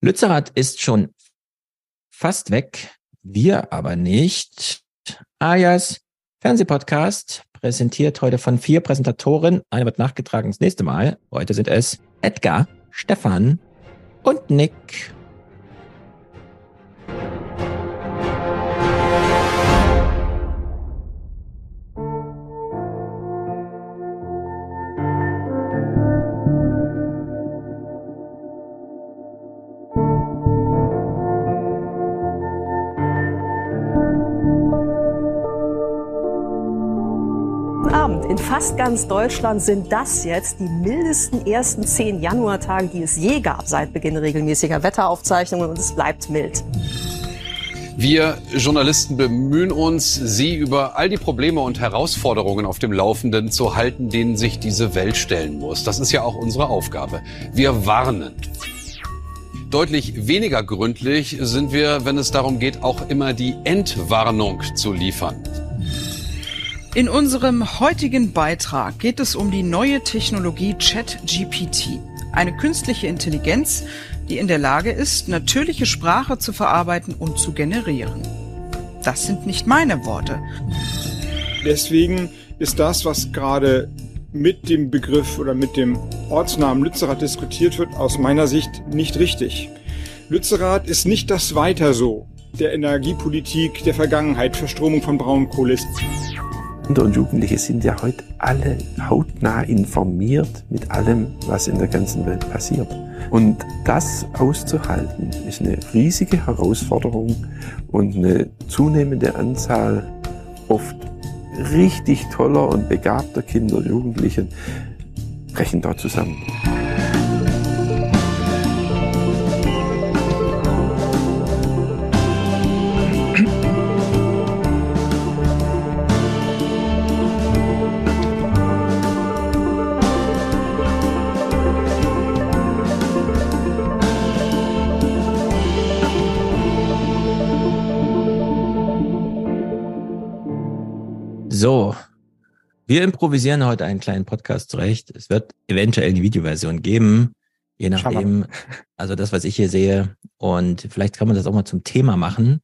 Lützerath ist schon fast weg, wir aber nicht. Ayas Fernsehpodcast präsentiert heute von vier Präsentatoren. Eine wird nachgetragen das nächste Mal. Heute sind es Edgar, Stefan und Nick. Fast ganz Deutschland sind das jetzt die mildesten ersten zehn Januartage, die es je gab seit Beginn regelmäßiger Wetteraufzeichnungen und es bleibt mild. Wir Journalisten bemühen uns, Sie über all die Probleme und Herausforderungen auf dem Laufenden zu halten, denen sich diese Welt stellen muss. Das ist ja auch unsere Aufgabe. Wir warnen. Deutlich weniger gründlich sind wir, wenn es darum geht, auch immer die Entwarnung zu liefern. In unserem heutigen Beitrag geht es um die neue Technologie ChatGPT, eine künstliche Intelligenz, die in der Lage ist, natürliche Sprache zu verarbeiten und zu generieren. Das sind nicht meine Worte. Deswegen ist das, was gerade mit dem Begriff oder mit dem Ortsnamen Lützerath diskutiert wird, aus meiner Sicht nicht richtig. Lützerath ist nicht das Weiter so der Energiepolitik der Vergangenheit, Verstromung von Braunkohle ist. Kinder und Jugendliche sind ja heute alle hautnah informiert mit allem, was in der ganzen Welt passiert. Und das auszuhalten, ist eine riesige Herausforderung und eine zunehmende Anzahl oft richtig toller und begabter Kinder und Jugendlichen brechen dort zusammen. So, wir improvisieren heute einen kleinen Podcast zurecht. Es wird eventuell die Videoversion geben, je nachdem, also das, was ich hier sehe. Und vielleicht kann man das auch mal zum Thema machen.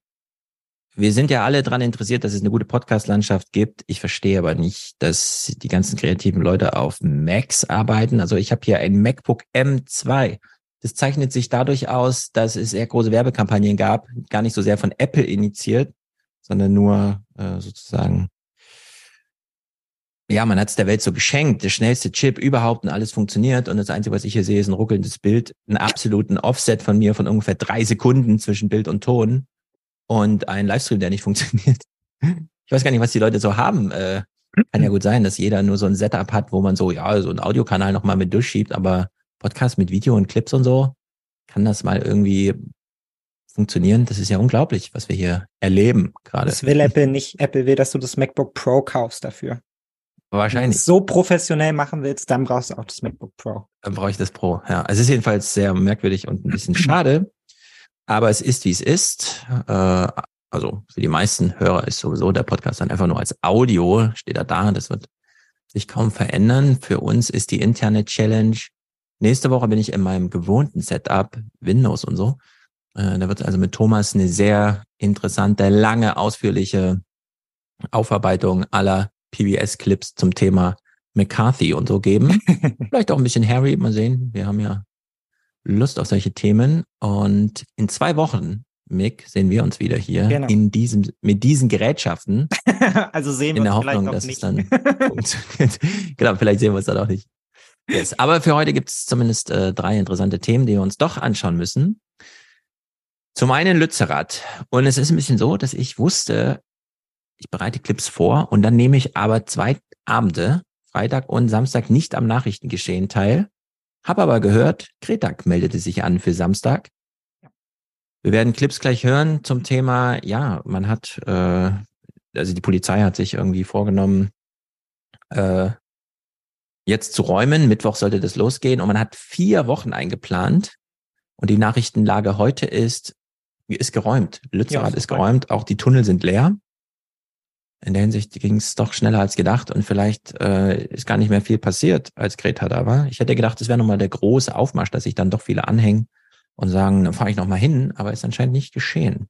Wir sind ja alle daran interessiert, dass es eine gute Podcast-Landschaft gibt. Ich verstehe aber nicht, dass die ganzen kreativen Leute auf Macs arbeiten. Also ich habe hier ein MacBook M2. Das zeichnet sich dadurch aus, dass es sehr große Werbekampagnen gab, gar nicht so sehr von Apple initiiert, sondern nur äh, sozusagen ja, man hat es der Welt so geschenkt, der schnellste Chip überhaupt und alles funktioniert. Und das Einzige, was ich hier sehe, ist ein ruckelndes Bild, einen absoluten Offset von mir von ungefähr drei Sekunden zwischen Bild und Ton und ein Livestream, der nicht funktioniert. Ich weiß gar nicht, was die Leute so haben. Äh, kann ja gut sein, dass jeder nur so ein Setup hat, wo man so, ja, so einen Audiokanal nochmal mit durchschiebt, aber Podcast mit Video und Clips und so, kann das mal irgendwie funktionieren? Das ist ja unglaublich, was wir hier erleben gerade. Das will Apple nicht. Apple will, dass du das MacBook Pro kaufst dafür. Wahrscheinlich. So professionell machen willst, dann brauchst du auch das MacBook Pro. Dann brauche ich das Pro, ja. Es ist jedenfalls sehr merkwürdig und ein bisschen schade. Aber es ist, wie es ist. Äh, also für die meisten Hörer ist sowieso der Podcast dann einfach nur als Audio, steht er da. Das wird sich kaum verändern. Für uns ist die interne Challenge. Nächste Woche bin ich in meinem gewohnten Setup, Windows und so. Äh, da wird es also mit Thomas eine sehr interessante, lange, ausführliche Aufarbeitung aller PBS-Clips zum Thema McCarthy und so geben. Vielleicht auch ein bisschen Harry, mal sehen. Wir haben ja Lust auf solche Themen. Und in zwei Wochen, Mick, sehen wir uns wieder hier genau. in diesem, mit diesen Gerätschaften. also sehen wir uns In der Hoffnung, dass nicht. es dann funktioniert. genau, vielleicht sehen wir uns dann auch nicht. Yes. Aber für heute gibt es zumindest äh, drei interessante Themen, die wir uns doch anschauen müssen. Zum einen Lützerath. Und es ist ein bisschen so, dass ich wusste, ich bereite Clips vor und dann nehme ich aber zwei Abende, Freitag und Samstag, nicht am Nachrichtengeschehen teil. Hab aber gehört, Kretak meldete sich an für Samstag. Wir werden Clips gleich hören zum Thema, ja, man hat, äh, also die Polizei hat sich irgendwie vorgenommen, äh, jetzt zu räumen. Mittwoch sollte das losgehen und man hat vier Wochen eingeplant. Und die Nachrichtenlage heute ist, ist geräumt. Lützerath ja, ist geräumt, auch die Tunnel sind leer in der Hinsicht ging es doch schneller als gedacht und vielleicht äh, ist gar nicht mehr viel passiert, als Greta da war. Ich hätte gedacht, es wäre nochmal der große Aufmarsch, dass sich dann doch viele anhängen. und sagen, dann fahre ich nochmal hin, aber ist anscheinend nicht geschehen.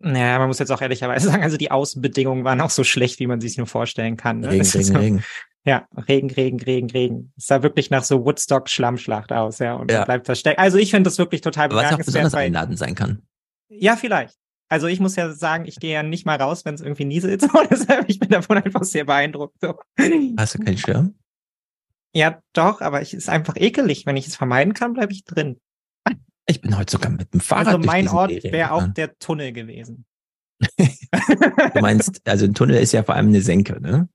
Naja, man muss jetzt auch ehrlicherweise sagen, also die Außenbedingungen waren auch so schlecht, wie man sich nur vorstellen kann. Ne? Regen, Regen, so, Regen. Ja, Regen, Regen, Regen, Regen. Es sah wirklich nach so Woodstock-Schlammschlacht aus, ja. Und Ja. bleibt das stecken. Also ich finde das wirklich total Was auch bemerkenswert. besonders einladend sein kann. Ja, vielleicht. Also ich muss ja sagen, ich gehe ja nicht mal raus, wenn es irgendwie nieselt. So, deshalb, ich bin davon einfach sehr beeindruckt. So. Hast du keinen Schirm? Ja, doch, aber ich ist einfach ekelig. Wenn ich es vermeiden kann, bleibe ich drin. Ich bin heute sogar mit dem Fahrrad also mein Ort wäre auch der Tunnel gewesen. Du meinst, also ein Tunnel ist ja vor allem eine Senke, ne?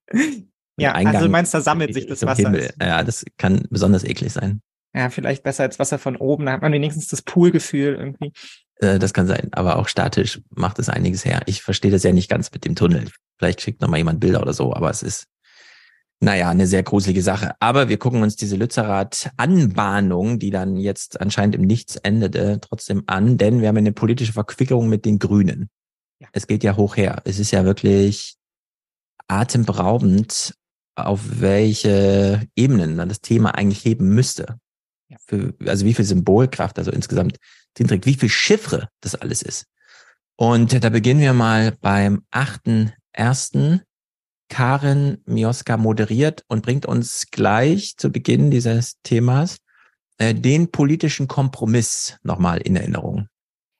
ja, Ein Eingang also du meinst, da sammelt sich das Wasser. Himmel. Ja, das kann besonders eklig sein. Ja, vielleicht besser als Wasser von oben. Da hat man wenigstens das Poolgefühl irgendwie. Äh, Das kann sein, aber auch statisch macht es einiges her. Ich verstehe das ja nicht ganz mit dem Tunnel. Vielleicht schickt noch mal jemand Bilder oder so, aber es ist, naja, eine sehr gruselige Sache. Aber wir gucken uns diese Lützerath-Anbahnung, die dann jetzt anscheinend im Nichts endete, trotzdem an, denn wir haben eine politische Verquickerung mit den Grünen. Ja. Es geht ja hoch her. Es ist ja wirklich atemberaubend, auf welche Ebenen man das Thema eigentlich heben müsste. Für, also wie viel Symbolkraft, also insgesamt drin trägt, wie viel Chiffre das alles ist. Und da beginnen wir mal beim 8.1. Karin Mioska moderiert und bringt uns gleich zu Beginn dieses Themas äh, den politischen Kompromiss nochmal in Erinnerung.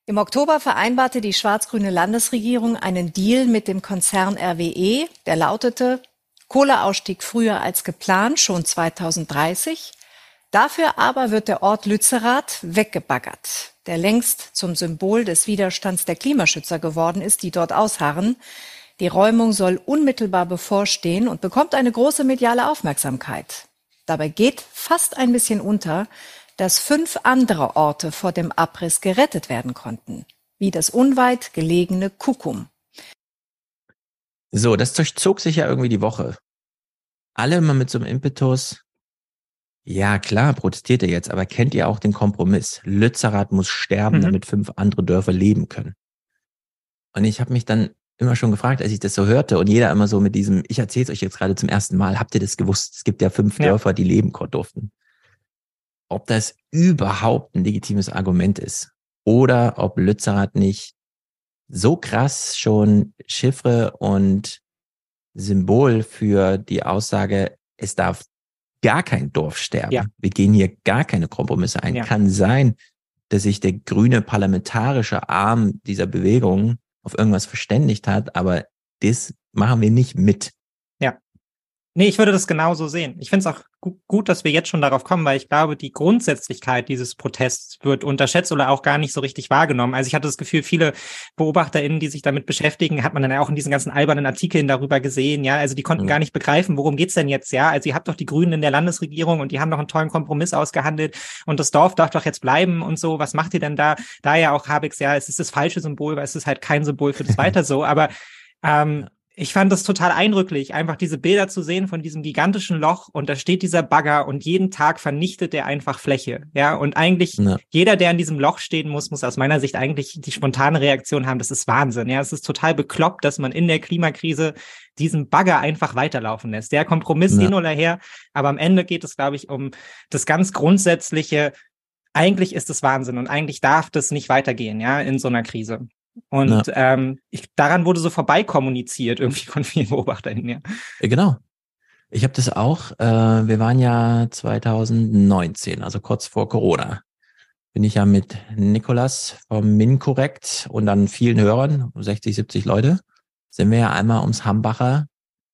Im Oktober vereinbarte die schwarz-grüne Landesregierung einen Deal mit dem Konzern RWE, der lautete Kohleausstieg früher als geplant, schon 2030. Dafür aber wird der Ort Lützerath weggebaggert, der längst zum Symbol des Widerstands der Klimaschützer geworden ist, die dort ausharren. Die Räumung soll unmittelbar bevorstehen und bekommt eine große mediale Aufmerksamkeit. Dabei geht fast ein bisschen unter, dass fünf andere Orte vor dem Abriss gerettet werden konnten, wie das unweit gelegene Kukum. So, das durchzog sich ja irgendwie die Woche. Alle immer mit so einem Impetus. Ja, klar, protestiert ihr jetzt, aber kennt ihr auch den Kompromiss? Lützerath muss sterben, Mhm. damit fünf andere Dörfer leben können. Und ich habe mich dann immer schon gefragt, als ich das so hörte und jeder immer so mit diesem, ich erzähle es euch jetzt gerade zum ersten Mal, habt ihr das gewusst? Es gibt ja fünf Ja. Dörfer, die leben durften. Ob das überhaupt ein legitimes Argument ist oder ob Lützerath nicht so krass schon Chiffre und Symbol für die Aussage, es darf gar kein Dorf sterben. Ja. Wir gehen hier gar keine Kompromisse ein. Ja. Kann sein, dass sich der grüne parlamentarische Arm dieser Bewegung auf irgendwas verständigt hat, aber das machen wir nicht mit. Nee, ich würde das genauso sehen. Ich finde es auch gu gut, dass wir jetzt schon darauf kommen, weil ich glaube, die Grundsätzlichkeit dieses Protests wird unterschätzt oder auch gar nicht so richtig wahrgenommen. Also ich hatte das Gefühl, viele BeobachterInnen, die sich damit beschäftigen, hat man dann auch in diesen ganzen albernen Artikeln darüber gesehen, ja. Also die konnten Mhm. gar nicht begreifen, worum geht's denn jetzt, ja. Also ihr habt doch die Grünen in der Landesregierung und die haben doch einen tollen Kompromiss ausgehandelt und das Dorf darf doch jetzt bleiben und so. Was macht ihr denn da? Da ja auch Habecks, ja, es ist das falsche Symbol, weil es ist halt kein Symbol für das weiter so. Aber ähm, ich fand das total eindrücklich, einfach diese Bilder zu sehen von diesem gigantischen Loch und da steht dieser Bagger und jeden Tag vernichtet er einfach Fläche. Ja, und eigentlich Ja. jeder, der an diesem Loch stehen muss, muss aus meiner Sicht eigentlich die spontane Reaktion haben. Das ist Wahnsinn. Ja, es ist total bekloppt, dass man in der Klimakrise diesen Bagger einfach weiterlaufen lässt. Der Kompromiss Ja. hin oder her. Aber am Ende geht es, glaube ich, um das ganz grundsätzliche. Eigentlich ist es Wahnsinn und eigentlich darf das nicht weitergehen, ja, in so einer Krise. Und ähm, ich, daran wurde so vorbeikommuniziert irgendwie von vielen BeobachterInnen, ja. Äh, Genau. Ich habe das auch, äh, wir waren ja 2019, also kurz vor Corona, bin ich ja mit Nikolas vom MinCorrect und dann vielen Hörern, 60, 70 Leute, sind wir ja einmal ums Hambacher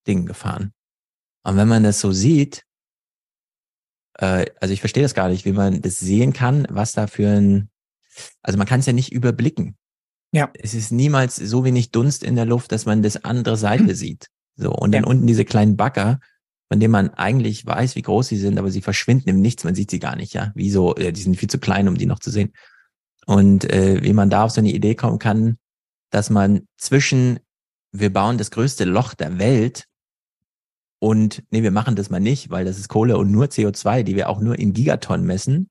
Ding gefahren. Und wenn man das so sieht, äh, also ich verstehe das gar nicht, wie man das sehen kann, was da für ein, also man kann es ja nicht überblicken. Ja. Es ist niemals so wenig Dunst in der Luft, dass man das andere Seite sieht. So, und dann Ja. unten diese kleinen Bagger, von denen man eigentlich weiß, wie groß sie sind, aber sie verschwinden im Nichts, man sieht sie gar nicht, ja. Wie so, äh, die sind viel zu klein, um die noch zu sehen. Und äh, wie man da auf so eine Idee kommen kann, dass man zwischen, wir bauen das größte Loch der Welt und nee, wir machen das mal nicht, weil das ist Kohle und nur CO2, die wir auch nur in Gigatonnen messen,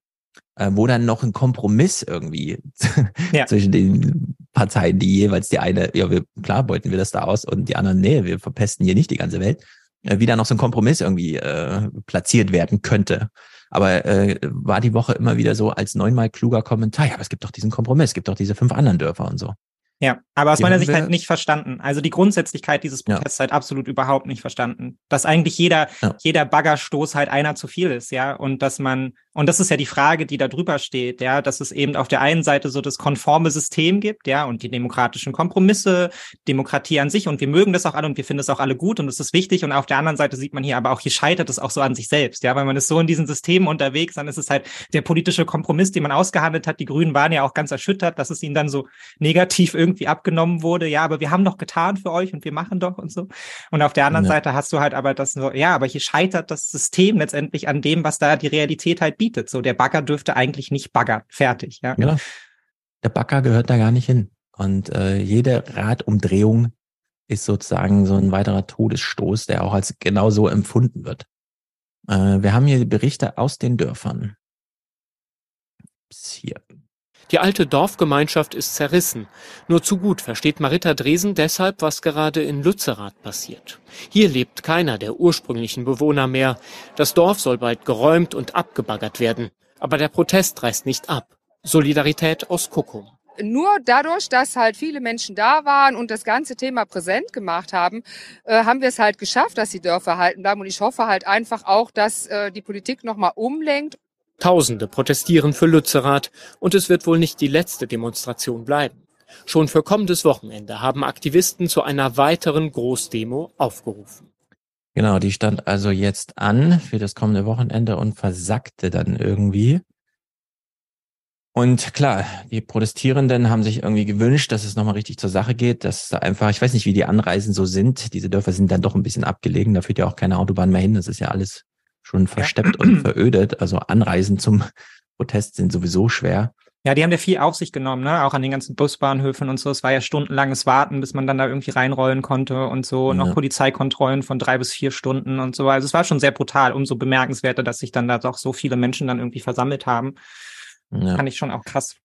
äh, wo dann noch ein Kompromiss irgendwie Ja. zwischen den Parteien, die jeweils die eine, ja, wir, klar beuten wir das da aus und die anderen, nee, wir verpesten hier nicht die ganze Welt, äh, wie da noch so ein Kompromiss irgendwie äh, platziert werden könnte. Aber äh, war die Woche immer wieder so als neunmal kluger Kommentar, ja, aber es gibt doch diesen Kompromiss, es gibt doch diese fünf anderen Dörfer und so. Ja, aber aus meiner Sicht halt nicht verstanden. Also die Grundsätzlichkeit dieses Ja. Protests halt absolut überhaupt nicht verstanden. Dass eigentlich jeder, Ja. jeder Baggerstoß halt einer zu viel ist, ja. Und dass man, und das ist ja die Frage, die da drüber steht, ja, dass es eben auf der einen Seite so das konforme System gibt, ja, und die demokratischen Kompromisse, Demokratie an sich, und wir mögen das auch alle und wir finden es auch alle gut und es ist wichtig. Und auf der anderen Seite sieht man hier aber auch, hier scheitert es auch so an sich selbst, ja, weil man ist so in diesen Systemen unterwegs, dann ist es halt der politische Kompromiss, den man ausgehandelt hat. Die Grünen waren ja auch ganz erschüttert, dass es ihnen dann so negativ irgendwie abgenommen wurde. Ja, aber wir haben doch getan für euch und wir machen doch und so. Und auf der anderen Ja. Seite hast du halt aber das so, ja, aber hier scheitert das System letztendlich an dem, was da die Realität halt bietet. So, der Bagger dürfte eigentlich nicht baggern. Fertig, ja. Genau. Der Bagger gehört da gar nicht hin. Und äh, jede Radumdrehung ist sozusagen so ein weiterer Todesstoß, der auch als genau so empfunden wird. Äh, wir haben hier Berichte aus den Dörfern. Bis hier. Die alte Dorfgemeinschaft ist zerrissen. Nur zu gut versteht Marita Dresen deshalb, was gerade in Lützerath passiert. Hier lebt keiner der ursprünglichen Bewohner mehr. Das Dorf soll bald geräumt und abgebaggert werden. Aber der Protest reißt nicht ab. Solidarität aus Kuckum. nur dadurch, dass halt viele Menschen da waren und das ganze Thema präsent gemacht haben, äh, haben wir es halt geschafft, dass die Dörfer halten bleiben. Und ich hoffe halt einfach auch, dass äh, die Politik nochmal umlenkt. Tausende protestieren für Lützerath und es wird wohl nicht die letzte Demonstration bleiben. Schon für kommendes Wochenende haben Aktivisten zu einer weiteren Großdemo aufgerufen. Genau, die stand also jetzt an für das kommende Wochenende und versackte dann irgendwie. Und klar, die Protestierenden haben sich irgendwie gewünscht, dass es nochmal richtig zur Sache geht, dass da einfach, ich weiß nicht, wie die Anreisen so sind. Diese Dörfer sind dann doch ein bisschen abgelegen, da führt ja auch keine Autobahn mehr hin. Das ist ja alles schon versteppt und verödet. Also Anreisen zum Protest sind sowieso schwer. Ja, die haben ja viel auf sich genommen, ne? Auch an den ganzen Busbahnhöfen und so. Es war ja stundenlanges Warten, bis man dann da irgendwie reinrollen konnte und so. Noch Ja. Polizeikontrollen von drei bis vier Stunden und so. Also es war schon sehr brutal. Umso bemerkenswerter, dass sich dann da doch so viele Menschen dann irgendwie versammelt haben. Ja. Fand ich schon auch krass.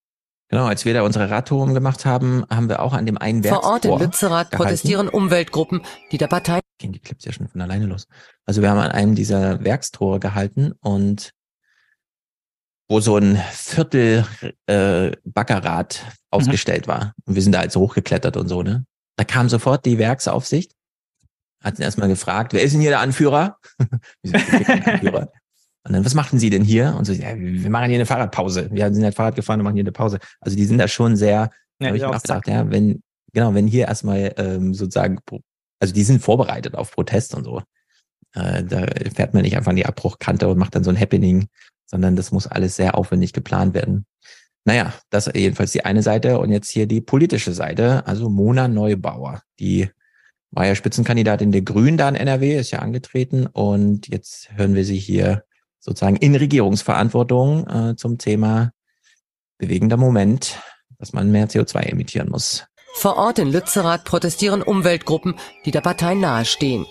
Genau, als wir da unsere Radtouren gemacht haben, haben wir auch an dem einen Vor Ort in Lützerath gehalten. protestieren Umweltgruppen, die der Partei gehen die Clips ja schon von alleine los. Also wir haben an einem dieser Werkstore gehalten und wo so ein Viertel äh, Backerrad ausgestellt war. Und wir sind da also hochgeklettert und so, ne? Da kam sofort die Werksaufsicht, hat ihn erstmal gefragt, wer ist denn hier der Anführer? wir sind hier Anführer. Und dann, was machen Sie denn hier? Und so, ja, wir machen hier eine Fahrradpause. Wir sind halt Fahrrad gefahren und machen hier eine Pause. Also die sind da schon sehr, Ja, habe ich mir auch gedacht, ja, wenn, genau, wenn hier erstmal ähm, sozusagen, also die sind vorbereitet auf Protest und so. Äh, da fährt man nicht einfach an die Abbruchkante und macht dann so ein Happening, sondern das muss alles sehr aufwendig geplant werden. Naja, das ist jedenfalls die eine Seite und jetzt hier die politische Seite, also Mona Neubauer, die war ja Spitzenkandidatin der Grünen da in NRW, ist ja angetreten und jetzt hören wir sie hier sozusagen in Regierungsverantwortung äh, zum Thema bewegender Moment, dass man mehr CO2 emittieren muss. Vor Ort in Lützerath protestieren Umweltgruppen, die der Partei nahestehen.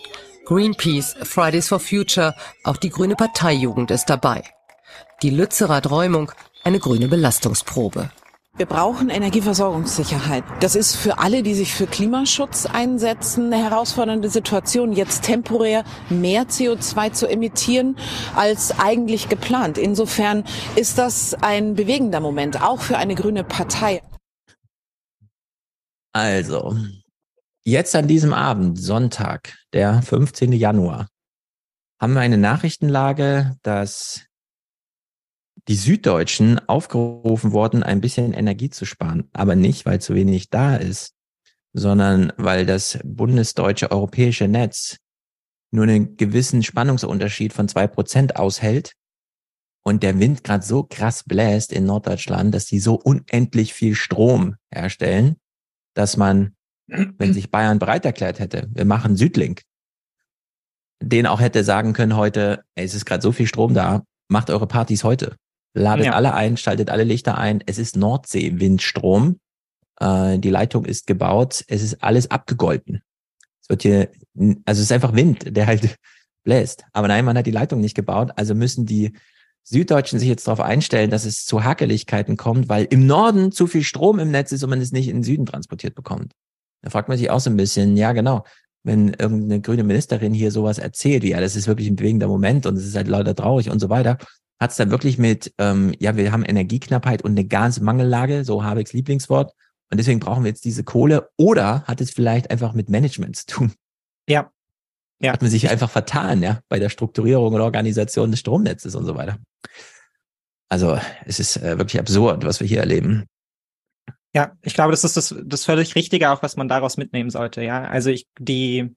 Greenpeace, Fridays for Future, auch die grüne Parteijugend ist dabei. Die Lützerath-Räumung, eine grüne Belastungsprobe. Wir brauchen Energieversorgungssicherheit. Das ist für alle, die sich für Klimaschutz einsetzen, eine herausfordernde Situation, jetzt temporär mehr CO2 zu emittieren als eigentlich geplant. Insofern ist das ein bewegender Moment, auch für eine grüne Partei. Also, jetzt an diesem Abend, Sonntag, der 15. Januar, haben wir eine Nachrichtenlage, dass die Süddeutschen aufgerufen wurden, ein bisschen Energie zu sparen, aber nicht, weil zu wenig da ist, sondern weil das bundesdeutsche europäische Netz nur einen gewissen Spannungsunterschied von zwei Prozent aushält und der Wind gerade so krass bläst in Norddeutschland, dass die so unendlich viel Strom herstellen, dass man, wenn sich Bayern bereit erklärt hätte, wir machen Südlink, den auch hätte sagen können heute, ey, es ist gerade so viel Strom da, macht eure Partys heute. Ladet Ja. alle ein, schaltet alle Lichter ein. Es ist Nordsee-Windstrom. Äh, die Leitung ist gebaut. Es ist alles abgegolten. Es wird hier, also es ist einfach Wind, der halt bläst. Aber nein, man hat die Leitung nicht gebaut. Also müssen die Süddeutschen sich jetzt darauf einstellen, dass es zu Hakeligkeiten kommt, weil im Norden zu viel Strom im Netz ist und man es nicht in den Süden transportiert bekommt. Da fragt man sich auch so ein bisschen, ja genau, wenn irgendeine grüne Ministerin hier sowas erzählt, wie ja, das ist wirklich ein bewegender Moment und es ist halt lauter traurig und so weiter. Hat es da wirklich mit, ähm, ja, wir haben Energieknappheit und eine Gasmangellage, so Habecks Lieblingswort, und deswegen brauchen wir jetzt diese Kohle, oder hat es vielleicht einfach mit Management zu tun? Ja. ja. Hat man sich einfach vertan, ja, bei der Strukturierung und Organisation des Stromnetzes und so weiter. Also es ist äh, wirklich absurd, was wir hier erleben. Ja, ich glaube, das ist das, das völlig Richtige auch, was man daraus mitnehmen sollte. Ja, also ich, die,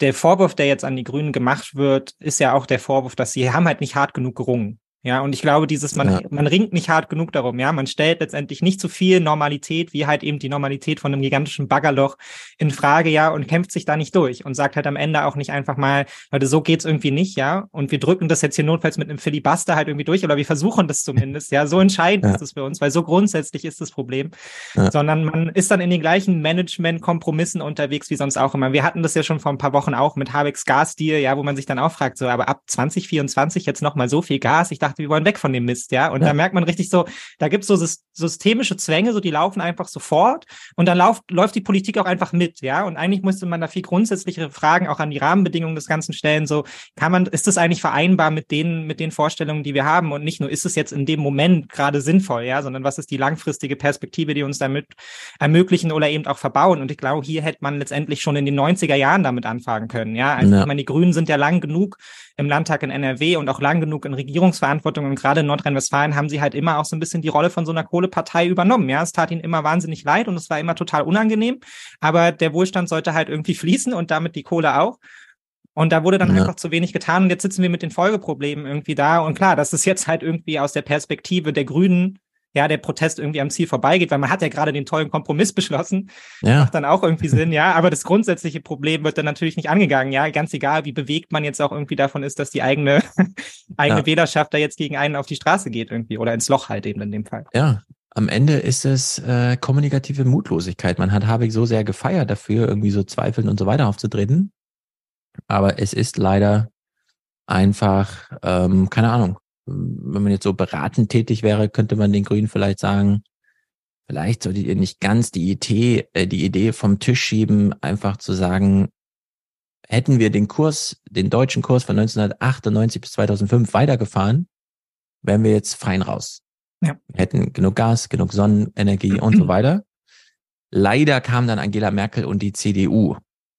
der Vorwurf, der jetzt an die Grünen gemacht wird, ist ja auch der Vorwurf, dass sie haben halt nicht hart genug gerungen. Ja, und ich glaube, dieses, man, ja. man ringt nicht hart genug darum, ja, man stellt letztendlich nicht zu so viel Normalität, wie halt eben die Normalität von einem gigantischen Baggerloch in Frage, ja, und kämpft sich da nicht durch und sagt halt am Ende auch nicht einfach mal, Leute, so geht's irgendwie nicht, ja, und wir drücken das jetzt hier notfalls mit einem Filibuster halt irgendwie durch, oder wir versuchen das zumindest, ja, so entscheidend ja. ist es für uns, weil so grundsätzlich ist das Problem, ja. sondern man ist dann in den gleichen Management-Kompromissen unterwegs wie sonst auch immer. Wir hatten das ja schon vor ein paar Wochen auch mit Habecks Gas-Deal, ja, wo man sich dann auch fragt, so, aber ab 2024 jetzt nochmal so viel Gas, ich dachte, dachte, wir wollen weg von dem Mist, ja. Und ja. da merkt man richtig so, da gibt es so systemische Zwänge, so die laufen einfach sofort und dann läuft, läuft die Politik auch einfach mit, ja. Und eigentlich müsste man da viel grundsätzlichere Fragen auch an die Rahmenbedingungen des Ganzen stellen. So, kann man, ist das eigentlich vereinbar mit den, mit den Vorstellungen, die wir haben? Und nicht nur, ist es jetzt in dem Moment gerade sinnvoll, ja, sondern was ist die langfristige Perspektive, die uns damit ermöglichen oder eben auch verbauen? Und ich glaube, hier hätte man letztendlich schon in den 90er Jahren damit anfangen können, ja. Also, ja. ich meine, die Grünen sind ja lang genug im Landtag in NRW und auch lang genug in Regierungsverantwortung. Und gerade in Nordrhein-Westfalen haben sie halt immer auch so ein bisschen die Rolle von so einer Kohlepartei übernommen. Ja, es tat ihnen immer wahnsinnig leid und es war immer total unangenehm. Aber der Wohlstand sollte halt irgendwie fließen und damit die Kohle auch. Und da wurde dann ja. einfach zu wenig getan. Und jetzt sitzen wir mit den Folgeproblemen irgendwie da. Und klar, das ist jetzt halt irgendwie aus der Perspektive der Grünen ja, der Protest irgendwie am Ziel vorbeigeht, weil man hat ja gerade den tollen Kompromiss beschlossen. Ja. Macht dann auch irgendwie Sinn, ja. Aber das grundsätzliche Problem wird dann natürlich nicht angegangen, ja. Ganz egal, wie bewegt man jetzt auch irgendwie davon ist, dass die eigene, eigene ja. Wählerschaft da jetzt gegen einen auf die Straße geht irgendwie oder ins Loch halt eben in dem Fall. Ja. Am Ende ist es äh, kommunikative Mutlosigkeit. Man hat Habeck so sehr gefeiert dafür, irgendwie so Zweifeln und so weiter aufzutreten. Aber es ist leider einfach, ähm, keine Ahnung, wenn man jetzt so beratend tätig wäre, könnte man den Grünen vielleicht sagen, vielleicht solltet ihr nicht ganz die Idee, äh, die Idee vom Tisch schieben, einfach zu sagen, hätten wir den Kurs, den deutschen Kurs von 1998 bis 2005 weitergefahren, wären wir jetzt fein raus. Ja. Wir hätten genug Gas, genug Sonnenenergie und so weiter. Leider kam dann Angela Merkel und die CDU.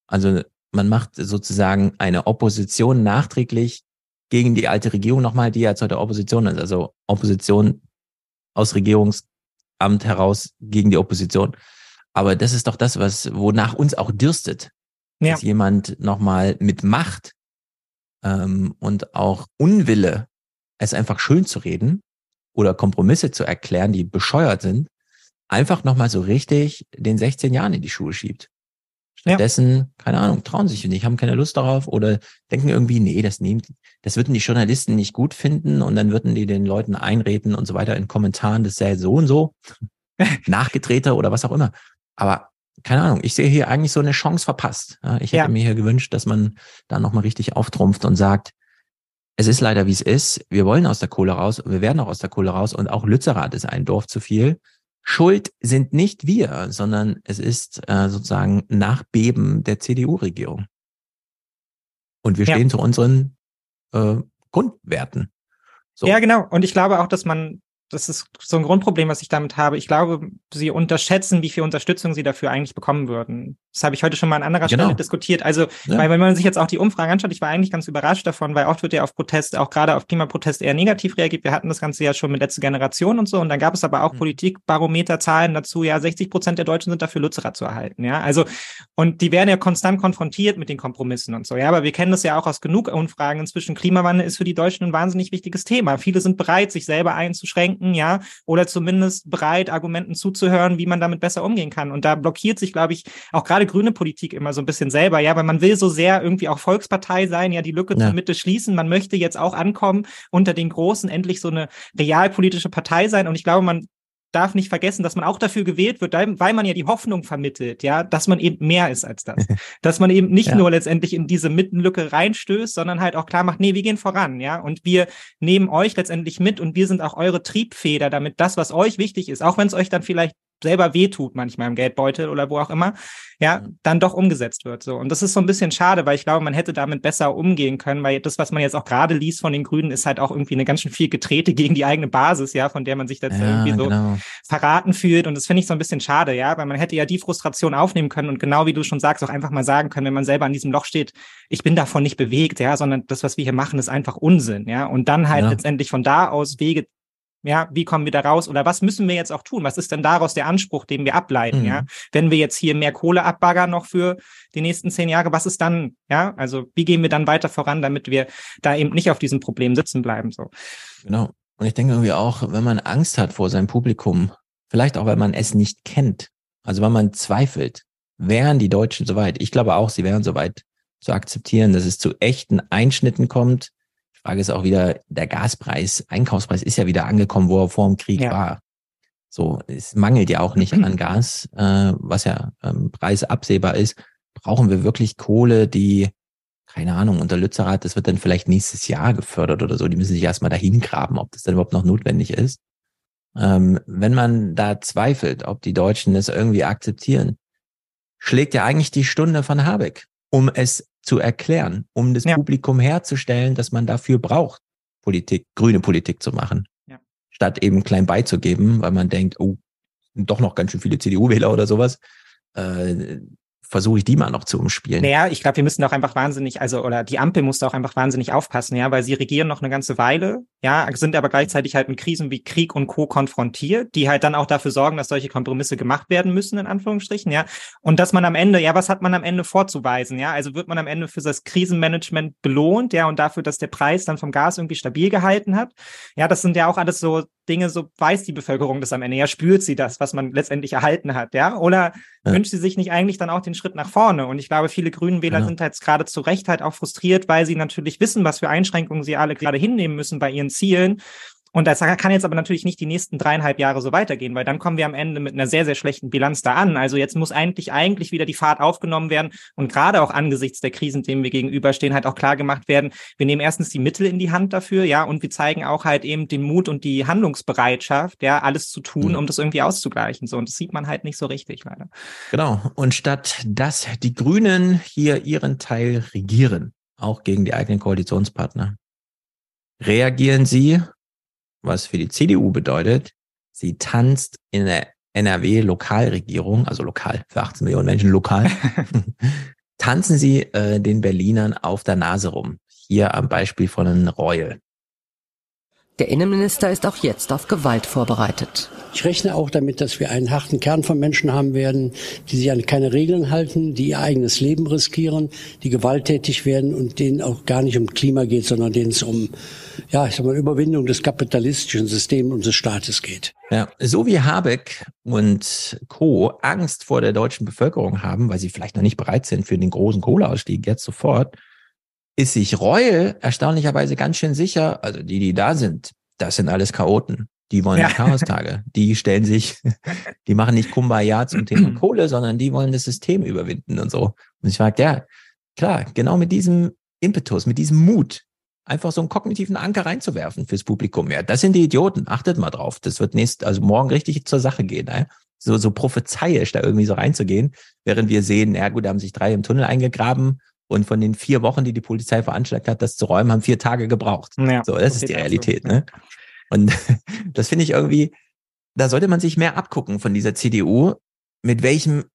Also man macht sozusagen eine Opposition nachträglich gegen die alte Regierung nochmal, die jetzt heute Opposition ist. Also Opposition aus Regierungsamt heraus gegen die Opposition. Aber das ist doch das, was, wonach uns auch dürstet. Ja. Dass jemand nochmal mit Macht ähm, und auch Unwille, es einfach schön zu reden oder Kompromisse zu erklären, die bescheuert sind, einfach nochmal so richtig den 16 Jahren in die Schuhe schiebt. Stattdessen, ja. keine Ahnung, trauen sich nicht, haben keine Lust darauf oder denken irgendwie, nee, das nehmen, das würden die Journalisten nicht gut finden und dann würden die den Leuten einreden und so weiter in Kommentaren, das sei so und so, nachgedrehter oder was auch immer. Aber keine Ahnung, ich sehe hier eigentlich so eine Chance verpasst. Ich hätte ja. mir hier gewünscht, dass man da nochmal richtig auftrumpft und sagt, es ist leider wie es ist. Wir wollen aus der Kohle raus, wir werden auch aus der Kohle raus und auch Lützerath ist ein Dorf zu viel. Schuld sind nicht wir, sondern es ist äh, sozusagen Nachbeben der CDU-Regierung. Und wir stehen ja. zu unseren äh, Grundwerten. So. Ja, genau. Und ich glaube auch, dass man das ist so ein Grundproblem, was ich damit habe. Ich glaube, sie unterschätzen, wie viel Unterstützung sie dafür eigentlich bekommen würden. Das habe ich heute schon mal an anderer genau. Stelle diskutiert. Also, ja. weil wenn man sich jetzt auch die Umfragen anschaut, ich war eigentlich ganz überrascht davon, weil oft wird ja auf Protest, auch gerade auf Klimaprotest eher negativ reagiert. Wir hatten das Ganze ja schon mit letzter Generation und so. Und dann gab es aber auch mhm. Politikbarometerzahlen dazu. Ja, 60 Prozent der Deutschen sind dafür, Lützerath zu erhalten. Ja, also, und die werden ja konstant konfrontiert mit den Kompromissen und so. Ja, aber wir kennen das ja auch aus genug Umfragen. Inzwischen Klimawandel ist für die Deutschen ein wahnsinnig wichtiges Thema. Viele sind bereit, sich selber einzuschränken denken, ja, oder zumindest bereit, Argumenten zuzuhören, wie man damit besser umgehen kann. Und da blockiert sich, glaube ich, auch gerade grüne Politik immer so ein bisschen selber, ja, weil man will so sehr irgendwie auch Volkspartei sein, ja, die Lücke ja. zur Mitte schließen. Man möchte jetzt auch ankommen, unter den Großen endlich so eine realpolitische Partei sein. Und ich glaube, man darf nicht vergessen, dass man auch dafür gewählt wird, weil man ja die Hoffnung vermittelt, ja, dass man eben mehr ist als das. dass man eben nicht ja. nur letztendlich in diese Mittenlücke reinstößt, sondern halt auch klar macht, nee, wir gehen voran, ja, und wir nehmen euch letztendlich mit und wir sind auch eure Triebfeder, damit das, was euch wichtig ist, auch wenn es euch dann vielleicht selber wehtut manchmal im Geldbeutel oder wo auch immer, ja, dann doch umgesetzt wird. So. Und das ist so ein bisschen schade, weil ich glaube, man hätte damit besser umgehen können, weil das, was man jetzt auch gerade liest von den Grünen, ist halt auch irgendwie eine ganz schön viel Getrete gegen die eigene Basis, ja, von der man sich jetzt ja, irgendwie so genau. verraten fühlt. Und das finde ich so ein bisschen schade, ja, weil man hätte ja die Frustration aufnehmen können und genau wie du schon sagst, auch einfach mal sagen können, wenn man selber an diesem Loch steht, ich bin davon nicht bewegt, ja, sondern das, was wir hier machen, ist einfach Unsinn, ja. Und dann halt ja. letztendlich von da aus Wege ja, wie kommen wir da raus? Oder was müssen wir jetzt auch tun? Was ist denn daraus der Anspruch, den wir ableiten? Mhm. Ja, wenn wir jetzt hier mehr Kohle abbaggern noch für die nächsten zehn Jahre, was ist dann? Ja, also wie gehen wir dann weiter voran, damit wir da eben nicht auf diesem Problem sitzen bleiben? So. Genau. Und ich denke irgendwie auch, wenn man Angst hat vor seinem Publikum, vielleicht auch, weil man es nicht kennt, also wenn man zweifelt, wären die Deutschen soweit? Ich glaube auch, sie wären soweit zu akzeptieren, dass es zu echten Einschnitten kommt, Frage ist auch wieder, der Gaspreis, Einkaufspreis ist ja wieder angekommen, wo er vor dem Krieg ja. war. So, es mangelt ja auch nicht an Gas, äh, was ja ähm, preisabsehbar ist. Brauchen wir wirklich Kohle, die, keine Ahnung, unter Lützerath, das wird dann vielleicht nächstes Jahr gefördert oder so. Die müssen sich erstmal dahin graben, ob das dann überhaupt noch notwendig ist. Ähm, wenn man da zweifelt, ob die Deutschen es irgendwie akzeptieren, schlägt ja eigentlich die Stunde von Habeck, um es zu erklären, um das ja. Publikum herzustellen, dass man dafür braucht, Politik, grüne Politik zu machen. Ja. Statt eben klein beizugeben, weil man denkt, oh, doch noch ganz schön viele CDU-Wähler oder sowas. Äh, versuche ich die mal noch zu umspielen. Naja, ich glaube, wir müssen auch einfach wahnsinnig, also oder die Ampel muss auch einfach wahnsinnig aufpassen, ja, weil sie regieren noch eine ganze Weile, ja, sind aber gleichzeitig halt mit Krisen wie Krieg und Co. konfrontiert, die halt dann auch dafür sorgen, dass solche Kompromisse gemacht werden müssen, in Anführungsstrichen, ja. Und dass man am Ende, ja, was hat man am Ende vorzuweisen, ja? Also wird man am Ende für das Krisenmanagement belohnt, ja, und dafür, dass der Preis dann vom Gas irgendwie stabil gehalten hat. Ja, das sind ja auch alles so Dinge, so weiß die Bevölkerung das am Ende, ja, spürt sie das, was man letztendlich erhalten hat, ja? Oder ja. wünscht sie sich nicht eigentlich dann auch den Schritt nach vorne? Und ich glaube, viele Grünen Wähler ja. sind halt gerade zu Recht halt auch frustriert, weil sie natürlich wissen, was für Einschränkungen sie alle gerade hinnehmen müssen bei ihren Zielen und das kann jetzt aber natürlich nicht die nächsten dreieinhalb Jahre so weitergehen, weil dann kommen wir am Ende mit einer sehr, sehr schlechten Bilanz da an. Also jetzt muss eigentlich, eigentlich wieder die Fahrt aufgenommen werden und gerade auch angesichts der Krisen, denen wir gegenüberstehen, halt auch klar gemacht werden, wir nehmen erstens die Mittel in die Hand dafür, ja, und wir zeigen auch halt eben den Mut und die Handlungsbereitschaft, ja, alles zu tun, mhm. um das irgendwie auszugleichen. So, und das sieht man halt nicht so richtig, leider. Genau. Und statt dass die Grünen hier ihren Teil regieren, auch gegen die eigenen Koalitionspartner, reagieren sie was für die CDU bedeutet, sie tanzt in der NRW-Lokalregierung, also lokal, für 18 Millionen Menschen lokal, tanzen sie äh, den Berlinern auf der Nase rum. Hier am Beispiel von einem Reul. Der Innenminister ist auch jetzt auf Gewalt vorbereitet. Ich rechne auch damit, dass wir einen harten Kern von Menschen haben werden, die sich an keine Regeln halten, die ihr eigenes Leben riskieren, die gewalttätig werden und denen auch gar nicht um Klima geht, sondern denen es um, ja, ich sag mal, Überwindung des kapitalistischen Systems unseres Staates geht. Ja, so wie Habeck und Co. Angst vor der deutschen Bevölkerung haben, weil sie vielleicht noch nicht bereit sind für den großen Kohleausstieg jetzt sofort, ist sich Reue erstaunlicherweise ganz schön sicher, also die, die da sind, das sind alles Chaoten. Die wollen ja. Chaostage. Die stellen sich, die machen nicht Kumbaya zum Thema Kohle, sondern die wollen das System überwinden und so. Und ich frage, ja, klar, genau mit diesem Impetus, mit diesem Mut, einfach so einen kognitiven Anker reinzuwerfen fürs Publikum. Ja, das sind die Idioten. Achtet mal drauf. Das wird nächst, also morgen richtig zur Sache gehen. Ne? So, so prophezeiisch da irgendwie so reinzugehen, während wir sehen, ja gut, da haben sich drei im Tunnel eingegraben und von den vier Wochen, die die Polizei veranschlagt hat, das zu räumen, haben vier Tage gebraucht. Ja, so, das ist die Realität. Ne? Und das finde ich irgendwie, da sollte man sich mehr abgucken von dieser CDU, mit welchem,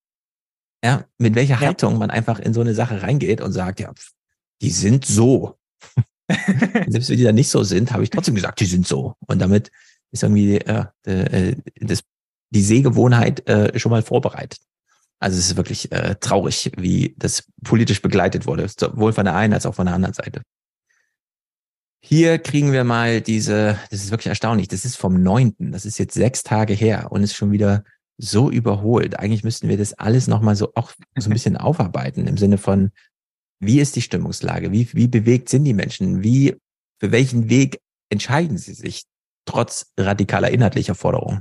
ja, mit welcher ja. Haltung man einfach in so eine Sache reingeht und sagt, ja, die sind so. Selbst wenn die da nicht so sind, habe ich trotzdem gesagt, die sind so. Und damit ist irgendwie ja, äh, das, die Sehgewohnheit äh, schon mal vorbereitet. Also es ist wirklich äh, traurig, wie das politisch begleitet wurde, sowohl von der einen als auch von der anderen Seite. Hier kriegen wir mal diese, das ist wirklich erstaunlich, das ist vom neunten, das ist jetzt sechs Tage her und ist schon wieder so überholt. Eigentlich müssten wir das alles nochmal so auch so ein bisschen aufarbeiten im Sinne von, wie ist die Stimmungslage? Wie, wie bewegt sind die Menschen? Wie, für welchen Weg entscheiden sie sich trotz radikaler inhaltlicher Forderungen?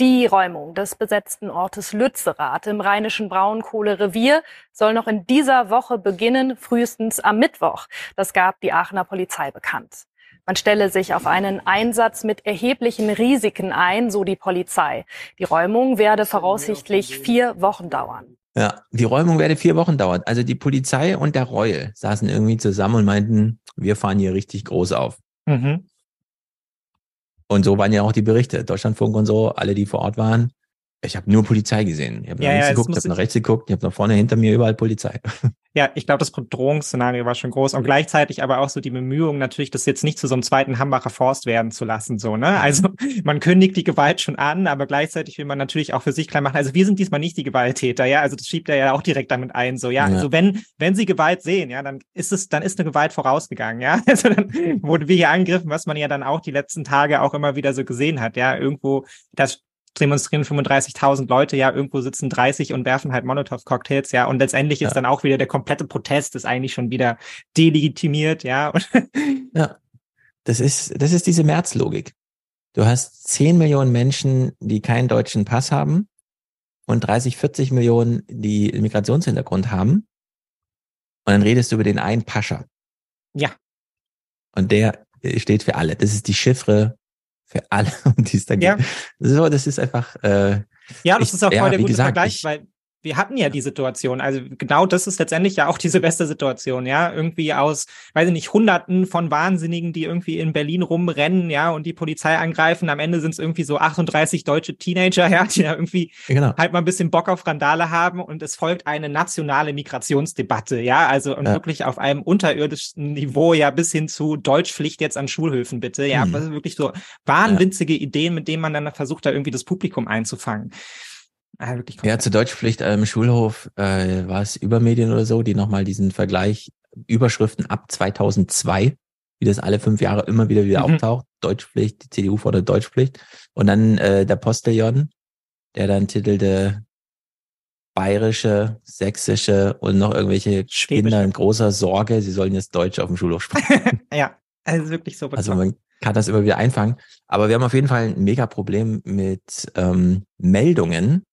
Die Räumung des besetzten Ortes Lützerath im rheinischen Braunkohlerevier soll noch in dieser Woche beginnen, frühestens am Mittwoch. Das gab die Aachener Polizei bekannt. Man stelle sich auf einen Einsatz mit erheblichen Risiken ein, so die Polizei. Die Räumung werde voraussichtlich vier Wochen dauern. Ja, die Räumung werde vier Wochen dauern. Also die Polizei und der Reul saßen irgendwie zusammen und meinten, wir fahren hier richtig groß auf. Mhm. Und so waren ja auch die Berichte. Deutschlandfunk und so, alle, die vor Ort waren. Ich habe nur Polizei gesehen. Ich habe Ja, nach links ja, geguckt, habe nach rechts geguckt, ich habe nach vorne hinter mir überall Polizei. Ja, ich glaube, das Bedrohungsszenario war schon groß und gleichzeitig aber auch so die Bemühungen natürlich, das jetzt nicht zu so einem zweiten Hambacher Forst werden zu lassen, so, ne? Also, man kündigt die Gewalt schon an, aber gleichzeitig will man natürlich auch für sich klar machen, also wir sind diesmal nicht die Gewalttäter, ja? Also, das schiebt er ja auch direkt damit ein, so, ja? Ja. Also, wenn, wenn sie Gewalt sehen, ja, dann ist es, dann ist eine Gewalt vorausgegangen, ja? Also, dann wurden wir hier angegriffen, was man ja dann auch die letzten Tage auch immer wieder so gesehen hat, ja? Irgendwo, das demonstrieren 35.000 Leute, ja, irgendwo sitzen 30 und werfen halt Molotow-Cocktails, ja, und letztendlich ist Ja. dann auch wieder der komplette Protest ist eigentlich schon wieder delegitimiert, ja, Ja, das ist, das ist diese März-Logik. Du hast 10 Millionen Menschen, die keinen deutschen Pass haben und 30, 40 Millionen, die Migrationshintergrund haben. Und dann redest du über den einen Pascha. Ja. Und der steht für alle. Das ist die Chiffre für alle, um die es da Ja. geht. So, das ist einfach, äh, Ja, das Ich- ist auch ja, voll der wie gute gesagt, Vergleich, ich- weil wir hatten ja die Situation. Also genau das ist letztendlich ja auch die Silvestersituation, ja. Irgendwie aus, weiß ich nicht, Hunderten von Wahnsinnigen, die irgendwie in Berlin rumrennen, ja, und die Polizei angreifen. Am Ende sind es irgendwie so 38 deutsche Teenager, ja, die da irgendwie genau. halt mal ein bisschen Bock auf Randale haben und es folgt eine nationale Migrationsdebatte, ja, also und Ja. wirklich auf einem unterirdischen Niveau, ja, bis hin zu Deutschpflicht jetzt an Schulhöfen, bitte, ja, Mhm. das ist wirklich so wahnwitzige Ideen, mit denen man dann versucht, da irgendwie das Publikum einzufangen. Ah, wirklich Ja, zur Deutschpflicht im Schulhof äh, war es Übermedien oder so, die nochmal diesen Vergleich Überschriften ab 2002, wie das alle fünf Jahre immer wieder wieder Mhm. auftaucht. Deutschpflicht, die CDU fordert Deutschpflicht. Und dann äh, der Postillon, der dann titelte bayerische, sächsische und noch irgendwelche Kinder in großer Sorge, sie sollen jetzt Deutsch auf dem Schulhof sprechen. Ja, also wirklich so Also man kann das immer wieder einfangen. Aber wir haben auf jeden Fall ein mega Problem mit ähm, Meldungen,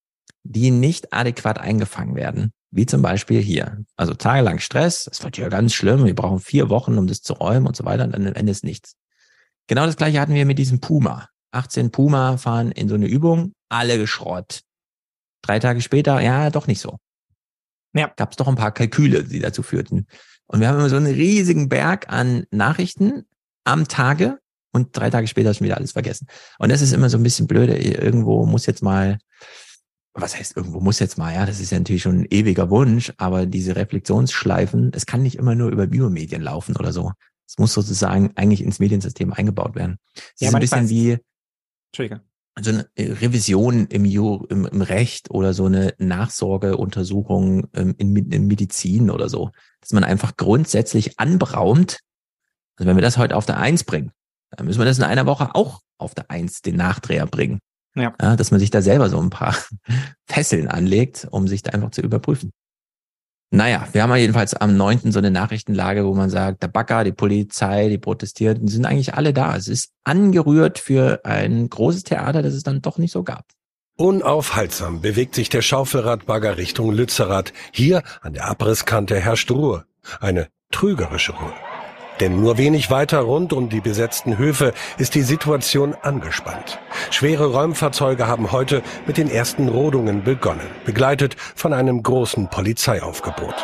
die nicht adäquat eingefangen werden. Wie zum Beispiel hier. Also tagelang Stress, das wird ja ganz schlimm, wir brauchen vier Wochen, um das zu räumen und so weiter, und dann am Ende ist nichts. Genau das gleiche hatten wir mit diesem Puma. 18 Puma fahren in so eine Übung, alle geschrott. Drei Tage später, ja, doch nicht so. Ja. Gab es doch ein paar Kalküle, die dazu führten. Und wir haben immer so einen riesigen Berg an Nachrichten am Tage und drei Tage später ist schon wieder alles vergessen. Und das ist immer so ein bisschen blöde. Irgendwo muss jetzt mal, was heißt irgendwo muss jetzt mal, ja, das ist ja natürlich schon ein ewiger Wunsch, aber diese Reflexionsschleifen, es kann nicht immer nur über Biomedien laufen oder so. Es muss sozusagen eigentlich ins Mediensystem eingebaut werden. Es Ja, ist ein bisschen wie so eine Revision im, Ju, im, im Recht oder so eine Nachsorgeuntersuchung ähm, in, in Medizin oder so, dass man einfach grundsätzlich anberaumt. Also wenn wir das heute auf der Eins bringen, dann müssen wir das in einer Woche auch auf der Eins den Nachdreher bringen. Ja. Ja, dass man sich da selber so ein paar Fesseln anlegt, um sich da einfach zu überprüfen. Naja, wir haben ja jedenfalls am 9. so eine Nachrichtenlage, wo man sagt, der Bagger, die Polizei, die Protestierten sind eigentlich alle da. Es ist angerührt für ein großes Theater, das es dann doch nicht so gab. Unaufhaltsam bewegt sich der Schaufelradbagger Richtung Lützerath. Hier an der Abrisskante herrscht Ruhe. Eine trügerische Ruhe. Denn nur wenig weiter rund um die besetzten Höfe ist die Situation angespannt. Schwere Räumfahrzeuge haben heute mit den ersten Rodungen begonnen, begleitet von einem großen Polizeiaufgebot.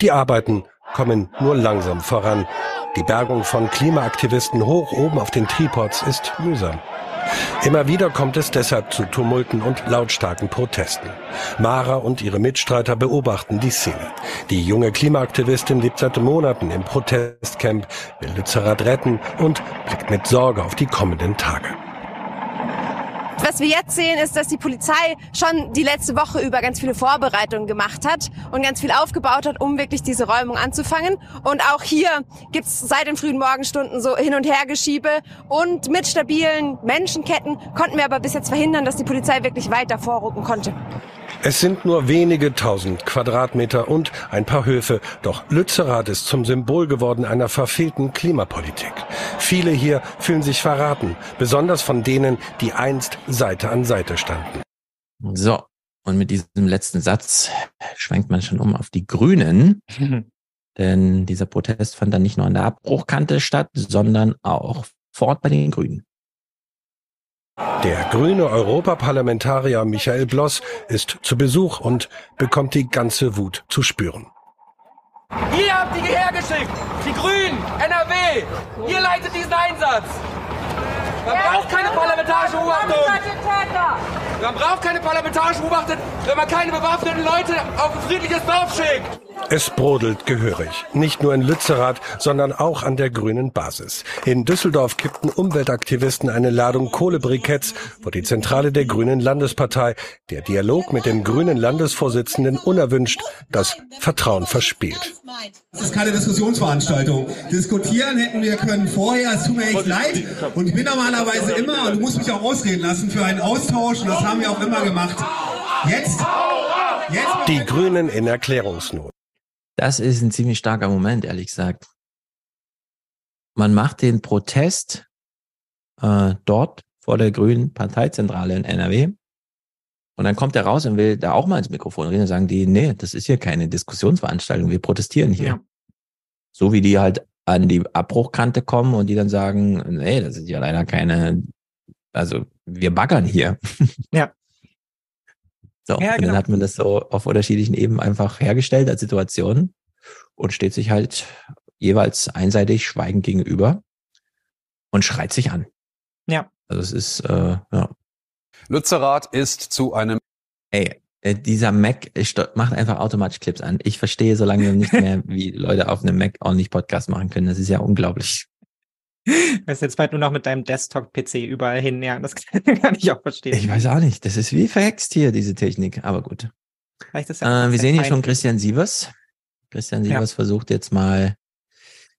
Die Arbeiten kommen nur langsam voran. Die Bergung von Klimaaktivisten hoch oben auf den Tripods ist mühsam. Immer wieder kommt es deshalb zu Tumulten und lautstarken Protesten. Mara und ihre Mitstreiter beobachten die Szene. Die junge Klimaaktivistin lebt seit Monaten im Protestcamp, will Lützerath retten und blickt mit Sorge auf die kommenden Tage. Was wir jetzt sehen, ist, dass die Polizei schon die letzte Woche über ganz viele Vorbereitungen gemacht hat und ganz viel aufgebaut hat, um wirklich diese Räumung anzufangen. Und auch hier gibt's seit den frühen Morgenstunden so Hin- und Hergeschiebe. Und mit stabilen Menschenketten konnten wir aber bis jetzt verhindern, dass die Polizei wirklich weiter vorrücken konnte. Es sind nur wenige tausend Quadratmeter und ein paar Höfe, doch Lützerath ist zum Symbol geworden einer verfehlten Klimapolitik. Viele hier fühlen sich verraten, besonders von denen, die einst Seite an Seite standen. So, und mit diesem letzten Satz schwenkt man schon um auf die Grünen. Denn dieser Protest fand dann nicht nur an der Abbruchkante statt, sondern auch vor Ort bei den Grünen. Der grüne Europaparlamentarier Michael Bloss ist zu Besuch und bekommt die ganze Wut zu spüren. Ihr habt die hergeschickt! Die Grünen, NRW! Ihr leitet diesen Einsatz! Man braucht keine parlamentarische Beobachtung! Man braucht keine parlamentarische Beobachtung, wenn man keine bewaffneten Leute auf ein friedliches Dorf schickt! Es brodelt gehörig. Nicht nur in Lützerath, sondern auch an der grünen Basis. In Düsseldorf kippten Umweltaktivisten eine Ladung Kohlebriketts vor die Zentrale der Grünen Landespartei. Der Dialog mit dem grünen Landesvorsitzenden unerwünscht, das Vertrauen verspielt. Das ist keine Diskussionsveranstaltung. Diskutieren hätten wir können vorher, es tut mir echt leid. Und ich bin normalerweise immer, und du musst mich auch ausreden lassen, für einen Austausch. Und das haben wir auch immer gemacht. Jetzt, jetzt. Die Grünen in Erklärungsnot. Das ist ein ziemlich starker Moment, ehrlich gesagt. Man macht den Protest äh, dort vor der Grünen Parteizentrale in NRW. Und dann kommt er raus und will da auch mal ins Mikrofon reden und sagen die, nee, das ist hier keine Diskussionsveranstaltung, wir protestieren hier. Ja. So wie die halt an die Abbruchkante kommen und die dann sagen, nee, das ist ja leider keine, also wir baggern hier. Ja. So, ja, und dann genau. hat man das so auf unterschiedlichen Ebenen einfach hergestellt als Situation und steht sich halt jeweils einseitig schweigend gegenüber und schreit sich an. Ja. Also es ist, äh, ja. Lützerath ist zu einem Ey, äh, dieser Mac macht einfach automatisch Clips an. Ich verstehe so lange nicht mehr, wie Leute auf einem Mac ordentlich Podcast machen können. Das ist ja unglaublich. Weißt jetzt bald nur noch mit deinem Desktop-PC überall hin. Ja, das kann ich auch verstehen. Ich weiß auch nicht. Das ist wie verhext hier, diese Technik. Aber gut. Ja äh, wir sehen hier schon Christian Sievers. Christian Sievers ja. versucht jetzt mal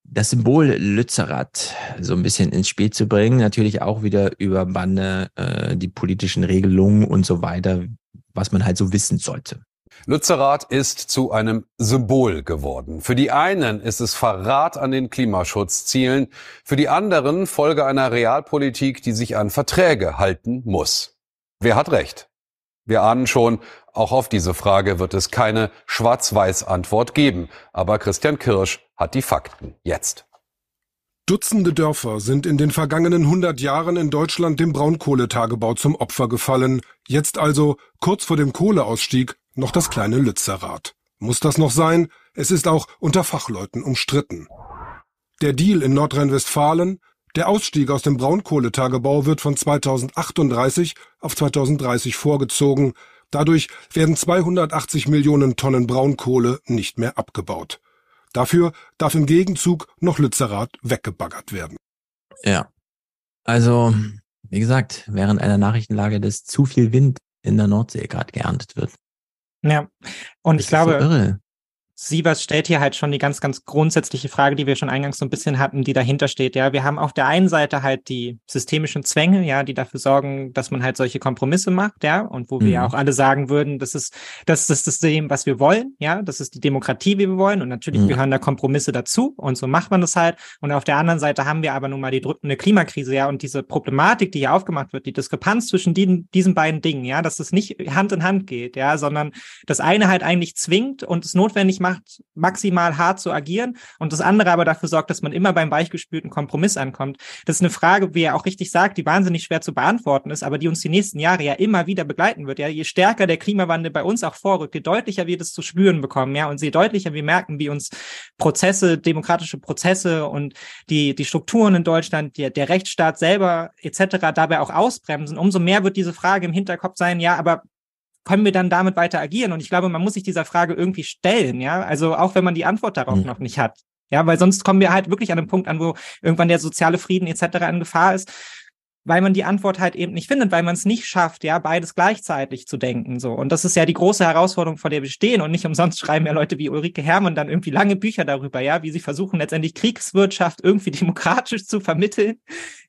das Symbol Lützerath so ein bisschen ins Spiel zu bringen. Natürlich auch wieder über Bande, äh, die politischen Regelungen und so weiter, was man halt so wissen sollte. Lützerath ist zu einem Symbol geworden. Für die einen ist es Verrat an den Klimaschutzzielen, für die anderen Folge einer Realpolitik, die sich an Verträge halten muss. Wer hat recht? Wir ahnen schon, auch auf diese Frage wird es keine Schwarz-Weiß-Antwort geben. Aber Christian Kirsch hat die Fakten jetzt. Dutzende Dörfer sind in den vergangenen 100 Jahren in Deutschland dem Braunkohletagebau zum Opfer gefallen. Jetzt also, kurz vor dem Kohleausstieg, noch das kleine Lützerath. Muss das noch sein? Es ist auch unter Fachleuten umstritten. Der Deal in Nordrhein-Westfalen, der Ausstieg aus dem Braunkohletagebau wird von 2038 auf 2030 vorgezogen. Dadurch werden 280 Millionen Tonnen Braunkohle nicht mehr abgebaut. Dafür darf im Gegenzug noch Lützerath weggebaggert werden. Ja. Also, wie gesagt, während einer Nachrichtenlage, dass zu viel Wind in der Nordsee gerade geerntet wird. Ja, und das ich glaube, so Sievers stellt hier halt schon die ganz, ganz grundsätzliche Frage, die wir schon eingangs so ein bisschen hatten, die dahinter steht. Ja, wir haben auf der einen Seite halt die systemischen Zwänge, ja, die dafür sorgen, dass man halt solche Kompromisse macht, ja, und wo mhm. wir ja auch alle sagen würden, das ist, das ist das System, was wir wollen, ja, das ist die Demokratie, wie wir wollen. Und natürlich mhm. gehören da Kompromisse dazu und so macht man das halt. Und auf der anderen Seite haben wir aber nun mal die drückende Klimakrise, ja, und diese Problematik, die hier aufgemacht wird, die Diskrepanz zwischen die, diesen beiden Dingen, ja, dass es nicht Hand in Hand geht, ja, sondern das eine halt eigentlich zwingt und es notwendig macht, macht, maximal hart zu agieren und das andere aber dafür sorgt, dass man immer beim weichgespülten Kompromiss ankommt. Das ist eine Frage, wie er auch richtig sagt, die wahnsinnig schwer zu beantworten ist, aber die uns die nächsten Jahre ja immer wieder begleiten wird. Ja, je stärker der Klimawandel bei uns auch vorrückt, je deutlicher wir das zu spüren bekommen, ja, und je deutlicher wir merken, wie uns Prozesse, demokratische Prozesse und die, die Strukturen in Deutschland, der, der Rechtsstaat selber etc. dabei auch ausbremsen, umso mehr wird diese Frage im Hinterkopf sein, ja, aber können wir dann damit weiter agieren? Und ich glaube, man muss sich dieser Frage irgendwie stellen, ja. Also auch wenn man die Antwort darauf mhm. noch nicht hat. Ja, weil sonst kommen wir halt wirklich an einen Punkt an, wo irgendwann der soziale Frieden etc. in Gefahr ist weil man die Antwort halt eben nicht findet, weil man es nicht schafft, ja, beides gleichzeitig zu denken, so. Und das ist ja die große Herausforderung, vor der wir stehen. Und nicht umsonst schreiben ja Leute wie Ulrike Herrmann dann irgendwie lange Bücher darüber, ja, wie sie versuchen, letztendlich Kriegswirtschaft irgendwie demokratisch zu vermitteln,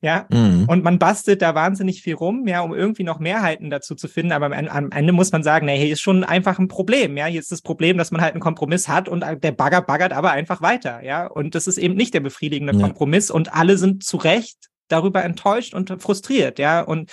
ja. Mhm. Und man bastelt da wahnsinnig viel rum, ja, um irgendwie noch Mehrheiten dazu zu finden. Aber am, am Ende muss man sagen, nee, hier ist schon einfach ein Problem, ja. Hier ist das Problem, dass man halt einen Kompromiss hat und der Bagger baggert aber einfach weiter, ja. Und das ist eben nicht der befriedigende ja. Kompromiss und alle sind zu Recht darüber enttäuscht und frustriert, ja. Und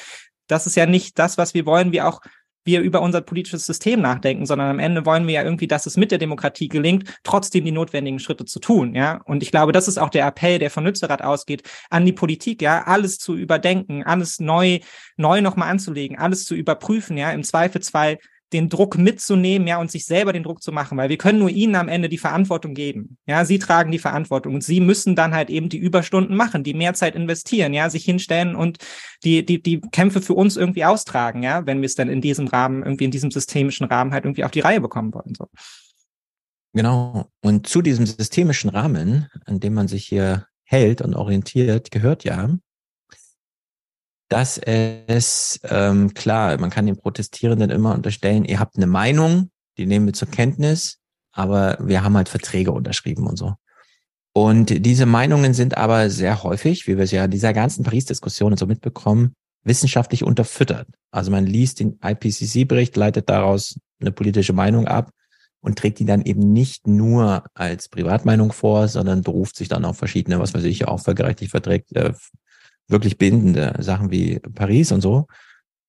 das ist ja nicht das, was wir wollen, wie auch wir über unser politisches System nachdenken, sondern am Ende wollen wir ja irgendwie, dass es mit der Demokratie gelingt, trotzdem die notwendigen Schritte zu tun, ja. Und ich glaube, das ist auch der Appell, der von Nützerath ausgeht, an die Politik, ja, alles zu überdenken, alles neu, neu nochmal anzulegen, alles zu überprüfen, ja, im Zweifelsfall den Druck mitzunehmen, ja, und sich selber den Druck zu machen, weil wir können nur ihnen am Ende die Verantwortung geben. Ja, sie tragen die Verantwortung und sie müssen dann halt eben die Überstunden machen, die mehr Zeit investieren, ja, sich hinstellen und die, die, die Kämpfe für uns irgendwie austragen, ja, wenn wir es dann in diesem Rahmen, irgendwie in diesem systemischen Rahmen halt irgendwie auf die Reihe bekommen wollen, so. Genau. Und zu diesem systemischen Rahmen, an dem man sich hier hält und orientiert, gehört ja, dass es, ähm, klar, man kann den Protestierenden immer unterstellen, ihr habt eine Meinung, die nehmen wir zur Kenntnis, aber wir haben halt Verträge unterschrieben und so. Und diese Meinungen sind aber sehr häufig, wie wir es ja in dieser ganzen Paris-Diskussion so mitbekommen, wissenschaftlich unterfüttert. Also man liest den IPCC-Bericht, leitet daraus eine politische Meinung ab und trägt die dann eben nicht nur als Privatmeinung vor, sondern beruft sich dann auf verschiedene, was weiß ich, auch völkerrechtlich verträgt, äh, wirklich bindende Sachen wie Paris und so.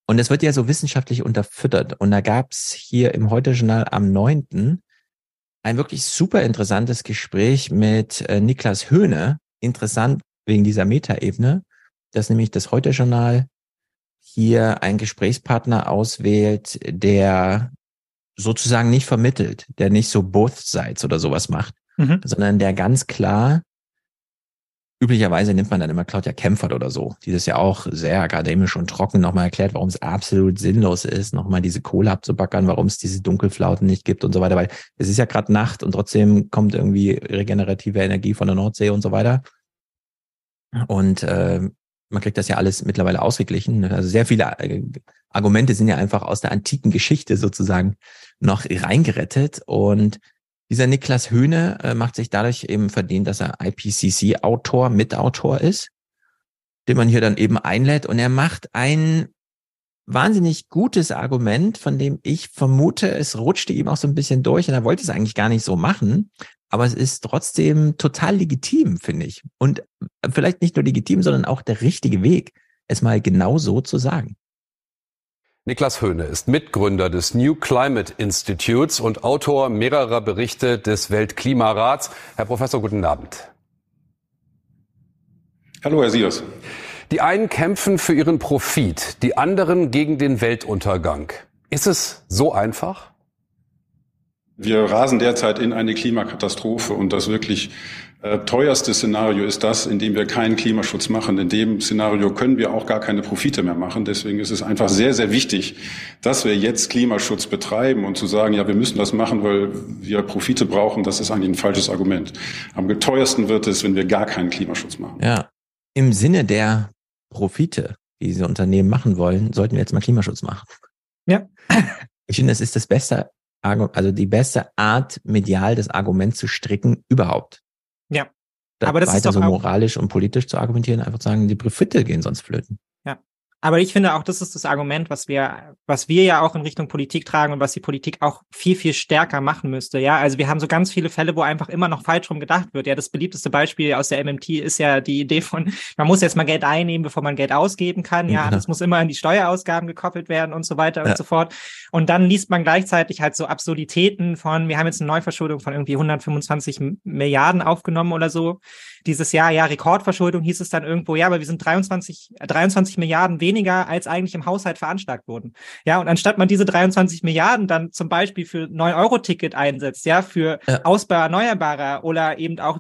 Und es wird ja so wissenschaftlich unterfüttert. Und da gab es hier im Heute-Journal am 9. ein wirklich super interessantes Gespräch mit äh, Niklas Höhne. Interessant wegen dieser Metaebene, dass nämlich das Heute-Journal hier einen Gesprächspartner auswählt, der sozusagen nicht vermittelt, der nicht so both sides oder sowas macht, mhm. sondern der ganz klar üblicherweise nimmt man dann immer Claudia Kempfert oder so, die das ja auch sehr akademisch und trocken nochmal erklärt, warum es absolut sinnlos ist, nochmal diese Kohle abzubackern, warum es diese Dunkelflauten nicht gibt und so weiter, weil es ist ja gerade Nacht und trotzdem kommt irgendwie regenerative Energie von der Nordsee und so weiter. Und äh, man kriegt das ja alles mittlerweile ausgeglichen. Also sehr viele äh, Argumente sind ja einfach aus der antiken Geschichte sozusagen noch reingerettet und dieser Niklas Höhne äh, macht sich dadurch eben verdient, dass er IPCC-Autor, Mitautor ist, den man hier dann eben einlädt. Und er macht ein wahnsinnig gutes Argument, von dem ich vermute, es rutschte ihm auch so ein bisschen durch und er wollte es eigentlich gar nicht so machen. Aber es ist trotzdem total legitim, finde ich. Und vielleicht nicht nur legitim, sondern auch der richtige Weg, es mal genau so zu sagen. Niklas Höhne ist Mitgründer des New Climate Institutes und Autor mehrerer Berichte des Weltklimarats. Herr Professor, guten Abend. Hallo, Herr Siers. Die einen kämpfen für ihren Profit, die anderen gegen den Weltuntergang. Ist es so einfach? Wir rasen derzeit in eine Klimakatastrophe und das wirklich teuerste Szenario ist das, in dem wir keinen Klimaschutz machen. In dem Szenario können wir auch gar keine Profite mehr machen. Deswegen ist es einfach sehr, sehr wichtig, dass wir jetzt Klimaschutz betreiben und zu sagen, ja, wir müssen das machen, weil wir Profite brauchen, das ist eigentlich ein falsches Argument. Am teuersten wird es, wenn wir gar keinen Klimaschutz machen. Ja, im Sinne der Profite, die diese Unternehmen machen wollen, sollten wir jetzt mal Klimaschutz machen. Ja. Ich finde, das ist das beste, also die beste Art, medial das Argument zu stricken überhaupt. Aber das ist doch so moralisch und politisch zu argumentieren, einfach sagen, die Profite gehen sonst flöten. Aber ich finde auch, das ist das Argument, was wir, was wir ja auch in Richtung Politik tragen und was die Politik auch viel, viel stärker machen müsste. Ja, also wir haben so ganz viele Fälle, wo einfach immer noch falsch rum gedacht wird. Ja, das beliebteste Beispiel aus der MMT ist ja die Idee von, man muss jetzt mal Geld einnehmen, bevor man Geld ausgeben kann. Ja, ja. das muss immer an die Steuerausgaben gekoppelt werden und so weiter ja. und so fort. Und dann liest man gleichzeitig halt so Absurditäten von, wir haben jetzt eine Neuverschuldung von irgendwie 125 Milliarden aufgenommen oder so dieses Jahr, ja, Rekordverschuldung hieß es dann irgendwo, ja, aber wir sind 23, 23 Milliarden weniger, als eigentlich im Haushalt veranschlagt wurden. Ja, und anstatt man diese 23 Milliarden dann zum Beispiel für 9-Euro-Ticket einsetzt, ja, für ja. Ausbau erneuerbarer oder eben auch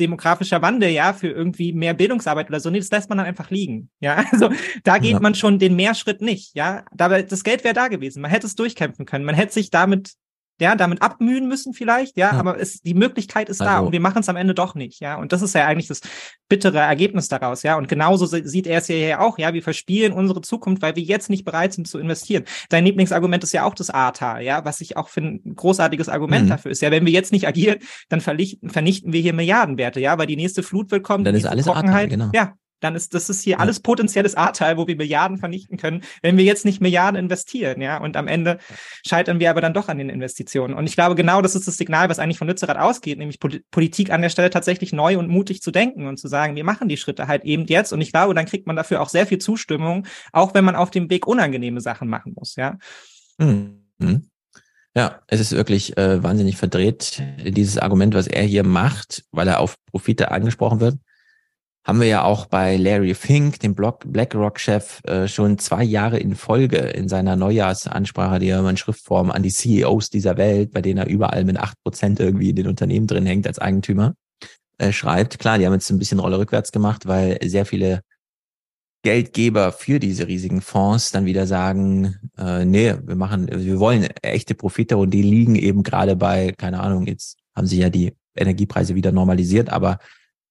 demografischer Wandel, ja, für irgendwie mehr Bildungsarbeit oder so. Nee, das lässt man dann einfach liegen. Ja, also da geht ja. man schon den Mehrschritt nicht. Ja, dabei das Geld wäre da gewesen. Man hätte es durchkämpfen können. Man hätte sich damit ja, damit abmühen müssen vielleicht, ja, ja. aber es, die Möglichkeit ist also. da und wir machen es am Ende doch nicht, ja. Und das ist ja eigentlich das bittere Ergebnis daraus, ja. Und genauso sieht er es ja auch, ja. Wir verspielen unsere Zukunft, weil wir jetzt nicht bereit sind zu investieren. Dein Lieblingsargument ist ja auch das ATA, ja, was ich auch für ein großartiges Argument mhm. dafür ist. Ja, wenn wir jetzt nicht agieren, dann vernichten wir hier Milliardenwerte, ja, weil die nächste Flut will kommen. Dann ist alles ATA, genau. Ja, dann ist das ist hier alles potenzielles A-Teil, wo wir Milliarden vernichten können, wenn wir jetzt nicht Milliarden investieren, ja. Und am Ende scheitern wir aber dann doch an den Investitionen. Und ich glaube, genau das ist das Signal, was eigentlich von Lützerath ausgeht, nämlich Politik an der Stelle tatsächlich neu und mutig zu denken und zu sagen, wir machen die Schritte halt eben jetzt. Und ich glaube, dann kriegt man dafür auch sehr viel Zustimmung, auch wenn man auf dem Weg unangenehme Sachen machen muss, ja. Mhm. Ja, es ist wirklich äh, wahnsinnig verdreht, dieses Argument, was er hier macht, weil er auf Profite angesprochen wird. Haben wir ja auch bei Larry Fink, dem BlackRock-Chef, äh, schon zwei Jahre in Folge in seiner Neujahrsansprache, die er immer in Schriftform an die CEOs dieser Welt, bei denen er überall mit acht Prozent irgendwie in den Unternehmen drin hängt als Eigentümer, äh, schreibt. Klar, die haben jetzt ein bisschen Rolle rückwärts gemacht, weil sehr viele Geldgeber für diese riesigen Fonds dann wieder sagen, äh, nee, wir machen, wir wollen echte Profite und die liegen eben gerade bei, keine Ahnung, jetzt haben sich ja die Energiepreise wieder normalisiert, aber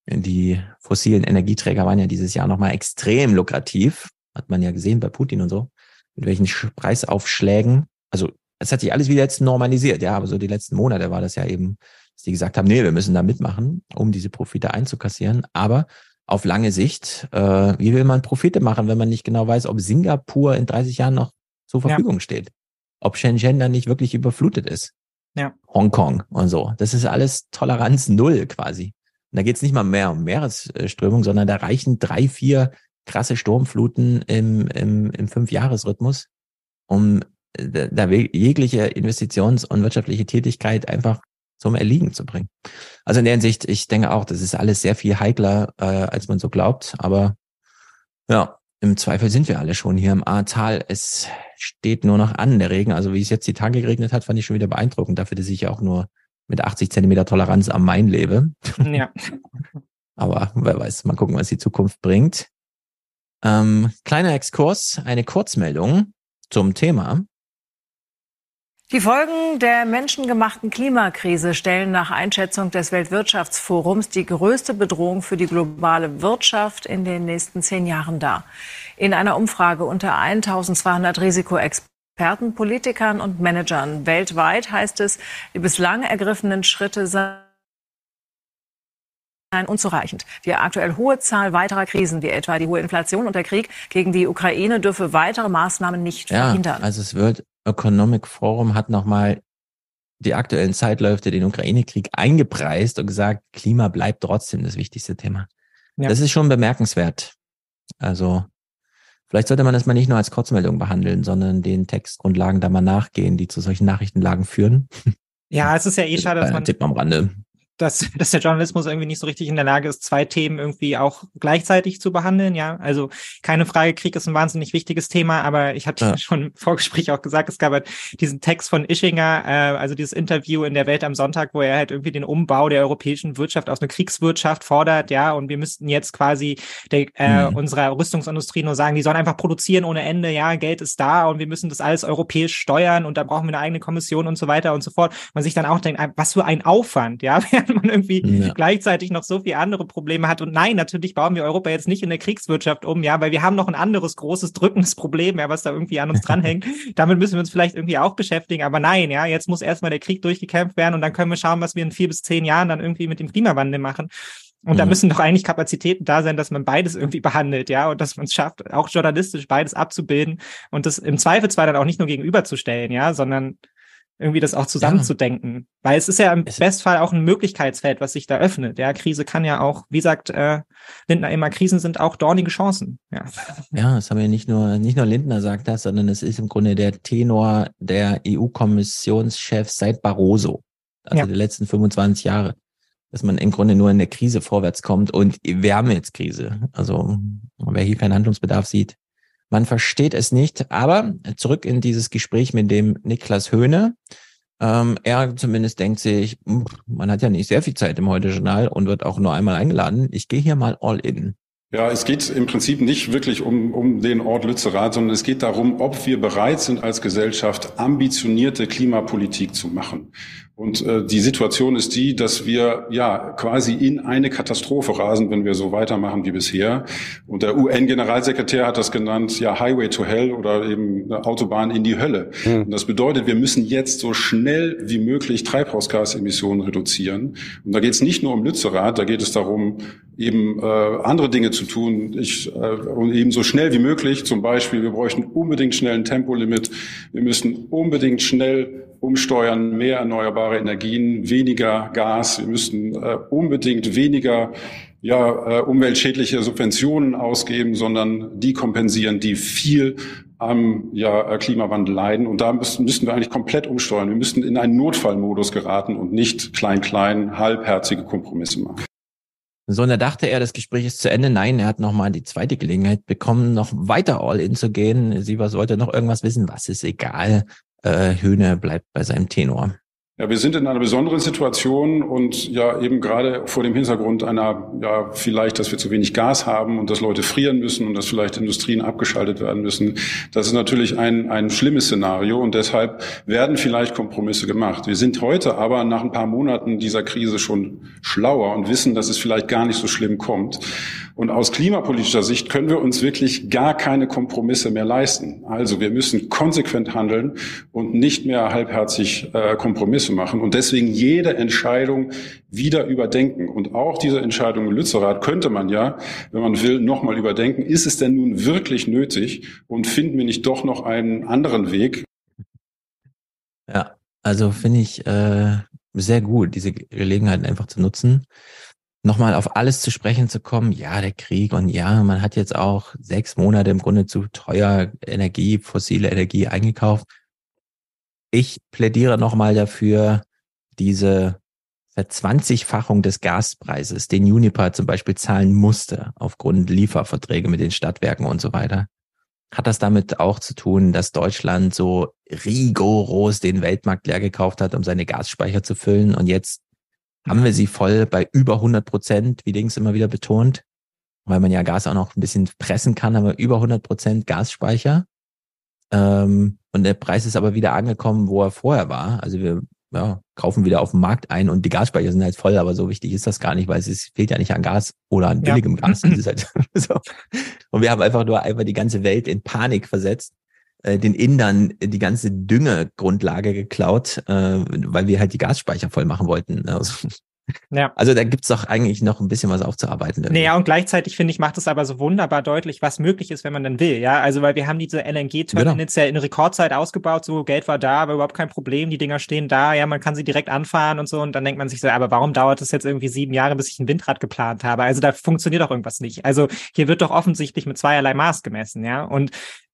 die fossilen Energieträger waren ja dieses Jahr nochmal extrem lukrativ, hat man ja gesehen bei Putin und so, mit welchen Preisaufschlägen. Also es hat sich alles wieder jetzt normalisiert, ja, aber so die letzten Monate war das ja eben, dass die gesagt haben, nee, wir müssen da mitmachen, um diese Profite einzukassieren. Aber auf lange Sicht, äh, wie will man Profite machen, wenn man nicht genau weiß, ob Singapur in 30 Jahren noch zur Verfügung ja. steht? Ob Shenzhen dann nicht wirklich überflutet ist? Ja. Hongkong und so. Das ist alles Toleranz null quasi. Und da geht es nicht mal mehr um Meeresströmung, sondern da reichen drei, vier krasse Sturmfluten im, im, im Fünfjahresrhythmus, um äh, da jegliche Investitions- und wirtschaftliche Tätigkeit einfach zum Erliegen zu bringen. Also in der Hinsicht, ich denke auch, das ist alles sehr viel heikler, äh, als man so glaubt. Aber ja, im Zweifel sind wir alle schon hier im Ahrtal. Es steht nur noch an, der Regen. Also wie es jetzt die Tage geregnet hat, fand ich schon wieder beeindruckend, dafür, dass ich ja auch nur mit 80 Zentimeter Toleranz am Main lebe. Ja. Aber wer weiß, mal gucken, was die Zukunft bringt. Ähm, kleiner Exkurs, eine Kurzmeldung zum Thema. Die Folgen der menschengemachten Klimakrise stellen nach Einschätzung des Weltwirtschaftsforums die größte Bedrohung für die globale Wirtschaft in den nächsten zehn Jahren dar. In einer Umfrage unter 1200 Risikoexperten, Politikern und Managern weltweit heißt es, die bislang ergriffenen Schritte seien unzureichend. Die aktuell hohe Zahl weiterer Krisen, wie etwa die hohe Inflation und der Krieg gegen die Ukraine, dürfe weitere Maßnahmen nicht ja, verhindern. Also es wird Economic Forum hat nochmal die aktuellen Zeitläufe, den Ukraine-Krieg eingepreist und gesagt, Klima bleibt trotzdem das wichtigste Thema. Ja. Das ist schon bemerkenswert. Also vielleicht sollte man das mal nicht nur als Kurzmeldung behandeln, sondern den Textgrundlagen da mal nachgehen, die zu solchen Nachrichtenlagen führen. Ja, es ist ja eh schade, dass man, Tipp am Rande dass, dass der Journalismus irgendwie nicht so richtig in der Lage ist, zwei Themen irgendwie auch gleichzeitig zu behandeln. Ja, also keine Frage, Krieg ist ein wahnsinnig wichtiges Thema, aber ich hatte ja. schon im Vorgespräch auch gesagt, es gab halt diesen Text von Ischinger, äh, also dieses Interview in der Welt am Sonntag, wo er halt irgendwie den Umbau der europäischen Wirtschaft aus einer Kriegswirtschaft fordert, ja, und wir müssten jetzt quasi der, äh, mhm. unserer Rüstungsindustrie nur sagen, die sollen einfach produzieren ohne Ende, ja, Geld ist da und wir müssen das alles europäisch steuern und da brauchen wir eine eigene Kommission und so weiter und so fort. Man sich dann auch denkt, was für ein Aufwand, ja, man irgendwie ja. gleichzeitig noch so viele andere Probleme hat. Und nein, natürlich bauen wir Europa jetzt nicht in der Kriegswirtschaft um, ja, weil wir haben noch ein anderes großes drückendes Problem, ja, was da irgendwie an uns dranhängt. Damit müssen wir uns vielleicht irgendwie auch beschäftigen. Aber nein, ja, jetzt muss erstmal der Krieg durchgekämpft werden und dann können wir schauen, was wir in vier bis zehn Jahren dann irgendwie mit dem Klimawandel machen. Und da müssen doch eigentlich Kapazitäten da sein, dass man beides irgendwie behandelt, ja, und dass man es schafft, auch journalistisch beides abzubilden und das im Zweifelsfall dann auch nicht nur gegenüberzustellen, ja, sondern irgendwie das auch zusammenzudenken. Ja. Weil es ist ja im es Bestfall auch ein Möglichkeitsfeld, was sich da öffnet. Ja, Krise kann ja auch, wie sagt äh, Lindner immer, Krisen sind auch dornige Chancen. Ja, ja das haben ja nicht nur, nicht nur Lindner sagt das, sondern es ist im Grunde der Tenor der EU-Kommissionschefs seit Barroso, also ja. der letzten 25 Jahre, dass man im Grunde nur in der Krise vorwärts kommt und wir haben jetzt Krise. Also wer hier keinen Handlungsbedarf sieht, man versteht es nicht, aber zurück in dieses Gespräch mit dem Niklas Höhne. Ähm, er zumindest denkt sich, man hat ja nicht sehr viel Zeit im Heute-Journal und wird auch nur einmal eingeladen. Ich gehe hier mal all in. Ja, es geht im Prinzip nicht wirklich um, um den Ort Lützerath, sondern es geht darum, ob wir bereit sind, als Gesellschaft ambitionierte Klimapolitik zu machen. Und äh, die Situation ist die, dass wir ja quasi in eine Katastrophe rasen, wenn wir so weitermachen wie bisher. Und der UN-Generalsekretär hat das genannt, ja, Highway to Hell oder eben Autobahn in die Hölle. Mhm. Und das bedeutet, wir müssen jetzt so schnell wie möglich Treibhausgasemissionen reduzieren. Und da geht es nicht nur um Lützerath, da geht es darum, eben äh, andere Dinge zu tun. Ich, äh, und eben so schnell wie möglich. Zum Beispiel, wir bräuchten unbedingt schnell ein Tempolimit. Wir müssen unbedingt schnell umsteuern, mehr erneuerbare Energien, weniger Gas. Wir müssen äh, unbedingt weniger ja, äh, umweltschädliche Subventionen ausgeben, sondern die kompensieren, die viel am ja, äh, Klimawandel leiden. Und da müssen, müssen wir eigentlich komplett umsteuern. Wir müssen in einen Notfallmodus geraten und nicht klein-klein, halbherzige Kompromisse machen. So, und da dachte er, das Gespräch ist zu Ende. Nein, er hat nochmal die zweite Gelegenheit bekommen, noch weiter All-In zu gehen. Sie wollte noch irgendwas wissen. Was ist egal? Äh, Höhne bleibt bei seinem Tenor. Ja, wir sind in einer besonderen Situation und ja eben gerade vor dem Hintergrund einer, ja vielleicht, dass wir zu wenig Gas haben und dass Leute frieren müssen und dass vielleicht Industrien abgeschaltet werden müssen. Das ist natürlich ein, ein schlimmes Szenario und deshalb werden vielleicht Kompromisse gemacht. Wir sind heute aber nach ein paar Monaten dieser Krise schon schlauer und wissen, dass es vielleicht gar nicht so schlimm kommt. Und aus klimapolitischer Sicht können wir uns wirklich gar keine Kompromisse mehr leisten. Also wir müssen konsequent handeln und nicht mehr halbherzig äh, Kompromisse machen und deswegen jede Entscheidung wieder überdenken. Und auch diese Entscheidung in Lützerath könnte man ja, wenn man will, nochmal überdenken. Ist es denn nun wirklich nötig und finden wir nicht doch noch einen anderen Weg? Ja, also finde ich äh, sehr gut, diese Gelegenheit einfach zu nutzen nochmal auf alles zu sprechen zu kommen, ja, der Krieg und ja, man hat jetzt auch sechs Monate im Grunde zu teuer Energie, fossile Energie eingekauft. Ich plädiere nochmal dafür, diese Verzwanzigfachung des Gaspreises, den Juniper zum Beispiel zahlen musste, aufgrund Lieferverträge mit den Stadtwerken und so weiter. Hat das damit auch zu tun, dass Deutschland so rigoros den Weltmarkt leer gekauft hat, um seine Gasspeicher zu füllen und jetzt haben wir sie voll bei über 100 Prozent, wie Dings immer wieder betont, weil man ja Gas auch noch ein bisschen pressen kann, haben wir über 100 Prozent Gasspeicher. Ähm, und der Preis ist aber wieder angekommen, wo er vorher war. Also wir ja, kaufen wieder auf dem Markt ein und die Gasspeicher sind halt voll, aber so wichtig ist das gar nicht, weil es ist, fehlt ja nicht an Gas oder an billigem ja. Gas. Halt so. Und wir haben einfach nur einfach die ganze Welt in Panik versetzt, äh, den Indern die ganze Düngegrundlage geklaut, äh, weil wir halt die Gasspeicher voll machen wollten. Also, ja. Also da gibt's doch eigentlich noch ein bisschen was aufzuarbeiten. Naja, und gleichzeitig finde ich, macht es aber so wunderbar deutlich, was möglich ist, wenn man dann will. Ja, also weil wir haben diese LNG-Terminals genau. ja in Rekordzeit ausgebaut, so Geld war da, war überhaupt kein Problem, die Dinger stehen da, ja, man kann sie direkt anfahren und so und dann denkt man sich so, aber warum dauert es jetzt irgendwie sieben Jahre, bis ich ein Windrad geplant habe? Also da funktioniert doch irgendwas nicht. Also hier wird doch offensichtlich mit zweierlei Maß gemessen, ja. Und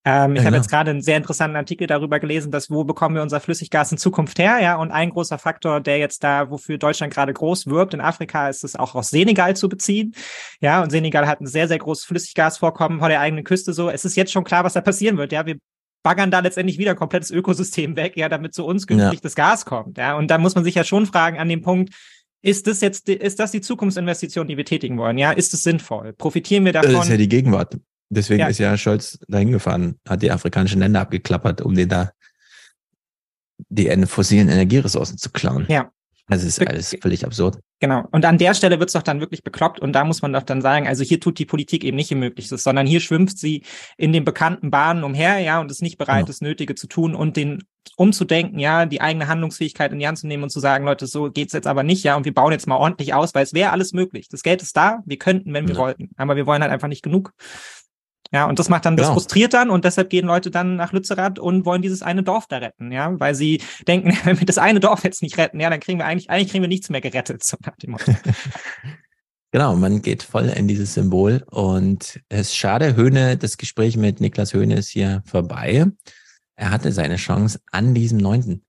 ähm, ich ja, habe ja. jetzt gerade einen sehr interessanten Artikel darüber gelesen, dass wo bekommen wir unser Flüssiggas in Zukunft her, ja, und ein großer Faktor, der jetzt da, wofür Deutschland gerade groß wirbt, in Afrika ist es auch aus Senegal zu beziehen, ja, und Senegal hat ein sehr, sehr großes Flüssiggasvorkommen vor der eigenen Küste so. Es ist jetzt schon klar, was da passieren wird, ja, wir baggern da letztendlich wieder ein komplettes Ökosystem weg, ja, damit zu uns günstig ja. das Gas kommt, ja, und da muss man sich ja schon fragen an dem Punkt, ist das jetzt, ist das die Zukunftsinvestition, die wir tätigen wollen? Ja, ist es sinnvoll? Profitieren wir davon? Das ist ja die Gegenwart. Deswegen ja. ist ja Scholz dahin gefahren, hat die afrikanischen Länder abgeklappert, um den da die fossilen Energieressourcen zu klauen. Ja. Das ist alles völlig absurd. Genau. Und an der Stelle wird's doch dann wirklich bekloppt. Und da muss man doch dann sagen, also hier tut die Politik eben nicht ihr Möglichstes, sondern hier schwimmt sie in den bekannten Bahnen umher, ja, und ist nicht bereit, genau. das Nötige zu tun und den umzudenken, ja, die eigene Handlungsfähigkeit in die Hand zu nehmen und zu sagen, Leute, so geht's jetzt aber nicht, ja, und wir bauen jetzt mal ordentlich aus, weil es wäre alles möglich. Das Geld ist da, wir könnten, wenn wir ja. wollten. Aber wir wollen halt einfach nicht genug. Ja, und das macht dann, das genau. frustriert dann und deshalb gehen Leute dann nach Lützerath und wollen dieses eine Dorf da retten, ja, weil sie denken, wenn wir das eine Dorf jetzt nicht retten, ja, dann kriegen wir eigentlich, eigentlich kriegen wir nichts mehr gerettet, so nach dem Motto. genau, man geht voll in dieses Symbol und es ist schade, Höhne, das Gespräch mit Niklas Höhne ist hier vorbei. Er hatte seine Chance an diesem neunten.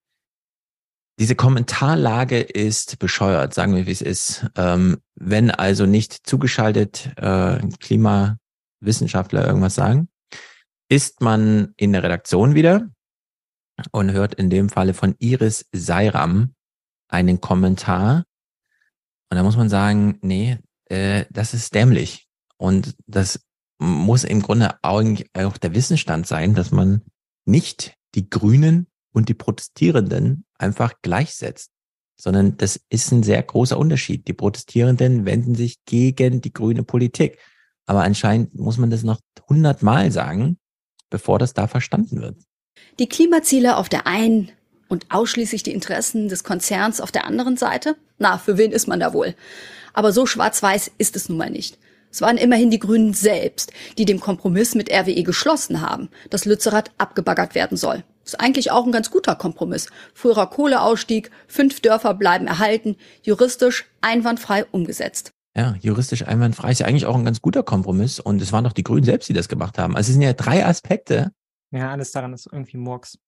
Diese Kommentarlage ist bescheuert, sagen wir, wie es ist. Ähm, wenn also nicht zugeschaltet äh, Klima Wissenschaftler irgendwas sagen, ist man in der Redaktion wieder und hört in dem Falle von Iris Seiram einen Kommentar. Und da muss man sagen, nee, äh, das ist dämlich. Und das muss im Grunde auch der Wissensstand sein, dass man nicht die Grünen und die Protestierenden einfach gleichsetzt, sondern das ist ein sehr großer Unterschied. Die Protestierenden wenden sich gegen die grüne Politik. Aber anscheinend muss man das noch hundertmal sagen, bevor das da verstanden wird. Die Klimaziele auf der einen und ausschließlich die Interessen des Konzerns auf der anderen Seite? Na, für wen ist man da wohl? Aber so schwarz-weiß ist es nun mal nicht. Es waren immerhin die Grünen selbst, die dem Kompromiss mit RWE geschlossen haben, dass Lützerath abgebaggert werden soll. Ist eigentlich auch ein ganz guter Kompromiss. Früherer Kohleausstieg, fünf Dörfer bleiben erhalten, juristisch einwandfrei umgesetzt. Ja, juristisch einwandfrei ist ja eigentlich auch ein ganz guter Kompromiss. Und es waren doch die Grünen selbst, die das gemacht haben. Also es sind ja drei Aspekte. Ja, alles daran ist irgendwie Murks.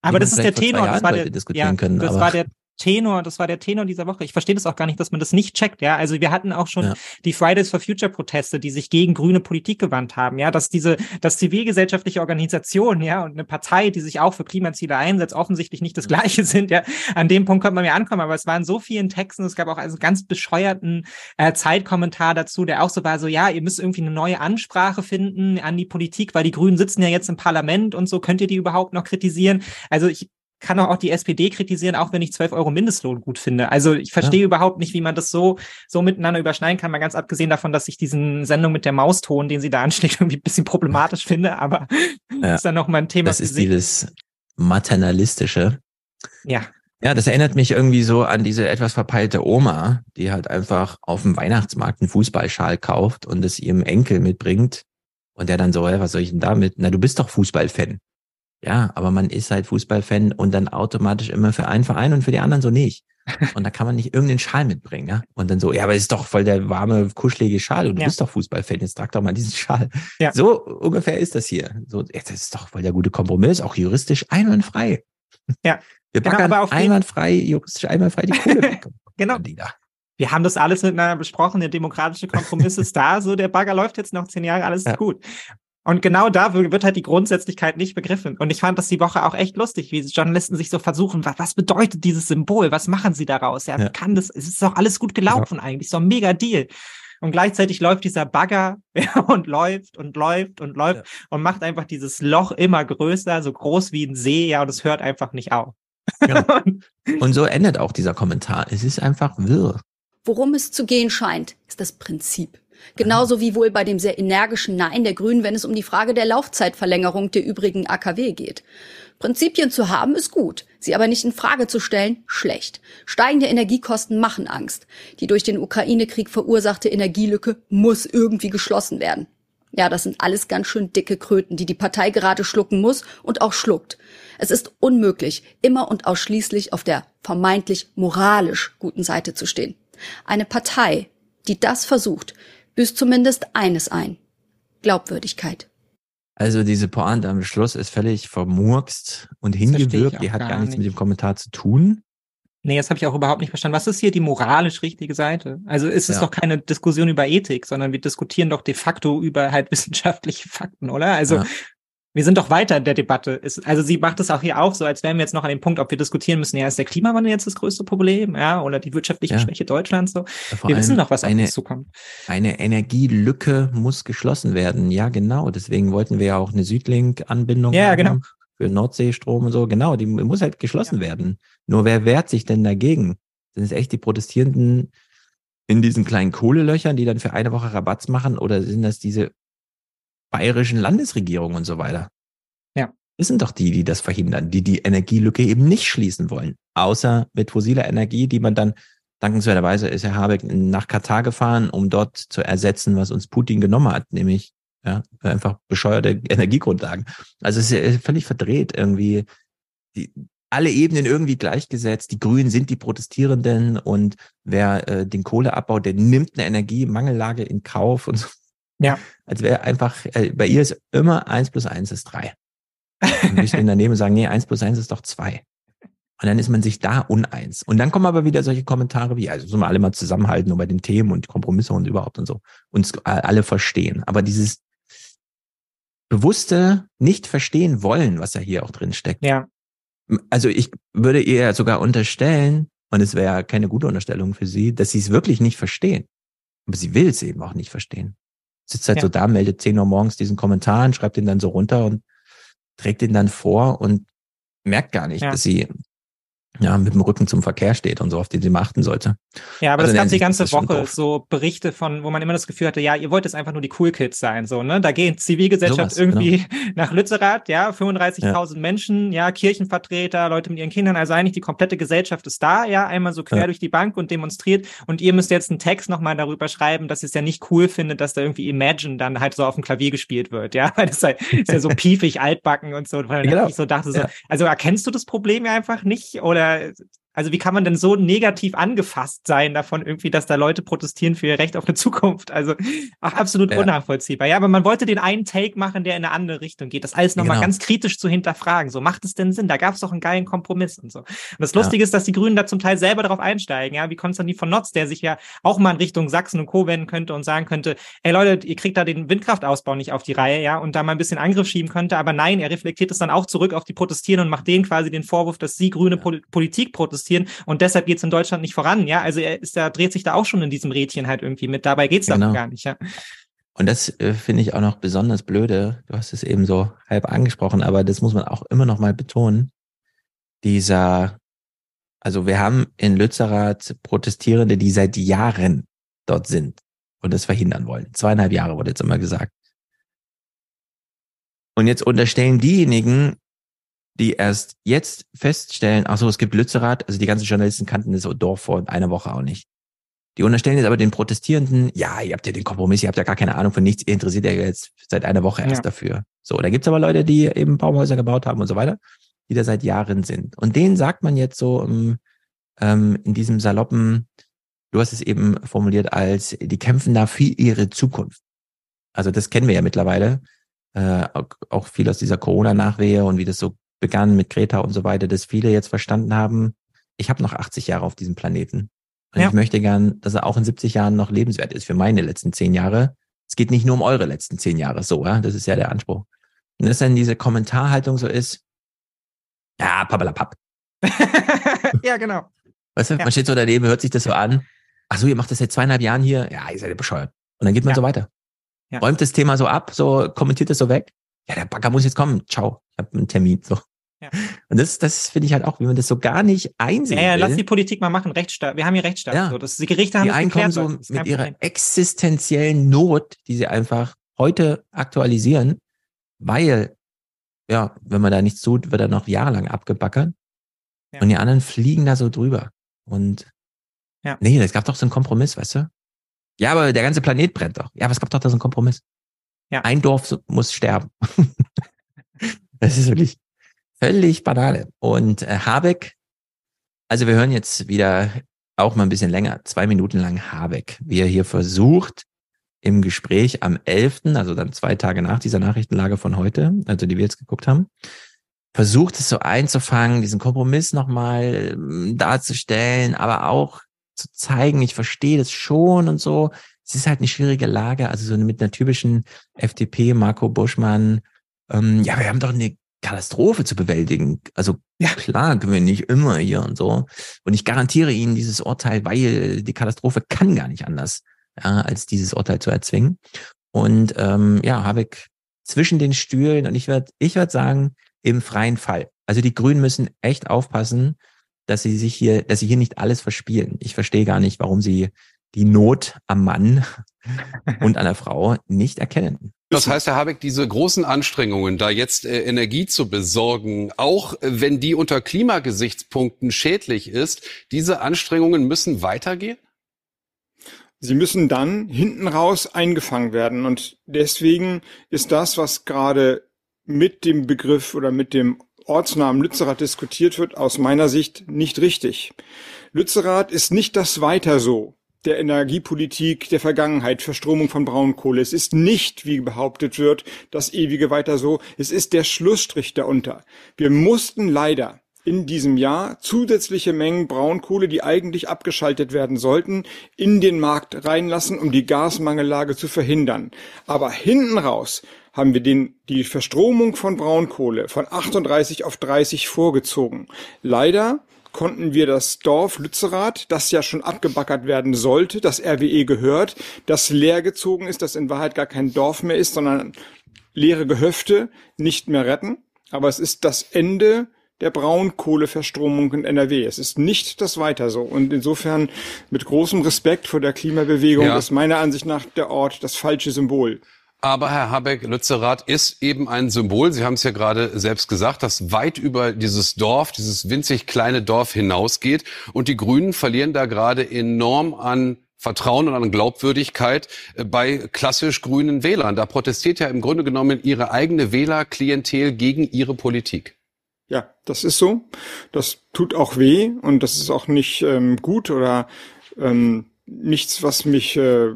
Aber das ist der Tenor. Das war der, ja, können, das war der Tenor, das war der Tenor dieser Woche. Ich verstehe das auch gar nicht, dass man das nicht checkt, ja. Also wir hatten auch schon ja. die Fridays for Future Proteste, die sich gegen grüne Politik gewandt haben, ja, dass diese, dass zivilgesellschaftliche Organisationen, ja, und eine Partei, die sich auch für Klimaziele einsetzt, offensichtlich nicht das Gleiche sind, ja. An dem Punkt könnte man mir ankommen, aber es waren so vielen Texten, es gab auch also ganz bescheuerten äh, Zeitkommentar dazu, der auch so war, so, ja, ihr müsst irgendwie eine neue Ansprache finden an die Politik, weil die Grünen sitzen ja jetzt im Parlament und so, könnt ihr die überhaupt noch kritisieren? Also ich, kann auch die SPD kritisieren, auch wenn ich 12 Euro Mindestlohn gut finde. Also ich verstehe ja. überhaupt nicht, wie man das so, so miteinander überschneiden kann. Mal ganz abgesehen davon, dass ich diesen Sendung mit der Mauston, den sie da anschlägt, irgendwie ein bisschen problematisch finde, aber ja. ist dann noch mal ein Thema. Das ist dieses maternalistische. Ja. Ja, das erinnert mich irgendwie so an diese etwas verpeilte Oma, die halt einfach auf dem Weihnachtsmarkt einen Fußballschal kauft und es ihrem Enkel mitbringt. Und der dann so, hey, was soll ich denn damit? Na, du bist doch Fußballfan. Ja, aber man ist halt Fußballfan und dann automatisch immer für einen Verein und für die anderen so nicht. Und da kann man nicht irgendeinen Schal mitbringen, ja? Und dann so, ja, aber es ist doch voll der warme, kuschelige Schal und du ja. bist doch Fußballfan, jetzt trag doch mal diesen Schal. Ja. So ungefähr ist das hier. So, jetzt ist doch voll der gute Kompromiss, auch juristisch einwandfrei. Ja. Wir packen genau, einwandfrei, juristisch einwandfrei die Kohle genau. Wir haben das alles miteinander besprochen, der demokratische Kompromiss ist da, so der Bagger läuft jetzt noch zehn Jahre, alles ja. ist gut. Und genau da wird halt die Grundsätzlichkeit nicht begriffen. Und ich fand das die Woche auch echt lustig, wie Journalisten sich so versuchen, was, was bedeutet dieses Symbol? Was machen sie daraus? Ja, ja. kann das, es ist doch alles gut gelaufen ja. eigentlich, so ein mega Deal. Und gleichzeitig läuft dieser Bagger ja, und läuft und läuft und läuft ja. und macht einfach dieses Loch immer größer, so groß wie ein See, ja, und es hört einfach nicht auf. Ja. und so endet auch dieser Kommentar. Es ist einfach wirr. Worum es zu gehen scheint, ist das Prinzip. Genauso wie wohl bei dem sehr energischen Nein der Grünen, wenn es um die Frage der Laufzeitverlängerung der übrigen AKW geht. Prinzipien zu haben ist gut, sie aber nicht in Frage zu stellen, schlecht. Steigende Energiekosten machen Angst. Die durch den Ukraine-Krieg verursachte Energielücke muss irgendwie geschlossen werden. Ja, das sind alles ganz schön dicke Kröten, die die Partei gerade schlucken muss und auch schluckt. Es ist unmöglich, immer und ausschließlich auf der vermeintlich moralisch guten Seite zu stehen. Eine Partei, die das versucht, büßt zumindest eines ein. Glaubwürdigkeit. Also diese Pointe am Schluss ist völlig vermurkst und hingewirkt. Die hat gar nichts nicht. mit dem Kommentar zu tun. Nee, das habe ich auch überhaupt nicht verstanden. Was ist hier die moralisch richtige Seite? Also ist es ja. doch keine Diskussion über Ethik, sondern wir diskutieren doch de facto über halt wissenschaftliche Fakten, oder? Also ja wir sind doch weiter in der Debatte. Also sie macht es auch hier auch so, als wären wir jetzt noch an dem Punkt, ob wir diskutieren müssen, ja, ist der Klimawandel jetzt das größte Problem, ja, oder die wirtschaftliche ja. Schwäche Deutschlands so. Ja, wir wissen doch, was eine, auf uns zukommt. Eine Energielücke muss geschlossen werden. Ja, genau. Deswegen wollten wir ja auch eine Südlink-Anbindung ja, haben genau. für Nordseestrom und so. Genau, die muss halt geschlossen ja. werden. Nur wer wehrt sich denn dagegen? Sind es echt die Protestierenden in diesen kleinen Kohlelöchern, die dann für eine Woche Rabatz machen, oder sind das diese bayerischen Landesregierung und so weiter. Ja. Das sind doch die, die das verhindern, die die Energielücke eben nicht schließen wollen. Außer mit fossiler Energie, die man dann, dankenswerterweise ist Herr Habeck nach Katar gefahren, um dort zu ersetzen, was uns Putin genommen hat, nämlich ja, einfach bescheuerte Energiegrundlagen. Also es ist ja völlig verdreht irgendwie. Die, alle Ebenen irgendwie gleichgesetzt. Die Grünen sind die Protestierenden und wer äh, den Kohleabbau, der nimmt eine Energiemangellage in Kauf und so. Ja. Als wäre einfach, äh, bei ihr ist immer eins plus eins ist drei. Und wir stehen daneben und sagen, nee, eins plus eins ist doch zwei. Und dann ist man sich da uneins. Und dann kommen aber wieder solche Kommentare wie, also sollen wir alle mal zusammenhalten bei den Themen und Kompromisse und überhaupt und so. Uns alle verstehen. Aber dieses bewusste nicht verstehen wollen, was ja hier auch drin steckt. Ja. Also ich würde ihr sogar unterstellen, und es wäre keine gute Unterstellung für sie, dass sie es wirklich nicht verstehen. Aber sie will es eben auch nicht verstehen sitzt halt ja. so da, meldet 10 Uhr morgens diesen Kommentar und schreibt ihn dann so runter und trägt ihn dann vor und merkt gar nicht, ja. dass sie ja, mit dem Rücken zum Verkehr steht und so, auf den sie achten sollte. Ja, aber Also das gab die ganze Woche so Berichte von, wo man immer das Gefühl hatte, ja, ihr wollt jetzt einfach nur die Cool Kids sein, so, ne? Da gehen Zivilgesellschaft Sowas, genau. irgendwie nach Lützerath, ja, 35.000 Menschen, ja, Kirchenvertreter, Leute mit ihren Kindern, also eigentlich die komplette Gesellschaft ist da, ja, einmal so quer Ja. durch die Bank und demonstriert und ihr müsst jetzt einen Text nochmal darüber schreiben, dass ihr es ja nicht cool findet, dass da irgendwie Imagine dann halt so auf dem Klavier gespielt wird, ja, weil das ist, halt, ist ja so piefig altbacken und so, weil Genau. ich so dachte, so, Ja. also erkennst du das Problem ja einfach nicht oder yeah, also wie kann man denn so negativ angefasst sein davon irgendwie, dass da Leute protestieren für ihr Recht auf eine Zukunft? Also ach, absolut Ja. unnachvollziehbar. Ja, aber man wollte den einen Take machen, der in eine andere Richtung geht. Das alles nochmal Genau. ganz kritisch zu hinterfragen. So, macht es denn Sinn? Da gab es doch einen geilen Kompromiss und so. Und das Lustige ist, dass die Grünen da zum Teil selber darauf einsteigen, ja, wie Konstantin von Notz, der sich ja auch mal in Richtung Sachsen und Co. wenden könnte und sagen könnte, ey Leute, ihr kriegt da den Windkraftausbau nicht auf die Reihe, ja, und da mal ein bisschen Angriff schieben könnte. Aber nein, er reflektiert es dann auch zurück auf die Protestierenden und macht denen quasi den Vorwurf, dass sie grüne Pol Politik protestieren und deshalb geht es in Deutschland nicht voran, ja. Also er ist da, dreht sich da auch schon in diesem Rädchen halt irgendwie mit. Dabei geht's Genau. doch gar nicht, ja. Und das äh, finde ich auch noch besonders blöde. Du hast es eben so halb angesprochen, aber das muss man auch immer noch mal betonen. Dieser, also wir haben in Lützerath Protestierende, die seit Jahren dort sind und das verhindern wollen. Zweieinhalb Jahre wurde jetzt immer gesagt. Und jetzt unterstellen diejenigen, die erst jetzt feststellen, ach so, es gibt Lützerath, also die ganzen Journalisten kannten das Dorf vor einer Woche auch nicht. Die unterstellen jetzt aber den Protestierenden, ja, ihr habt ja den Kompromiss, ihr habt ja gar keine Ahnung von nichts, ihr interessiert ja jetzt seit einer Woche erst Ja. dafür. So, da gibt's aber Leute, die eben Baumhäuser gebaut haben und so weiter, die da seit Jahren sind. Und denen sagt man jetzt so ähm, ähm, in diesem saloppen, du hast es eben formuliert als, die kämpfen da für ihre Zukunft. Also das kennen wir ja mittlerweile, äh, auch, auch viel aus dieser Corona-Nachwehe und wie das so begann mit Greta und so weiter, dass viele jetzt verstanden haben, ich habe noch 80 Jahre auf diesem Planeten. Und Ja. ich möchte gern, dass er auch in 70 Jahren noch lebenswert ist für meine letzten zehn Jahre. Es geht nicht nur um eure letzten zehn Jahre, so, ja, das ist ja der Anspruch. Und dass dann diese Kommentarhaltung so ist, ja, pappalapapp. ja, genau. Weißt du, Ja. man steht so daneben, hört sich das so an. Ach so, ihr macht das seit zweieinhalb Jahren hier? Ja, ihr seid ja bescheuert. Und dann geht man Ja. so weiter. Ja. Räumt das Thema so ab, so kommentiert das so weg. Ja, der Bagger muss jetzt kommen. Ciao. Ich habe einen Termin. So. Ja. Und das, das finde ich halt auch, wie man das so gar nicht einsehen Ja, ja, will. lass die Politik mal machen. Rechtsstaat. Wir haben hier Rechtsstaat. Ja. So, das, die Gerichte haben die das einen geklärt. so mit ihrer Problem. existenziellen Not, die sie einfach heute aktualisieren, weil, ja, wenn man da nichts tut, wird er noch jahrelang abgebackert. Ja. Und die anderen fliegen da so drüber. Und Ja. nee, es gab doch so einen Kompromiss, weißt du? Ja, aber der ganze Planet brennt doch. Ja, aber es gab doch da so einen Kompromiss. Ja. Ein Dorf muss sterben. das ist wirklich völlig Banane. Und äh, Habeck, also wir hören jetzt wieder auch mal ein bisschen länger, zwei Minuten lang Habeck, wie er hier versucht, im Gespräch am 11., also dann zwei Tage nach dieser Nachrichtenlage von heute, also die wir jetzt geguckt haben, versucht es so einzufangen, diesen Kompromiss nochmal ähm, darzustellen, aber auch zu zeigen, ich verstehe das schon und so. Es ist halt eine schwierige Lage, also so mit einer typischen FDP, Marco Buschmann, ähm, ja, wir haben doch eine Katastrophe zu bewältigen. Also klar können wir nicht immer hier und so. Und ich garantiere Ihnen dieses Urteil, weil die Katastrophe kann gar nicht anders, ja, als dieses Urteil zu erzwingen. Und ähm, ja, Habeck zwischen den Stühlen und ich würde ich würd sagen, im freien Fall. Also die Grünen müssen echt aufpassen, dass sie sich hier, dass sie hier nicht alles verspielen. Ich verstehe gar nicht, warum sie die Not am Mann und an der Frau nicht erkennen. Das heißt, Herr Habeck, diese großen Anstrengungen, da jetzt äh, Energie zu besorgen, auch äh, wenn die unter Klimagesichtspunkten schädlich ist, diese Anstrengungen müssen weitergehen? Sie müssen dann hinten raus eingefangen werden. Und deswegen ist das, was gerade mit dem Begriff oder mit dem Ortsnamen Lützerath diskutiert wird, aus meiner Sicht nicht richtig. Lützerath ist nicht das Weiter so der Energiepolitik der Vergangenheit, Verstromung von Braunkohle. Es ist nicht, wie behauptet wird, das ewige Weiter so. Es ist der Schlussstrich darunter. Wir mussten leider in diesem Jahr zusätzliche Mengen Braunkohle, die eigentlich abgeschaltet werden sollten, in den Markt reinlassen, um die Gasmangellage zu verhindern. Aber hinten raus haben wir den, die Verstromung von Braunkohle von 38 auf 30 vorgezogen. Leider konnten wir das Dorf Lützerath, das ja schon abgebackert werden sollte, das RWE gehört, das leergezogen ist, das in Wahrheit gar kein Dorf mehr ist, sondern leere Gehöfte, nicht mehr retten. Aber es ist das Ende der Braunkohleverstromung in NRW. Es ist nicht das weiter so. Und insofern mit großem Respekt vor der Klimabewegung Ja. ist meiner Ansicht nach der Ort das falsche Symbol. Aber Herr Habeck, Lützerath ist eben ein Symbol. Sie haben es ja gerade selbst gesagt, das weit über dieses Dorf, dieses winzig kleine Dorf hinausgeht. Und die Grünen verlieren da gerade enorm an Vertrauen und an Glaubwürdigkeit äh, bei klassisch grünen Wählern. Da protestiert ja im Grunde genommen ihre eigene Wählerklientel gegen ihre Politik. Ja, das ist so. Das tut auch weh und das ist auch nicht ähm, gut oder ähm, nichts, was mich, äh,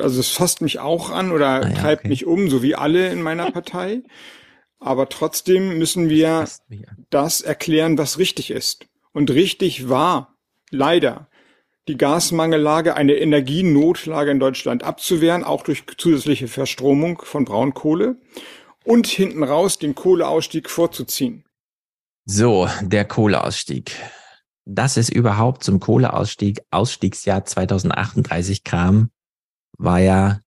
also es fasst mich auch an oder Ah ja, treibt okay. mich um, so wie alle in meiner Partei. Aber trotzdem müssen wir das erklären, was richtig ist. Und richtig war, leider, die Gasmangellage, eine Energienotlage in Deutschland abzuwehren, auch durch zusätzliche Verstromung von Braunkohle und hinten raus den Kohleausstieg vorzuziehen. So, der Kohleausstieg. Dass es überhaupt zum Kohleausstieg, Ausstiegsjahr 2038 kam, war ja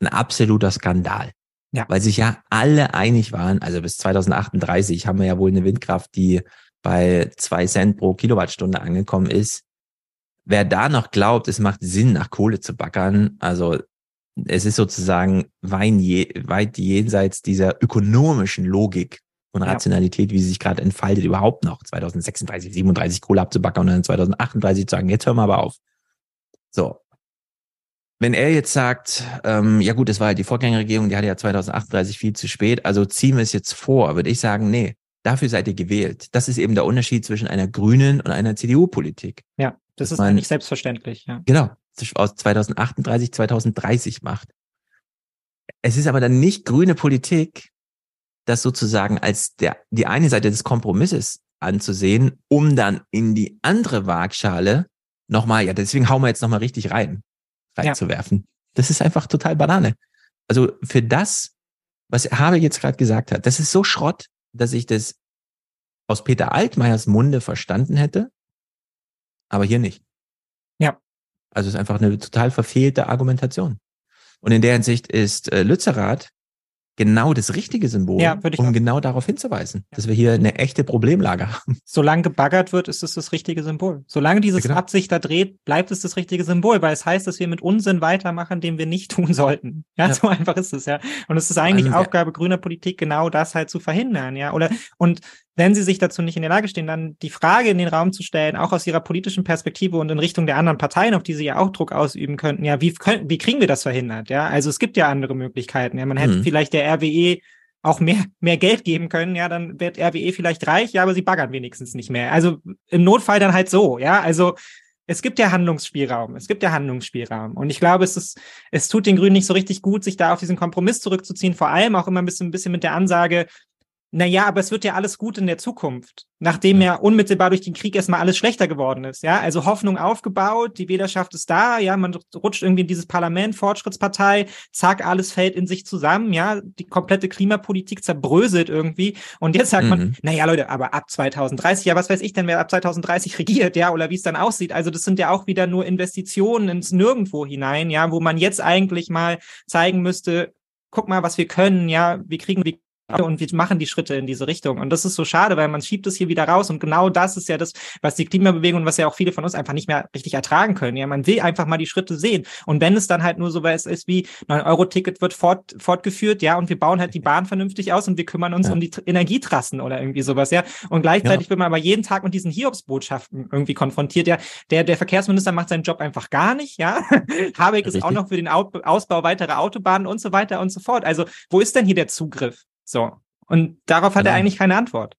ein absoluter Skandal. Ja. Weil sich ja alle einig waren, also bis 2038 haben wir ja wohl eine Windkraft, die bei zwei Cent pro Kilowattstunde angekommen ist. Wer da noch glaubt, es macht Sinn, nach Kohle zu backern, also es ist sozusagen weit jenseits dieser ökonomischen Logik und Ja. Rationalität, wie sie sich gerade entfaltet, überhaupt noch 2036, 37 Kohle abzubackern und dann 2038 zu sagen, jetzt hören wir aber auf. So. Wenn er jetzt sagt, ähm, ja gut, das war halt die Vorgängerregierung, die hatte ja 2038 viel zu spät, also ziehen wir es jetzt vor, würde ich sagen, nee, dafür seid ihr gewählt. Das ist eben der Unterschied zwischen einer grünen und einer CDU-Politik. Ja, das ist man- nicht selbstverständlich, ja. Genau, aus 2038, 2030 macht. Es ist aber dann nicht grüne Politik, das sozusagen als der, die eine Seite des Kompromisses anzusehen, um dann in die andere Waagschale nochmal, ja, deswegen hauen wir jetzt nochmal richtig rein, reinzuwerfen. Das ist einfach total Banane. Also für das, was Habe jetzt gerade gesagt hat, das ist so Schrott, dass ich das aus Peter Altmaiers Munde verstanden hätte, aber hier nicht. Ja. Also es ist einfach eine total verfehlte Argumentation. Und in der Hinsicht ist äh, Lützerath genau das richtige Symbol, Ja, um auch- genau darauf hinzuweisen, dass wir hier eine echte Problemlage haben. Solange gebaggert wird, ist es das richtige Symbol. Solange dieses Genau. Rad sich da dreht, bleibt es das richtige Symbol, weil es heißt, dass wir mit Unsinn weitermachen, den wir nicht tun sollten. Ja, Ja. so einfach ist es, ja. Und es ist eigentlich Also Aufgabe grüner Politik, genau das halt zu verhindern, ja. Oder, und wenn sie sich dazu nicht in der Lage stehen, dann die Frage in den Raum zu stellen, auch aus ihrer politischen Perspektive und in Richtung der anderen Parteien, auf die sie ja auch Druck ausüben könnten, ja, wie können, wie kriegen wir das verhindert, ja? Also es gibt ja andere Möglichkeiten, ja. Man hätte Mhm. vielleicht der RWE auch mehr, mehr Geld geben können, ja, dann wird RWE vielleicht reich, ja, aber sie baggern wenigstens nicht mehr. Also im Notfall dann halt so, ja, also es gibt ja Handlungsspielraum, es gibt ja Handlungsspielraum. Und ich glaube, es ist, es tut den Grünen nicht so richtig gut, sich da auf diesen Kompromiss zurückzuziehen, vor allem auch immer ein bisschen, ein bisschen mit der Ansage, na ja, aber es wird ja alles gut in der Zukunft, nachdem ja. unmittelbar durch den Krieg erstmal alles schlechter geworden ist, ja, also Hoffnung aufgebaut, die Wählerschaft ist da, ja, man rutscht irgendwie in dieses Parlament, Fortschrittspartei, zack, alles fällt in sich zusammen, ja, die komplette Klimapolitik zerbröselt irgendwie und jetzt sagt man, Mhm. na ja, Leute, aber ab 2030, ja, was weiß ich denn, wer ab 2030 regiert, ja, oder wie es dann aussieht, also das sind ja auch wieder nur Investitionen ins Nirgendwo hinein, ja, wo man jetzt eigentlich mal zeigen müsste, guck mal, was wir können, ja, wir kriegen wir und wir machen die Schritte in diese Richtung. Und das ist so schade, weil man schiebt es hier wieder raus. Und genau das ist ja das, was die Klimabewegung und was ja auch viele von uns einfach nicht mehr richtig ertragen können. Ja, man will einfach mal die Schritte sehen. Und wenn es dann halt nur so was ist wie 9-Euro-Ticket wird fort, fortgeführt, ja, und wir bauen halt die Bahn vernünftig aus und wir kümmern uns Ja. um die Tr- Energietrassen oder irgendwie sowas, ja. Und gleichzeitig wird man aber jeden Tag mit diesen Hiobsbotschaften irgendwie konfrontiert. Ja, der, der Verkehrsminister macht seinen Job einfach gar nicht, ja. Habeck ist auch noch für den Au- Ausbau weiterer Autobahnen und so weiter und so fort. Also, wo ist denn hier der Zugriff? So. Und darauf hat er Genau. eigentlich keine Antwort.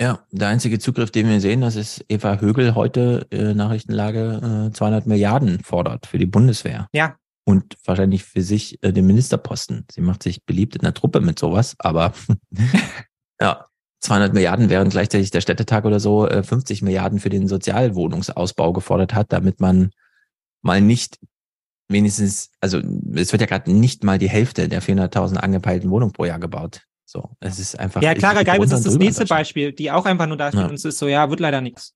Ja, der einzige Zugriff, den wir sehen, das ist Eva Högel heute äh, Nachrichtenlage äh, 200 Milliarden fordert für die Bundeswehr. Ja. Und wahrscheinlich für sich äh, den Ministerposten. Sie macht sich beliebt in der Truppe mit sowas, aber ja, 200 Milliarden, während gleichzeitig der Städtetag oder so äh, 50 Milliarden für den Sozialwohnungsausbau gefordert hat, damit man mal nicht wenigstens, also es wird ja gerade nicht mal die Hälfte der 400.000 angepeilten Wohnungen pro Jahr gebaut. So, es ist einfach. Ja, Clara runter ist das nächste. Beispiel, die auch einfach nur da steht Ja. und es ist so, ja, wird leider nichts.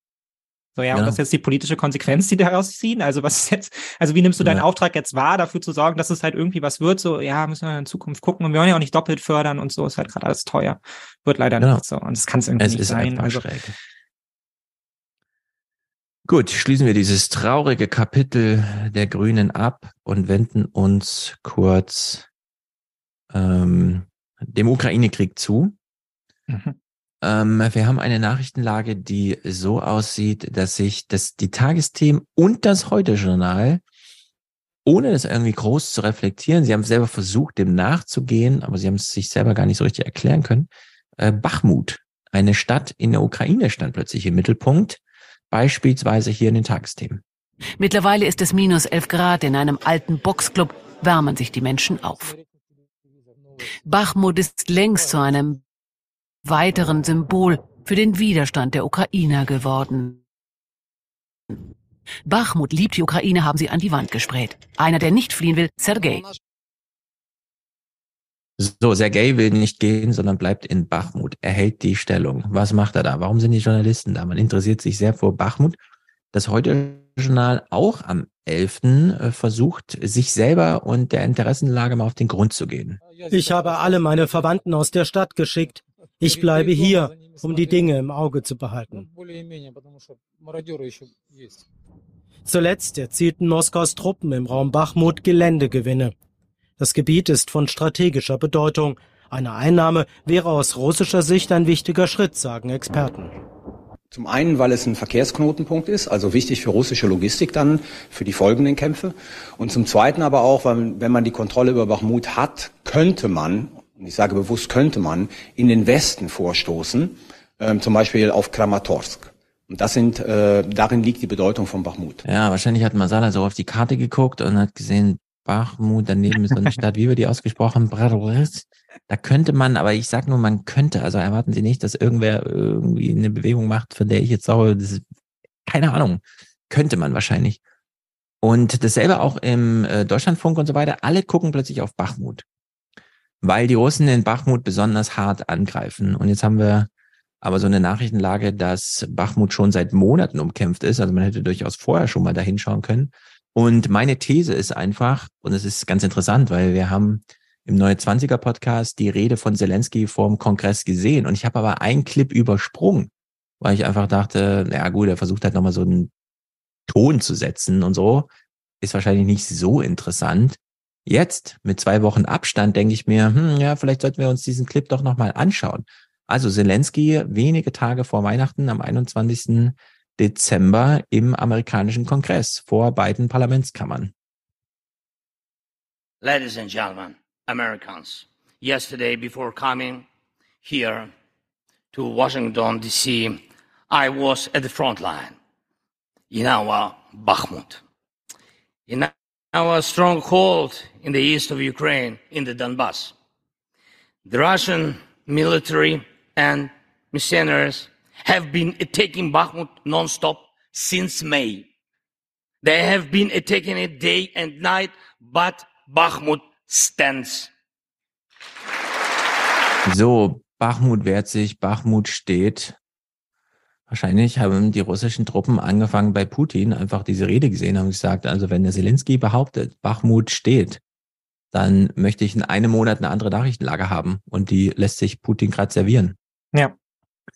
So, ja, Genau. und das ist jetzt die politische Konsequenz, die daraus ziehen. Also, was ist jetzt, also wie nimmst du deinen Ja. Auftrag jetzt wahr, dafür zu sorgen, dass es halt irgendwie was wird? So, ja, müssen wir in Zukunft gucken. Und wir wollen ja auch nicht doppelt fördern und so, ist halt gerade alles teuer. Wird leider Genau. nicht so. Und das kann es irgendwie Es nicht ist sein. Also, schräg. Gut, schließen wir dieses traurige Kapitel der Grünen ab und wenden uns kurz ähm, dem Ukraine-Krieg zu. Mhm. Ähm, wir haben eine Nachrichtenlage, die so aussieht, dass sich das, die Tagesthemen und das Heute-Journal, ohne das irgendwie groß zu reflektieren, sie haben selber versucht, dem nachzugehen, aber sie haben es sich selber gar nicht so richtig erklären können. Äh, Bachmut, eine Stadt in der Ukraine, stand plötzlich im Mittelpunkt, beispielsweise hier in den Tagesthemen. Mittlerweile ist es minus 11 Grad. In einem alten Boxclub wärmen sich die Menschen auf. Bachmut ist längst zu einem weiteren Symbol für den Widerstand der Ukrainer geworden. Bachmut liebt die Ukraine, haben sie an die Wand gesprayt. Einer, der nicht fliehen will, Sergei. So, Sergei will nicht gehen, sondern bleibt in Bachmut. Er hält die Stellung. Was macht er da? Warum sind die Journalisten da? Man interessiert sich sehr vor Bachmut. Das Heute-Journal auch am 11. äh, versucht, sich selber und der Interessenlage mal auf den Grund zu gehen. Ich habe alle meine Verwandten aus der Stadt geschickt. Ich bleibe hier, um die Dinge im Auge zu behalten. Zuletzt erzielten Moskaus Truppen im Raum Bachmut Geländegewinne. Das Gebiet ist von strategischer Bedeutung. Eine Einnahme wäre aus russischer Sicht ein wichtiger Schritt, sagen Experten. Zum einen, weil es ein Verkehrsknotenpunkt ist, also wichtig für russische Logistik dann für die folgenden Kämpfe. Und zum zweiten aber auch, weil wenn man die Kontrolle über Bachmut hat, könnte man, und ich sage bewusst könnte man, in den Westen vorstoßen, ähm, zum Beispiel auf Kramatorsk. Und das sind, äh, darin liegt die Bedeutung von Bachmut. Ja, wahrscheinlich hat Masala so auf die Karte geguckt und hat gesehen, Bachmut, daneben ist so eine Stadt, wie wird die ausgesprochen? Da könnte man, aber ich sag nur, man könnte, also erwarten Sie nicht, dass irgendwer irgendwie eine Bewegung macht, von der ich jetzt sage, ist, keine Ahnung, könnte man wahrscheinlich. Und dasselbe auch im äh, Deutschlandfunk und so weiter, alle gucken plötzlich auf Bachmut, weil die Russen in Bachmut besonders hart angreifen. Und jetzt haben wir aber so eine Nachrichtenlage, dass Bachmut schon seit Monaten umkämpft ist, also man hätte durchaus vorher schon mal da hinschauen können. Und meine These ist einfach, und es ist ganz interessant, weil wir haben im Neue 20er Podcast die Rede von Zelensky vorm Kongress gesehen. Und ich habe aber einen Clip übersprungen, weil ich einfach dachte, na gut, er versucht halt nochmal so einen Ton zu setzen und so. Ist wahrscheinlich nicht so interessant. Jetzt, mit zwei Wochen Abstand, denke ich mir, hm, ja, vielleicht sollten wir uns diesen Clip doch nochmal anschauen. Also Zelensky wenige Tage vor Weihnachten am 21. Dezember im amerikanischen Kongress vor beiden Parlamentskammern. Ladies and gentlemen, Americans, yesterday before coming here to Washington, D.C., I was at the front line in our Bakhmut, in our stronghold in the east of Ukraine, in the Donbass. The Russian military and mercenaries have been attacking Bakhmut non-stop since May. They have been attacking it day and night, but Bakhmut stands. So, Bachmut wehrt sich, Bachmut steht. Wahrscheinlich haben die russischen Truppen angefangen bei Putin, einfach diese Rede gesehen, haben gesagt, also wenn der Zelensky behauptet, Bachmut steht, dann möchte ich in einem Monat eine andere Nachrichtenlage haben und die lässt sich Putin gerade servieren. Ja.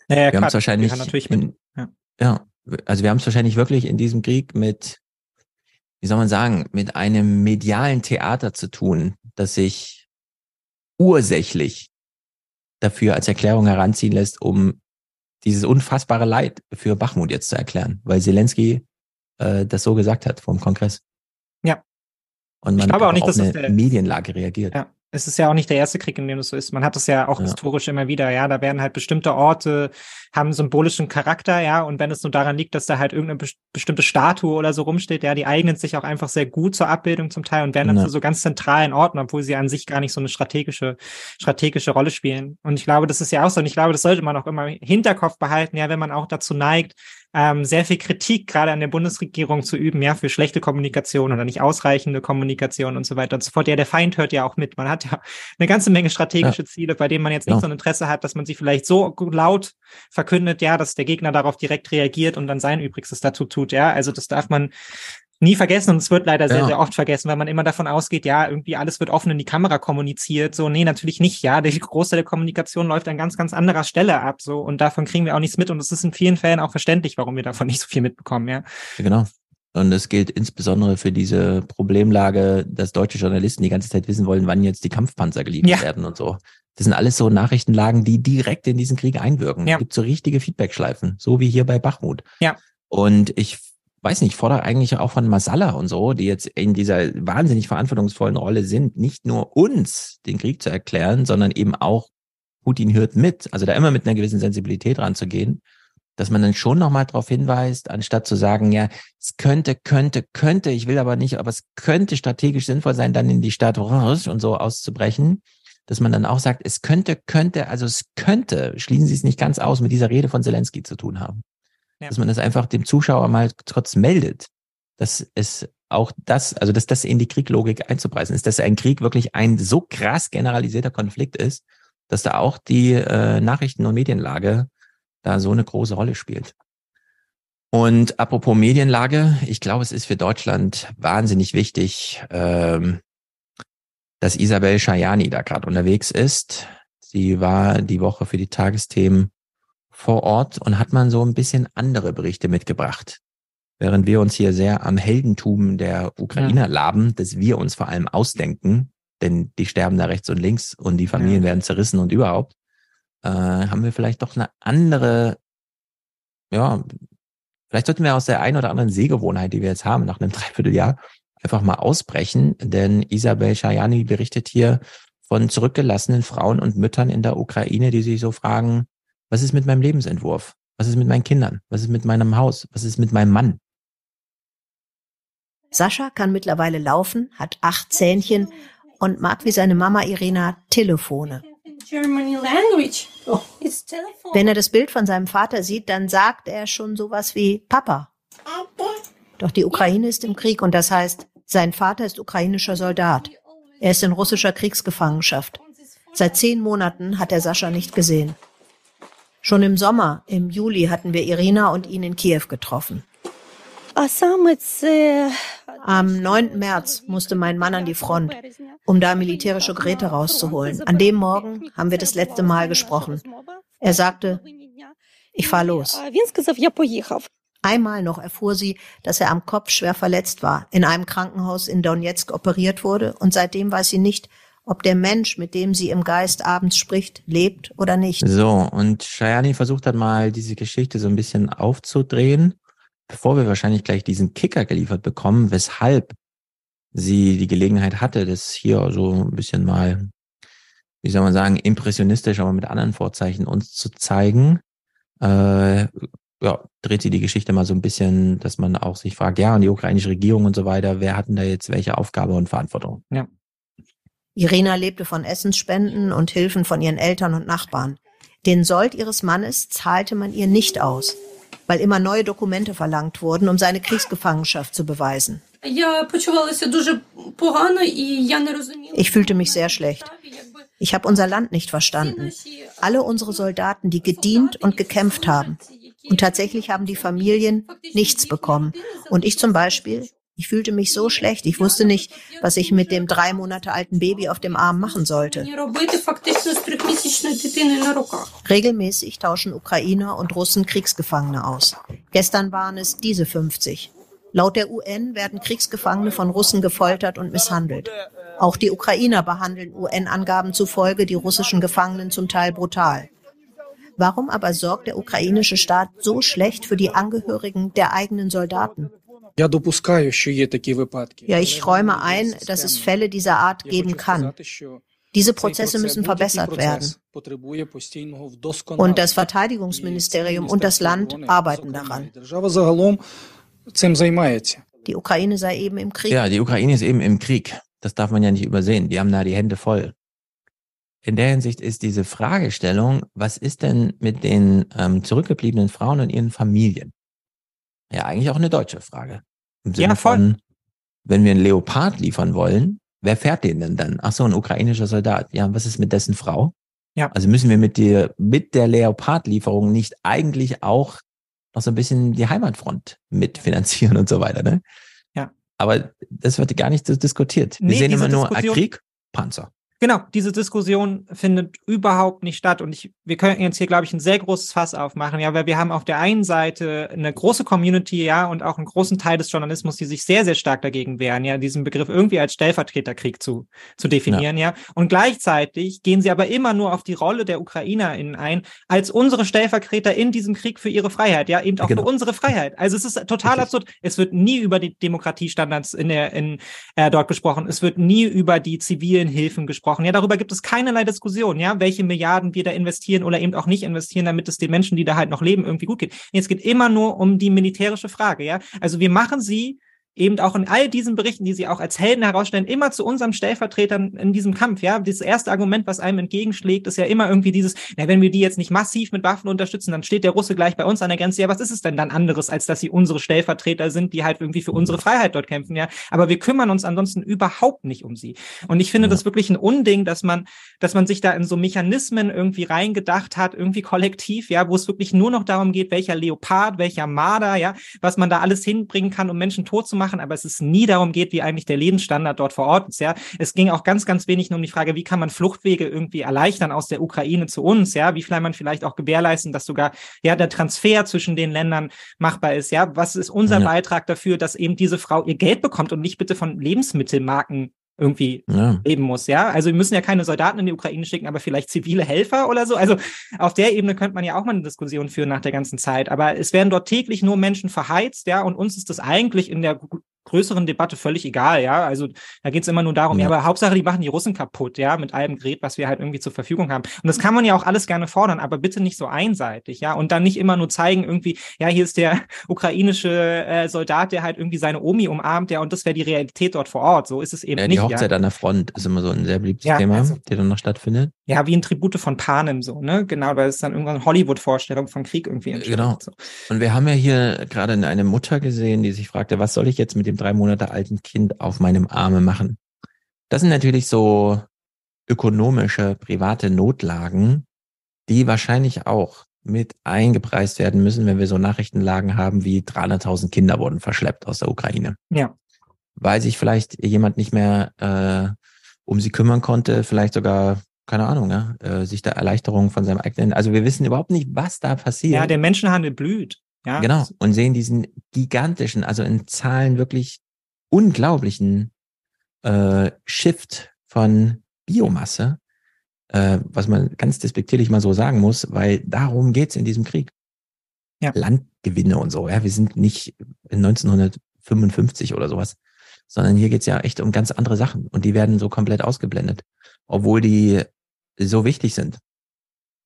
Ja, ja wir haben es wahrscheinlich, natürlich in, mit. Ja. ja, also wir haben es wahrscheinlich wirklich in diesem Krieg mit, wie soll man sagen, mit einem medialen Theater zu tun, das sich ursächlich dafür als Erklärung heranziehen lässt, um dieses unfassbare Leid für Bachmut jetzt zu erklären, weil Zelensky äh, das so gesagt hat vom Kongress. Ja. Und man Ich glaube auch nicht, dass das eine der- Medienlage reagiert. Ja. Es ist ja auch nicht der erste Krieg, in dem das so ist. Man hat es ja auch Ja. historisch immer wieder, ja. Da werden halt bestimmte Orte, haben symbolischen Charakter, ja. Und wenn es nur daran liegt, dass da halt irgendeine bes- bestimmte Statue oder so rumsteht, ja, die eignen sich auch einfach sehr gut zur Abbildung zum Teil und werden dann Ja. zu so ganz zentralen Orten, obwohl sie an sich gar nicht so eine strategische, strategische Rolle spielen. Und ich glaube, das ist ja auch so. Und ich glaube, das sollte man auch immer im Hinterkopf behalten, ja, wenn man auch dazu neigt, ähm, sehr viel Kritik gerade an der Bundesregierung zu üben, ja, für schlechte Kommunikation oder nicht ausreichende Kommunikation und so weiter und so fort. Ja, der Feind hört ja auch mit. Man hat ja eine ganze Menge strategische ja. Ziele, bei denen man jetzt nicht ja. so ein Interesse hat, dass man sie vielleicht so laut verkündet, ja, dass der Gegner darauf direkt reagiert und dann sein Übrigstes dazu tut, ja. Also das darf man nie vergessen und es wird leider sehr, ja. sehr oft vergessen, weil man immer davon ausgeht, ja, irgendwie alles wird offen in die Kamera kommuniziert. So, nee, natürlich nicht, ja. Der Großteil der Kommunikation läuft an ganz, ganz anderer Stelle ab, so, und davon kriegen wir auch nichts mit und es ist in vielen Fällen auch verständlich, warum wir davon nicht so viel mitbekommen, ja. Genau. Und es gilt insbesondere für diese Problemlage, dass deutsche Journalisten die ganze Zeit wissen wollen, wann jetzt die Kampfpanzer geliefert ja. werden und so. Das sind alles so Nachrichtenlagen, die direkt in diesen Krieg einwirken. Ja. Es gibt so richtige Feedbackschleifen, so wie hier bei Bachmut. Ja. Und ich weiß nicht, fordere eigentlich auch von Masala und so, die jetzt in dieser wahnsinnig verantwortungsvollen Rolle sind, nicht nur uns den Krieg zu erklären, sondern eben auch Putin hört mit, also da immer mit einer gewissen Sensibilität ranzugehen, dass man dann schon nochmal darauf hinweist, anstatt zu sagen, ja, es könnte, könnte, könnte, ich will aber nicht, aber es könnte strategisch sinnvoll sein, dann in die Stadt und so auszubrechen, dass man dann auch sagt, es könnte, könnte, also es könnte, schließen Sie es nicht ganz aus, mit dieser Rede von Zelensky zu tun haben. Ja. Dass man das einfach dem Zuschauer mal trotz meldet, dass es auch das, also dass das in die Krieglogik einzupreisen ist, dass ein Krieg wirklich ein so krass generalisierter Konflikt ist, dass da auch die äh, Nachrichten- und Medienlage da so eine große Rolle spielt. Und apropos Medienlage, ich glaube, es ist für Deutschland wahnsinnig wichtig, ähm, dass Isabel Schajani da gerade unterwegs ist. Sie war die Woche für die Tagesthemen vor Ort und hat man so ein bisschen andere Berichte mitgebracht. Während wir uns hier sehr am Heldentum der Ukrainer ja. laben, dass wir uns vor allem ausdenken, denn die sterben da rechts und links und die Familien ja. werden zerrissen und überhaupt, äh, haben wir vielleicht doch eine andere, ja, vielleicht sollten wir aus der ein oder anderen Sehgewohnheit, die wir jetzt haben, nach einem Dreivierteljahr, einfach mal ausbrechen, denn Isabel Schajani berichtet hier von zurückgelassenen Frauen und Müttern in der Ukraine, die sich so fragen, was ist mit meinem Lebensentwurf? Was ist mit meinen Kindern? Was ist mit meinem Haus? Was ist mit meinem Mann? Sascha kann mittlerweile laufen, hat acht Zähnchen und mag wie seine Mama Irina Telefone. Wenn er das Bild von seinem Vater sieht, dann sagt er schon sowas wie Papa. Doch die Ukraine ist im Krieg und das heißt, sein Vater ist ukrainischer Soldat. Er ist in russischer Kriegsgefangenschaft. Seit zehn Monaten hat er Sascha nicht gesehen. Schon im Sommer, im Juli, hatten wir Irina und ihn in Kiew getroffen. Am 9. März musste mein Mann an die Front, um da militärische Geräte rauszuholen. An dem Morgen haben wir das letzte Mal gesprochen. Er sagte, ich fahr los. Einmal noch erfuhr sie, dass er am Kopf schwer verletzt war, in einem Krankenhaus in Donetsk operiert wurde und seitdem weiß sie nicht, ob der Mensch, mit dem sie im Geist abends spricht, lebt oder nicht. So, und Shayani versucht dann mal, diese Geschichte so ein bisschen aufzudrehen, bevor wir wahrscheinlich gleich diesen Kicker geliefert bekommen, weshalb sie die Gelegenheit hatte, das hier so ein bisschen mal, wie soll man sagen, impressionistisch, aber mit anderen Vorzeichen uns zu zeigen. Äh, ja, dreht sie die Geschichte mal so ein bisschen, dass man auch sich fragt, ja, und die ukrainische Regierung und so weiter, wer hat denn da jetzt welche Aufgabe und Verantwortung? Ja. Irina lebte von Essensspenden und Hilfen von ihren Eltern und Nachbarn. Den Sold ihres Mannes zahlte man ihr nicht aus, weil immer neue Dokumente verlangt wurden, um seine Kriegsgefangenschaft zu beweisen. Ich fühlte mich sehr schlecht. Ich habe unser Land nicht verstanden. Alle unsere Soldaten, die gedient und gekämpft haben. Und tatsächlich haben die Familien nichts bekommen. Und ich zum Beispiel, ich fühlte mich so schlecht. Ich wusste nicht, was ich mit dem drei Monate alten Baby auf dem Arm machen sollte. Regelmäßig tauschen Ukrainer und Russen Kriegsgefangene aus. Gestern waren es diese 50. Laut der UN werden Kriegsgefangene von Russen gefoltert und misshandelt. Auch die Ukrainer behandeln UN-Angaben zufolge die russischen Gefangenen zum Teil brutal. Warum aber sorgt der ukrainische Staat so schlecht für die Angehörigen der eigenen Soldaten? Ja, ich räume ein, dass es Fälle dieser Art geben kann. Diese Prozesse müssen verbessert werden. Und das Verteidigungsministerium und das Land arbeiten daran. Die Ukraine sei eben im Krieg. Ja, die Ukraine ist eben im Krieg. Das darf man ja nicht übersehen. Die haben da die Hände voll. In der Hinsicht ist diese Fragestellung, was ist denn mit den ähm, zurückgebliebenen Frauen und ihren Familien? Ja, eigentlich auch eine deutsche Frage. Im Sinne ja, voll. von, wenn wir einen Leopard liefern wollen, wer fährt den denn dann? Ach so, ein ukrainischer Soldat. Ja, was ist mit dessen Frau? Ja. Also müssen wir mit der, mit der Leopard-Lieferung nicht eigentlich auch noch so ein bisschen die Heimatfront mitfinanzieren und so weiter, ne? Ja. Aber das wird gar nicht so diskutiert. Wir Nee, sehen immer nur Diskussion- Krieg, Panzer. Genau, diese Diskussion findet überhaupt nicht statt. Und ich, wir könnten jetzt hier, glaube ich, ein sehr großes Fass aufmachen, ja, weil wir haben auf der einen Seite eine große Community, ja, und auch einen großen Teil des Journalismus, die sich sehr, sehr stark dagegen wehren, ja, diesen Begriff irgendwie als Stellvertreterkrieg zu, zu definieren, ja. Und gleichzeitig gehen sie aber immer nur auf die Rolle der UkrainerInnen ein, als unsere Stellvertreter in diesem Krieg für ihre Freiheit, ja, eben auch Genau. für unsere Freiheit. Also es ist total absurd. Es wird nie über die Demokratiestandards in der, in, äh, dort gesprochen. Es wird nie über die zivilen Hilfen gesprochen. Ja, darüber gibt es keinerlei Diskussion, ja, welche Milliarden wir da investieren oder eben auch nicht investieren, damit es den Menschen, die da halt noch leben, irgendwie gut geht. Es geht immer nur um die militärische Frage, ja. Also wir machen sie eben auch in all diesen Berichten, die sie auch als Helden herausstellen, immer zu unserem Stellvertretern in diesem Kampf, ja. Das erste Argument, was einem entgegenschlägt, ist ja immer irgendwie dieses, na, wenn wir die jetzt nicht massiv mit Waffen unterstützen, dann steht der Russe gleich bei uns an der Grenze. Ja, was ist es denn dann anderes, als dass sie unsere Stellvertreter sind, die halt irgendwie für unsere Freiheit dort kämpfen, ja. Aber wir kümmern uns ansonsten überhaupt nicht um sie. Und ich finde das wirklich ein Unding, dass man, dass man sich da in so Mechanismen irgendwie reingedacht hat, irgendwie kollektiv, ja, wo es wirklich nur noch darum geht, welcher Leopard, welcher Marder, ja, was man da alles hinbringen kann, um Menschen tot zu machen, aber es ist nie darum geht, wie eigentlich der Lebensstandard dort vor Ort ist, ja. Es ging auch ganz, ganz wenig nur um die Frage, wie kann man Fluchtwege irgendwie erleichtern aus der Ukraine zu uns, ja, wie kann man vielleicht auch gewährleisten, dass sogar, ja, der Transfer zwischen den Ländern machbar ist, ja. Was ist unser Ja. Beitrag dafür, dass eben diese Frau ihr Geld bekommt und nicht bitte von Lebensmittelmarken irgendwie Ja. leben muss, ja. Also wir müssen ja keine Soldaten in die Ukraine schicken, aber vielleicht zivile Helfer oder so. Also auf der Ebene könnte man ja auch mal eine Diskussion führen nach der ganzen Zeit. Aber es werden dort täglich nur Menschen verheizt, ja, und uns ist das eigentlich in der größeren Debatte völlig egal, ja. Also da geht es immer nur darum, ja. Ja. aber Hauptsache, die machen die Russen kaputt, ja, mit allem Gerät, was wir halt irgendwie zur Verfügung haben. Und das kann man ja auch alles gerne fordern, aber bitte nicht so einseitig, ja. Und dann nicht immer nur zeigen, irgendwie, ja, hier ist der ukrainische äh, Soldat, der halt irgendwie seine Omi umarmt, ja, und das wäre die Realität dort vor Ort. So ist es eben Ja, die nicht. Hochzeit ja. an der Front ist immer so ein sehr beliebtes Ja, Thema, also- die dann noch stattfindet. Ja, wie ein Tribute von Panem so, ne? Genau, weil es dann irgendwann Hollywood-Vorstellung von Krieg irgendwie entsteht. Genau. Und wir haben ja hier gerade eine Mutter gesehen, die sich fragte, was soll ich jetzt mit dem drei Monate alten Kind auf meinem Arme machen? Das sind natürlich so ökonomische, private Notlagen, die wahrscheinlich auch mit eingepreist werden müssen, wenn wir so Nachrichtenlagen haben wie 300.000 Kinder wurden verschleppt aus der Ukraine, Ja. weil sich vielleicht jemand nicht mehr äh, um sie kümmern konnte, vielleicht sogar keine Ahnung, ja, äh, sich der Erleichterung von seinem eigenen, also wir wissen überhaupt nicht, was da passiert. Ja, der Menschenhandel blüht. Ja, Genau. Und sehen diesen gigantischen, also in Zahlen wirklich unglaublichen äh, Shift von Biomasse, äh, was man ganz despektierlich mal so sagen muss, weil darum geht's in diesem Krieg. Ja. Landgewinne und so. Ja, wir sind nicht in 1955 oder sowas, sondern hier geht's ja echt um ganz andere Sachen und die werden so komplett ausgeblendet, obwohl die so wichtig sind.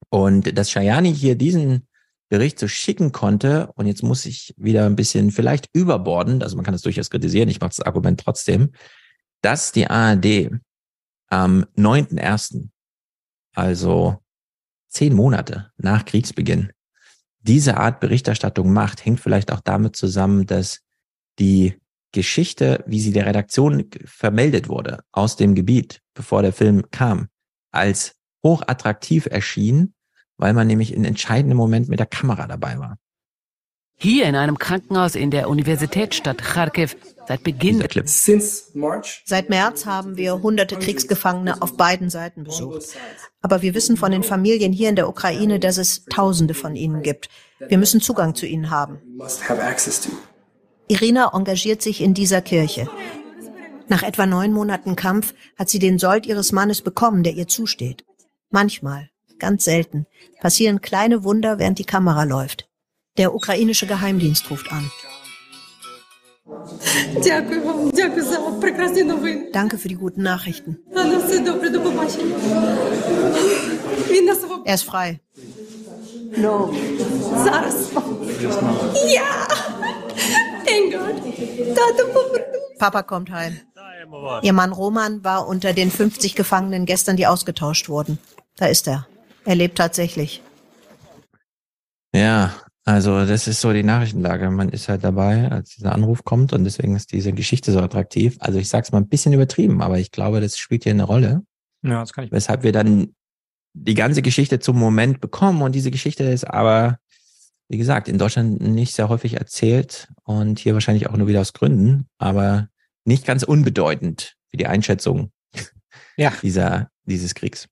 Und dass Shayani hier diesen Bericht so schicken konnte, und jetzt muss ich wieder ein bisschen vielleicht überborden, also man kann es durchaus kritisieren, ich mache das Argument trotzdem, dass die ARD am 9.1., also zehn Monate nach Kriegsbeginn, diese Art Berichterstattung macht, hängt vielleicht auch damit zusammen, dass die Geschichte, wie sie der Redaktion vermeldet wurde aus dem Gebiet, bevor der Film kam, als hochattraktiv erschien, weil man nämlich in entscheidenden Moment mit der Kamera dabei war. Hier in einem Krankenhaus in der Universitätsstadt Kharkiv seit Beginn Dieser Clip. Seit März haben wir hunderte Kriegsgefangene auf beiden Seiten besucht. Aber wir wissen von den Familien hier in der Ukraine, dass es Tausende von ihnen gibt. Wir müssen Zugang zu ihnen haben. Irina engagiert sich in dieser Kirche. Nach etwa neun Monaten Kampf hat sie den Sold ihres Mannes bekommen, der ihr zusteht. Manchmal, ganz selten, passieren kleine Wunder, während die Kamera läuft. Der ukrainische Geheimdienst ruft an. Danke für die guten Nachrichten. Er ist frei. No. Ja. Papa kommt heim. Ihr Mann Roman war unter den 50 Gefangenen gestern, die ausgetauscht wurden. Da ist er. Er lebt tatsächlich. Ja, Also das ist so die Nachrichtenlage. Man ist halt dabei, als dieser Anruf kommt und deswegen ist diese Geschichte so attraktiv. Also ich sag's mal ein bisschen übertrieben, aber ich glaube, das spielt hier eine Rolle. Ja, das kann ich. Weshalb wir dann die ganze Geschichte zum Moment bekommen und diese Geschichte ist aber, wie gesagt, in Deutschland nicht sehr häufig erzählt und hier wahrscheinlich auch nur wieder aus Gründen, aber nicht ganz unbedeutend für die Einschätzung ja. dieser, dieses Kriegs.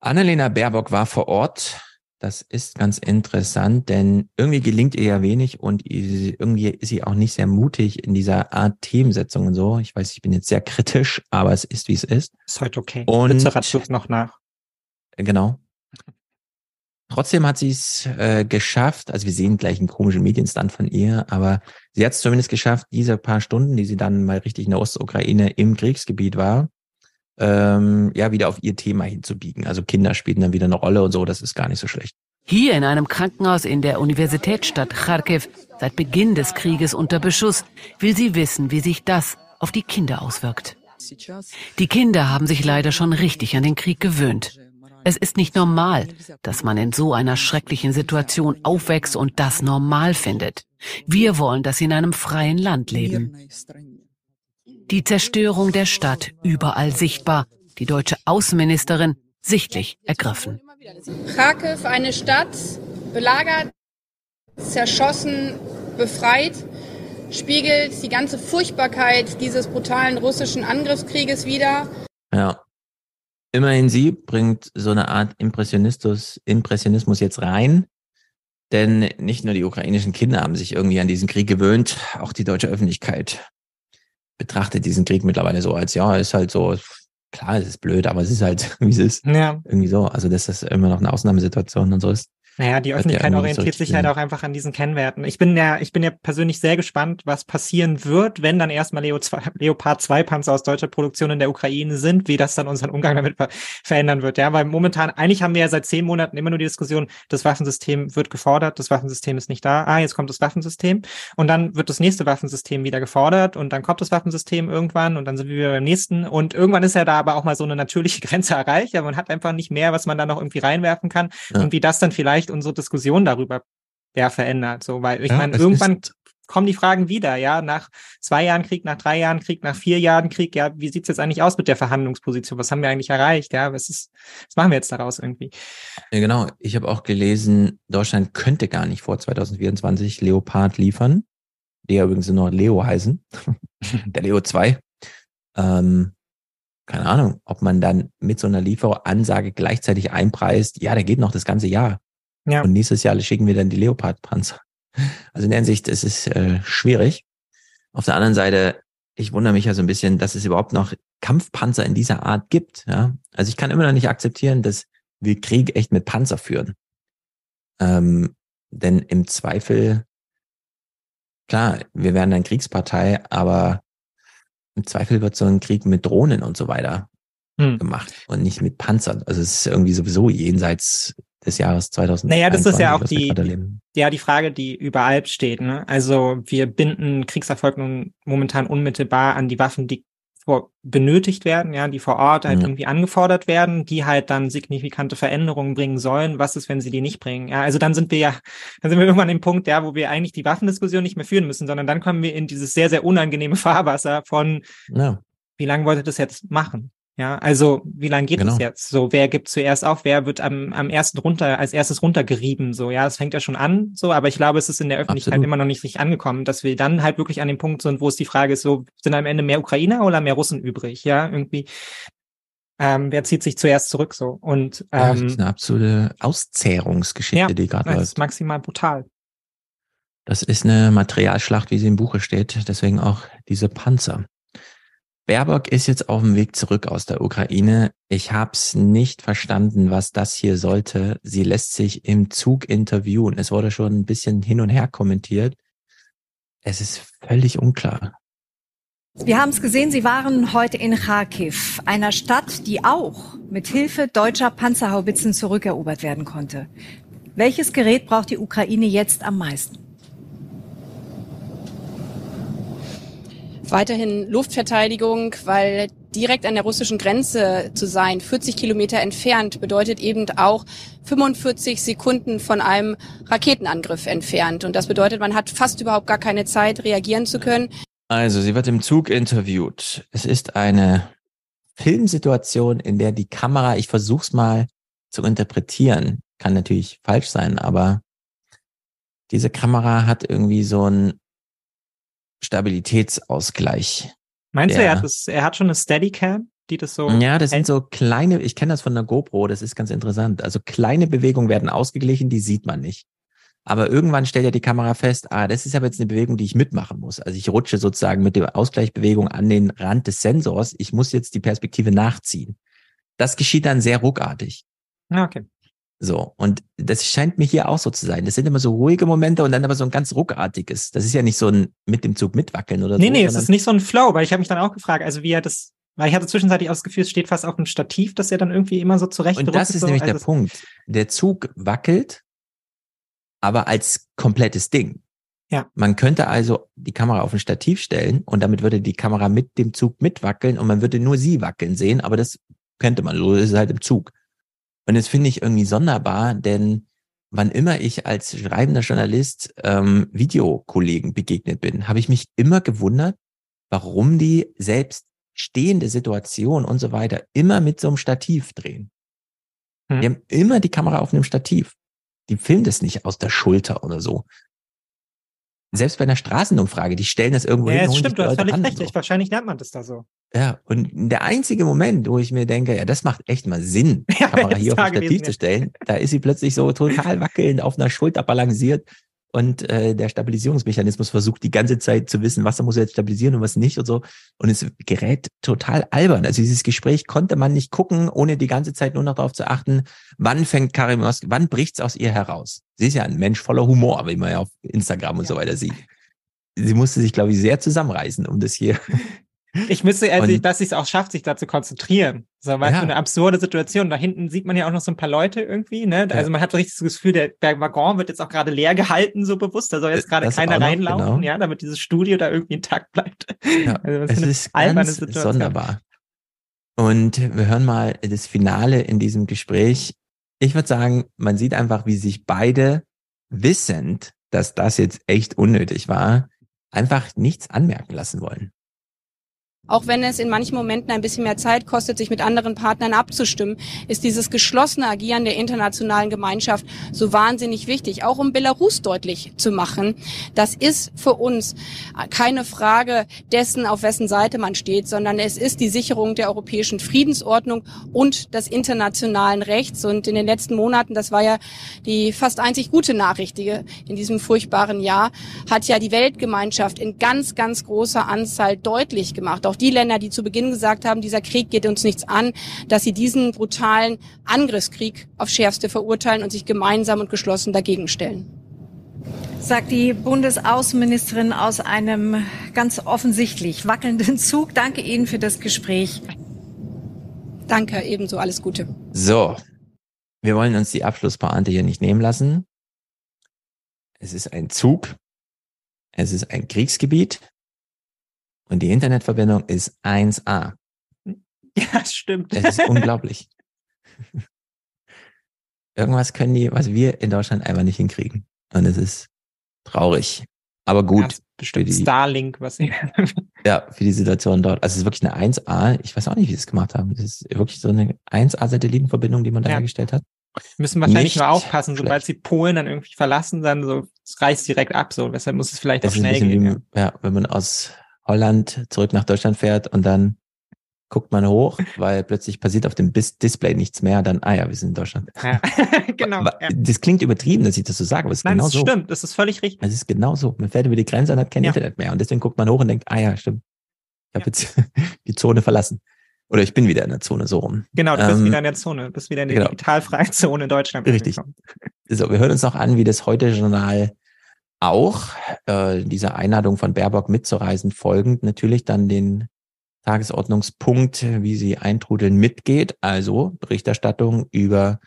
Annalena Baerbock war vor Ort das ist ganz interessant, denn irgendwie gelingt ihr ja wenig und irgendwie ist sie auch nicht sehr mutig in dieser Art Themensetzung und so. Ich weiß, ich bin jetzt sehr kritisch, aber es ist, wie es ist. Ist heute okay. Und Lützerath noch nach. Genau. Trotzdem hat sie es äh, geschafft, also wir sehen gleich einen komischen Medienstand von ihr, aber sie hat es zumindest geschafft, diese paar Stunden, die sie dann mal richtig in der Ostukraine im Kriegsgebiet war, ähm, ja wieder auf ihr Thema hinzubiegen. Also Kinder spielen dann wieder eine Rolle und so, das ist gar nicht so schlecht. Hier in einem Krankenhaus in der Universitätsstadt Kharkiv, seit Beginn des Krieges unter Beschuss, will sie wissen, wie sich das auf die Kinder auswirkt. Die Kinder haben sich leider schon richtig an den Krieg gewöhnt. Es ist nicht normal, dass man in so einer schrecklichen Situation aufwächst und das normal findet. Wir wollen, dass sie in einem freien Land leben. Die Zerstörung der Stadt überall sichtbar. Die deutsche Außenministerin sichtlich ergriffen. Kharkiv, eine Stadt, belagert, zerschossen, befreit, spiegelt die ganze Furchtbarkeit dieses brutalen russischen Angriffskrieges wider. Ja. Immerhin sie bringt so eine Art Impressionismus, Impressionismus jetzt rein. Denn nicht nur die ukrainischen Kinder haben sich irgendwie an diesen Krieg gewöhnt, auch die deutsche Öffentlichkeit betrachtet diesen Krieg mittlerweile so als, ja, ist halt so, klar, es ist blöd, aber es ist halt, wie es ist. Ja. Irgendwie so. Also, dass das immer noch eine Ausnahmesituation und so ist. Naja, die Öffentlichkeit orientiert sich halt auch einfach an diesen Kennwerten. Ich bin ja, ich bin ja persönlich sehr gespannt, was passieren wird, wenn dann erstmal Leo 2, Leopard 2 Panzer aus deutscher Produktion in der Ukraine sind, wie das dann unseren Umgang damit ver verändern wird. Ja, weil momentan, eigentlich haben wir ja seit zehn Monaten immer nur die Diskussion, das Waffensystem wird gefordert, das Waffensystem ist nicht da. Ah, jetzt kommt das Waffensystem. Und dann wird das nächste Waffensystem wieder gefordert und dann kommt das Waffensystem irgendwann und dann sind wir wieder beim nächsten. Und irgendwann ist ja da aber auch mal so eine natürliche Grenze erreicht. Ja, man hat einfach nicht mehr, was man da noch irgendwie reinwerfen kann. Ja. Und wie das dann vielleicht vielleicht unsere Diskussion darüber ja verändert. So, weil ich ja, meine, irgendwann kommen die Fragen wieder, ja, nach zwei Jahren Krieg, nach drei Jahren Krieg, nach vier Jahren Krieg, ja, wie sieht's jetzt eigentlich aus mit der Verhandlungsposition? Was haben wir eigentlich erreicht? Ja, was ist, was machen wir jetzt daraus irgendwie? Ja, genau. Ich habe auch gelesen, Deutschland könnte gar nicht vor 2024 Leopard liefern, die ja übrigens nur Leo heißen, der Leo 2. Ähm, keine Ahnung, ob man dann mit so einer Lieferansage gleichzeitig einpreist, ja, der geht noch das ganze Jahr. Ja. Und nächstes Jahr schicken wir dann die Leopard-Panzer. Also in der Hinsicht ist es äh, schwierig. Auf der anderen Seite, ich wundere mich ja so ein bisschen, dass es überhaupt noch Kampfpanzer in dieser Art gibt. Ja? Also ich kann immer noch nicht akzeptieren, dass wir Krieg echt mit Panzer führen. Ähm, denn im Zweifel, klar, wir werden dann Kriegspartei, aber im Zweifel wird so ein Krieg mit Drohnen und so weiter hm. gemacht und nicht mit Panzern. Also es ist irgendwie sowieso jenseits des Jahres 2000. Naja, das ist ja auch die, ja, die Frage, die überall steht. Ne? Also wir binden Kriegserfolg nun momentan unmittelbar an die Waffen, die vor, benötigt werden, ja, die vor Ort halt ja. irgendwie angefordert werden, die halt dann signifikante Veränderungen bringen sollen. Was ist, wenn sie die nicht bringen? Ja, also dann sind wir ja, dann sind wir irgendwann im Punkt, ja, wo wir eigentlich die Waffendiskussion nicht mehr führen müssen, sondern dann kommen wir in dieses sehr, sehr unangenehme Fahrwasser von, ja. wie lange wollt ihr das jetzt machen? Ja, also wie lange geht es genau. jetzt? So, wer gibt zuerst auf, wer wird am, am ersten runter, als erstes runtergerieben? So, ja, es fängt ja schon an, so, aber ich glaube, es ist in der Öffentlichkeit Absolut. immer noch nicht richtig angekommen, dass wir dann halt wirklich an dem Punkt sind, wo es die Frage ist, so, sind am Ende mehr Ukrainer oder mehr Russen übrig? Ja, irgendwie. Ähm, wer zieht sich zuerst zurück so? Und ähm, ja, das ist eine absolute Auszehrungsgeschichte, ja, die gerade läuft. Das ist maximal brutal. Das ist eine Materialschlacht, wie sie im Buche steht. Deswegen auch diese Panzer. Baerbock ist jetzt auf dem Weg zurück aus der Ukraine. Ich habe es nicht verstanden, was das hier sollte. Sie lässt sich im Zug interviewen. Es wurde schon ein bisschen hin und her kommentiert. Es ist völlig unklar. Wir haben es gesehen, Sie waren heute in Kharkiv, einer Stadt, die auch mit Hilfe deutscher Panzerhaubitzen zurückerobert werden konnte. Welches Gerät braucht die Ukraine jetzt am meisten? Weiterhin Luftverteidigung, weil direkt an der russischen Grenze zu sein, 40 Kilometer entfernt, bedeutet eben auch 45 Sekunden von einem Raketenangriff entfernt. Und das bedeutet, man hat fast überhaupt gar keine Zeit, reagieren zu können. Also, sie wird im Zug interviewt. Es ist eine Filmsituation, in der die Kamera, ich versuch's mal zu interpretieren, kann natürlich falsch sein, aber diese Kamera hat irgendwie so einen Stabilitätsausgleich. Meinst du, er hat, das, er hat schon eine Steadicam, die das so. Ja, das sind so kleine, ich kenne das von der GoPro, das ist ganz interessant. Also kleine Bewegungen werden ausgeglichen, die sieht man nicht. Aber irgendwann stellt ja die Kamera fest, ah, das ist aber jetzt eine Bewegung, die ich mitmachen muss. Also ich rutsche sozusagen mit der Ausgleichbewegung an den Rand des Sensors. Ich muss jetzt die Perspektive nachziehen. Das geschieht dann sehr ruckartig. Ah, okay. So, und das scheint mir hier auch so zu sein. Das sind immer so ruhige Momente und dann aber so ein ganz ruckartiges. Das ist ja nicht so ein mit dem Zug mitwackeln oder nee, so. Nee, nee, es ist nicht so ein Flow, weil ich habe mich dann auch gefragt, also wie er das, weil ich hatte zwischenzeitlich auch das Gefühl, es steht fast auf einem Stativ, dass er dann irgendwie immer so zurecht Und das ist so. nämlich also der Punkt. Der Zug wackelt, aber als komplettes Ding. Ja. Man könnte also die Kamera auf ein Stativ stellen und damit würde die Kamera mit dem Zug mitwackeln und man würde nur sie wackeln sehen, aber das könnte man, so ist es halt im Zug. Und das finde ich irgendwie sonderbar, denn wann immer ich als schreibender Journalist ähm, Videokollegen begegnet bin, habe ich mich immer gewundert, warum die selbst stehende Situation und so weiter immer mit so einem Stativ drehen. Hm. Die haben immer die Kamera auf einem Stativ. Die filmen das nicht aus der Schulter oder so. Selbst bei einer Straßenumfrage, die stellen das irgendwo Ja, hin. holen stimmt, du hast völlig recht. so. Ich, wahrscheinlich lernt man das da so. Ja, und der einzige Moment, wo ich mir denke, ja, das macht echt mal Sinn, die Kamera hier auf da ein Stativ zu stellen, da ist sie plötzlich so total wackelnd auf einer Schulter balanciert und äh, der Stabilisierungsmechanismus versucht die ganze Zeit zu wissen, was muss er jetzt stabilisieren und was nicht und so. Und es gerät total albern. Also dieses Gespräch konnte man nicht gucken, ohne die ganze Zeit nur noch darauf zu achten, wann fängt Karim Mosk, wann bricht's aus ihr heraus? Sie ist ja ein Mensch voller Humor, wie man ja auf Instagram und so weiter sieht. Sie musste sich, glaube ich, sehr zusammenreißen, um das hier Ich müsste, also, Und- dass sie es auch schafft, sich da zu konzentrieren. So, weil Ja. so eine absurde Situation. Da hinten sieht man ja auch noch so ein paar Leute irgendwie, ne? Also man hat so richtig das Gefühl, der, der Waggon wird jetzt auch gerade leer gehalten, so bewusst. Da soll jetzt gerade Das keiner noch, reinlaufen, genau. ja, damit dieses Studio da irgendwie intakt bleibt. Ja, Also es ist ganz Situation. sonderbar. Und wir hören mal das Finale in diesem Gespräch. Ich würde sagen, man sieht einfach, wie sich beide wissend, dass das jetzt echt unnötig war, einfach nichts anmerken lassen wollen. Auch wenn es in manchen Momenten ein bisschen mehr Zeit kostet, sich mit anderen Partnern abzustimmen, ist dieses geschlossene Agieren der internationalen Gemeinschaft so wahnsinnig wichtig, auch um Belarus deutlich zu machen. Das ist für uns keine Frage dessen, auf wessen Seite man steht, sondern es ist die Sicherung der europäischen Friedensordnung und des internationalen Rechts. Und in den letzten Monaten, das war ja die fast einzig gute Nachricht in diesem furchtbaren Jahr, hat ja die Weltgemeinschaft in ganz, ganz großer Anzahl deutlich gemacht, auch die Länder, die zu Beginn gesagt haben, dieser Krieg geht uns nichts an, dass sie diesen brutalen Angriffskrieg auf schärfste verurteilen und sich gemeinsam und geschlossen dagegen stellen. Sagt die Bundesaußenministerin aus einem ganz offensichtlich wackelnden Zug. Danke Ihnen für das Gespräch. Danke, ebenso alles Gute. So, wir wollen uns die Abschlusspointe hier nicht nehmen lassen. Es ist ein Zug, es ist ein Kriegsgebiet und die Internetverbindung ist 1A. Ja, stimmt. Es ist unglaublich. Irgendwas können die, was wir in Deutschland einfach nicht hinkriegen. Und es ist traurig. Aber Ja, gut. ist bestimmt die- Starlink, was sie. Ja, für die Situation dort. Also es ist wirklich eine 1A. Ich weiß auch nicht, wie sie es gemacht haben. Es ist wirklich so eine 1A-Satellitenverbindung, die man da Ja. hergestellt hat. Müssen wahrscheinlich nur aufpassen, sobald schlecht. sie Polen dann irgendwie verlassen, dann so, es reißt direkt ab, so. Deshalb muss es vielleicht auch Das ein schnell gehen. wie, ja, wenn man aus Holland zurück nach Deutschland fährt und dann guckt man hoch, weil plötzlich passiert auf dem Display nichts mehr, dann, ah ja, wir sind in Deutschland. Ja. genau. Ja. Das klingt übertrieben, dass ich das so sage, aber es ist Nein, genau das so. stimmt, das ist völlig richtig. Es ist genau so. Man fährt über die Grenze und hat kein Ja. Internet mehr. Und deswegen guckt man hoch und denkt, ah ja, stimmt. Ich habe jetzt die Zone verlassen. Oder ich bin wieder in der Zone so rum. Genau, du bist Ähm, wieder in der Zone, du bist wieder in der genau. digitalfreien Zone in Deutschland. Richtig. So, wir hören uns noch an, wie das Heute-Journal auch äh, dieser Einladung von Baerbock mitzureisen folgend natürlich dann den Tagesordnungspunkt, wie sie eintrudeln, mitgeht. Also Berichterstattung über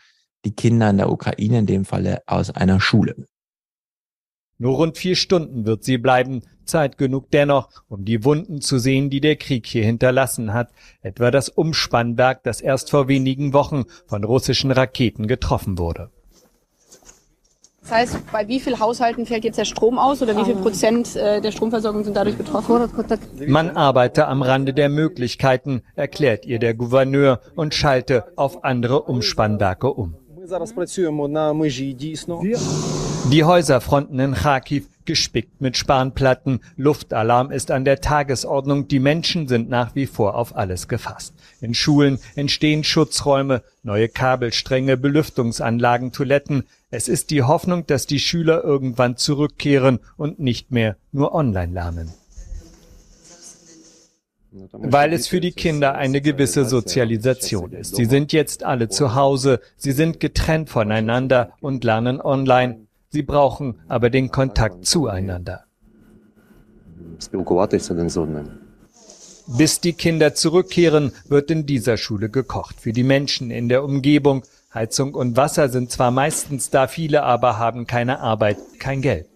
die Kinder in der Ukraine, in dem Falle aus einer Schule. Nur rund vier Stunden wird sie bleiben, Zeit genug dennoch, um die Wunden zu sehen, die der Krieg hier hinterlassen hat, etwa das Umspannwerk, das erst vor wenigen Wochen von russischen Raketen getroffen wurde. Das heißt, bei wie vielen Haushalten fällt jetzt der Strom aus oder wie viel Prozent äh, der Stromversorgung sind dadurch betroffen? Man arbeite am Rande der Möglichkeiten, erklärt ihr der Gouverneur und schalte auf andere Umspannwerke um. Die Häuserfronten in Kharkiv gespickt mit Spanplatten. Luftalarm ist an der Tagesordnung. Die Menschen sind nach wie vor auf alles gefasst. In Schulen entstehen Schutzräume, neue Kabelstränge, Belüftungsanlagen, Toiletten. Es ist die Hoffnung, dass die Schüler irgendwann zurückkehren und nicht mehr nur online lernen. Weil es für die Kinder eine gewisse Sozialisation ist. Sie sind jetzt alle zu Hause, sie sind getrennt voneinander und lernen online. Sie brauchen aber den Kontakt zueinander. Bis die Kinder zurückkehren, wird in dieser Schule gekocht. Für die Menschen in der Umgebung. Heizung und Wasser sind zwar meistens da, viele aber haben keine Arbeit, kein Geld.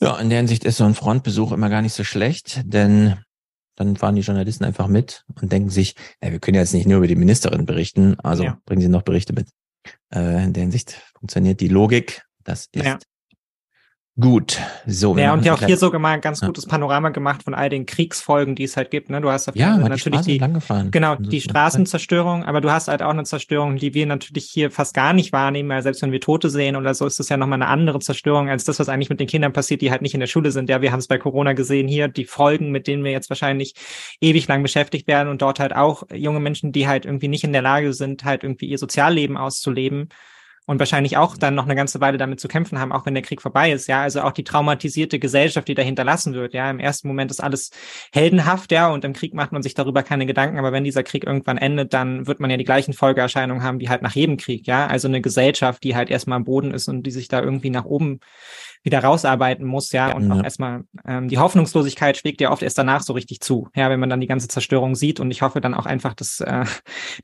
Ja, in der Hinsicht ist so ein Frontbesuch immer gar nicht so schlecht, denn dann fahren die Journalisten einfach mit und denken sich, ja, wir können jetzt nicht nur über die Ministerin berichten, also ja. bringen sie noch Berichte mit. Äh, in der Hinsicht funktioniert die Logik. Das ist ja. Gut, so. Ja, und ja auch hier sogar mal ein ganz gutes Panorama gemacht von all den Kriegsfolgen, die es halt gibt. Ne? Du hast ja, natürlich die, die genau die Straßenzerstörung, aber du hast halt auch eine Zerstörung, die wir natürlich hier fast gar nicht wahrnehmen, weil selbst wenn wir Tote sehen oder so, ist das ja nochmal eine andere Zerstörung als das, was eigentlich mit den Kindern passiert, die halt nicht in der Schule sind. Ja, wir haben es bei Corona gesehen hier, die Folgen, mit denen wir jetzt wahrscheinlich ewig lang beschäftigt werden und dort halt auch junge Menschen, die halt irgendwie nicht in der Lage sind, halt irgendwie ihr Sozialleben auszuleben und wahrscheinlich auch dann noch eine ganze Weile damit zu kämpfen haben, auch wenn der Krieg vorbei ist, ja, also auch die traumatisierte Gesellschaft, die dahinter lassen wird, ja, im ersten Moment ist alles heldenhaft, ja, und im Krieg macht man sich darüber keine Gedanken, aber wenn dieser Krieg irgendwann endet, dann wird man ja die gleichen Folgeerscheinungen haben wie halt nach jedem Krieg, ja, also eine Gesellschaft, die halt erstmal am Boden ist und die sich da irgendwie nach oben wieder rausarbeiten muss, ja, und ja. auch erstmal ähm, die Hoffnungslosigkeit schlägt ja oft erst danach so richtig zu, ja, wenn man dann die ganze Zerstörung sieht und ich hoffe dann auch einfach, dass äh,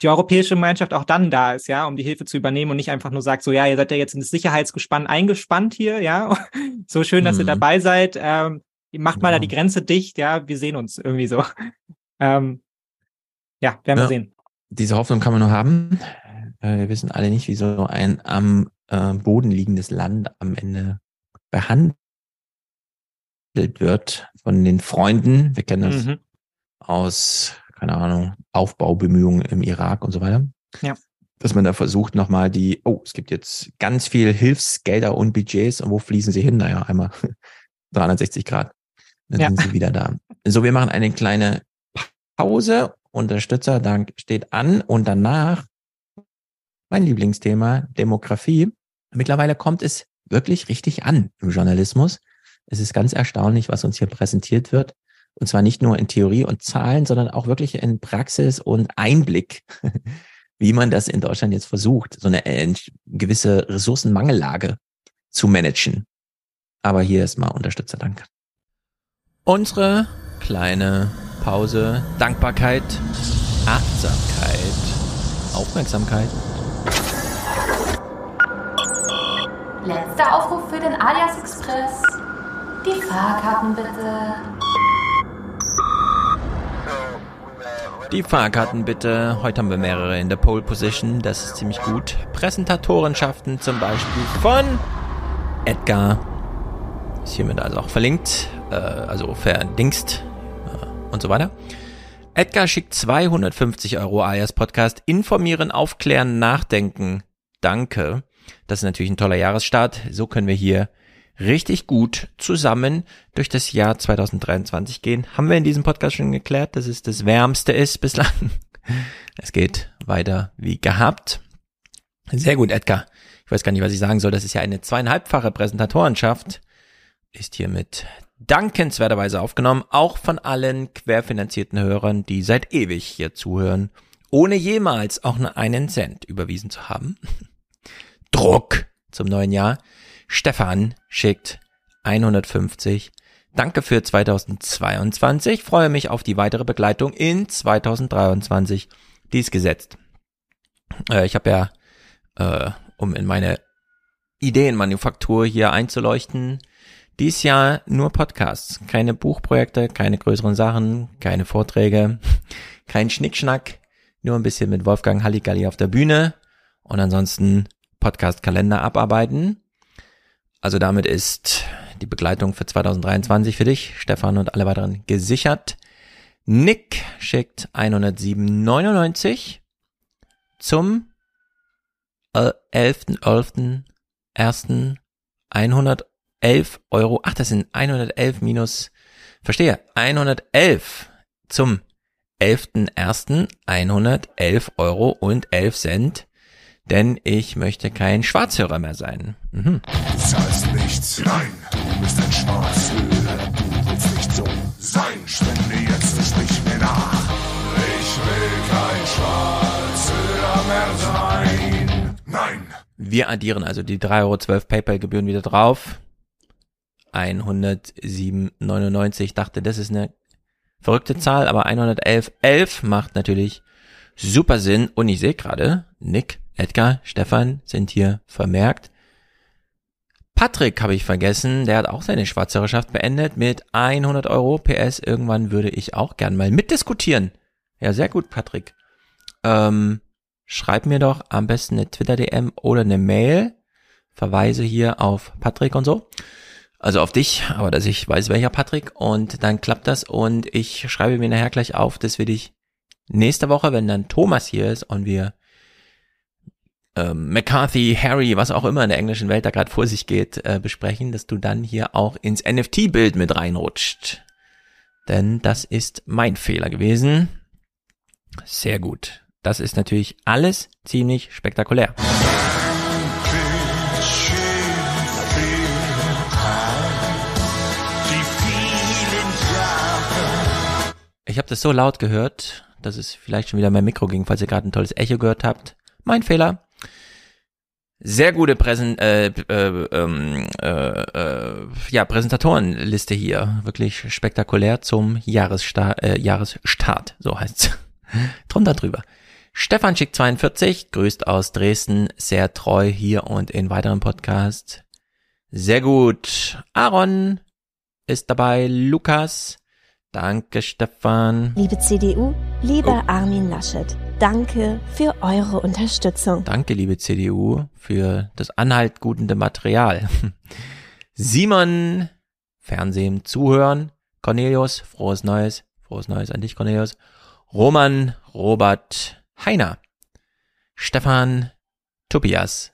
die europäische Gemeinschaft auch dann da ist, ja, um die Hilfe zu übernehmen und nicht einfach nur sagt, so ja, ihr seid ja jetzt in das Sicherheitsgespann eingespannt hier, ja, so schön, dass mhm. ihr dabei seid, ähm, macht mal ja. da die Grenze dicht, ja, wir sehen uns irgendwie so. ähm, ja, werden ja. wir sehen. Diese Hoffnung kann man nur haben. Äh, wir wissen alle nicht, wie so ein am äh, Boden liegendes Land am Ende behandelt wird von den Freunden. Wir kennen das mhm. aus, keine Ahnung, Aufbaubemühungen im Irak und so weiter. Ja. Dass man da versucht nochmal die, oh, es gibt jetzt ganz viel Hilfsgelder und Budgets und wo fließen sie hin? Naja, einmal 360 Grad. Dann ja. sind sie wieder da. So, wir machen eine kleine Pause. Unterstützerdank steht an und danach mein Lieblingsthema, Demografie. Mittlerweile kommt es wirklich richtig an im Journalismus. Es ist ganz erstaunlich, was uns hier präsentiert wird. Und zwar nicht nur in Theorie und Zahlen, sondern auch wirklich in Praxis und Einblick, wie man das in Deutschland jetzt versucht, so eine äh, gewisse Ressourcenmangellage zu managen. Aber hier ist mal Unterstützerdank. Unsere kleine Pause, Dankbarkeit, Achtsamkeit, Aufmerksamkeit Letzter Aufruf für den Alias Express. Die Fahrkarten bitte. Die Fahrkarten bitte. Heute haben wir mehrere in der Pole Position. Das ist ziemlich gut. Präsentatorenschaften zum Beispiel von Edgar. Ist hiermit also auch verlinkt. Äh, also verdingst äh, und so weiter. Edgar schickt 250 Euro alias Podcast. Informieren, aufklären, nachdenken. Danke. Das ist natürlich ein toller Jahresstart. So können wir hier richtig gut zusammen durch das Jahr 2023 gehen. Haben wir in diesem Podcast schon geklärt, dass es das Wärmste ist bislang. Es geht weiter wie gehabt. Sehr gut, Edgar. Ich weiß gar nicht, was ich sagen soll. Das ist ja eine zweieinhalbfache Präsentatorenschaft. Ist hiermit dankenswerterweise aufgenommen. Auch von allen querfinanzierten Hörern, die seit ewig hier zuhören, ohne jemals auch nur einen Cent überwiesen zu haben. Druck zum neuen Jahr. Stefan schickt 150. Danke für 2022. Freue mich auf die weitere Begleitung in 2023. Dies gesetzt. Äh, ich habe ja, äh, um in meine Ideenmanufaktur hier einzuleuchten, Dies Jahr nur Podcasts, keine Buchprojekte, keine größeren Sachen, keine Vorträge, kein Schnickschnack, nur ein bisschen mit Wolfgang Halligalli auf der Bühne und ansonsten Podcast-Kalender abarbeiten. Also damit ist die Begleitung für 2023 für dich, Stefan und alle weiteren gesichert. Nick schickt 107,99 zum 11.11. 1. 111 Euro. Ach, das sind 111 minus, verstehe, 111 zum 11.01. 111 Euro und 11 Cent. Denn ich möchte kein Schwarzhörer mehr sein. Mhm. Du zahlst nichts, nein, du bist ein Schwarzhörer. Du willst nicht so sein, spende jetzt nicht nicht mehr nach. Ich will kein Schwarzhörer mehr sein. Nein. Wir addieren also die 3,12 Euro PayPal-Gebühren wieder drauf. 107,99. Dachte, das ist eine verrückte Zahl, aber 111,11 macht natürlich super Sinn. Und ich sehe gerade, Nick, Edgar, Stefan sind hier vermerkt. Patrick habe ich vergessen, der hat auch seine Schwarzhörerschaft beendet mit 100 Euro PS. Irgendwann würde ich auch gern mal mitdiskutieren. Ja, sehr gut, Patrick. Ähm, schreib mir doch am besten eine Twitter-DM oder eine Mail. Verweise hier auf Patrick und so. Also auf dich, aber dass ich weiß, welcher Patrick. Und dann klappt das und ich schreibe mir nachher gleich auf, dass wir dich nächste Woche, wenn dann Thomas hier ist und wir ähm, McCarthy, Harry, was auch immer in der englischen Welt da gerade vor sich geht, äh, besprechen, dass du dann hier auch ins NFT-Bild mit reinrutscht. Denn das ist mein Fehler gewesen. Sehr gut. Das ist natürlich alles ziemlich spektakulär. Ich habe das so laut gehört, dass es vielleicht schon wieder mein Mikro ging, falls ihr gerade ein tolles Echo gehört habt. Mein Fehler. Sehr gute Präsen äh, äh, ähm, äh, äh, ja, Präsentatorenliste hier. Wirklich spektakulär zum Jahresstart, äh, Jahresstart, so heißt's. Drunter drüber. Stefan Schick 42 grüßt aus Dresden, sehr treu hier und in weiteren Podcasts. Sehr gut. Aaron ist dabei, Lukas. Danke, Stefan. Liebe CDU, lieber oh. Armin Laschet, danke für eure Unterstützung. Danke, liebe CDU, für das anhaltgutende Material. Simon, Fernsehen zuhören. Cornelius, frohes Neues. Frohes Neues an dich, Cornelius. Roman, Robert, Heiner. Stefan, Tobias.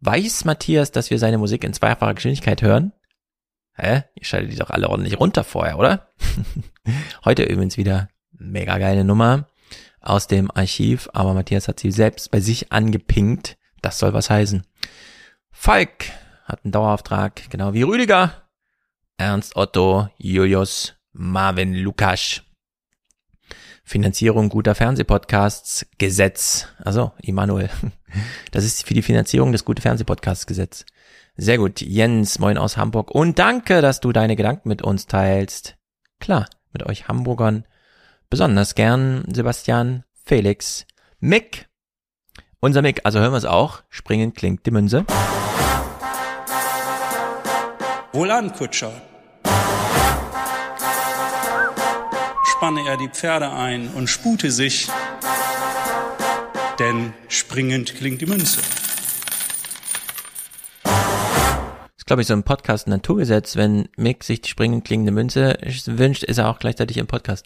Weiß Matthias, dass wir seine Musik in zweifacher Geschwindigkeit hören? Hä? Ihr schaltet die doch alle ordentlich runter vorher, oder? Heute übrigens wieder mega geile Nummer aus dem Archiv, aber Matthias hat sie selbst bei sich angepinkt. Das soll was heißen. Falk hat einen Dauerauftrag, genau wie Rüdiger, Ernst Otto, Julius, Marvin Lukas. Finanzierung guter Fernsehpodcasts Gesetz. Also, Immanuel. Das ist für die Finanzierung des gute Fernsehpodcasts Gesetz. Sehr gut. Jens, moin aus Hamburg. Und danke, dass du deine Gedanken mit uns teilst. Klar, mit euch Hamburgern. Besonders gern Sebastian, Felix, Mick. Unser Mick, also hören wir es auch. Springen klingt die Münze. Wohlan, Kutscher. Spanne er die Pferde ein und spute sich, denn springend klingt die Münze. ist, glaube ich, so ein Podcast Naturgesetz. Wenn Mick sich die springend klingende Münze wünscht, ist er auch gleichzeitig im Podcast.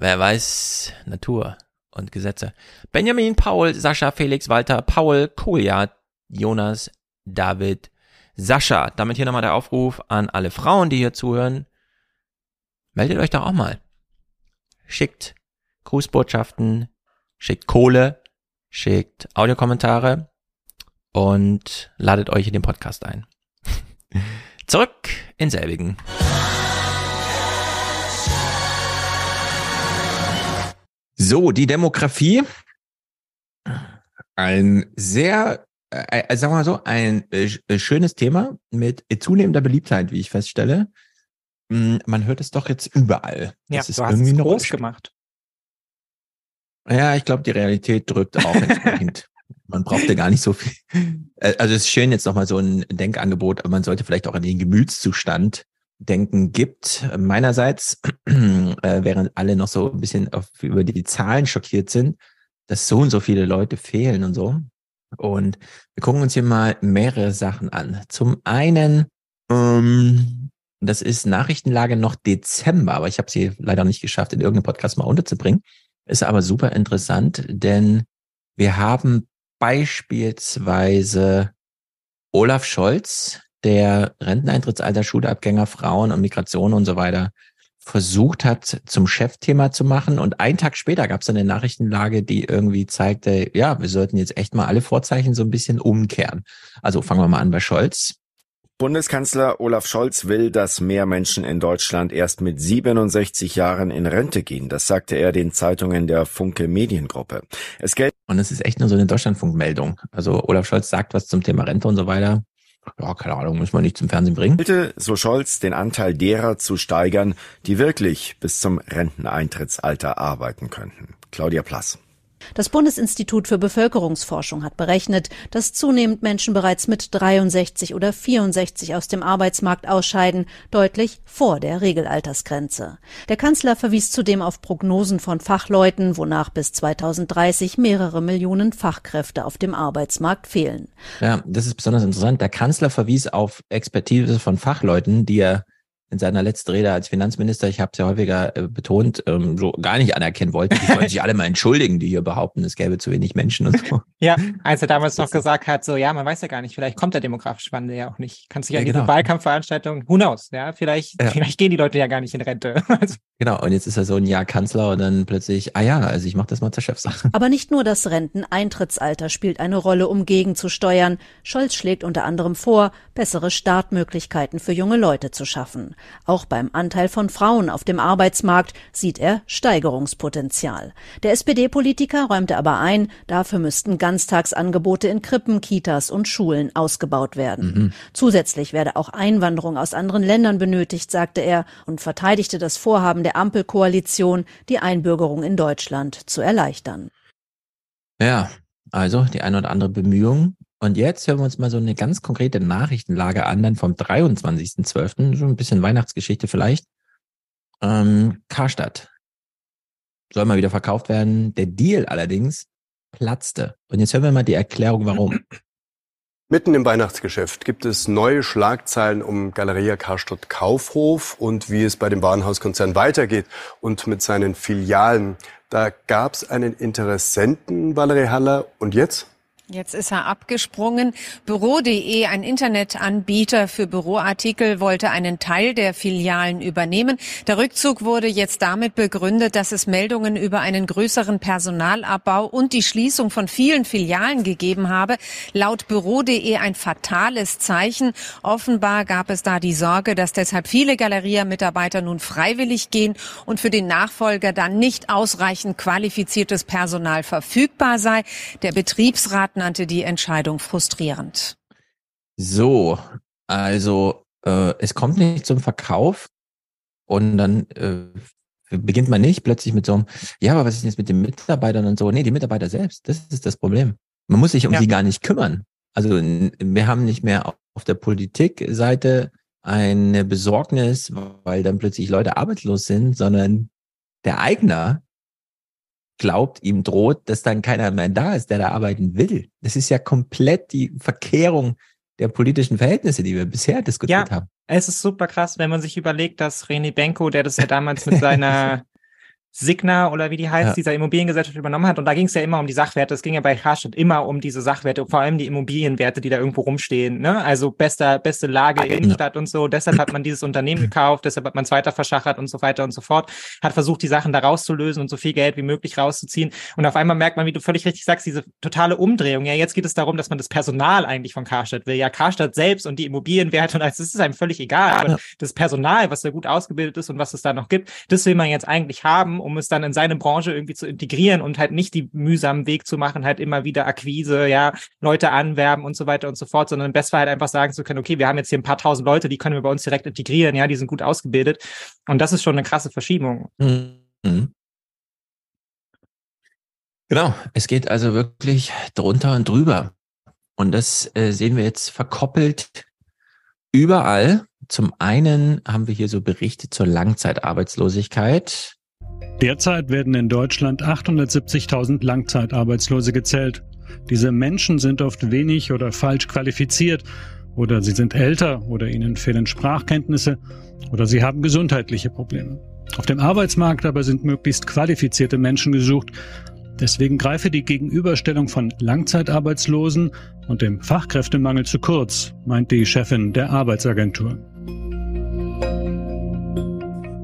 Wer weiß Natur und Gesetze. Benjamin, Paul, Sascha, Felix, Walter, Paul, Kolja, Jonas, David, Sascha. Damit hier nochmal der Aufruf an alle Frauen, die hier zuhören. Meldet euch doch auch mal. Schickt Grußbotschaften, schickt Kohle, schickt Audiokommentare und ladet euch in den Podcast ein. Zurück in selbigen. So, die Demografie. Ein sehr, äh, äh, sagen wir mal so, ein äh, äh schönes Thema mit zunehmender Beliebtheit, wie ich feststelle. Hm, man hört es doch jetzt überall. Ja, das ist du hast irgendwie es groß gemacht. Ja, ich glaube, die Realität drückt auch entsprechend Man brauchte gar nicht so viel. Äh, Also es ist schön jetzt nochmal so ein Denkangebot, aber man sollte vielleicht auch an den Gemütszustand denken gibt. Meinerseits, äh, während alle noch so ein bisschen auf, über die Zahlen schockiert sind, dass so und so viele Leute fehlen und so. Und wir gucken uns hier mal mehrere Sachen an. Zum einen, ähm, das ist Nachrichtenlage noch Dezember, aber ich habe sie leider nicht geschafft, in irgendeinem Podcast mal unterzubringen. Ist aber super interessant, denn wir haben beispielsweise Olaf Scholz, der Renteneintrittsalter, Schulabgänger, Frauen und Migration und so weiter versucht hat, zum Chefthema zu machen. Und einen Tag später gab es eine Nachrichtenlage, die irgendwie zeigte, ja, wir sollten jetzt echt mal alle Vorzeichen so ein bisschen umkehren. Also fangen wir mal an bei Scholz. Bundeskanzler Olaf Scholz will, dass mehr Menschen in Deutschland erst mit 67 Jahren in Rente gehen. Das sagte er den Zeitungen der Funke Mediengruppe. Es gilt Und es ist echt nur so eine Deutschlandfunkmeldung. Also Olaf Scholz sagt was zum Thema Rente und so weiter. Ja, keine Ahnung, muss man nicht zum Fernsehen bringen. Bitte, so Scholz, den Anteil derer zu steigern, die wirklich bis zum Renteneintrittsalter arbeiten könnten. Claudia Plass. Das Bundesinstitut für Bevölkerungsforschung hat berechnet, dass zunehmend Menschen bereits mit 63 oder 64 aus dem Arbeitsmarkt ausscheiden, deutlich vor der Regelaltersgrenze. Der Kanzler verwies zudem auf Prognosen von Fachleuten, wonach bis 2030 mehrere Millionen Fachkräfte auf dem Arbeitsmarkt fehlen. Ja, das ist besonders interessant. Der Kanzler verwies auf Expertise von Fachleuten, die er in seiner letzten Rede als Finanzminister, ich habe es ja häufiger äh, betont, ähm, so gar nicht anerkennen wollte. Die sollen sich alle mal entschuldigen, die hier behaupten, es gäbe zu wenig Menschen und so. Ja, als er damals noch gesagt hat, so, ja, man weiß ja gar nicht, vielleicht kommt der demografische Wandel ja auch nicht. Kannst dich ja, Ja, an diese genau. Wahlkampfveranstaltung, who knows, ja, vielleicht, Ja. vielleicht gehen die Leute ja gar nicht in Rente. Also, Genau, und jetzt ist er so ein Jahr Kanzler und dann plötzlich, ah ja, also ich mache das mal zur Chefsache. Aber nicht nur das Renteneintrittsalter spielt eine Rolle, um gegenzusteuern. Scholz schlägt unter anderem vor, bessere Startmöglichkeiten für junge Leute zu schaffen. Auch beim Anteil von Frauen auf dem Arbeitsmarkt sieht er Steigerungspotenzial. Der SPD-Politiker räumte aber ein, dafür müssten Ganztagsangebote in Krippen, Kitas und Schulen ausgebaut werden. Mhm. Zusätzlich werde auch Einwanderung aus anderen Ländern benötigt, sagte er und verteidigte das Vorhaben der Ampelkoalition, die Einbürgerung in Deutschland zu erleichtern. Ja, also die eine oder andere Bemühung. Und jetzt hören wir uns mal so eine ganz konkrete Nachrichtenlage an, dann vom 23.12., so ein bisschen Weihnachtsgeschichte vielleicht. Ähm, Karstadt soll mal wieder verkauft werden. Der Deal allerdings platzte. Und jetzt hören wir mal die Erklärung, warum. Mitten im Weihnachtsgeschäft gibt es neue Schlagzeilen um Galeria Karstadt Kaufhof und wie es bei dem Warenhauskonzern weitergeht und mit seinen Filialen. Da gab es einen Interessenten, Valerie Haller. Und jetzt? Jetzt ist er abgesprungen. Büro.de, ein Internetanbieter für Büroartikel, wollte einen Teil der Filialen übernehmen. Der Rückzug wurde jetzt damit begründet, dass es Meldungen über einen größeren Personalabbau und die Schließung von vielen Filialen gegeben habe. Laut Büro.de ein fatales Zeichen. Offenbar gab es da die Sorge, dass deshalb viele Galeria-Mitarbeiter nun freiwillig gehen und für den Nachfolger dann nicht ausreichend qualifiziertes Personal verfügbar sei. Der Betriebsrat nannte die Entscheidung frustrierend. So, also äh, es kommt nicht zum Verkauf und dann äh, beginnt man nicht plötzlich mit so einem, ja, aber was ist jetzt mit den Mitarbeitern und so? Nee, die Mitarbeiter selbst, das ist das Problem. Man muss sich um Ja. die gar nicht kümmern. Also wir haben nicht mehr auf der Politikseite eine Besorgnis, weil dann plötzlich Leute arbeitslos sind, sondern der Eigner glaubt, ihm droht, dass dann keiner mehr da ist, der da arbeiten will. Das ist ja komplett die Verkehrung der politischen Verhältnisse, die wir bisher diskutiert ja, haben. es ist super krass, wenn man sich überlegt, dass René Benko, der das ja damals mit seiner Signa oder wie die heißt, Ja. dieser Immobiliengesellschaft übernommen hat. Und da ging es ja immer um die Sachwerte. Es ging ja bei Karstadt immer um diese Sachwerte, vor allem die Immobilienwerte, die da irgendwo rumstehen. Ne? Also bester, beste Lage in der Innenstadt und so. Deshalb hat man dieses Unternehmen gekauft, deshalb hat man es weiter verschachert und so weiter und so fort. Hat versucht, die Sachen da rauszulösen und so viel Geld wie möglich rauszuziehen. Und auf einmal merkt man, wie du völlig richtig sagst, diese totale Umdrehung. Ja, jetzt geht es darum, dass man das Personal eigentlich von Karstadt will. Ja, Karstadt selbst und die Immobilienwerte und alles, das ist einem völlig egal. Aber das Personal, was da gut ausgebildet ist und was es da noch gibt, das will man jetzt eigentlich haben, um es dann in seine Branche irgendwie zu integrieren und halt nicht die mühsamen Weg zu machen, halt immer wieder Akquise, ja, Leute anwerben und so weiter und so fort, sondern Bestfall halt einfach sagen zu können, okay, wir haben jetzt hier ein paar tausend Leute, die können wir bei uns direkt integrieren, ja, die sind gut ausgebildet. Und das ist schon eine krasse Verschiebung. Mhm. Genau, es geht also wirklich drunter und drüber. Und das äh, sehen wir jetzt verkoppelt überall. Zum einen haben wir hier so Berichte zur Langzeitarbeitslosigkeit. Derzeit werden in Deutschland 870.000 Langzeitarbeitslose gezählt. Diese Menschen sind oft wenig oder falsch qualifiziert oder sie sind älter oder ihnen fehlen Sprachkenntnisse oder sie haben gesundheitliche Probleme. Auf dem Arbeitsmarkt aber sind möglichst qualifizierte Menschen gesucht. Deswegen greife die Gegenüberstellung von Langzeitarbeitslosen und dem Fachkräftemangel zu kurz, meint die Chefin der Arbeitsagentur.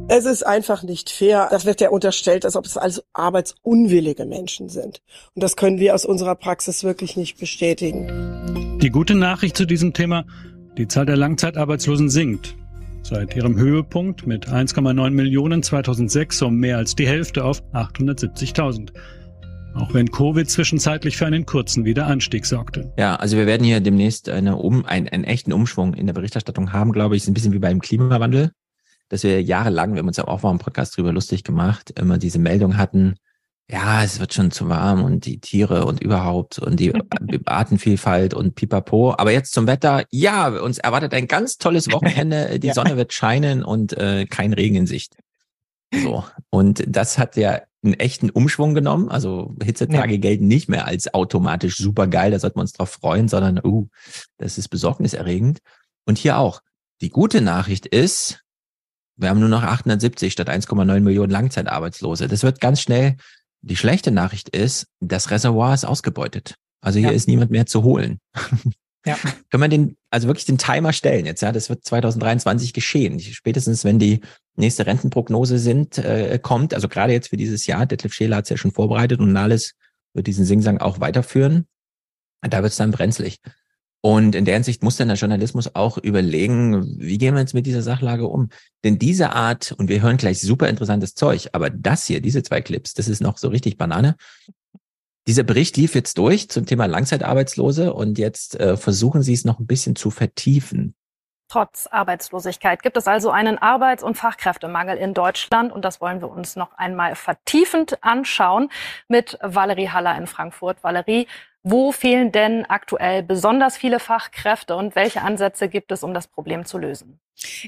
Es ist einfach nicht fair. Das wird ja unterstellt, als ob es also arbeitsunwillige Menschen sind. Und das können wir aus unserer Praxis wirklich nicht bestätigen. Die gute Nachricht zu diesem Thema, die Zahl der Langzeitarbeitslosen sinkt. Seit ihrem Höhepunkt mit 1,9 Millionen 2006 um mehr als die Hälfte auf 870.000. Auch wenn Covid zwischenzeitlich für einen kurzen Wiederanstieg sorgte. Ja, also wir werden hier demnächst eine um, einen, einen echten Umschwung in der Berichterstattung haben, glaube ich. ist ein bisschen wie beim Klimawandel dass wir jahrelang, wir haben uns ja auch mal im Podcast drüber lustig gemacht, immer diese Meldung hatten, ja, es wird schon zu warm und die Tiere und überhaupt und die Artenvielfalt und pipapo. Aber jetzt zum Wetter, ja, uns erwartet ein ganz tolles Wochenende, die ja. Sonne wird scheinen und äh, kein Regen in Sicht. So. Und das hat ja einen echten Umschwung genommen. Also Hitzetage ja. gelten nicht mehr als automatisch super geil, da sollten wir uns drauf freuen, sondern, uh, das ist besorgniserregend. Und hier auch. Die gute Nachricht ist, wir haben nur noch 870 statt 1,9 Millionen Langzeitarbeitslose. Das wird ganz schnell. Die schlechte Nachricht ist, das Reservoir ist ausgebeutet. Also hier ja. ist niemand mehr zu holen. Ja. Können wir den, also wirklich den Timer stellen jetzt, ja? Das wird 2023 geschehen. Spätestens, wenn die nächste Rentenprognose sind, äh, kommt, also gerade jetzt für dieses Jahr, Detlef Scheler hat es ja schon vorbereitet und Nahles wird diesen Singsang auch weiterführen. Da wird es dann brenzlig. Und in der Hinsicht muss dann der Journalismus auch überlegen, wie gehen wir jetzt mit dieser Sachlage um? Denn diese Art, und wir hören gleich super interessantes Zeug, aber das hier, diese zwei Clips, das ist noch so richtig Banane. Dieser Bericht lief jetzt durch zum Thema Langzeitarbeitslose und jetzt äh, versuchen Sie es noch ein bisschen zu vertiefen. Trotz Arbeitslosigkeit gibt es also einen Arbeits- und Fachkräftemangel in Deutschland und das wollen wir uns noch einmal vertiefend anschauen mit Valerie Haller in Frankfurt. Valerie, wo fehlen denn aktuell besonders viele Fachkräfte und welche Ansätze gibt es, um das Problem zu lösen?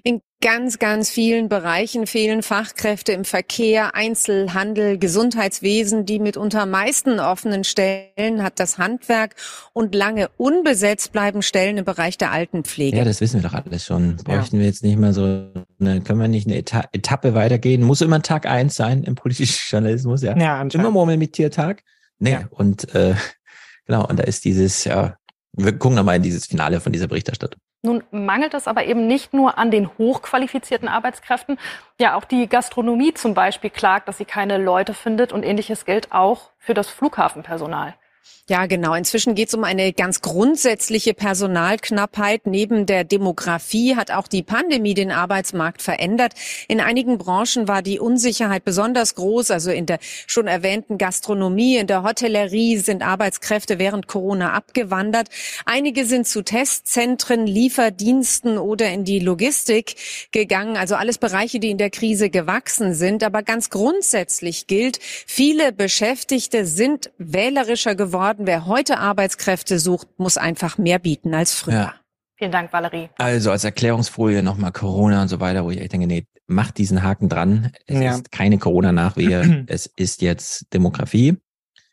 In ganz, ganz vielen Bereichen fehlen Fachkräfte im Verkehr, Einzelhandel, Gesundheitswesen. Die mitunter meisten offenen Stellen hat das Handwerk und lange unbesetzt bleiben Stellen im Bereich der Altenpflege. Ja, das wissen wir doch alles schon. Bräuchten ja. wir jetzt nicht mal so, eine, können wir nicht eine Eta Etappe weitergehen? Muss immer Tag eins sein im politischen Journalismus, ja? Ja, Immer Murmel mit Tiertag. Nee, ja. und äh, Genau, und da ist dieses, ja, wir gucken nochmal in dieses Finale von dieser Berichterstattung. Nun mangelt es aber eben nicht nur an den hochqualifizierten Arbeitskräften. Ja, auch die Gastronomie zum Beispiel klagt, dass sie keine Leute findet und ähnliches gilt auch für das Flughafenpersonal. Ja, genau. Inzwischen geht es um eine ganz grundsätzliche Personalknappheit. Neben der Demografie hat auch die Pandemie den Arbeitsmarkt verändert. In einigen Branchen war die Unsicherheit besonders groß. Also in der schon erwähnten Gastronomie, in der Hotellerie sind Arbeitskräfte während Corona abgewandert. Einige sind zu Testzentren, Lieferdiensten oder in die Logistik gegangen. Also alles Bereiche, die in der Krise gewachsen sind. Aber ganz grundsätzlich gilt, viele Beschäftigte sind wählerischer geworden geworden. Wer heute Arbeitskräfte sucht, muss einfach mehr bieten als früher. Ja. Vielen Dank, Valerie. Also als Erklärungsfolie nochmal Corona und so weiter, wo ich denke, nee, macht diesen Haken dran. Es ja. ist keine Corona-Nachwehe, es ist jetzt Demografie.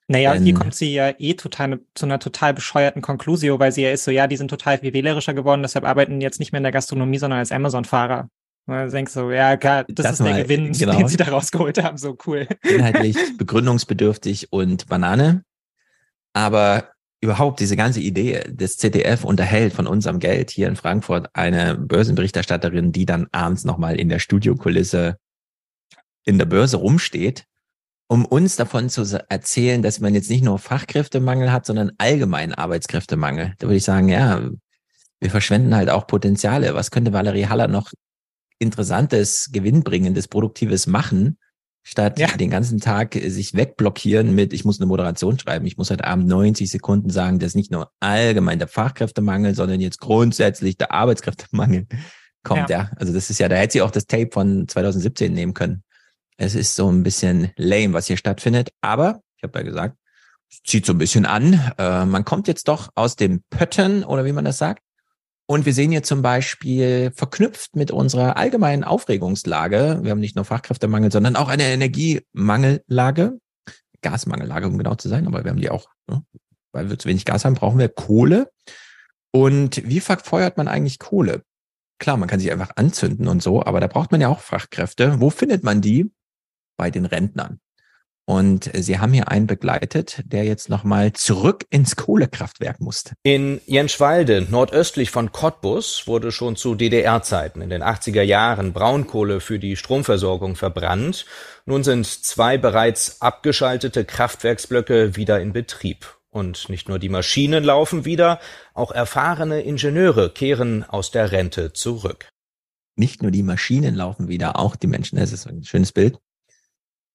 Naja, hier kommt sie ja eh total zu einer total bescheuerten Konklusio, weil sie ja ist so, ja, die sind total viel wählerischer geworden, deshalb arbeiten die jetzt nicht mehr in der Gastronomie, sondern als Amazon-Fahrer. Du denkst so, ja, klar, das, das ist der Gewinn, genau. den sie da rausgeholt haben, so cool. Inhaltlich begründungsbedürftig und Banane. Aber überhaupt diese ganze Idee, das ZDF unterhält von unserem Geld hier in Frankfurt eine Börsenberichterstatterin, die dann abends nochmal in der Studiokulisse in der Börse rumsteht, um uns davon zu erzählen, dass man jetzt nicht nur Fachkräftemangel hat, sondern allgemeinen Arbeitskräftemangel. Da würde ich sagen, ja, wir verschwenden halt auch Potenziale. Was könnte Valerie Haller noch interessantes, gewinnbringendes, produktives machen, statt ja. den ganzen Tag sich wegblockieren mit, ich muss eine Moderation schreiben, ich muss heute Abend 90 Sekunden sagen, dass nicht nur allgemein der Fachkräftemangel, sondern jetzt grundsätzlich der Arbeitskräftemangel kommt, ja. ja. Also das ist ja, da hätte sie auch das Tape von 2017 nehmen können. Es ist so ein bisschen lame, was hier stattfindet, aber ich habe ja gesagt, zieht so ein bisschen an. Äh, man kommt jetzt doch aus dem Pötten oder wie man das sagt. Und wir sehen hier zum Beispiel verknüpft mit unserer allgemeinen Aufregungslage, wir haben nicht nur Fachkräftemangel, sondern auch eine Energiemangellage, Gasmangellage, um genau zu sein, aber wir haben die auch, ne? weil wir zu wenig Gas haben, brauchen wir Kohle. Und wie verfeuert man eigentlich Kohle? Klar, man kann sich einfach anzünden und so, aber da braucht man ja auch Fachkräfte. Wo findet man die? Bei den Rentnern. Und Sie haben hier einen begleitet, der jetzt nochmal zurück ins Kohlekraftwerk musste. In Jenschwalde, nordöstlich von Cottbus, wurde schon zu DDR-Zeiten in den 80er Jahren Braunkohle für die Stromversorgung verbrannt. Nun sind zwei bereits abgeschaltete Kraftwerksblöcke wieder in Betrieb. Und nicht nur die Maschinen laufen wieder, auch erfahrene Ingenieure kehren aus der Rente zurück. Nicht nur die Maschinen laufen wieder, auch die Menschen. Das ist ein schönes Bild.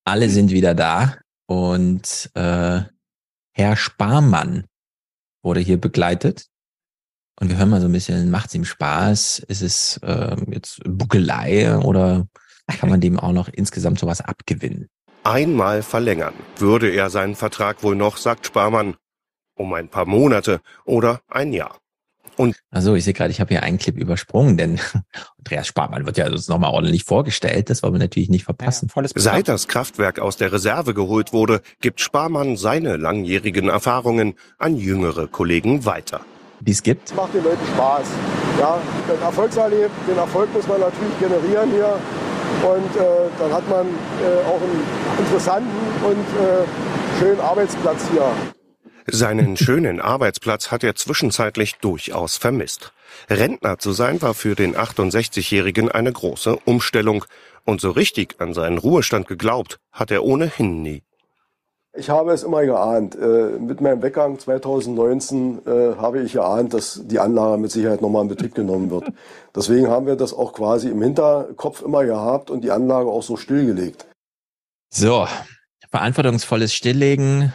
Alle sind wieder da und äh, Herr Sparmann wurde hier begleitet. Und wir hören mal so ein bisschen, macht es ihm Spaß? Ist es äh, jetzt Buckelei oder kann man dem auch noch insgesamt sowas abgewinnen? Einmal verlängern würde er seinen Vertrag wohl noch, sagt Sparmann, um ein paar Monate oder ein Jahr. Und also ich sehe gerade, ich habe hier einen Clip übersprungen, denn Andreas Sparmann wird ja uns nochmal ordentlich vorgestellt. Das wollen wir natürlich nicht verpassen. Ja, Seit das Kraftwerk aus der Reserve geholt wurde, gibt Sparmann seine langjährigen Erfahrungen an jüngere Kollegen weiter. Die es gibt? Macht den Leuten Spaß. Ja, den Erfolgserleb, den Erfolg muss man natürlich generieren hier. Und äh, dann hat man äh, auch einen interessanten und äh, schönen Arbeitsplatz hier. Seinen schönen Arbeitsplatz hat er zwischenzeitlich durchaus vermisst. Rentner zu sein war für den 68-Jährigen eine große Umstellung. Und so richtig an seinen Ruhestand geglaubt hat er ohnehin nie. Ich habe es immer geahnt. Äh, mit meinem Weggang 2019 äh, habe ich geahnt, dass die Anlage mit Sicherheit nochmal in Betrieb genommen wird. Deswegen haben wir das auch quasi im Hinterkopf immer gehabt und die Anlage auch so stillgelegt. So, verantwortungsvolles Stilllegen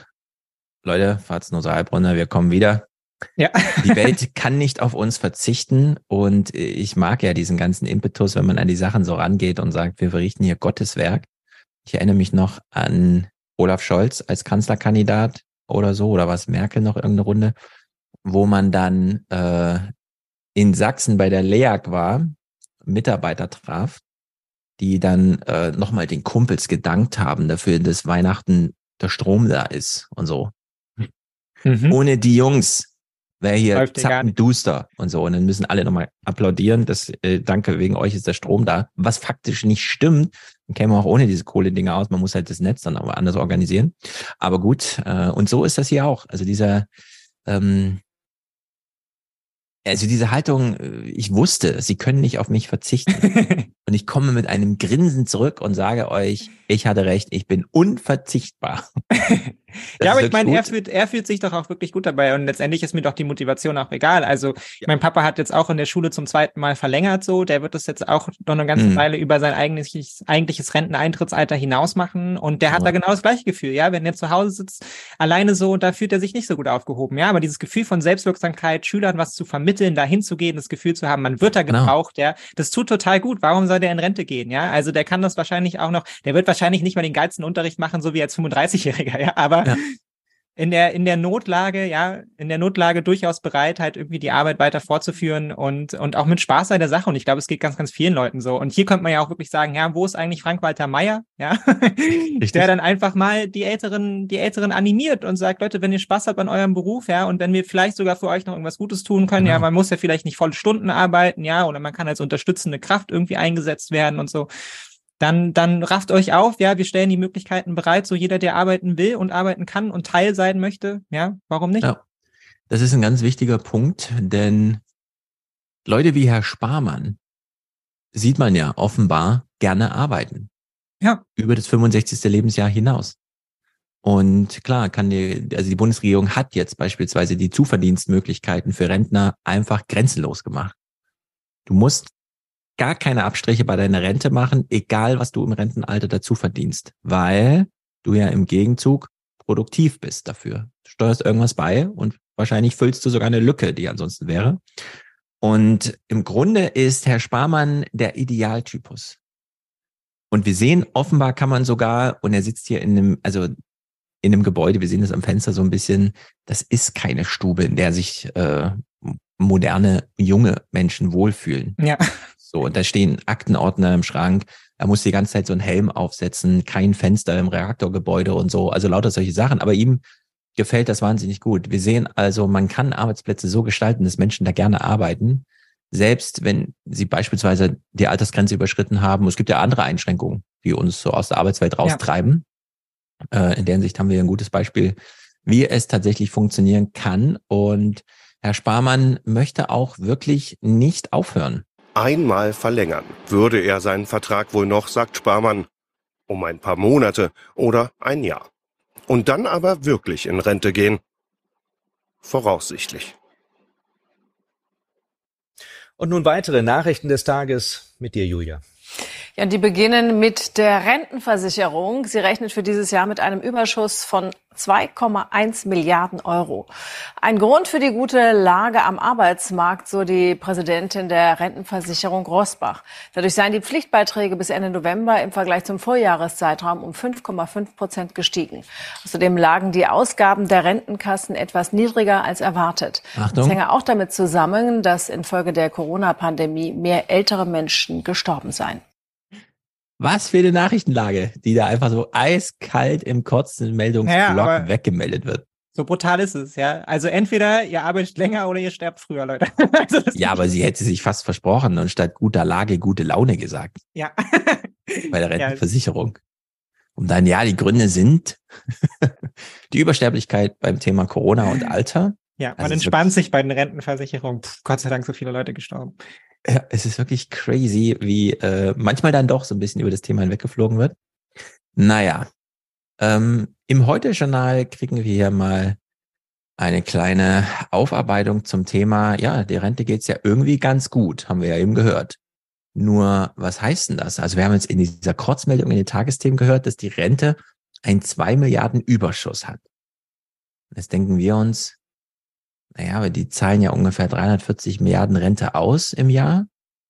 Leute, fahrt's nur so halb runter, wir kommen wieder. Ja. die Welt kann nicht auf uns verzichten und ich mag ja diesen ganzen Impetus, wenn man an die Sachen so rangeht und sagt, wir verrichten hier Gottes Werk. Ich erinnere mich noch an Olaf Scholz als Kanzlerkandidat oder so, oder was Merkel noch irgendeine Runde, wo man dann äh, in Sachsen bei der LEAG war, Mitarbeiter traf, die dann äh, nochmal den Kumpels gedankt haben dafür, dass Weihnachten der Strom da ist und so. Mhm. Ohne die Jungs wäre hier zappenduster und so. Und dann müssen alle nochmal applaudieren. Das, äh, danke, wegen euch ist der Strom da. Was faktisch nicht stimmt. Dann käme auch ohne diese Kohle-Dinge aus. Man muss halt das Netz dann aber anders organisieren. Aber gut, äh, und so ist das hier auch. Also dieser, ähm, also diese Haltung, äh, ich wusste, sie können nicht auf mich verzichten. und ich komme mit einem Grinsen zurück und sage euch, ich hatte recht, ich bin unverzichtbar. ja, aber ich meine, er fühlt, er fühlt sich doch auch wirklich gut dabei und letztendlich ist mir doch die Motivation auch egal. Also ja. mein Papa hat jetzt auch in der Schule zum zweiten Mal verlängert so, der wird das jetzt auch noch eine ganze mhm. Weile über sein eigentliches, eigentliches Renteneintrittsalter hinaus machen und der hat ja. da genau das gleiche Gefühl, ja, wenn er zu Hause sitzt, alleine so und da fühlt er sich nicht so gut aufgehoben, ja, aber dieses Gefühl von Selbstwirksamkeit, Schülern was zu vermitteln, da hinzugehen, das Gefühl zu haben, man wird da genau. gebraucht, genau. ja, das tut total gut. Warum soll der in Rente gehen, ja? Also der kann das wahrscheinlich auch noch, der wird wahrscheinlich nicht mal den geilsten Unterricht machen, so wie als 35-Jähriger, ja, aber ja. In der, in der Notlage, ja, in der Notlage durchaus bereit, halt irgendwie die Arbeit weiter fortzuführen und, und auch mit Spaß bei der Sache. Und ich glaube, es geht ganz, ganz vielen Leuten so. Und hier könnte man ja auch wirklich sagen, ja, wo ist eigentlich Frank-Walter Meyer? Ja, der dann einfach mal die Älteren, die Älteren animiert und sagt, Leute, wenn ihr Spaß habt an eurem Beruf, ja, und wenn wir vielleicht sogar für euch noch irgendwas Gutes tun können, genau. ja, man muss ja vielleicht nicht volle Stunden arbeiten, ja, oder man kann als unterstützende Kraft irgendwie eingesetzt werden und so dann, dann rafft euch auf, ja, wir stellen die Möglichkeiten bereit, so jeder, der arbeiten will und arbeiten kann und Teil sein möchte, ja, warum nicht? Ja, das ist ein ganz wichtiger Punkt, denn Leute wie Herr Sparmann sieht man ja offenbar gerne arbeiten. Ja. Über das 65. Lebensjahr hinaus. Und klar, kann die, also die Bundesregierung hat jetzt beispielsweise die Zuverdienstmöglichkeiten für Rentner einfach grenzenlos gemacht. Du musst gar keine Abstriche bei deiner Rente machen, egal was du im Rentenalter dazu verdienst, weil du ja im Gegenzug produktiv bist dafür. Du steuerst irgendwas bei und wahrscheinlich füllst du sogar eine Lücke, die ansonsten wäre. Und im Grunde ist Herr Sparmann der Idealtypus. Und wir sehen, offenbar kann man sogar, und er sitzt hier in einem, also in einem Gebäude, wir sehen das am Fenster so ein bisschen, das ist keine Stube, in der sich äh, moderne, junge Menschen wohlfühlen. Ja. So, und da stehen Aktenordner im Schrank, er muss die ganze Zeit so einen Helm aufsetzen, kein Fenster im Reaktorgebäude und so, also lauter solche Sachen. Aber ihm gefällt das wahnsinnig gut. Wir sehen also, man kann Arbeitsplätze so gestalten, dass Menschen da gerne arbeiten, selbst wenn sie beispielsweise die Altersgrenze überschritten haben. Es gibt ja andere Einschränkungen, die uns so aus der Arbeitswelt raustreiben. Ja. Äh, in der Hinsicht haben wir ein gutes Beispiel, wie es tatsächlich funktionieren kann. Und Herr Sparmann möchte auch wirklich nicht aufhören. Einmal verlängern würde er seinen Vertrag wohl noch, sagt Sparmann. Um ein paar Monate oder ein Jahr. Und dann aber wirklich in Rente gehen. Voraussichtlich. Und nun weitere Nachrichten des Tages mit dir, Julia. Ja, die beginnen mit der Rentenversicherung. Sie rechnet für dieses Jahr mit einem Überschuss von 2,1 Milliarden Euro. Ein Grund für die gute Lage am Arbeitsmarkt, so die Präsidentin der Rentenversicherung Rosbach. Dadurch seien die Pflichtbeiträge bis Ende November im Vergleich zum Vorjahreszeitraum um 5,5 Prozent gestiegen. Außerdem lagen die Ausgaben der Rentenkassen etwas niedriger als erwartet. Achtung. Das hänge auch damit zusammen, dass infolge der Corona-Pandemie mehr ältere Menschen gestorben seien. Was für eine Nachrichtenlage, die da einfach so eiskalt im kurzen Meldungsblock ja, weggemeldet wird. So brutal ist es, ja. Also entweder ihr arbeitet länger oder ihr sterbt früher, Leute. also ja, aber sie hätte sich fast versprochen und statt guter Lage gute Laune gesagt. Ja. Bei der Rentenversicherung. Und dann, ja, die Gründe sind die Übersterblichkeit beim Thema Corona und Alter. Ja, man also entspannt sich bei den Rentenversicherungen. Puh, Gott sei Dank so viele Leute gestorben. Ja, es ist wirklich crazy, wie äh, manchmal dann doch so ein bisschen über das Thema hinweggeflogen wird. Naja, ähm, im Heute-Journal kriegen wir hier mal eine kleine Aufarbeitung zum Thema, ja, der Rente geht's ja irgendwie ganz gut, haben wir ja eben gehört. Nur, was heißt denn das? Also wir haben jetzt in dieser Kurzmeldung in den Tagesthemen gehört, dass die Rente ein zwei Milliarden Überschuss hat. Jetzt denken wir uns, naja, aber die zahlen ja ungefähr 340 Milliarden Rente aus im Jahr,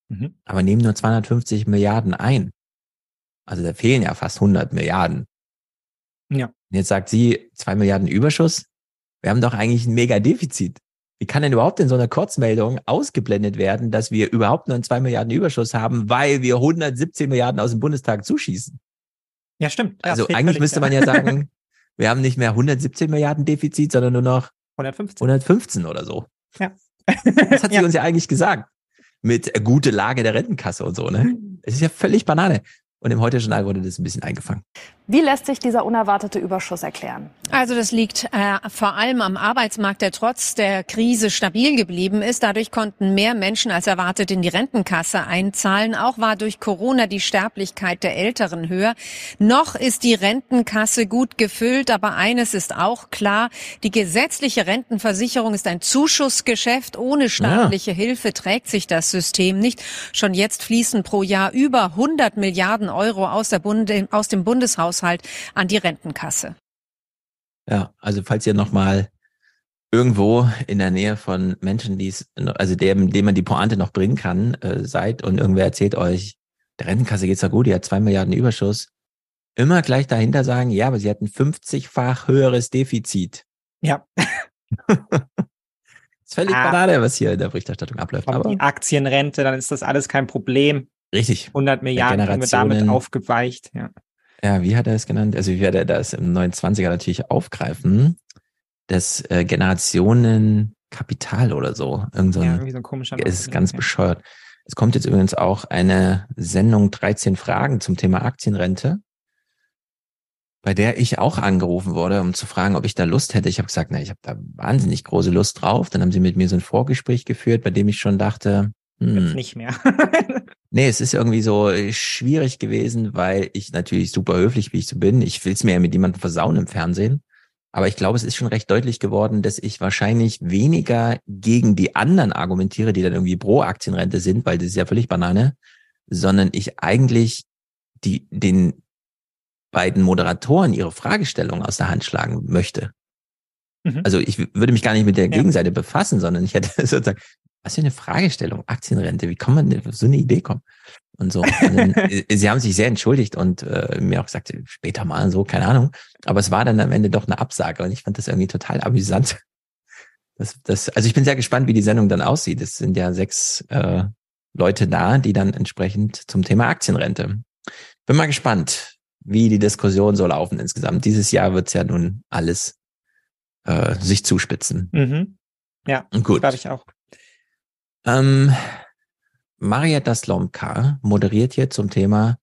mhm. aber nehmen nur 250 Milliarden ein. Also da fehlen ja fast 100 Milliarden. Ja. Und jetzt sagt sie, zwei Milliarden Überschuss. Wir haben doch eigentlich ein Mega-Defizit. Wie kann denn überhaupt in so einer Kurzmeldung ausgeblendet werden, dass wir überhaupt nur einen zwei Milliarden Überschuss haben, weil wir 117 Milliarden aus dem Bundestag zuschießen? Ja, stimmt. Also eigentlich müsste man ja sagen, wir haben nicht mehr 117 Milliarden Defizit, sondern nur noch 115. 115 oder so. Ja. Das hat sie ja. uns ja eigentlich gesagt. Mit gute Lage der Rentenkasse und so, ne? Es ist ja völlig Banane. Und im Heute-Journal wurde das ein bisschen eingefangen. Wie lässt sich dieser unerwartete Überschuss erklären? Also das liegt äh, vor allem am Arbeitsmarkt, der trotz der Krise stabil geblieben ist. Dadurch konnten mehr Menschen als erwartet in die Rentenkasse einzahlen. Auch war durch Corona die Sterblichkeit der Älteren höher. Noch ist die Rentenkasse gut gefüllt, aber eines ist auch klar, die gesetzliche Rentenversicherung ist ein Zuschussgeschäft. Ohne staatliche ja. Hilfe trägt sich das System nicht. Schon jetzt fließen pro Jahr über 100 Milliarden Euro aus, der Bunde, aus dem Bundeshaushalt Haushalt an die Rentenkasse. Ja, also falls ihr nochmal irgendwo in der Nähe von Menschen, die es, also dem, dem man die Pointe noch bringen kann, äh, seid und irgendwer erzählt euch, der Rentenkasse geht's ja gut, die hat zwei Milliarden Überschuss, immer gleich dahinter sagen, ja, aber sie hatten 50-fach höheres Defizit. Ja. das ist völlig ah, Banane, was hier in der Berichterstattung abläuft. Aber die Aktienrente, dann ist das alles kein Problem. Richtig. 100 Milliarden haben wir damit aufgeweicht. Ja ja, wie hat er es genannt? Also wie wird er das im 29er natürlich aufgreifen? Das äh, Generationenkapital oder so. Irgend so ein, ja, irgendwie so ein komischer Es ist ganz ja. bescheuert. Es kommt jetzt übrigens auch eine Sendung 13 Fragen zum Thema Aktienrente, bei der ich auch angerufen wurde, um zu fragen, ob ich da Lust hätte. Ich habe gesagt, na, ich habe da wahnsinnig große Lust drauf. Dann haben sie mit mir so ein Vorgespräch geführt, bei dem ich schon dachte, hm, Jetzt nicht mehr. Nee, es ist irgendwie so äh, schwierig gewesen, weil ich natürlich super höflich, wie ich so bin. Ich will es mir ja mit jemandem versauen im Fernsehen. Aber ich glaube, es ist schon recht deutlich geworden, dass ich wahrscheinlich weniger gegen die anderen argumentiere, die dann irgendwie pro Aktienrente sind, weil das ist ja völlig Banane, sondern ich eigentlich die, den beiden Moderatoren ihre Fragestellung aus der Hand schlagen möchte. Mhm. Also ich würde mich gar nicht mit der Gegenseite ja. befassen, sondern ich hätte sozusagen was für eine Fragestellung, Aktienrente, wie kann man denn auf so eine Idee kommen? Und so. Und dann, äh, sie haben sich sehr entschuldigt und äh, mir auch gesagt, später mal so, keine Ahnung. Aber es war dann am Ende doch eine Absage und ich fand das irgendwie total amüsant. Das, das, also ich bin sehr gespannt, wie die Sendung dann aussieht. Es sind ja sechs äh, Leute da, die dann entsprechend zum Thema Aktienrente. Bin mal gespannt, wie die Diskussion so laufen insgesamt. Dieses Jahr wird's ja nun alles äh, sich zuspitzen. Mhm. Ja, Gut. glaube ich auch. Ähm, Marietta Slomka moderiert hier zum Thema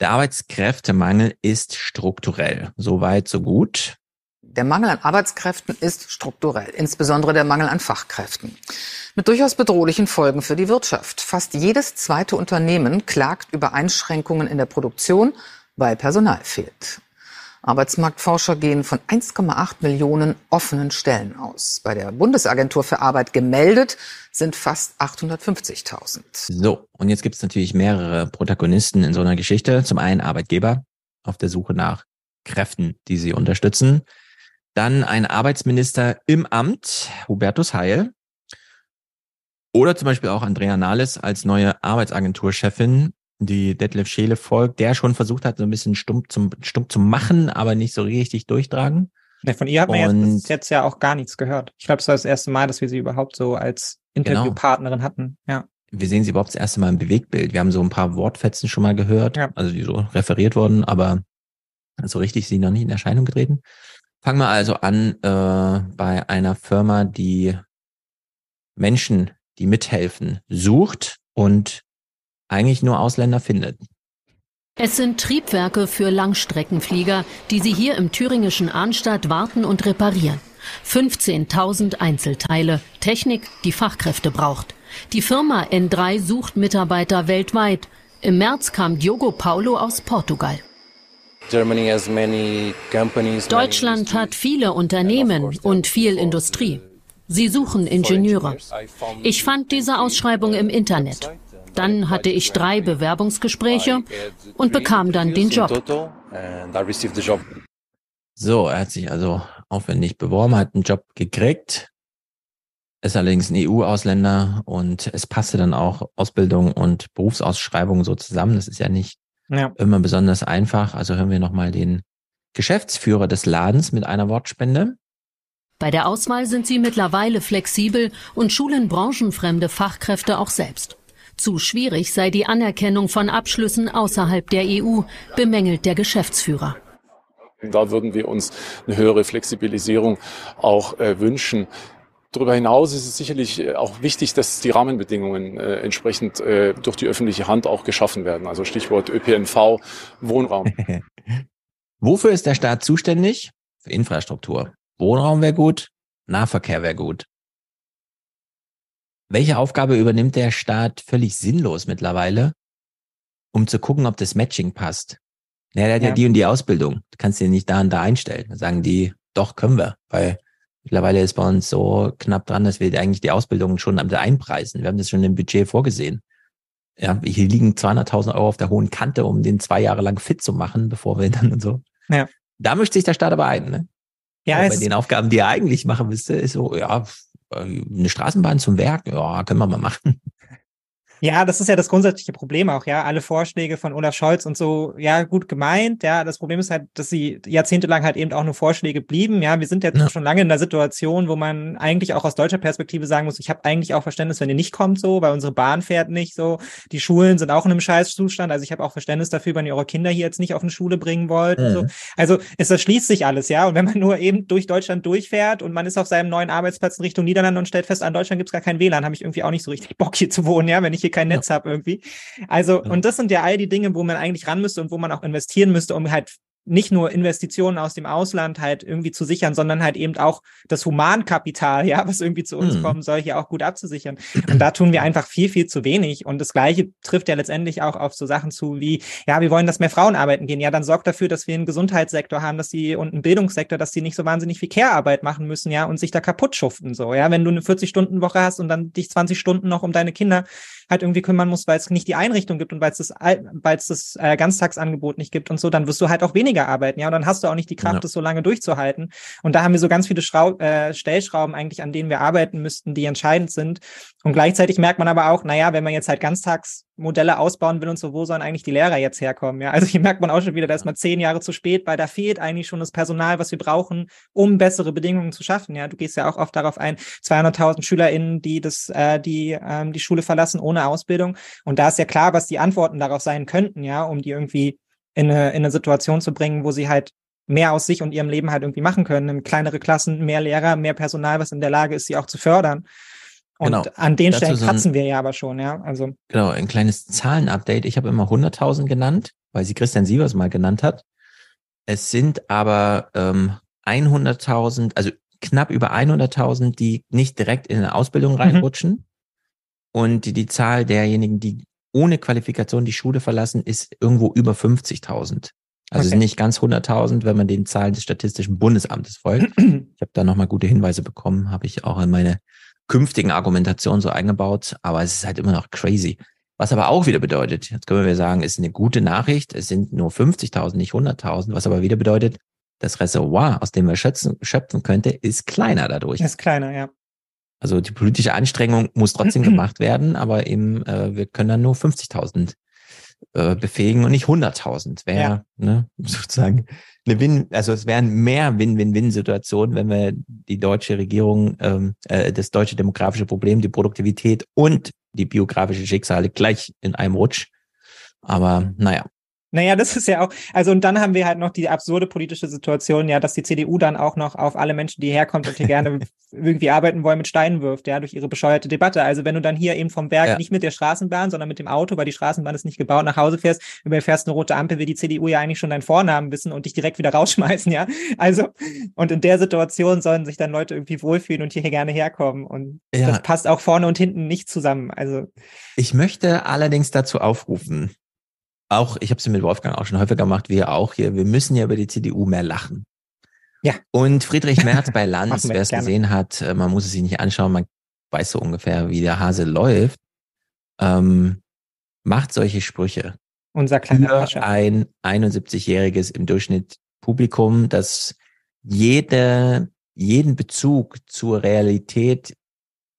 der Arbeitskräftemangel ist strukturell. Soweit, so gut. Der Mangel an Arbeitskräften ist strukturell, insbesondere der Mangel an Fachkräften. Mit durchaus bedrohlichen Folgen für die Wirtschaft. Fast jedes zweite Unternehmen klagt über Einschränkungen in der Produktion, weil Personal fehlt. Arbeitsmarktforscher gehen von 1,8 Millionen offenen Stellen aus. Bei der Bundesagentur für Arbeit gemeldet sind fast 850.000. So, und jetzt gibt es natürlich mehrere Protagonisten in so einer Geschichte. Zum einen Arbeitgeber auf der Suche nach Kräften, die sie unterstützen. Dann ein Arbeitsminister im Amt, Hubertus Heil. Oder zum Beispiel auch Andrea Nahles als neue Arbeitsagenturchefin, die Detlef Scheele folgt, der schon versucht hat, so ein bisschen stumpf zum, stumpf zu machen, aber nicht so richtig durchtragen. Ja, von ihr hat man Und- jetzt, bis jetzt ja auch gar nichts gehört. Ich glaube, es war das erste Mal, dass wir sie überhaupt so als Genau. Interviewpartnerin hatten. Ja. Wir sehen sie überhaupt das erste Mal im Bewegtbild. Wir haben so ein paar Wortfetzen schon mal gehört, also die so referiert wurden, aber so richtig sie noch nicht in Erscheinung getreten. Fangen wir also an äh, bei einer Firma, die Menschen, die mithelfen, sucht und eigentlich nur Ausländer findet. Es sind Triebwerke für Langstreckenflieger, die sie hier im thüringischen Arnstadt warten und reparieren. 15.000 Einzelteile, Technik, die Fachkräfte braucht. Die Firma N3 sucht Mitarbeiter weltweit. Im März kam Diogo Paulo aus Portugal. Deutschland hat viele Unternehmen und viel Industrie. Sie suchen Ingenieure. Ich fand diese Ausschreibung im Internet. Dann hatte ich drei Bewerbungsgespräche und bekam dann den Job. So, er hat sich also aufwendig beworben, hat einen Job gekriegt, ist allerdings ein EU-Ausländer und es passte dann auch Ausbildung und Berufsausschreibung so zusammen. Das ist ja nicht Ja. immer besonders einfach. Also hören wir nochmal den Geschäftsführer des Ladens mit einer Wortspende. Bei der Auswahl sind sie mittlerweile flexibel und schulen branchenfremde Fachkräfte auch selbst. Zu schwierig sei die Anerkennung von Abschlüssen außerhalb der EU, bemängelt der Geschäftsführer. Da würden wir uns eine höhere Flexibilisierung auch äh, wünschen. Darüber hinaus ist es sicherlich äh, auch wichtig, dass die Rahmenbedingungen äh, entsprechend äh, durch die öffentliche Hand auch geschaffen werden. Also Stichwort ÖPNV, Wohnraum. Wofür ist der Staat zuständig? Für Infrastruktur. Wohnraum wäre gut, Nahverkehr wäre gut. Welche Aufgabe übernimmt der Staat völlig sinnlos mittlerweile, um zu gucken, ob das Matching passt? Ja, der hat ja, Ja. die und die Ausbildung. Du kannst den nicht da und da einstellen. Dann sagen die, doch, können wir. Weil mittlerweile ist bei uns so knapp dran, dass wir eigentlich die Ausbildungen schon am einpreisen. Wir haben das schon im Budget vorgesehen. Ja, hier liegen 200.000 Euro auf der hohen Kante, um den zwei Jahre lang fit zu machen, bevor wir dann und so. Ja. Da mischt sich der Staat aber ein, ne? Ja, bei den Aufgaben, die er eigentlich machen müsste, ist so, ja, eine Straßenbahn zum Werk, ja, können wir mal machen. Ja, das ist ja das grundsätzliche Problem auch, ja. Alle Vorschläge von Olaf Scholz und so, ja, gut gemeint, ja. Das Problem ist halt, dass sie jahrzehntelang halt eben auch nur Vorschläge blieben. Ja, wir sind jetzt schon lange in der Situation, wo man eigentlich auch aus deutscher Perspektive sagen muss, ich habe eigentlich auch Verständnis, wenn ihr nicht kommt, so, weil unsere Bahn fährt nicht so. Die Schulen sind auch in einem Scheißzustand. Also ich habe auch Verständnis dafür, wenn ihr eure Kinder hier jetzt nicht auf eine Schule bringen wollt. und So. Mhm. Also es das schließt sich alles, ja. Und wenn man nur eben durch Deutschland durchfährt und man ist auf seinem neuen Arbeitsplatz in Richtung Niederlande und stellt fest, an Deutschland gibt's gar kein WLAN, habe ich irgendwie auch nicht so richtig Bock hier zu wohnen, ja, wenn ich hier kein Netz habe irgendwie. Also, und das sind ja all die Dinge, wo man eigentlich ran müsste und wo man auch investieren müsste, um halt nicht nur Investitionen aus dem Ausland halt irgendwie zu sichern, sondern halt eben auch das Humankapital, ja, was irgendwie zu uns Mhm. kommen soll, hier auch gut abzusichern. Und da tun wir einfach viel, viel zu wenig. Und das Gleiche trifft ja letztendlich auch auf so Sachen zu wie, ja, wir wollen, dass mehr Frauen arbeiten gehen. Ja, dann sorgt dafür, dass wir einen Gesundheitssektor haben, dass die und einen Bildungssektor, dass die nicht so wahnsinnig viel Care-Arbeit machen müssen, ja, und sich da kaputt schuften, so, ja. Wenn du eine 40-Stunden-Woche hast und dann dich 20 Stunden noch um deine Kinder halt irgendwie kümmern musst, weil es nicht die Einrichtung gibt und weil es das, Al- weil es das äh, Ganztagsangebot nicht gibt und so, dann wirst du halt auch weniger weniger arbeiten, ja, und dann hast du auch nicht die Kraft, Ja. das so lange durchzuhalten. Und da haben wir so ganz viele Schrau äh, Stellschrauben eigentlich, an denen wir arbeiten müssten, die entscheidend sind. Und gleichzeitig merkt man aber auch, naja, wenn man jetzt halt Ganztagsmodelle ausbauen will und so, wo sollen eigentlich die Lehrer jetzt herkommen? Ja, also hier merkt man auch schon wieder, da ist man zehn Jahre zu spät, weil da fehlt eigentlich schon das Personal, was wir brauchen, um bessere Bedingungen zu schaffen. Ja, du gehst ja auch oft darauf ein, 200.000 SchülerInnen, die das, äh, die ähm, die Schule verlassen ohne Ausbildung. Und da ist ja klar, was die Antworten darauf sein könnten, ja, um die irgendwie in eine, in eine Situation zu bringen, wo sie halt mehr aus sich und ihrem Leben halt irgendwie machen können. Kleinere Klassen, mehr Lehrer, mehr Personal, was in der Lage ist, sie auch zu fördern. Und Genau. an den Dazu Stellen so ein- kratzen wir ja aber schon, ja. Also Genau, ein kleines Zahlenupdate. Ich habe immer 100.000 genannt, weil sie Christian Sievers mal genannt hat. Es sind aber ähm, 100.000, also knapp über 100.000, die nicht direkt in eine Ausbildung reinrutschen. Und die, die Zahl derjenigen, die ohne Qualifikation die Schule verlassen, ist irgendwo über 50.000. Also Okay. nicht ganz 100.000, wenn man den Zahlen des Statistischen Bundesamtes folgt. Ich habe da nochmal gute Hinweise bekommen, habe ich auch in meine künftigen Argumentationen so eingebaut, aber es ist halt immer noch crazy. Was aber auch wieder bedeutet, jetzt können wir sagen, ist eine gute Nachricht, es sind nur 50.000, nicht 100.000, was aber wieder bedeutet, das Reservoir, aus dem wir schöpfen, schöpfen könnte, ist kleiner dadurch. ist kleiner, ja. Also die politische Anstrengung muss trotzdem gemacht werden, aber eben äh, wir können dann nur 50.000 äh, befähigen und nicht 100.000. Wäre Ja. ne, sozusagen eine Win, also es wären mehr Win-Win-Win-Situationen, wenn wir die deutsche Regierung, ähm, äh, das deutsche demografische Problem, die Produktivität und die biografische Schicksale gleich in einem Rutsch. Aber naja, Naja, das ist ja auch, also und dann haben wir halt noch die absurde politische Situation, ja, dass die CDU dann auch noch auf alle Menschen, die herkommt und hier gerne irgendwie arbeiten wollen, mit Steinen wirft, ja, durch ihre bescheuerte Debatte. Also wenn du dann hier eben vom Berg Ja. nicht mit der Straßenbahn, sondern mit dem Auto, weil die Straßenbahn ist nicht gebaut, nach Hause fährst, überfährst eine rote Ampel, will die CDU ja eigentlich schon deinen Vornamen wissen und dich direkt wieder rausschmeißen, ja. Also, und in der Situation sollen sich dann Leute irgendwie wohlfühlen und hier gerne herkommen. Und Ja. das passt auch vorne und hinten nicht zusammen. Also, Ich möchte allerdings dazu aufrufen, auch, ich habe es mit Wolfgang auch schon häufiger gemacht, wir auch hier, wir müssen ja über die CDU mehr lachen. Ja. Und Friedrich Merz bei Lanz, wer es gesehen hat, äh, man muss es sich nicht anschauen, man weiß so ungefähr, wie der Hase läuft, ähm, macht solche Sprüche unser kleiner für ein 71-jähriges im Durchschnitt Publikum, das jede, jeden Bezug zur Realität,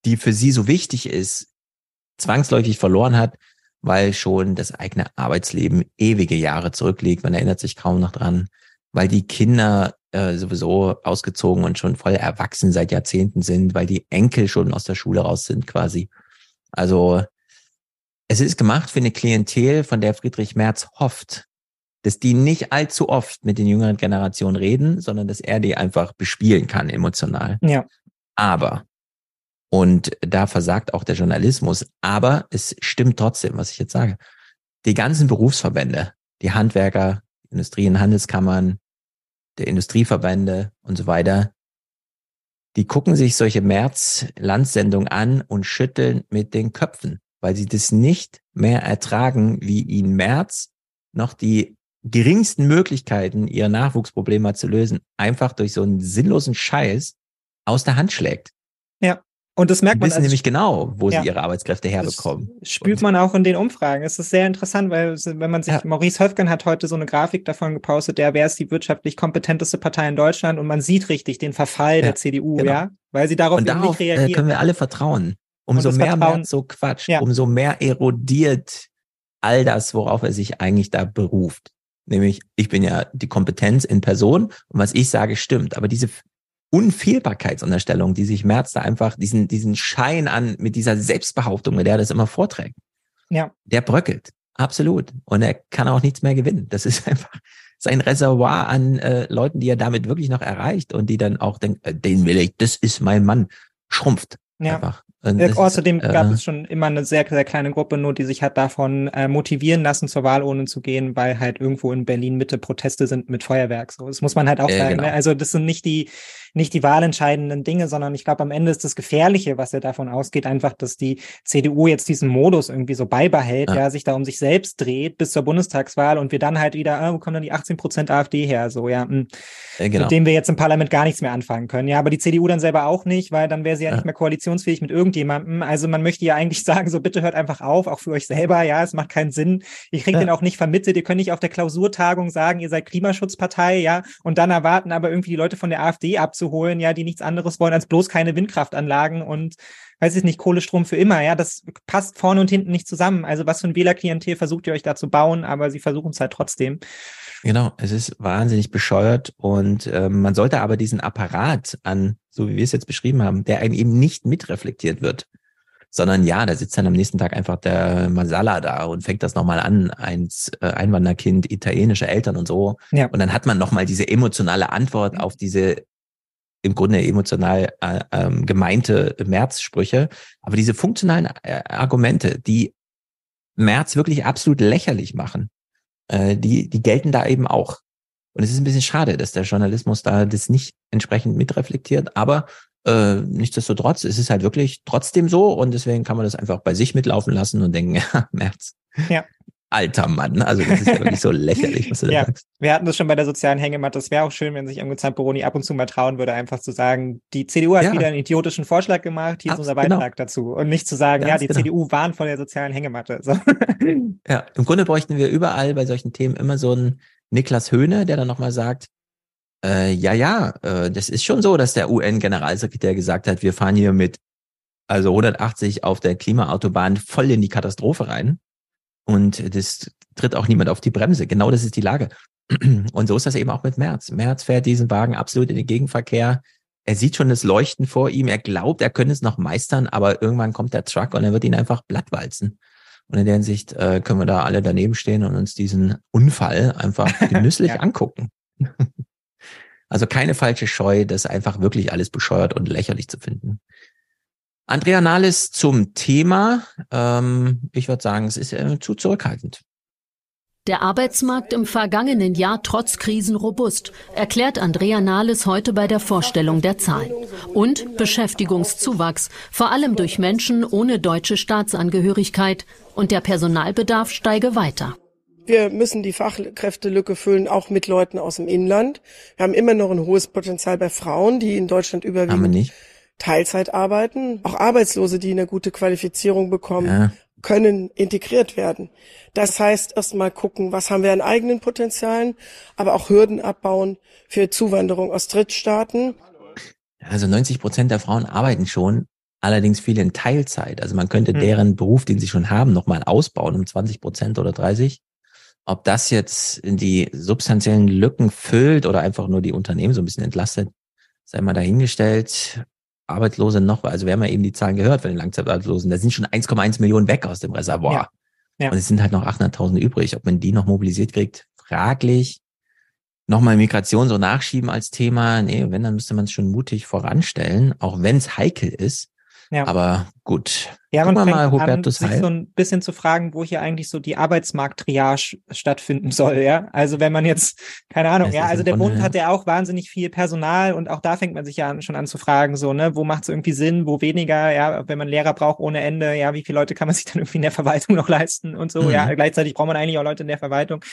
die für sie so wichtig ist, zwangsläufig verloren hat, weil schon das eigene Arbeitsleben ewige Jahre zurückliegt. Man erinnert sich kaum noch dran, weil die Kinder äh, sowieso ausgezogen und schon voll erwachsen seit Jahrzehnten sind, weil die Enkel schon aus der Schule raus sind quasi. Also es ist gemacht für eine Klientel, von der Friedrich Merz hofft, dass die nicht allzu oft mit den jüngeren Generationen reden, sondern dass er die einfach bespielen kann emotional. Ja. Aber, und da versagt auch der Journalismus, aber es stimmt trotzdem, was ich jetzt sage. Die ganzen Berufsverbände, die Handwerker, Industrie- und Handelskammern, der Industrieverbände und so weiter, die gucken sich solche März-Landsendungen an und schütteln mit den Köpfen, weil sie das nicht mehr ertragen, wie ihnen März noch die geringsten Möglichkeiten, ihr Nachwuchsprobleme zu lösen, einfach durch so einen sinnlosen Scheiß aus der Hand schlägt. Ja. Und das merkt Die man. wissen also- nämlich genau, wo Ja. sie ihre Arbeitskräfte herbekommen. spürt man auch in den Umfragen. Es ist sehr interessant, weil es- wenn man sich, Maurice Höfgen hat heute so eine Grafik davon gepostet, der wer ist die wirtschaftlich kompetenteste Partei in Deutschland und man sieht richtig den Verfall der CDU, genau. ja, weil sie darauf, Und darauf nicht äh, reagieren. können wir alle vertrauen. Umso das mehr Vertrauen- so Quatsch, Ja. umso mehr erodiert all das, worauf er sich eigentlich da beruft. Nämlich, ich bin ja die Kompetenz in Person und was ich sage, stimmt. Aber diese Unfehlbarkeitsunterstellung, die sich Merz da einfach, diesen, diesen Schein an, mit dieser Selbstbehauptung, mit der er das immer vorträgt, Ja. der bröckelt. Absolut. Und er kann auch nichts mehr gewinnen. Das ist einfach sein Reservoir an äh, Leuten, die er damit wirklich noch erreicht und die dann auch denken, äh, den will ich, das ist mein Mann, schrumpft. Ja. Einfach. Und Äh, Außerdem ist, äh, gab es schon immer eine sehr, sehr kleine Gruppe, nur die sich hat davon äh, motivieren lassen, zur Wahlurne zu gehen, weil halt irgendwo in Berlin Mitte Proteste sind mit Feuerwerk. So, das muss man halt auch Äh, sagen. genau. Ne? Also das sind nicht die nicht die wahlentscheidenden Dinge, sondern ich glaube, am Ende ist das Gefährliche, was ja davon ausgeht, einfach, dass die CDU jetzt diesen Modus irgendwie so beibehält, Ja. ja, sich da um sich selbst dreht bis zur Bundestagswahl und wir dann halt wieder, ah, wo kommen dann die 18 Prozent AfD her? So, ja, mh, Äh, genau. mit dem wir jetzt im Parlament gar nichts mehr anfangen können. Ja, aber die CDU dann selber auch nicht, weil dann wäre sie ja, Ja. nicht mehr koalitionsfähig mit irgendjemandem. Also man möchte ja eigentlich sagen, so bitte hört einfach auf, auch für euch selber. Ja, es macht keinen Sinn. Ihr kriegt Ja. den auch nicht vermittelt. Ihr könnt nicht auf der Klausurtagung sagen, ihr seid Klimaschutzpartei, ja, und dann erwarten aber irgendwie die Leute von der AfD abzuholen, ja, die nichts anderes wollen als bloß keine Windkraftanlagen und weiß ich nicht, Kohlestrom für immer, ja, das passt vorne und hinten nicht zusammen. Also was für ein Wählerklientel versucht ihr euch da zu bauen, aber sie versuchen es halt trotzdem. Genau, es ist wahnsinnig bescheuert und ähm, man sollte aber diesen Apparat an, so wie wir es jetzt beschrieben haben, der einem eben nicht mitreflektiert wird, sondern ja, da sitzt dann am nächsten Tag einfach der Masala da und fängt das nochmal an, eins äh, Einwanderkind, italienische Eltern und so. Ja. Und dann hat man nochmal diese emotionale Antwort auf diese im Grunde emotional äh, ähm, gemeinte Merz-Sprüche. Aber diese funktionalen äh, Argumente, die Merz wirklich absolut lächerlich machen, äh, die, die gelten da eben auch. Und es ist ein bisschen schade, dass der Journalismus da das nicht entsprechend mitreflektiert, aber äh, nichtsdestotrotz ist es halt wirklich trotzdem so und deswegen kann man das einfach bei sich mitlaufen lassen und denken, ja, Merz, Ja. Alter Mann, also das ist ja wirklich so lächerlich, was du da Ja, sagst. wir hatten das schon bei der sozialen Hängematte. Es wäre auch schön, wenn sich Ingo Zamperoni ab und zu mal trauen würde, einfach zu sagen, die CDU hat Ja. wieder einen idiotischen Vorschlag gemacht, hier ist unser genau. Beitrag dazu. Und nicht zu sagen, ja, Ganz die genau. CDU warnt vor der sozialen Hängematte. So. Ja, im Grunde bräuchten wir überall bei solchen Themen immer so einen Niklas Höhne, der dann nochmal sagt, äh, ja, ja, äh, das ist schon so, dass der UN-Generalsekretär gesagt hat, wir fahren hier mit also 180 auf der Klimaautobahn voll in die Katastrophe rein. Und das tritt auch niemand auf die Bremse. Genau das ist die Lage. Und so ist das eben auch mit Merz. Merz fährt diesen Wagen absolut in den Gegenverkehr. Er sieht schon das Leuchten vor ihm. Er glaubt, er könne es noch meistern, aber irgendwann kommt der Truck und er wird ihn einfach blattwalzen. Und in der Hinsicht äh, können wir da alle daneben stehen und uns diesen Unfall einfach genüsslich Ja. angucken. Also keine falsche Scheu, das einfach wirklich alles bescheuert und lächerlich zu finden. Andrea Nahles zum Thema. Ähm, ich würde sagen, es ist äh, zu zurückhaltend. Der Arbeitsmarkt im vergangenen Jahr trotz Krisen robust, erklärt Andrea Nahles heute bei der Vorstellung der Zahlen. Und Beschäftigungszuwachs, vor allem durch Menschen ohne deutsche Staatsangehörigkeit. Und der Personalbedarf steige weiter. Wir müssen die Fachkräftelücke füllen, auch mit Leuten aus dem Inland. Wir haben immer noch ein hohes Potenzial bei Frauen, die in Deutschland Haben wir überwiegend nicht? Teilzeit arbeiten. Auch Arbeitslose, die eine gute Qualifizierung bekommen, Ja. können integriert werden. Das heißt, erstmal gucken, was haben wir an eigenen Potenzialen, aber auch Hürden abbauen für Zuwanderung aus Drittstaaten. Also 90 Prozent der Frauen arbeiten schon, allerdings viele in Teilzeit. Also man könnte Hm. deren Beruf, den sie schon haben, nochmal ausbauen um 20 Prozent oder 30. Ob das jetzt in die substanziellen Lücken füllt oder einfach nur die Unternehmen so ein bisschen entlastet, sei mal dahingestellt. Arbeitslose noch, also wir haben ja eben die Zahlen gehört von den Langzeitarbeitslosen, da sind schon 1,1 Millionen weg aus dem Reservoir. Ja. Ja. Und es sind halt noch 800.000 übrig. Ob man die noch mobilisiert kriegt, fraglich. Nochmal Migration so nachschieben als Thema. Nee, wenn, dann müsste man es schon mutig voranstellen, auch wenn es heikel ist. Ja. Aber gut. Ja, Gucken man fängt mal an, Hubertus sich Heil. so ein bisschen zu fragen, wo hier eigentlich so die Arbeitsmarkt-Triage stattfinden soll, ja. Also wenn man jetzt, keine Ahnung, ja, also der Grunde, Bund hat ja auch wahnsinnig viel Personal und auch da fängt man sich ja an, schon an zu fragen, so, ne, wo macht es irgendwie Sinn, wo weniger, ja, wenn man Lehrer braucht ohne Ende, ja, wie viele Leute kann man sich dann irgendwie in der Verwaltung noch leisten und so, Mhm. ja, gleichzeitig braucht man eigentlich auch Leute in der Verwaltung.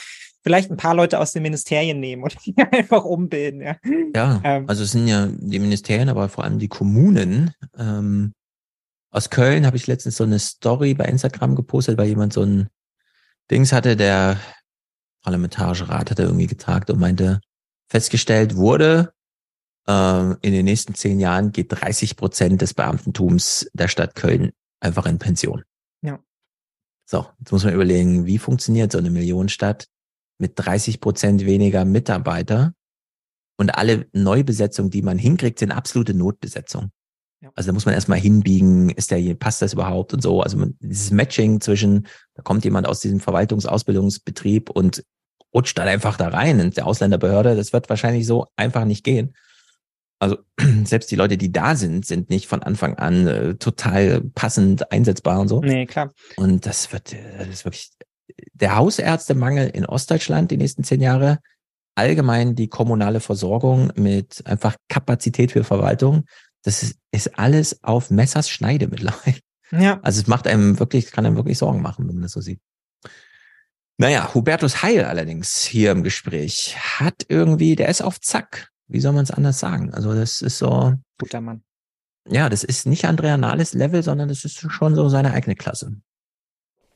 Vielleicht ein paar Leute aus den Ministerien nehmen und die einfach umbilden, ja. Ja, Ähm, also es sind ja die Ministerien, aber vor allem die Kommunen. Ähm, aus Köln habe ich letztens so eine Story bei Instagram gepostet, weil jemand so ein Dings hatte, der Parlamentarische Rat hat er irgendwie getagt und meinte, festgestellt wurde, ähm, in den nächsten zehn Jahren geht 30 Prozent des Beamtentums der Stadt Köln einfach in Pension. Ja. So, jetzt muss man überlegen, wie funktioniert so eine Millionenstadt mit 30 Prozent weniger Mitarbeiter und alle Neubesetzungen, die man hinkriegt, sind absolute Notbesetzungen. Also da muss man erstmal hinbiegen, ist der hier, passt das überhaupt und so. Also man, dieses Matching zwischen, da kommt jemand aus diesem Verwaltungsausbildungsbetrieb und rutscht dann einfach da rein in der Ausländerbehörde, das wird wahrscheinlich so einfach nicht gehen. Also selbst die Leute, die da sind, sind nicht von Anfang an äh, total passend einsetzbar und so. Nee, klar. Und das wird, äh, das ist wirklich der Hausärztemangel in Ostdeutschland die nächsten zehn Jahre, allgemein die kommunale Versorgung mit einfach Kapazität für Verwaltung, das ist, ist alles auf Messers Schneide mittlerweile. Ja. Also es macht einem wirklich, kann einem wirklich Sorgen machen, wenn man das so sieht. Naja, Hubertus Heil allerdings hier im Gespräch hat irgendwie, der ist auf Zack. Wie soll man es anders sagen? Also das ist so, Guter Mann. ja, das ist nicht Andrea Nahles Level, sondern das ist schon so seine eigene Klasse.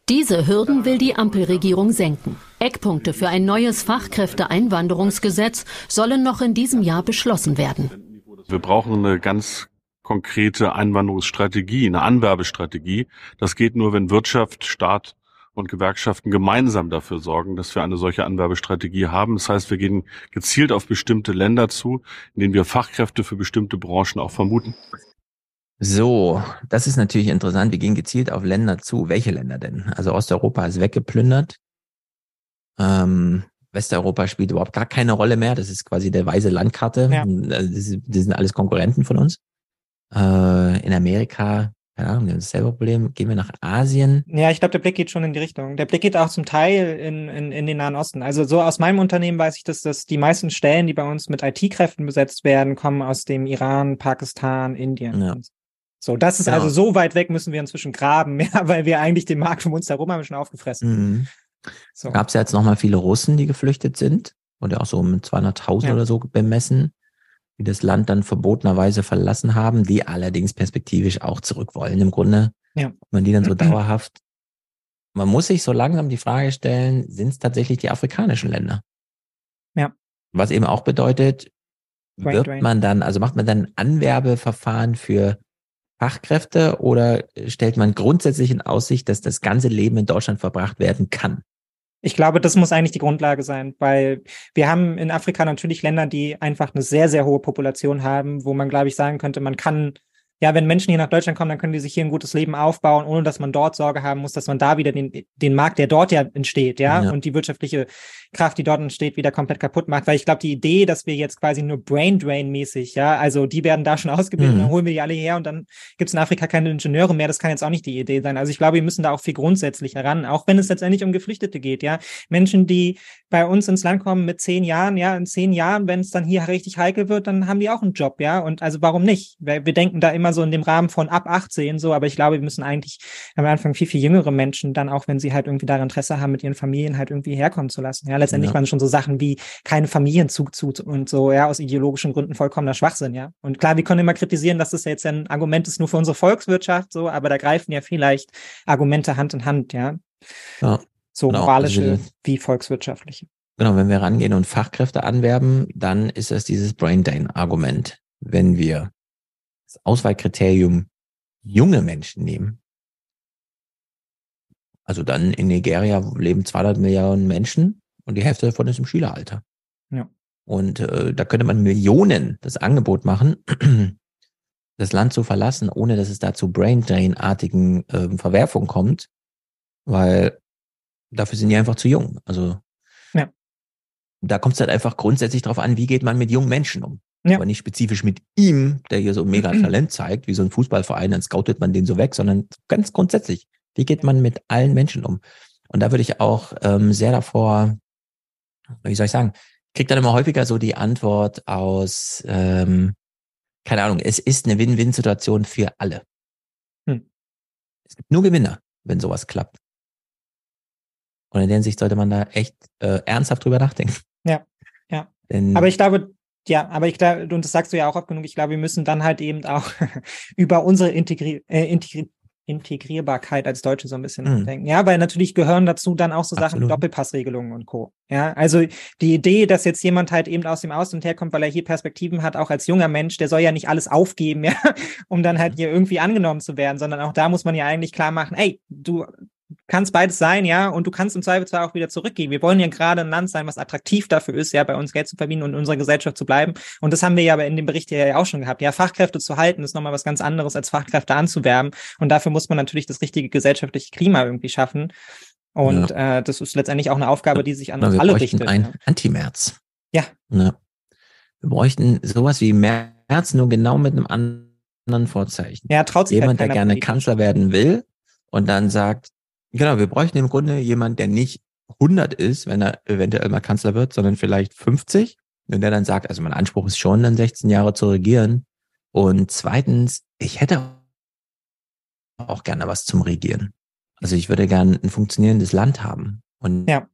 Diese Hürden will die Ampelregierung senken. Eckpunkte für ein neues Fachkräfteeinwanderungsgesetz sollen noch in diesem Jahr beschlossen werden. Wir brauchen eine ganz konkrete Einwanderungsstrategie, eine Anwerbestrategie. Das geht nur, wenn Wirtschaft, Staat und Gewerkschaften gemeinsam dafür sorgen, dass wir eine solche Anwerbestrategie haben. Das heißt, wir gehen gezielt auf bestimmte Länder zu, in denen wir Fachkräfte für bestimmte Branchen auch vermuten. So, das ist natürlich interessant. Wir gehen gezielt auf Länder zu. Welche Länder denn? Also Osteuropa ist weggeplündert. Ähm, Westeuropa spielt überhaupt gar keine Rolle mehr. Das ist quasi der weiße Landkarte. Ja. Das, das, sind alles Konkurrenten von uns. Äh, in Amerika, ja, wir haben dasselbe Problem. Gehen wir nach Asien? Ja, ich glaube, der Blick geht schon in die Richtung. Der Blick geht auch zum Teil in, in, in den Nahen Osten. Also so aus meinem Unternehmen weiß ich, dass, dass die meisten Stellen, die bei uns mit IT-Kräften besetzt werden, kommen aus dem Iran, Pakistan, Indien. Ja. So, das ist genau. also so weit weg müssen wir inzwischen graben, ja, weil wir eigentlich den Markt um uns herum haben schon aufgefressen. Mhm. So. Gab es ja jetzt nochmal viele Russen, die geflüchtet sind ja auch so mit 200.000 ja. oder so bemessen, die das Land dann verbotenerweise verlassen haben, die allerdings perspektivisch auch zurück wollen. Im Grunde, ja. man die dann so dauerhaft. Man muss sich so langsam die Frage stellen, sind es tatsächlich die afrikanischen Länder? Ja. Was eben auch bedeutet, wird man dann, also macht man dann Anwerbeverfahren für Fachkräfte oder stellt man grundsätzlich in Aussicht, dass das ganze Leben in Deutschland verbracht werden kann? Ich glaube, das muss eigentlich die Grundlage sein, weil wir haben in Afrika natürlich Länder, die einfach eine sehr, sehr hohe Population haben, wo man, glaube ich, sagen könnte, man kann ja, wenn Menschen hier nach Deutschland kommen, dann können die sich hier ein gutes Leben aufbauen, ohne dass man dort Sorge haben muss, dass man da wieder den, den Markt, der dort ja entsteht, ja, ja. und die wirtschaftliche Kraft, die dort entsteht, wieder komplett kaputt macht. Weil ich glaube, die Idee, dass wir jetzt quasi nur Brain Drain mäßig, ja, also die werden da schon ausgebildet, mhm. dann holen wir die alle her und dann gibt es in Afrika keine Ingenieure mehr. Das kann jetzt auch nicht die Idee sein. Also ich glaube, wir müssen da auch viel grundsätzlicher ran, auch wenn es letztendlich um Geflüchtete geht, ja. Menschen, die bei uns ins Land kommen mit zehn Jahren, ja, in zehn Jahren, wenn es dann hier richtig heikel wird, dann haben die auch einen Job, ja. Und also warum nicht? Weil wir denken da immer so in dem Rahmen von ab 18 so, aber ich glaube, wir müssen eigentlich am Anfang viel, viel jüngere Menschen dann auch, wenn sie halt irgendwie daran Interesse haben, mit ihren Familien halt irgendwie herkommen zu lassen. Ja, letztendlich ja. waren schon so Sachen wie keine Familienzug zu und so, ja, aus ideologischen Gründen vollkommener Schwachsinn, ja. Und klar, wir können immer kritisieren, dass das jetzt ein Argument ist nur für unsere Volkswirtschaft, so, aber da greifen ja vielleicht Argumente Hand in Hand, ja. Ja. So genau, moralische also wie volkswirtschaftliche. Genau, wenn wir rangehen und Fachkräfte anwerben, dann ist es dieses Brain Drain Argument. Wenn wir das Auswahlkriterium junge Menschen nehmen, also dann in Nigeria leben 200 Millionen Menschen und die Hälfte davon ist im Schüleralter. Ja. Und äh, da könnte man Millionen das Angebot machen, das Land zu verlassen, ohne dass es da zu Brain Drain-artigen äh, Verwerfungen kommt, weil Dafür sind die einfach zu jung. Also ja. da kommt es halt einfach grundsätzlich darauf an, wie geht man mit jungen Menschen um. Ja. Aber nicht spezifisch mit ihm, der hier so mega Talent zeigt, wie so ein Fußballverein, dann scoutet man den so weg, sondern ganz grundsätzlich, wie geht man mit allen Menschen um? Und da würde ich auch ähm, sehr davor, wie soll ich sagen, krieg dann immer häufiger so die Antwort aus, ähm, keine Ahnung, es ist eine Win-Win-Situation für alle. Hm. Es gibt nur Gewinner, wenn sowas klappt. Und in der Hinsicht sollte man da echt äh, ernsthaft drüber nachdenken. Ja, ja. Denn aber ich glaube, ja, aber ich glaube, und das sagst du ja auch oft genug, ich glaube, wir müssen dann halt eben auch über unsere Integri äh, Integri Integrierbarkeit als Deutsche so ein bisschen mhm. nachdenken. Ja, weil natürlich gehören dazu dann auch so Absolut. Sachen wie Doppelpassregelungen und Co. Ja, also die Idee, dass jetzt jemand halt eben aus dem Ausland herkommt, weil er hier Perspektiven hat, auch als junger Mensch, der soll ja nicht alles aufgeben, ja, um dann halt hier irgendwie angenommen zu werden, sondern auch da muss man ja eigentlich klar machen, ey, du kannst beides sein, ja, und du kannst im Zweifelsfall auch wieder zurückgehen. Wir wollen ja gerade ein Land sein, was attraktiv dafür ist, ja, bei uns Geld zu verdienen und in unserer Gesellschaft zu bleiben. Und das haben wir ja in dem Bericht ja auch schon gehabt. Ja, Fachkräfte zu halten ist nochmal was ganz anderes, als Fachkräfte anzuwerben. Und dafür muss man natürlich das richtige gesellschaftliche Klima irgendwie schaffen. Und ja. äh, das ist letztendlich auch eine Aufgabe, die sich an uns alle richtet. Ein ja. Anti-März. Ja. ja. Wir bräuchten sowas wie März, nur genau mit einem anderen Vorzeichen. Ja, traut sich Jemand, halt der gerne Kanzler werden will und dann sagt, Genau, wir bräuchten im Grunde jemanden, der nicht 100 ist, wenn er eventuell mal Kanzler wird, sondern vielleicht 50. Und der dann sagt, also mein Anspruch ist schon, dann 16 Jahre zu regieren. Und zweitens, ich hätte auch gerne was zum Regieren. Also ich würde gerne ein funktionierendes Land haben. Und ja.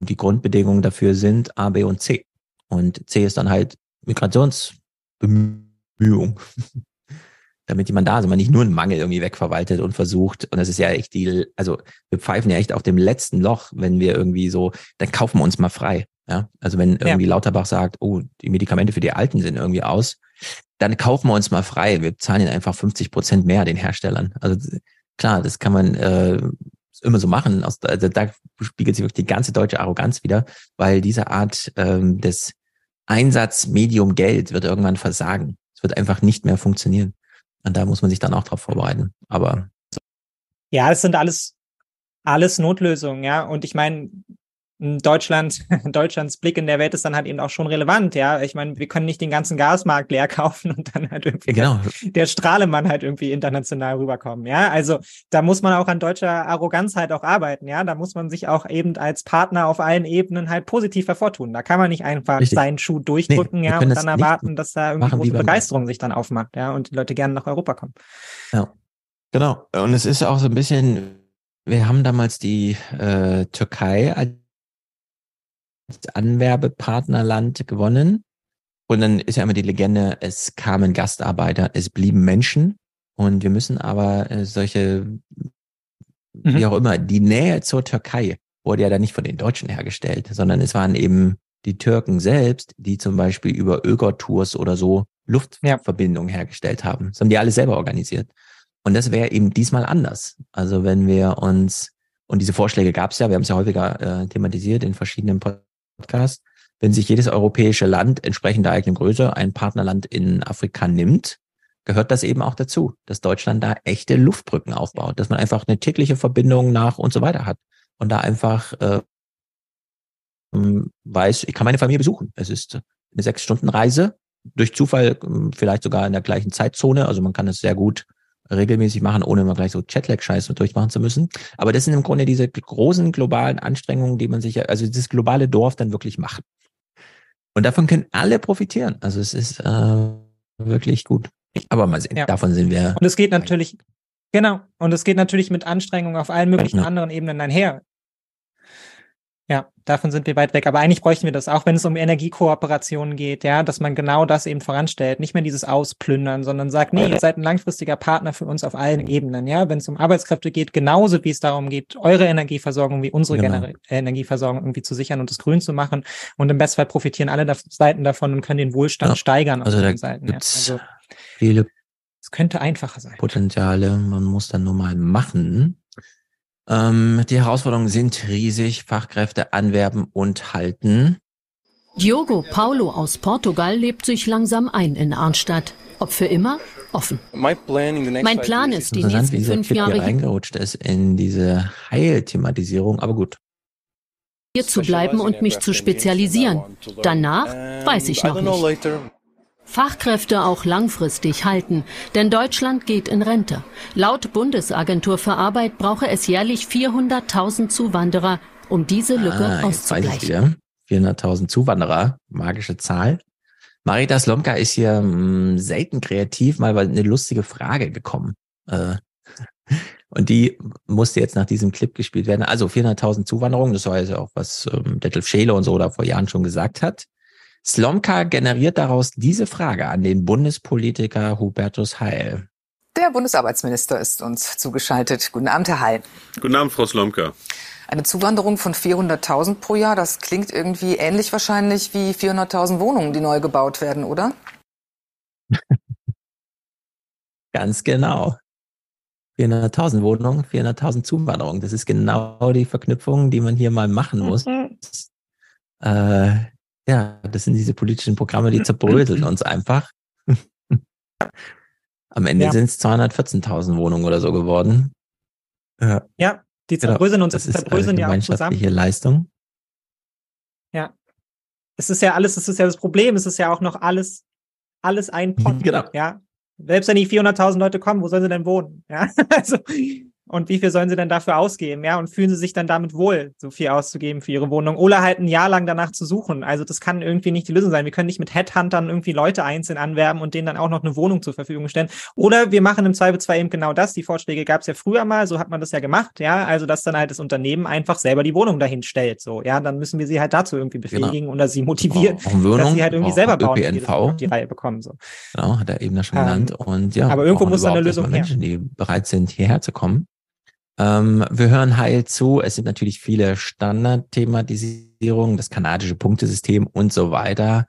die Grundbedingungen dafür sind A, B und C. Und C ist dann halt Migrationsbemühung. damit jemand da ist, man nicht nur einen Mangel irgendwie wegverwaltet und versucht. Und das ist ja echt die, also wir pfeifen ja echt auf dem letzten Loch, wenn wir irgendwie so, dann kaufen wir uns mal frei. Ja, also wenn irgendwie ja. Lauterbach sagt, oh, die Medikamente für die Alten sind irgendwie aus, dann kaufen wir uns mal frei. Wir zahlen ihnen einfach 50 Prozent mehr den Herstellern. Also klar, das kann man äh, immer so machen. Also da spiegelt sich wirklich die ganze deutsche Arroganz wieder, weil diese Art ähm, des Einsatz Medium Geld wird irgendwann versagen. Es wird einfach nicht mehr funktionieren. Und da muss man sich dann auch drauf vorbereiten. Aber ja, es sind alles alles Notlösungen, ja. Und ich meine, Deutschland, Deutschlands Blick in der Welt ist dann halt eben auch schon relevant, ja. Ich meine, wir können nicht den ganzen Gasmarkt leer kaufen und dann halt irgendwie genau. der Strahlemann halt irgendwie international rüberkommen, ja. Also da muss man auch an deutscher Arroganz halt auch arbeiten, ja. Da muss man sich auch eben als Partner auf allen Ebenen halt positiv hervortun. Da kann man nicht einfach Richtig. seinen Schuh durchdrücken, nee, ja, und dann erwarten, dass da irgendwie große Begeisterung sich dann aufmacht, ja, und die Leute gerne nach Europa kommen. Ja. Genau. Und es ist auch so ein bisschen, wir haben damals die äh, Türkei als Anwerbepartnerland gewonnen. Und dann ist ja immer die Legende, es kamen Gastarbeiter, es blieben Menschen. Und wir müssen aber äh, solche, mhm. wie auch immer, die Nähe zur Türkei wurde ja dann nicht von den Deutschen hergestellt, sondern es waren eben die Türken selbst, die zum Beispiel über Öger-Tours oder so Luftverbindungen ja. hergestellt haben. Das haben die alle selber organisiert. Und das wäre eben diesmal anders. Also wenn wir uns, und diese Vorschläge gab es ja, wir haben es ja häufiger äh, thematisiert in verschiedenen Podcast, wenn sich jedes europäische Land entsprechend der eigenen Größe ein Partnerland in Afrika nimmt, gehört das eben auch dazu, dass Deutschland da echte Luftbrücken aufbaut, dass man einfach eine tägliche Verbindung nach und so weiter hat und da einfach äh, weiß, ich kann meine Familie besuchen. Es ist eine sechs Stunden Reise, durch Zufall vielleicht sogar in der gleichen Zeitzone, also man kann es sehr gut regelmäßig machen, ohne immer gleich so Chatlag-Scheiße durchmachen zu müssen. Aber das sind im Grunde diese großen globalen Anstrengungen, die man sich, also das globale Dorf dann wirklich macht. Und davon können alle profitieren. Also es ist äh, wirklich gut. Aber mal sehen, ja. davon sind wir. Und es geht natürlich, genau, und es geht natürlich mit Anstrengungen auf allen möglichen ja. anderen Ebenen einher. Ja, davon sind wir weit weg. Aber eigentlich bräuchten wir das, auch wenn es um Energiekooperationen geht, ja, dass man genau das eben voranstellt. Nicht mehr dieses Ausplündern, sondern sagt, nee, ihr seid ein langfristiger Partner für uns auf allen Ebenen, ja. Wenn es um Arbeitskräfte geht, genauso wie es darum geht, eure Energieversorgung wie unsere genau. Energieversorgung irgendwie zu sichern und das grün zu machen. Und im Bestfall profitieren alle Seiten davon und können den Wohlstand ja. steigern also auf Seiten. Ja. Also, viele es könnte einfacher sein. Potenziale, man muss dann nur mal machen. Ähm, die Herausforderungen sind riesig. Fachkräfte anwerben und halten. Diogo Paulo aus Portugal lebt sich langsam ein in Arnstadt. Ob für immer? Offen. Mein Plan ist, die nächsten wie fünf Jahre reingerutscht ist in diese Heilthematisierung, aber gut. Hier zu bleiben und mich zu spezialisieren. Danach weiß ich noch nicht. Fachkräfte auch langfristig halten, denn Deutschland geht in Rente. Laut Bundesagentur für Arbeit brauche es jährlich 400.000 Zuwanderer, um diese Lücke ah, auszugleichen. 400.000 Zuwanderer, magische Zahl. Marita Slomka ist hier mh, hm, selten kreativ, mal eine lustige Frage gekommen. Äh, und die musste jetzt nach diesem Clip gespielt werden. Also 400.000 Zuwanderungen, das war ja auch, was ähm, Detlef Scheele und so da vor Jahren schon gesagt hat. Slomka generiert daraus diese Frage an den Bundespolitiker Hubertus Heil. Der Bundesarbeitsminister ist uns zugeschaltet. Guten Abend, Herr Heil. Guten Abend, Frau Slomka. Eine Zuwanderung von 400.000 pro Jahr, das klingt irgendwie ähnlich wahrscheinlich wie 400.000 Wohnungen, die neu gebaut werden, oder? Ganz genau. 400.000 Wohnungen, 400.000 Zuwanderungen. Das ist genau die Verknüpfung, die man hier mal machen muss. Mhm. Äh, ja, das sind diese politischen Programme, die zerbröseln uns einfach. Am Ende ja. sind es 214.000 Wohnungen oder so geworden. Ja, ja die genau. zerbröseln genau. uns, das zerbröseln ist, ja auch zusammen. Leistung. Ja. Es ist ja alles, es ist ja das Problem, es ist ja auch noch alles, alles ein Pott. Genau. Ja. Selbst wenn die 400.000 Leute kommen, wo sollen sie denn wohnen? Ja, also, Und wie viel sollen sie denn dafür ausgeben? Ja, und fühlen sie sich dann damit wohl, so viel auszugeben für ihre Wohnung? Oder halt ein Jahr lang danach zu suchen. Also das kann irgendwie nicht die Lösung sein. Wir können nicht mit Headhuntern irgendwie Leute einzeln anwerben und denen dann auch noch eine Wohnung zur Verfügung stellen. Oder wir machen im Zweifelsfall eben genau das. Die Vorschläge gab es ja früher mal, so hat man das ja gemacht, ja. Also dass dann halt das Unternehmen einfach selber die Wohnung dahin stellt. So, ja, dann müssen wir sie halt dazu irgendwie Genau. befähigen oder sie motivieren, Wohnung, dass sie halt irgendwie selber bauen, auf die Reihe bekommen. So. Genau, hat er eben das schon Ähm, genannt. Und ja, aber irgendwo muss da eine Lösung her. Menschen, die bereit sind, hierher zu kommen. Ähm, wir hören heil zu. Es sind natürlich viele Standardthematisierungen, das kanadische Punktesystem und so weiter.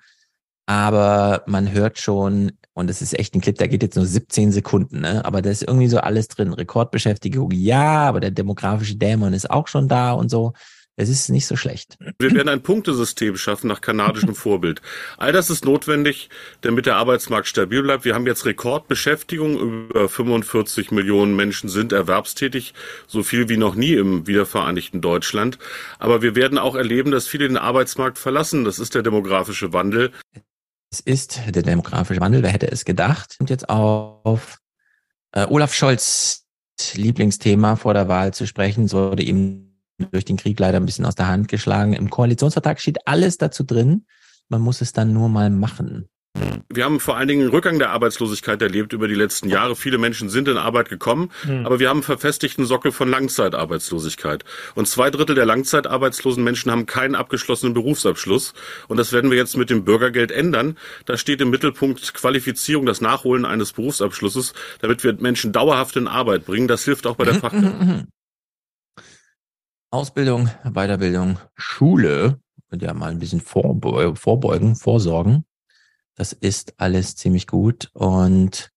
Aber man hört schon, und es ist echt ein Clip, der geht jetzt nur 17 Sekunden, ne? aber da ist irgendwie so alles drin. Rekordbeschäftigung, ja, aber der demografische Dämon ist auch schon da und so. Es ist nicht so schlecht. Wir werden ein Punktesystem schaffen nach kanadischem Vorbild. All das ist notwendig, damit der Arbeitsmarkt stabil bleibt. Wir haben jetzt Rekordbeschäftigung. Über 45 Millionen Menschen sind erwerbstätig, so viel wie noch nie im wiedervereinigten Deutschland. Aber wir werden auch erleben, dass viele den Arbeitsmarkt verlassen. Das ist der demografische Wandel. Es ist der demografische Wandel, wer hätte es gedacht? Und jetzt auf äh, Olaf Scholz Lieblingsthema vor der Wahl zu sprechen, wurde ihm durch den Krieg leider ein bisschen aus der Hand geschlagen. Im Koalitionsvertrag steht alles dazu drin. Man muss es dann nur mal machen. Wir haben vor allen Dingen einen Rückgang der Arbeitslosigkeit erlebt über die letzten Jahre. Viele Menschen sind in Arbeit gekommen, Hm. aber wir haben einen verfestigten Sockel von Langzeitarbeitslosigkeit. Und zwei Drittel der langzeitarbeitslosen Menschen haben keinen abgeschlossenen Berufsabschluss. Und das werden wir jetzt mit dem Bürgergeld ändern. Da steht im Mittelpunkt Qualifizierung, das Nachholen eines Berufsabschlusses, damit wir Menschen dauerhaft in Arbeit bringen. Das hilft auch bei der Fachkräfte. Ausbildung, Weiterbildung, Schule, und ja mal ein bisschen vorbeu vorbeugen, vorsorgen. Das ist alles ziemlich gut. Und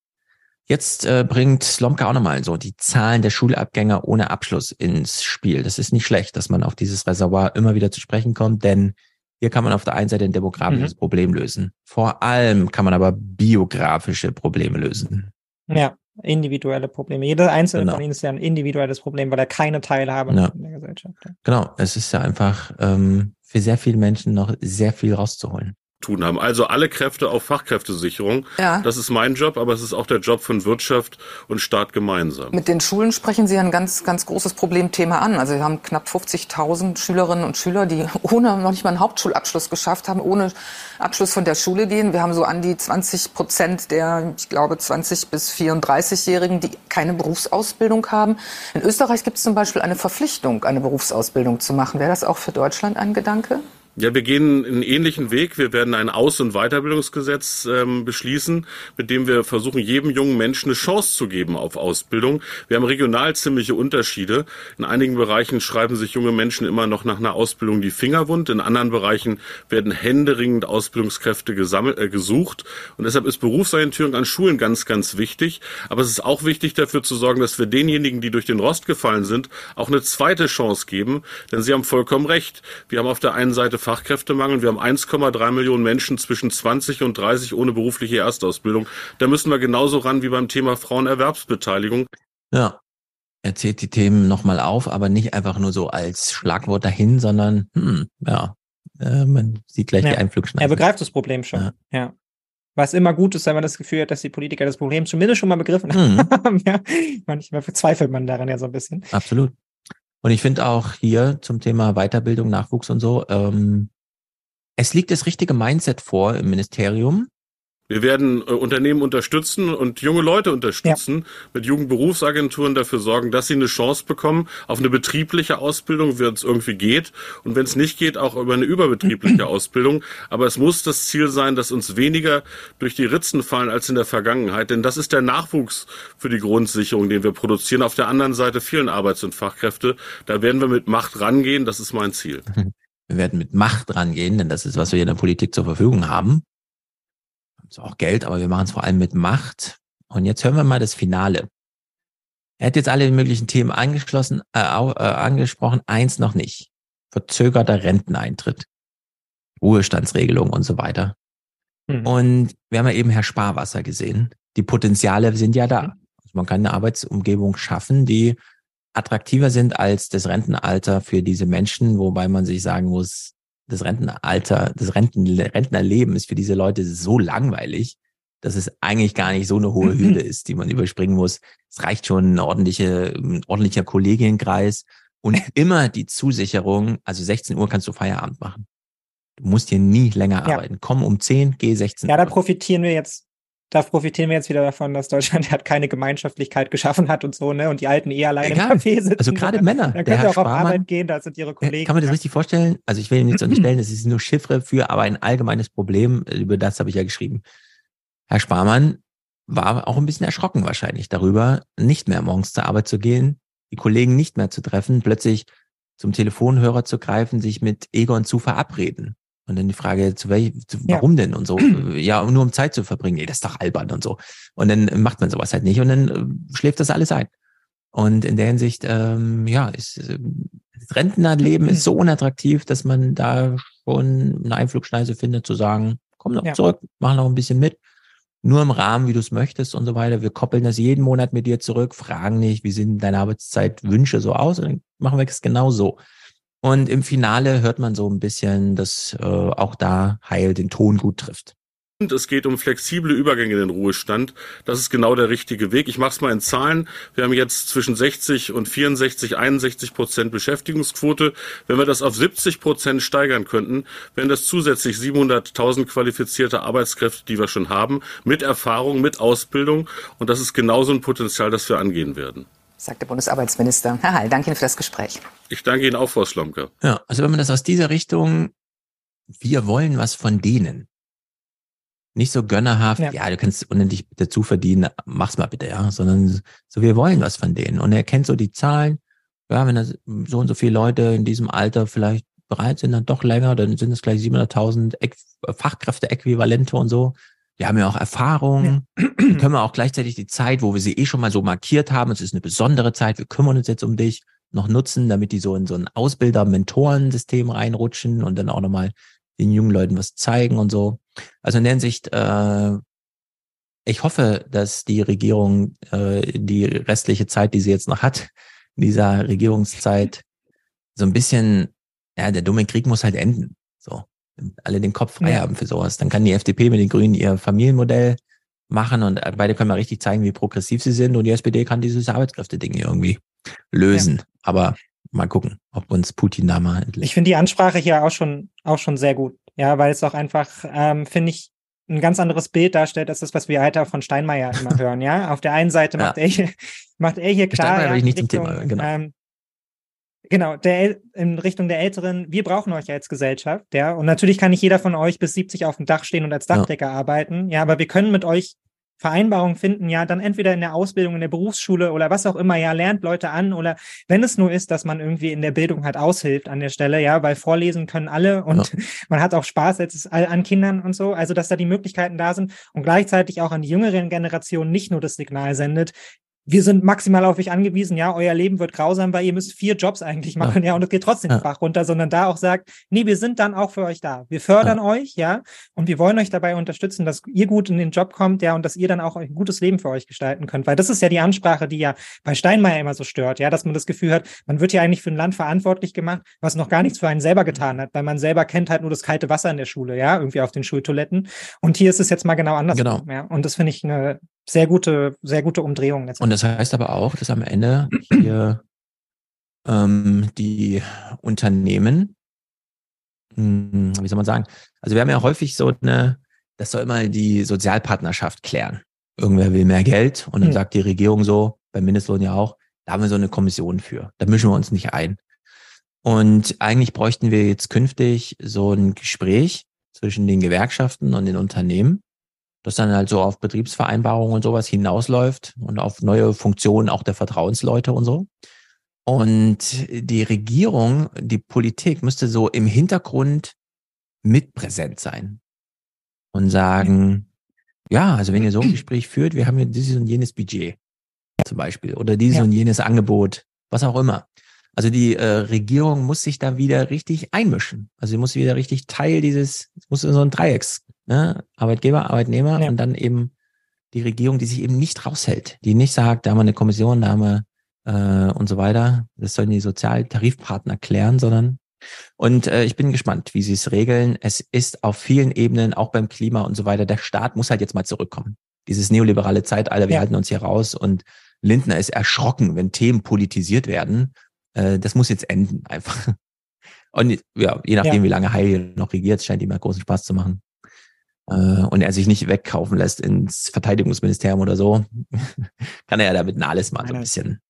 jetzt äh, bringt Slomka auch nochmal so die Zahlen der Schulabgänger ohne Abschluss ins Spiel. Das ist nicht schlecht, dass man auf dieses Reservoir immer wieder zu sprechen kommt, denn hier kann man auf der einen Seite ein demografisches Mhm. Problem lösen. Vor allem kann man aber biografische Probleme lösen. Ja, individuelle Probleme. Jeder einzelne Genau. von ihnen ist ja ein individuelles Problem, weil er keine Teilhabe Ja. hat in der Gesellschaft. Ja. Genau, es ist ja einfach ähm, für sehr viele Menschen noch sehr viel rauszuholen. Tun haben. Also alle Kräfte auf Fachkräftesicherung. Ja. Das ist mein Job, aber es ist auch der Job von Wirtschaft und Staat gemeinsam. Mit den Schulen sprechen Sie ein ganz, ganz großes Problemthema an. Also wir haben knapp 50.000 Schülerinnen und Schüler, die ohne noch nicht mal einen Hauptschulabschluss geschafft haben, ohne Abschluss von der Schule gehen. Wir haben so an die 20 Prozent der, ich glaube, 20 bis 34-Jährigen, die keine Berufsausbildung haben. In Österreich gibt es zum Beispiel eine Verpflichtung, eine Berufsausbildung zu machen. Wäre das auch für Deutschland ein Gedanke? Ja, wir gehen einen ähnlichen Weg. Wir werden ein Aus- und Weiterbildungsgesetz ähm, beschließen, mit dem wir versuchen, jedem jungen Menschen eine Chance zu geben auf Ausbildung. Wir haben regional ziemliche Unterschiede. In einigen Bereichen schreiben sich junge Menschen immer noch nach einer Ausbildung die Finger wund. In anderen Bereichen werden händeringend Ausbildungskräfte gesammelt, äh, gesucht. Und deshalb ist Berufsorientierung an Schulen ganz, ganz wichtig. Aber es ist auch wichtig dafür zu sorgen, dass wir denjenigen, die durch den Rost gefallen sind, auch eine zweite Chance geben. Denn Sie haben vollkommen recht. Wir haben auf der einen Seite Fachkräftemangel. Wir haben 1,3 Millionen Menschen zwischen 20 und 30 ohne berufliche Erstausbildung. Da müssen wir genauso ran wie beim Thema Frauenerwerbsbeteiligung. Ja. Er zählt die Themen nochmal auf, aber nicht einfach nur so als Schlagwort dahin, sondern, hm, ja, äh, man sieht gleich die Ja. Einflugschneisen. Er begreift das Problem schon. Ja. Was immer gut ist, wenn man das Gefühl hat, dass die Politiker das Problem zumindest schon mal begriffen Mhm. haben. Ja. Manchmal verzweifelt man daran ja so ein bisschen. Absolut. Und ich finde auch hier zum Thema Weiterbildung, Nachwuchs und so, ähm, es liegt das richtige Mindset vor im Ministerium. Wir werden äh, Unternehmen unterstützen und junge Leute unterstützen, mit Jugendberufsagenturen dafür sorgen, dass sie eine Chance bekommen auf eine betriebliche Ausbildung, wenn es irgendwie geht. Und wenn es nicht geht, auch über eine überbetriebliche Ausbildung. Aber es muss das Ziel sein, dass uns weniger durch die Ritzen fallen als in der Vergangenheit. Denn das ist der Nachwuchs für die Grundsicherung, den wir produzieren. Auf der anderen Seite fehlen Arbeits- und Fachkräfte. Da werden wir mit Macht rangehen. Das ist mein Ziel. Wir werden mit Macht rangehen, denn das ist, was wir in der Politik zur Verfügung haben. Ist auch Geld, aber wir machen es vor allem mit Macht. Und jetzt hören wir mal das Finale. Er hat jetzt alle möglichen Themen angeschlossen, äh, äh, angesprochen, eins noch nicht. Verzögerter Renteneintritt, Ruhestandsregelung und so weiter. Mhm. Und wir haben ja eben Herr Sparwasser gesehen. Die Potenziale sind ja da. Also man kann eine Arbeitsumgebung schaffen, die attraktiver sind als das Rentenalter für diese Menschen, wobei man sich sagen muss, das Rentenalter, das Renten, Rentnerleben ist für diese Leute so langweilig. dass es eigentlich gar nicht so eine hohe Hürde ist, die man überspringen muss. Es reicht schon ein, ordentliche, ein ordentlicher Kollegienkreis und immer die Zusicherung, also 16 Uhr kannst du Feierabend machen. Du musst hier nie länger Ja. arbeiten. Komm um 10, geh 16 Ja, da Uhr. profitieren wir jetzt, da profitieren wir jetzt wieder davon, dass Deutschland halt keine Gemeinschaftlichkeit geschaffen hat und so, ne? Und die Alten eh alleine Egal. im Café sitzen. Also gerade Männer. Dann Der können Herr sie auch auf Sparmann- Arbeit gehen, da sind ihre Kollegen. Kann man das richtig vorstellen? Also ich will Ihnen nichts unterstellen, es ist nur Chiffre für, aber ein allgemeines Problem, über das habe ich ja geschrieben. Herr Sparmann war auch ein bisschen erschrocken wahrscheinlich darüber, nicht mehr morgens zur Arbeit zu gehen, die Kollegen nicht mehr zu treffen, plötzlich zum Telefonhörer zu greifen, sich mit Egon zu verabreden. Und dann die Frage, zu welch, zu, Ja. warum denn und so? Ja, nur um Zeit zu verbringen. Nee, das ist doch albern und so. Und dann macht man sowas halt nicht und dann äh, schläft das alles ein. Und in der Hinsicht, ähm, ja, ist äh, das Rentnerleben ist so unattraktiv, dass man da schon eine Einflugschneise findet, zu sagen, komm noch Ja. zurück, mach noch ein bisschen mit. Nur im Rahmen, wie du es möchtest und so weiter. Wir koppeln das jeden Monat mit dir zurück, fragen nicht, wie sehen deine Arbeitszeitwünsche so aus und dann machen wir es genau so. Und im Finale hört man so ein bisschen, dass äh, auch da Heil den Ton gut trifft. Und es geht um flexible Übergänge in den Ruhestand. Das ist genau der richtige Weg. Ich mache es mal in Zahlen. Wir haben jetzt zwischen 60 und 64, 61 Prozent Beschäftigungsquote. Wenn wir das auf 70 Prozent steigern könnten, wären das zusätzlich 700.000 qualifizierte Arbeitskräfte, die wir schon haben, mit Erfahrung, mit Ausbildung. Und das ist genauso ein Potenzial, das wir angehen werden. Sagt der Bundesarbeitsminister. Herr Heil, danke Ihnen für das Gespräch. Ich danke Ihnen auch, Frau Slomka. Ja, also wenn man das aus dieser Richtung, wir wollen was von denen. Nicht so gönnerhaft, Ja. ja, du kannst unendlich dazu verdienen, mach's mal bitte, ja, sondern so, wir wollen was von denen. Und er kennt so die Zahlen, ja, wenn das so und so viele Leute in diesem Alter vielleicht bereit sind, dann doch länger, dann sind es gleich 700.000 Äqu- Fachkräfte-Äquivalente und so. Wir haben ja auch Erfahrung, dann können wir auch gleichzeitig die Zeit, wo wir sie eh schon mal so markiert haben, es ist eine besondere Zeit, wir kümmern uns jetzt um dich, noch nutzen, damit die so in so ein Ausbilder-Mentoren-System reinrutschen und dann auch nochmal den jungen Leuten was zeigen und so. Also in der Hinsicht, äh, ich hoffe, dass die Regierung äh, die restliche Zeit, die sie jetzt noch hat, in dieser Regierungszeit, so ein bisschen, ja, der dumme Krieg muss halt enden. So. Alle den Kopf frei Ja. haben für sowas. Dann kann die FDP mit den Grünen ihr Familienmodell machen und beide können mal richtig zeigen, wie progressiv sie sind und die SPD kann dieses Arbeitskräfte-Ding irgendwie lösen. Aber mal gucken, ob uns Putin da mal Ich finde die Ansprache hier auch schon, auch schon sehr gut. Ja, weil es auch einfach, ähm, finde ich, ein ganz anderes Bild darstellt, als das, was wir auch von Steinmeier immer hören, ja. Auf der einen Seite Ja. macht er hier, macht er hier klar, Steinmeier ja, ich nicht Richtung, Thema, genau. ähm, Genau, der, in Richtung der Älteren, wir brauchen euch als Gesellschaft, ja. Und natürlich kann nicht jeder von euch bis 70 auf dem Dach stehen und als Ja. Dachdecker arbeiten, ja, aber wir können mit euch Vereinbarungen finden, ja, dann entweder in der Ausbildung, in der Berufsschule oder was auch immer, ja, lernt Leute an oder wenn es nur ist, dass man irgendwie in der Bildung halt aushilft an der Stelle, ja, weil vorlesen können alle und man hat auch Spaß jetzt all- an Kindern und so, also dass da die Möglichkeiten da sind und gleichzeitig auch an die jüngeren Generationen nicht nur das Signal sendet, wir sind maximal auf euch angewiesen, ja, euer Leben wird grausam, weil ihr müsst vier Jobs eigentlich machen, ja, und es geht trotzdem Ja. Bach runter, sondern da auch sagt, nee, wir sind dann auch für euch da. Wir fördern euch, ja, und wir wollen euch dabei unterstützen, dass ihr gut in den Job kommt, ja, und dass ihr dann auch ein gutes Leben für euch gestalten könnt, weil das ist ja die Ansprache, die ja bei Steinmeier immer so stört, ja, dass man das Gefühl hat, man wird ja eigentlich für ein Land verantwortlich gemacht, was noch gar nichts für einen selber getan hat, weil man selber kennt halt nur das kalte Wasser in der Schule, ja, irgendwie auf den Schultoiletten. Und hier ist es jetzt mal genau anders. Genau. Ja, und das finde ich eine sehr gute, sehr gute Umdrehung. Und das heißt aber auch, dass am Ende hier ähm, die Unternehmen, hm, wie soll man sagen, also wir haben ja häufig so eine, das soll immer die Sozialpartnerschaft klären. Irgendwer will mehr Geld und dann Hm. sagt die Regierung so, beim Mindestlohn ja auch, da haben wir so eine Kommission für. Da mischen wir uns nicht ein. Und eigentlich bräuchten wir jetzt künftig so ein Gespräch zwischen den Gewerkschaften und den Unternehmen, das dann halt so auf Betriebsvereinbarungen und sowas hinausläuft und auf neue Funktionen auch der Vertrauensleute und so. Und die Regierung, die Politik müsste so im Hintergrund mitpräsent sein und sagen, ja, also wenn ihr so ein Gespräch führt, wir haben hier dieses und jenes Budget zum Beispiel oder dieses Ja. und jenes Angebot, was auch immer. Also die äh, Regierung muss sich da wieder richtig einmischen. Also sie muss wieder richtig Teil dieses, es muss in so ein Dreiecks, ne? Arbeitgeber, Arbeitnehmer und dann eben die Regierung, die sich eben nicht raushält, die nicht sagt, da haben wir eine Kommission, da haben wir äh, und so weiter. Das sollen die Sozialtarifpartner klären, sondern Und äh, ich bin gespannt, wie sie es regeln. Es ist auf vielen Ebenen, auch beim Klima und so weiter, der Staat muss halt jetzt mal zurückkommen. Dieses neoliberale Zeitalter, wir ja. halten uns hier raus und Lindner ist erschrocken, wenn Themen politisiert werden. Äh, das muss jetzt enden einfach. Und ja, je nachdem, ja. wie lange Heil noch regiert, scheint ihm ja großen Spaß zu machen. Äh, und er sich nicht wegkaufen lässt ins Verteidigungsministerium oder so, kann er ja damit alles mal so ein bisschen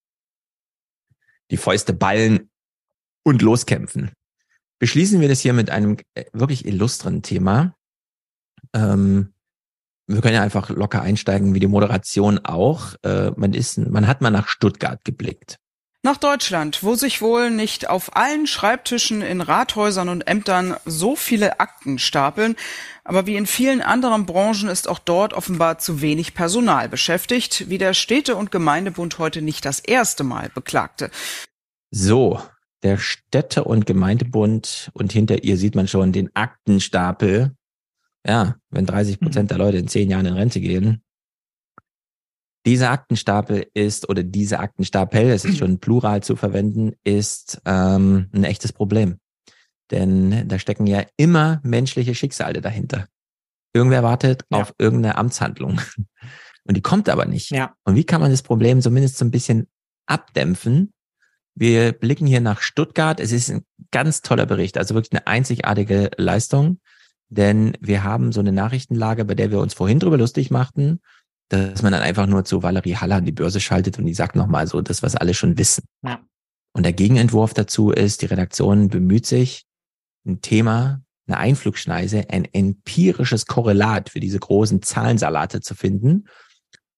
die Fäuste ballen und loskämpfen. Beschließen wir das hier mit einem äh, wirklich illustren Thema. Ähm, wir können ja einfach locker einsteigen, wie die Moderation auch. Äh, man ist, man hat mal nach Stuttgart geblickt. Nach Deutschland, wo sich wohl nicht auf allen Schreibtischen in Rathäusern und Ämtern so viele Akten stapeln, aber wie in vielen anderen Branchen ist auch dort offenbar zu wenig Personal beschäftigt, wie der Städte- und Gemeindebund heute nicht das erste Mal beklagte. So, der Städte- und Gemeindebund und hinter ihr sieht man schon den Aktenstapel. Ja, wenn 30 Prozent mhm. der Leute in zehn Jahren in Rente gehen. Dieser Aktenstapel ist, oder diese Aktenstapel, es ist schon plural zu verwenden, ist ähm, ein echtes Problem. Denn da stecken ja immer menschliche Schicksale dahinter. Irgendwer wartet ja. auf irgendeine Amtshandlung. Und die kommt aber nicht. Ja. Und wie kann man das Problem zumindest so ein bisschen abdämpfen? Wir blicken hier nach Stuttgart. Es ist ein ganz toller Bericht, also wirklich eine einzigartige Leistung. Denn wir haben so eine Nachrichtenlage, bei der wir uns vorhin drüber lustig machten, dass man dann einfach nur zu Valerie Haller an die Börse schaltet und die sagt nochmal so das, was alle schon wissen. Ja. Und der Gegenentwurf dazu ist, die Redaktion bemüht sich, ein Thema, eine Einflugschneise, ein empirisches Korrelat für diese großen Zahlensalate zu finden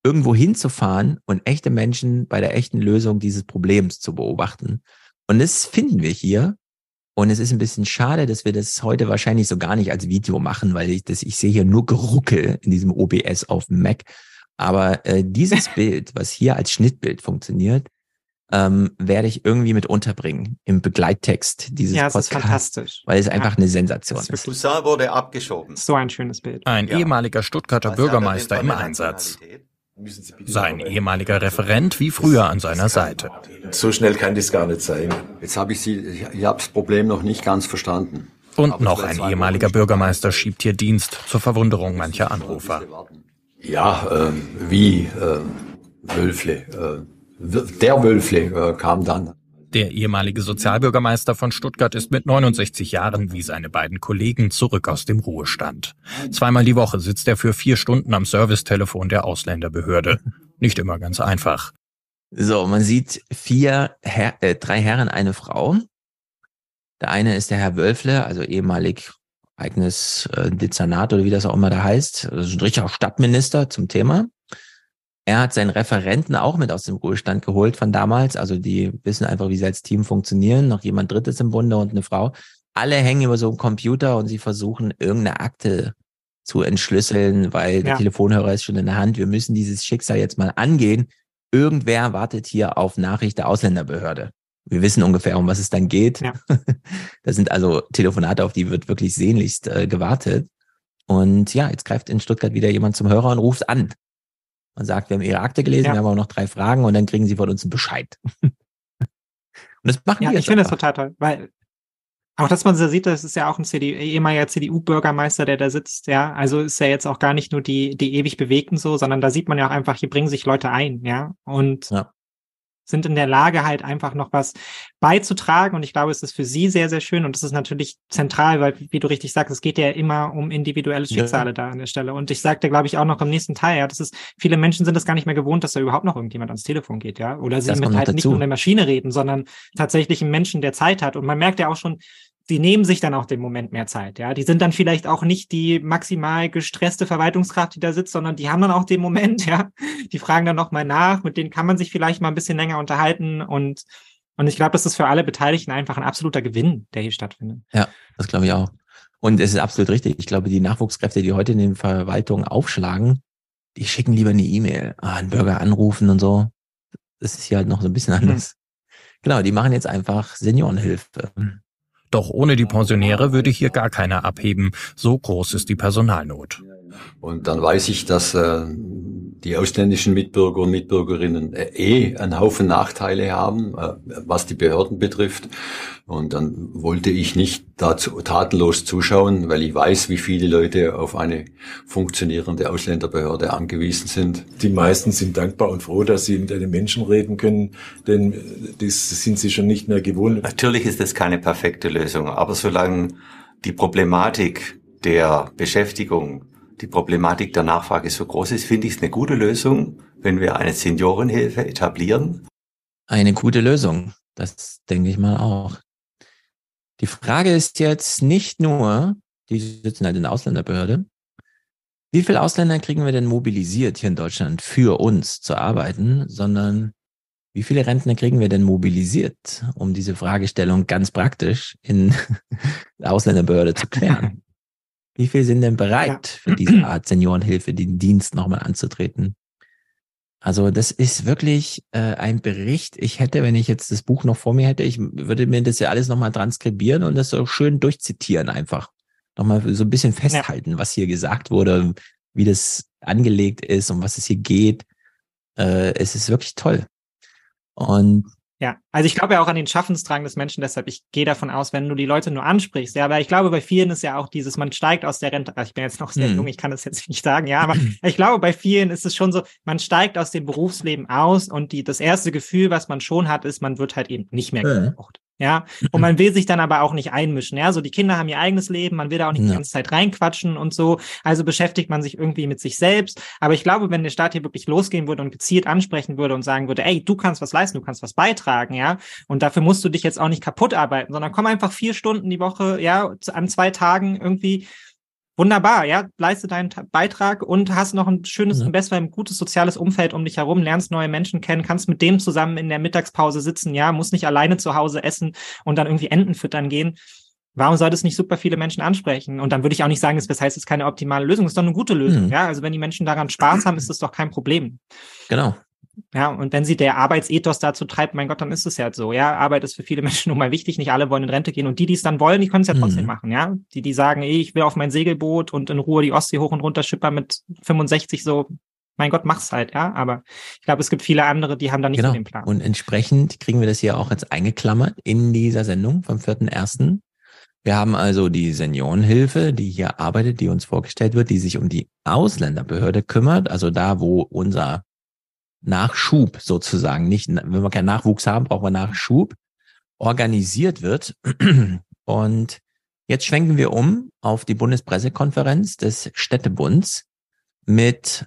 irgendwo hinzufahren und echte Menschen bei der echten Lösung dieses Problems zu beobachten. Und das finden wir hier. Und es ist ein bisschen schade, dass wir das heute wahrscheinlich so gar nicht als Video machen, weil ich das, ich sehe hier nur Geruckel in diesem OBS auf dem Mac. Aber äh, dieses Bild, was hier als Schnittbild funktioniert, ähm, werde ich irgendwie mit unterbringen im Begleittext dieses ja, Podcasts. Ist fantastisch. Weil es ja. einfach eine Sensation ist. Cousin wurde abgeschoben. So ein schönes Bild. Ein ja. ehemaliger Stuttgarter Bürgermeister im Einsatz. Sein ehemaliger Referent wie früher an seiner Seite. So schnell kann das gar nicht sein. Jetzt habe ich Sie, ich habe das Problem noch nicht ganz verstanden. Und noch ein ehemaliger Bürgermeister schiebt hier Dienst zur Verwunderung mancher Anrufer. Ja, äh, wie äh, Wölfle. Äh, der Wölfle äh, kam dann. Der ehemalige Sozialbürgermeister von Stuttgart ist mit 69 Jahren wie seine beiden Kollegen zurück aus dem Ruhestand. Zweimal die Woche sitzt er für vier Stunden am Servicetelefon der Ausländerbehörde. Nicht immer ganz einfach. So, man sieht vier, Her äh, drei Herren, eine Frau. Der eine ist der Herr Wölfle, also ehemalig eigenes äh, Dezernat oder wie das auch immer da heißt. Also ein richtiger Stadtminister zum Thema. Er hat seinen Referenten auch mit aus dem Ruhestand geholt von damals. Also die wissen einfach, wie sie als Team funktionieren. Noch jemand Drittes im Bunde und eine Frau. Alle hängen über so einen Computer und sie versuchen irgendeine Akte zu entschlüsseln, weil ja. der Telefonhörer ist schon in der Hand. Wir müssen dieses Schicksal jetzt mal angehen. Irgendwer wartet hier auf Nachricht der Ausländerbehörde. Wir wissen ungefähr, um was es dann geht. Ja. Das sind also Telefonate, auf die wird wirklich sehnlichst äh, gewartet. Und ja, jetzt greift in Stuttgart wieder jemand zum Hörer und ruft an und sagt, wir haben Ihre Akte gelesen, ja. wir haben auch noch drei Fragen und dann kriegen Sie von uns einen Bescheid. und das machen ja, wir Ich finde das total toll, weil auch dass man so sieht, das ist ja auch ein CDU, ehemaliger CDU-Bürgermeister, der da sitzt, ja. Also ist ja jetzt auch gar nicht nur die, die ewig Bewegten so, sondern da sieht man ja auch einfach, hier bringen sich Leute ein, ja. Und ja sind in der Lage, halt einfach noch was beizutragen. Und ich glaube, es ist für sie sehr, sehr schön. Und das ist natürlich zentral, weil, wie du richtig sagst, es geht ja immer um individuelle Schicksale ja. da an der Stelle. Und ich sagte, glaube ich, auch noch im nächsten Teil, ja, das ist, viele Menschen sind es gar nicht mehr gewohnt, dass da überhaupt noch irgendjemand ans Telefon geht, ja. Oder sie das mit halt nicht nur einer Maschine reden, sondern tatsächlich einen Menschen, der Zeit hat. Und man merkt ja auch schon, die nehmen sich dann auch den Moment mehr Zeit, ja. Die sind dann vielleicht auch nicht die maximal gestresste Verwaltungskraft, die da sitzt, sondern die haben dann auch den Moment, ja. Die fragen dann nochmal nach, mit denen kann man sich vielleicht mal ein bisschen länger unterhalten und, und ich glaube, das ist für alle Beteiligten einfach ein absoluter Gewinn, der hier stattfindet. Ja, das glaube ich auch. Und es ist absolut richtig. Ich glaube, die Nachwuchskräfte, die heute in den Verwaltungen aufschlagen, die schicken lieber eine E-Mail, ah, einen Bürger anrufen und so. Das ist hier halt noch so ein bisschen mhm. anders. Mhm. Genau, die machen jetzt einfach Seniorenhilfe. Doch ohne die Pensionäre würde hier gar keiner abheben. So groß ist die Personalnot. Und dann weiß ich, dass äh, die ausländischen Mitbürger und Mitbürgerinnen äh, eh einen Haufen Nachteile haben, äh, was die Behörden betrifft. Und dann wollte ich nicht dazu tatenlos zuschauen, weil ich weiß, wie viele Leute auf eine funktionierende Ausländerbehörde angewiesen sind. Die meisten sind dankbar und froh, dass sie mit einem Menschen reden können, denn das sind sie schon nicht mehr gewohnt. Natürlich ist es keine perfekte Lösung, aber solange die Problematik der Beschäftigung, die Problematik der Nachfrage so groß ist, finde ich es eine gute Lösung, wenn wir eine Seniorenhilfe etablieren. Eine gute Lösung. Das denke ich mal auch. Die Frage ist jetzt nicht nur, die sitzen halt in der Ausländerbehörde, wie viele Ausländer kriegen wir denn mobilisiert hier in Deutschland für uns zu arbeiten, sondern wie viele Rentner kriegen wir denn mobilisiert, um diese Fragestellung ganz praktisch in der Ausländerbehörde zu klären? Wie viele sind denn bereit, für diese Art Seniorenhilfe den Dienst nochmal anzutreten? Also das ist wirklich äh, ein Bericht. Ich hätte, wenn ich jetzt das Buch noch vor mir hätte, ich würde mir das ja alles nochmal transkribieren und das so schön durchzitieren einfach. Nochmal so ein bisschen festhalten, ja. was hier gesagt wurde, wie das angelegt ist, um was es hier geht. Äh, es ist wirklich toll. Und ja, also ich glaube ja auch an den Schaffensdrang des Menschen, deshalb ich gehe davon aus, wenn du die Leute nur ansprichst, ja, aber ich glaube, bei vielen ist ja auch dieses, man steigt aus der Rente, also ich bin jetzt noch sehr hm. jung, ich kann das jetzt nicht sagen, ja, aber ich glaube, bei vielen ist es schon so, man steigt aus dem Berufsleben aus und die, das erste Gefühl, was man schon hat, ist, man wird halt eben nicht mehr gebraucht. Ja, und man will sich dann aber auch nicht einmischen. Ja, so die Kinder haben ihr eigenes Leben, man will da auch nicht ja. die ganze Zeit reinquatschen und so. Also beschäftigt man sich irgendwie mit sich selbst. Aber ich glaube, wenn der Staat hier wirklich losgehen würde und gezielt ansprechen würde und sagen würde, ey, du kannst was leisten, du kannst was beitragen, ja, und dafür musst du dich jetzt auch nicht kaputt arbeiten, sondern komm einfach vier Stunden die Woche, ja, an zwei Tagen irgendwie Wunderbar, ja, leiste deinen Beitrag und hast noch ein schönes, ja. im besten ein gutes soziales Umfeld um dich herum, lernst neue Menschen kennen, kannst mit dem zusammen in der Mittagspause sitzen, ja, musst nicht alleine zu Hause essen und dann irgendwie Enten füttern gehen. Warum soll das nicht super viele Menschen ansprechen? Und dann würde ich auch nicht sagen, das heißt, es ist keine optimale Lösung, es ist doch eine gute Lösung. Mhm. Ja, also wenn die Menschen daran Spaß haben, ist das doch kein Problem. Genau. Ja, und wenn sie der Arbeitsethos dazu treibt, mein Gott, dann ist es ja halt so. Ja, Arbeit ist für viele Menschen nun mal wichtig. Nicht alle wollen in Rente gehen. Und die, die es dann wollen, die können es ja trotzdem mhm. machen. Ja, die, die sagen, ey, ich will auf mein Segelboot und in Ruhe die Ostsee hoch und runter schippern mit 65 so. Mein Gott, mach's halt, ja. Aber ich glaube, es gibt viele andere, die haben da nicht genau. den Plan. Und entsprechend kriegen wir das hier auch jetzt eingeklammert in dieser Sendung vom 4.1. Wir haben also die Seniorenhilfe, die hier arbeitet, die uns vorgestellt wird, die sich um die Ausländerbehörde kümmert, also da, wo unser Nachschub sozusagen, nicht, wenn wir keinen Nachwuchs haben, brauchen wir Nachschub, organisiert wird. Und jetzt schwenken wir um auf die Bundespressekonferenz des Städtebunds mit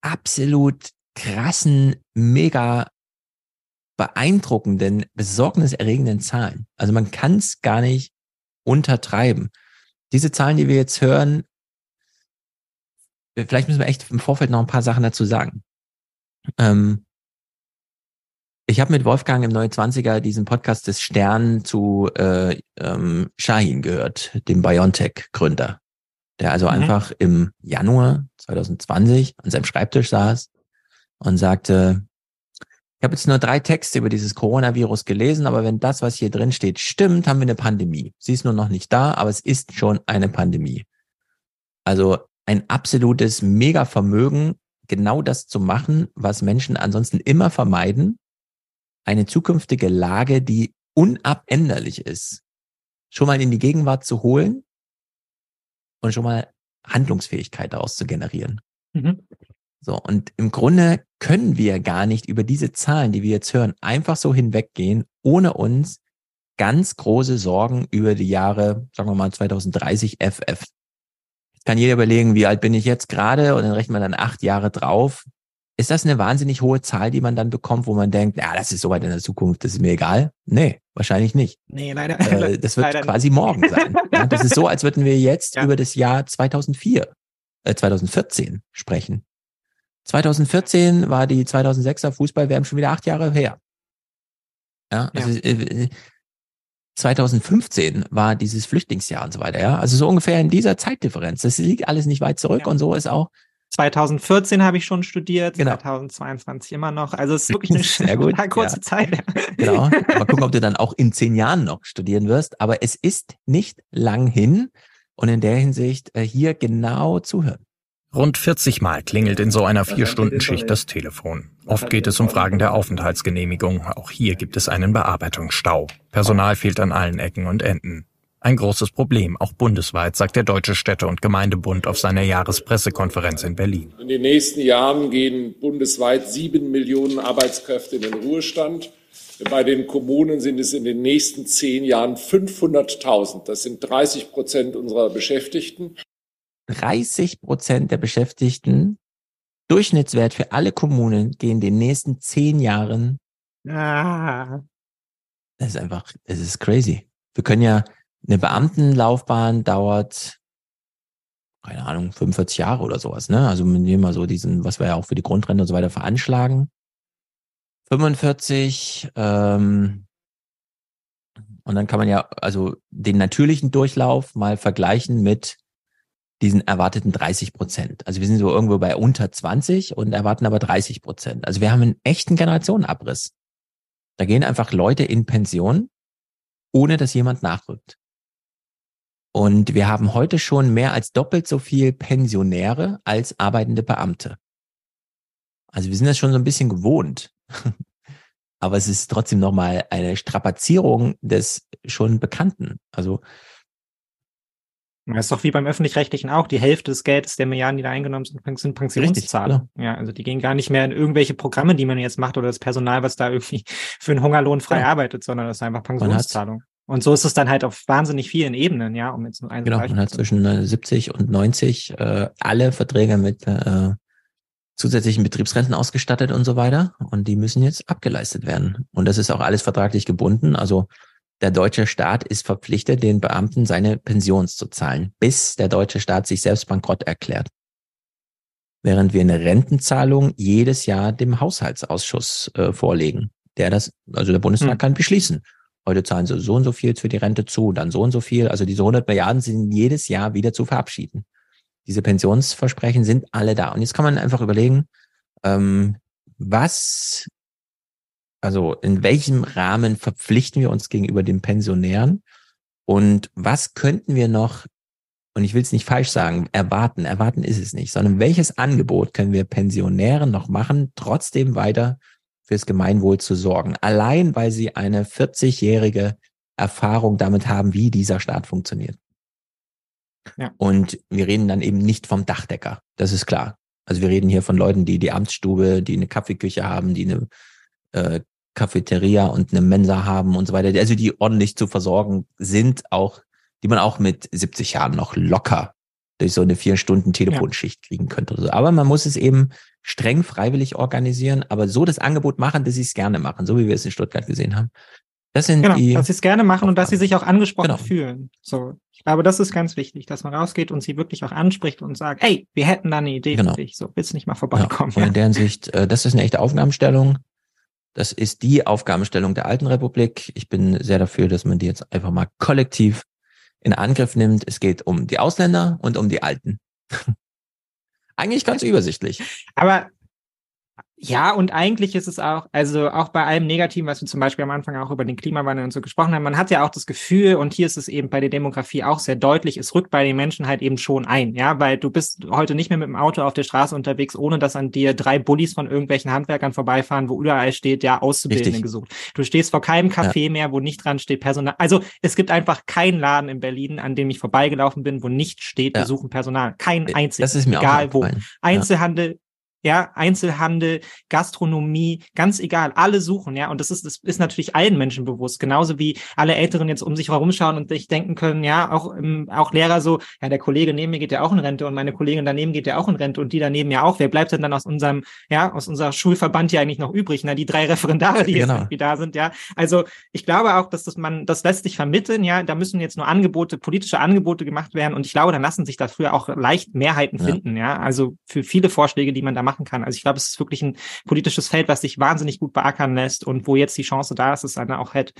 absolut krassen, mega beeindruckenden, besorgniserregenden Zahlen. Also man kann es gar nicht untertreiben. Diese Zahlen, die wir jetzt hören, vielleicht müssen wir echt im Vorfeld noch ein paar Sachen dazu sagen. Ähm, ich habe mit Wolfgang im 29er diesen Podcast des Stern zu äh, ähm, Shahin gehört, dem BioNTech-Gründer, der also mhm. einfach im Januar 2020 an seinem Schreibtisch saß und sagte, ich habe jetzt nur drei Texte über dieses Coronavirus gelesen, aber wenn das, was hier drin steht, stimmt, haben wir eine Pandemie. Sie ist nur noch nicht da, aber es ist schon eine Pandemie. Also ein absolutes Mega-Vermögen genau das zu machen, was Menschen ansonsten immer vermeiden, eine zukünftige Lage, die unabänderlich ist, schon mal in die Gegenwart zu holen und schon mal Handlungsfähigkeit daraus zu generieren. Mhm. So, und im Grunde können wir gar nicht über diese Zahlen, die wir jetzt hören, einfach so hinweggehen, ohne uns ganz große Sorgen über die Jahre, sagen wir mal 2030 FF kann jeder überlegen, wie alt bin ich jetzt gerade und dann rechnet man dann acht Jahre drauf. Ist das eine wahnsinnig hohe Zahl, die man dann bekommt, wo man denkt, ja, das ist so weit in der Zukunft, das ist mir egal? Nee, wahrscheinlich nicht. Nee, leider. Äh, das wird leider quasi nicht. morgen sein. Ja, das ist so, als würden wir jetzt ja. über das Jahr 2004, äh, 2014 sprechen. 2014 war die 2006er Fußball-WM schon wieder acht Jahre her. Ja, also ja. Äh, 2015 war dieses Flüchtlingsjahr und so weiter, ja. Also so ungefähr in dieser Zeitdifferenz. Das liegt alles nicht weit zurück ja. und so ist auch. 2014 habe ich schon studiert, genau. 2022 immer noch. Also es ist wirklich eine Sehr gut. kurze ja. Zeit. Genau. Mal gucken, ob du dann auch in zehn Jahren noch studieren wirst. Aber es ist nicht lang hin und in der Hinsicht äh, hier genau zuhören. Rund 40 Mal klingelt in so einer Vier-Stunden-Schicht das Telefon. Oft geht es um Fragen der Aufenthaltsgenehmigung. Auch hier gibt es einen Bearbeitungsstau. Personal fehlt an allen Ecken und Enden. Ein großes Problem, auch bundesweit, sagt der Deutsche Städte- und Gemeindebund auf seiner Jahrespressekonferenz in Berlin. In den nächsten Jahren gehen bundesweit sieben Millionen Arbeitskräfte in den Ruhestand. Bei den Kommunen sind es in den nächsten zehn Jahren 500.000. Das sind 30 Prozent unserer Beschäftigten. 30 Prozent der Beschäftigten, Durchschnittswert für alle Kommunen, gehen in den nächsten zehn Jahren. Ah. Das ist einfach, es ist crazy. Wir können ja eine Beamtenlaufbahn dauert, keine Ahnung, 45 Jahre oder sowas, ne? Also wir nehmen mal so diesen, was wir ja auch für die Grundrente und so weiter veranschlagen. 45, ähm, und dann kann man ja also den natürlichen Durchlauf mal vergleichen mit diesen erwarteten 30 Prozent. Also wir sind so irgendwo bei unter 20 und erwarten aber 30 Prozent. Also wir haben einen echten Generationenabriss. Da gehen einfach Leute in Pension, ohne dass jemand nachrückt. Und wir haben heute schon mehr als doppelt so viel Pensionäre als arbeitende Beamte. Also wir sind das schon so ein bisschen gewohnt. Aber es ist trotzdem nochmal eine Strapazierung des schon Bekannten. Also das ist doch wie beim Öffentlich-Rechtlichen auch. Die Hälfte des Geldes der Milliarden, die da eingenommen sind, sind Pensionszahler. Ja, also die gehen gar nicht mehr in irgendwelche Programme, die man jetzt macht oder das Personal, was da irgendwie für einen Hungerlohn frei ja. arbeitet, sondern das ist einfach Pensionszahlung. Und so ist es dann halt auf wahnsinnig vielen Ebenen, ja, um jetzt nur ein Genau, man hat zwischen 70 und 90 äh, alle Verträge mit äh, zusätzlichen Betriebsrenten ausgestattet und so weiter. Und die müssen jetzt abgeleistet werden. Und das ist auch alles vertraglich gebunden. Also der deutsche Staat ist verpflichtet, den Beamten seine Pensions zu zahlen, bis der deutsche Staat sich selbst bankrott erklärt. Während wir eine Rentenzahlung jedes Jahr dem Haushaltsausschuss äh, vorlegen, der das, also der Bundestag hm. kann beschließen. Heute zahlen sie so und so viel für die Rente zu, dann so und so viel. Also diese 100 Milliarden sind jedes Jahr wieder zu verabschieden. Diese Pensionsversprechen sind alle da. Und jetzt kann man einfach überlegen, ähm, was, also in welchem Rahmen verpflichten wir uns gegenüber den Pensionären und was könnten wir noch, und ich will es nicht falsch sagen, erwarten, erwarten ist es nicht, sondern welches Angebot können wir Pensionären noch machen, trotzdem weiter fürs Gemeinwohl zu sorgen. Allein weil sie eine 40-jährige Erfahrung damit haben, wie dieser Staat funktioniert. Ja. Und wir reden dann eben nicht vom Dachdecker. Das ist klar. Also wir reden hier von Leuten, die die Amtsstube, die eine Kaffeeküche haben, die eine äh, Cafeteria und eine Mensa haben und so weiter. Also die ordentlich zu versorgen sind, auch, die man auch mit 70 Jahren noch locker durch so eine vier Stunden Telefonschicht ja. kriegen könnte. Aber man muss es eben streng freiwillig organisieren, aber so das Angebot machen, dass sie es gerne machen, so wie wir es in Stuttgart gesehen haben. Das sind genau, die. Dass sie es gerne machen und dass sie sich auch angesprochen genau. fühlen. So. Ich glaube, das ist ganz wichtig, dass man rausgeht und sie wirklich auch anspricht und sagt, hey, wir hätten da eine Idee genau. für dich. So, willst du nicht mal vorbeikommen? Ja. Und in deren Sicht, äh, das ist eine echte Aufgabenstellung. Das ist die Aufgabenstellung der alten Republik. Ich bin sehr dafür, dass man die jetzt einfach mal kollektiv in Angriff nimmt. Es geht um die Ausländer und um die Alten. Eigentlich ganz übersichtlich. Aber ja, und eigentlich ist es auch, also auch bei allem Negativen, was wir zum Beispiel am Anfang auch über den Klimawandel und so gesprochen haben, man hat ja auch das Gefühl, und hier ist es eben bei der Demografie auch sehr deutlich, es rückt bei den Menschen halt eben schon ein, ja, weil du bist heute nicht mehr mit dem Auto auf der Straße unterwegs, ohne dass an dir drei Bullis von irgendwelchen Handwerkern vorbeifahren, wo überall steht, ja, Auszubildende gesucht. Du stehst vor keinem Café ja. mehr, wo nicht dran steht Personal. Also es gibt einfach keinen Laden in Berlin, an dem ich vorbeigelaufen bin, wo nicht steht, ja. wir suchen Personal. Kein einziger. Das ist mir egal wo. Einzelhandel, ja, Einzelhandel, Gastronomie, ganz egal, alle suchen, ja, und das ist, das ist natürlich allen Menschen bewusst, genauso wie alle Älteren jetzt um sich herumschauen und sich denken können, ja, auch, ähm, auch Lehrer so, ja, der Kollege neben mir geht ja auch in Rente und meine Kollegin daneben geht ja auch in Rente und die daneben ja auch, wer bleibt denn dann aus unserem, ja, aus unserer Schulverband hier eigentlich noch übrig, na, die drei Referendare, die genau. jetzt irgendwie da sind, ja, also ich glaube auch, dass das man, das lässt sich vermitteln, ja, da müssen jetzt nur Angebote, politische Angebote gemacht werden und ich glaube, dann lassen sich dafür auch leicht Mehrheiten ja. finden, ja, also für viele Vorschläge, die man da macht, machen kann. Also ich glaube, es ist wirklich ein politisches Feld, was sich wahnsinnig gut beackern lässt und wo jetzt die Chance da ist, es dann auch halt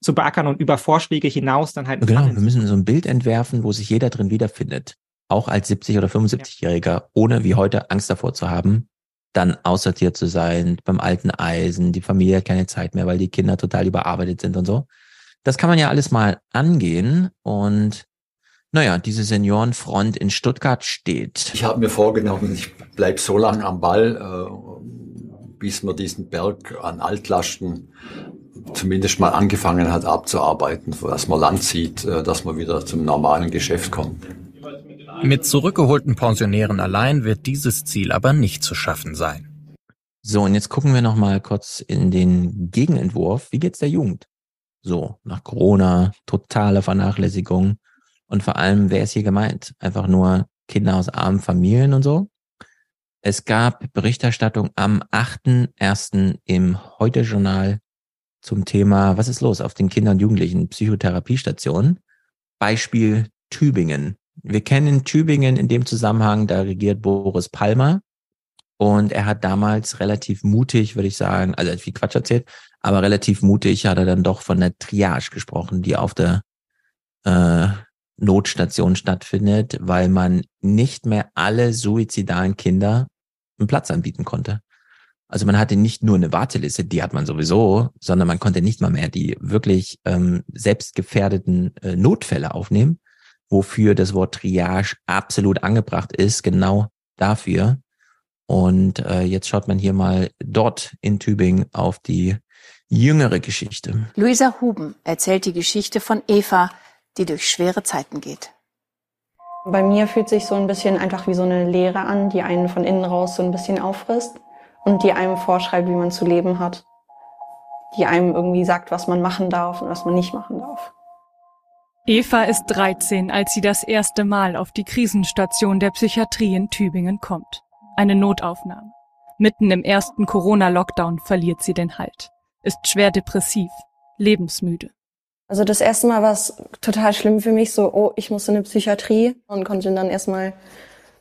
zu beackern und über Vorschläge hinaus dann halt. Genau, wir müssen so ein Bild entwerfen, wo sich jeder drin wiederfindet. Auch als 70- oder 75-Jähriger, ja. ohne wie heute Angst davor zu haben, dann aussortiert zu sein, beim alten Eisen, die Familie hat keine Zeit mehr, weil die Kinder total überarbeitet sind und so. Das kann man ja alles mal angehen und Naja, diese Seniorenfront in Stuttgart steht. Ich habe mir vorgenommen, ich bleib so lange am Ball, äh, bis man diesen Berg an Altlasten zumindest mal angefangen hat abzuarbeiten, dass man Land sieht, äh, dass man wieder zum normalen Geschäft kommt. Mit zurückgeholten Pensionären allein wird dieses Ziel aber nicht zu schaffen sein. So, und jetzt gucken wir noch mal kurz in den Gegenentwurf. Wie geht's der Jugend? So, nach Corona, totale Vernachlässigung. Und vor allem, wer ist hier gemeint? Einfach nur Kinder aus armen Familien und so? Es gab Berichterstattung am 8.1. im Heute-Journal zum Thema, was ist los auf den Kinder- und Jugendlichen Psychotherapiestationen? Beispiel Tübingen. Wir kennen Tübingen in dem Zusammenhang, da regiert Boris Palmer. Und er hat damals relativ mutig, würde ich sagen, also viel Quatsch erzählt, aber relativ mutig hat er dann doch von der Triage gesprochen, die auf der äh, Notstation stattfindet, weil man nicht mehr alle suizidalen Kinder einen Platz anbieten konnte. Also man hatte nicht nur eine Warteliste, die hat man sowieso, sondern man konnte nicht mal mehr die wirklich ähm, selbstgefährdeten äh, Notfälle aufnehmen, wofür das Wort Triage absolut angebracht ist, genau dafür. Und äh, jetzt schaut man hier mal dort in Tübingen auf die jüngere Geschichte. Luisa Huben erzählt die Geschichte von Eva, die durch schwere Zeiten geht. Bei mir fühlt sich so ein bisschen einfach wie so eine Leere an, die einen von innen raus so ein bisschen auffrisst und die einem vorschreibt, wie man zu leben hat. Die einem irgendwie sagt, was man machen darf und was man nicht machen darf. Eva ist 13, als sie das erste Mal auf die Krisenstation der Psychiatrie in Tübingen kommt. Eine Notaufnahme. Mitten im ersten Corona-Lockdown verliert sie den Halt, ist schwer depressiv, lebensmüde. Also das erste Mal war es total schlimm für mich, so, oh, ich muss in eine Psychiatrie und konnte dann erstmal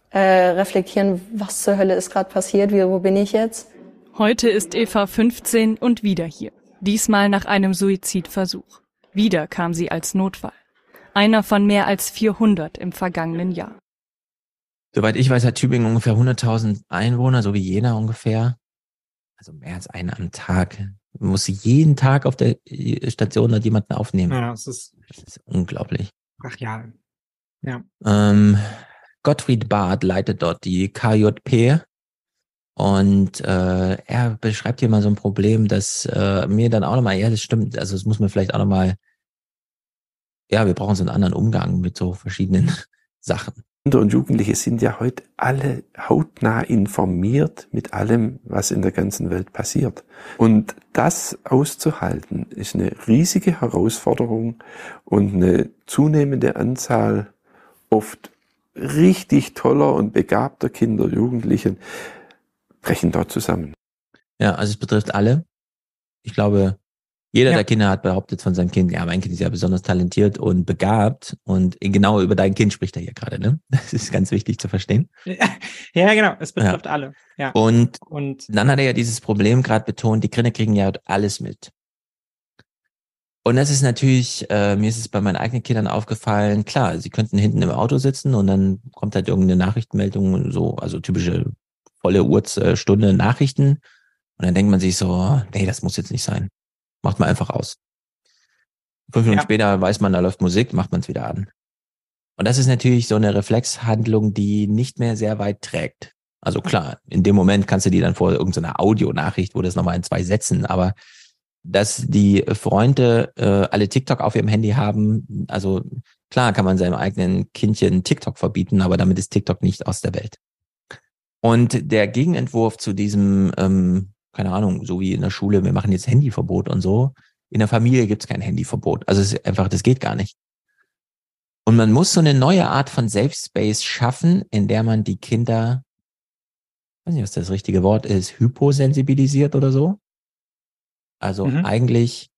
äh, reflektieren, was zur Hölle ist gerade passiert, wie, wo bin ich jetzt. Heute ist Eva 15 und wieder hier. Diesmal nach einem Suizidversuch. Wieder kam sie als Notfall. Einer von mehr als 400 im vergangenen Jahr. Soweit ich weiß, hat Tübingen ungefähr 100.000 Einwohner, so wie Jena ungefähr. Also mehr als einer am Tag. Man muss jeden Tag auf der Station dort jemanden aufnehmen. Ja, das ist, das ist unglaublich. ach ja. Ja. Ähm, Gottfried Barth leitet dort die KJP und äh, er beschreibt hier mal so ein Problem, das äh, mir dann auch nochmal, ja, das stimmt, also es muss mir vielleicht auch nochmal, ja, wir brauchen so einen anderen Umgang mit so verschiedenen Sachen. Kinder und Jugendliche sind ja heute alle hautnah informiert mit allem, was in der ganzen Welt passiert. Und das auszuhalten, ist eine riesige Herausforderung und eine zunehmende Anzahl oft richtig toller und begabter Kinder, Jugendlichen brechen dort zusammen. Ja, also es betrifft alle. Ich glaube, jeder Ja. der Kinder hat behauptet von seinem Kind, ja, mein Kind ist ja besonders talentiert und begabt. Und genau über dein Kind spricht er hier gerade, ne? Das ist ganz wichtig zu verstehen. Ja, genau, es betrifft alle. Ja. Und, Und dann hat er ja dieses Problem gerade betont, die Kinder kriegen ja alles mit. Und das ist natürlich, äh, mir ist es bei meinen eigenen Kindern aufgefallen, klar, sie könnten hinten im Auto sitzen und dann kommt halt irgendeine Nachrichtenmeldung und so, also typische volle Uhrstunde Nachrichten. Und dann denkt man sich so, nee, das muss jetzt nicht sein. Macht man einfach aus. Fünf Minuten Ja. später weiß man, da läuft Musik, macht man es wieder an. Und das ist natürlich so eine Reflexhandlung, die nicht mehr sehr weit trägt. Also klar, in dem Moment kannst du die dann vor irgendeiner Audionachricht, wo das nochmal in zwei Sätzen, aber dass die Freunde äh, alle TikTok auf ihrem Handy haben, also klar kann man seinem eigenen Kindchen TikTok verbieten, aber damit ist TikTok nicht aus der Welt. Und der Gegenentwurf zu diesem, ähm, keine Ahnung, so wie in der Schule, wir machen jetzt Handyverbot und so, in der Familie gibt es kein Handyverbot. Also es ist einfach, das geht gar nicht. Und man muss so eine neue Art von Safe Space schaffen, in der man die Kinder, weiß nicht, was das richtige Wort ist, hyposensibilisiert oder so. Also Mhm. eigentlich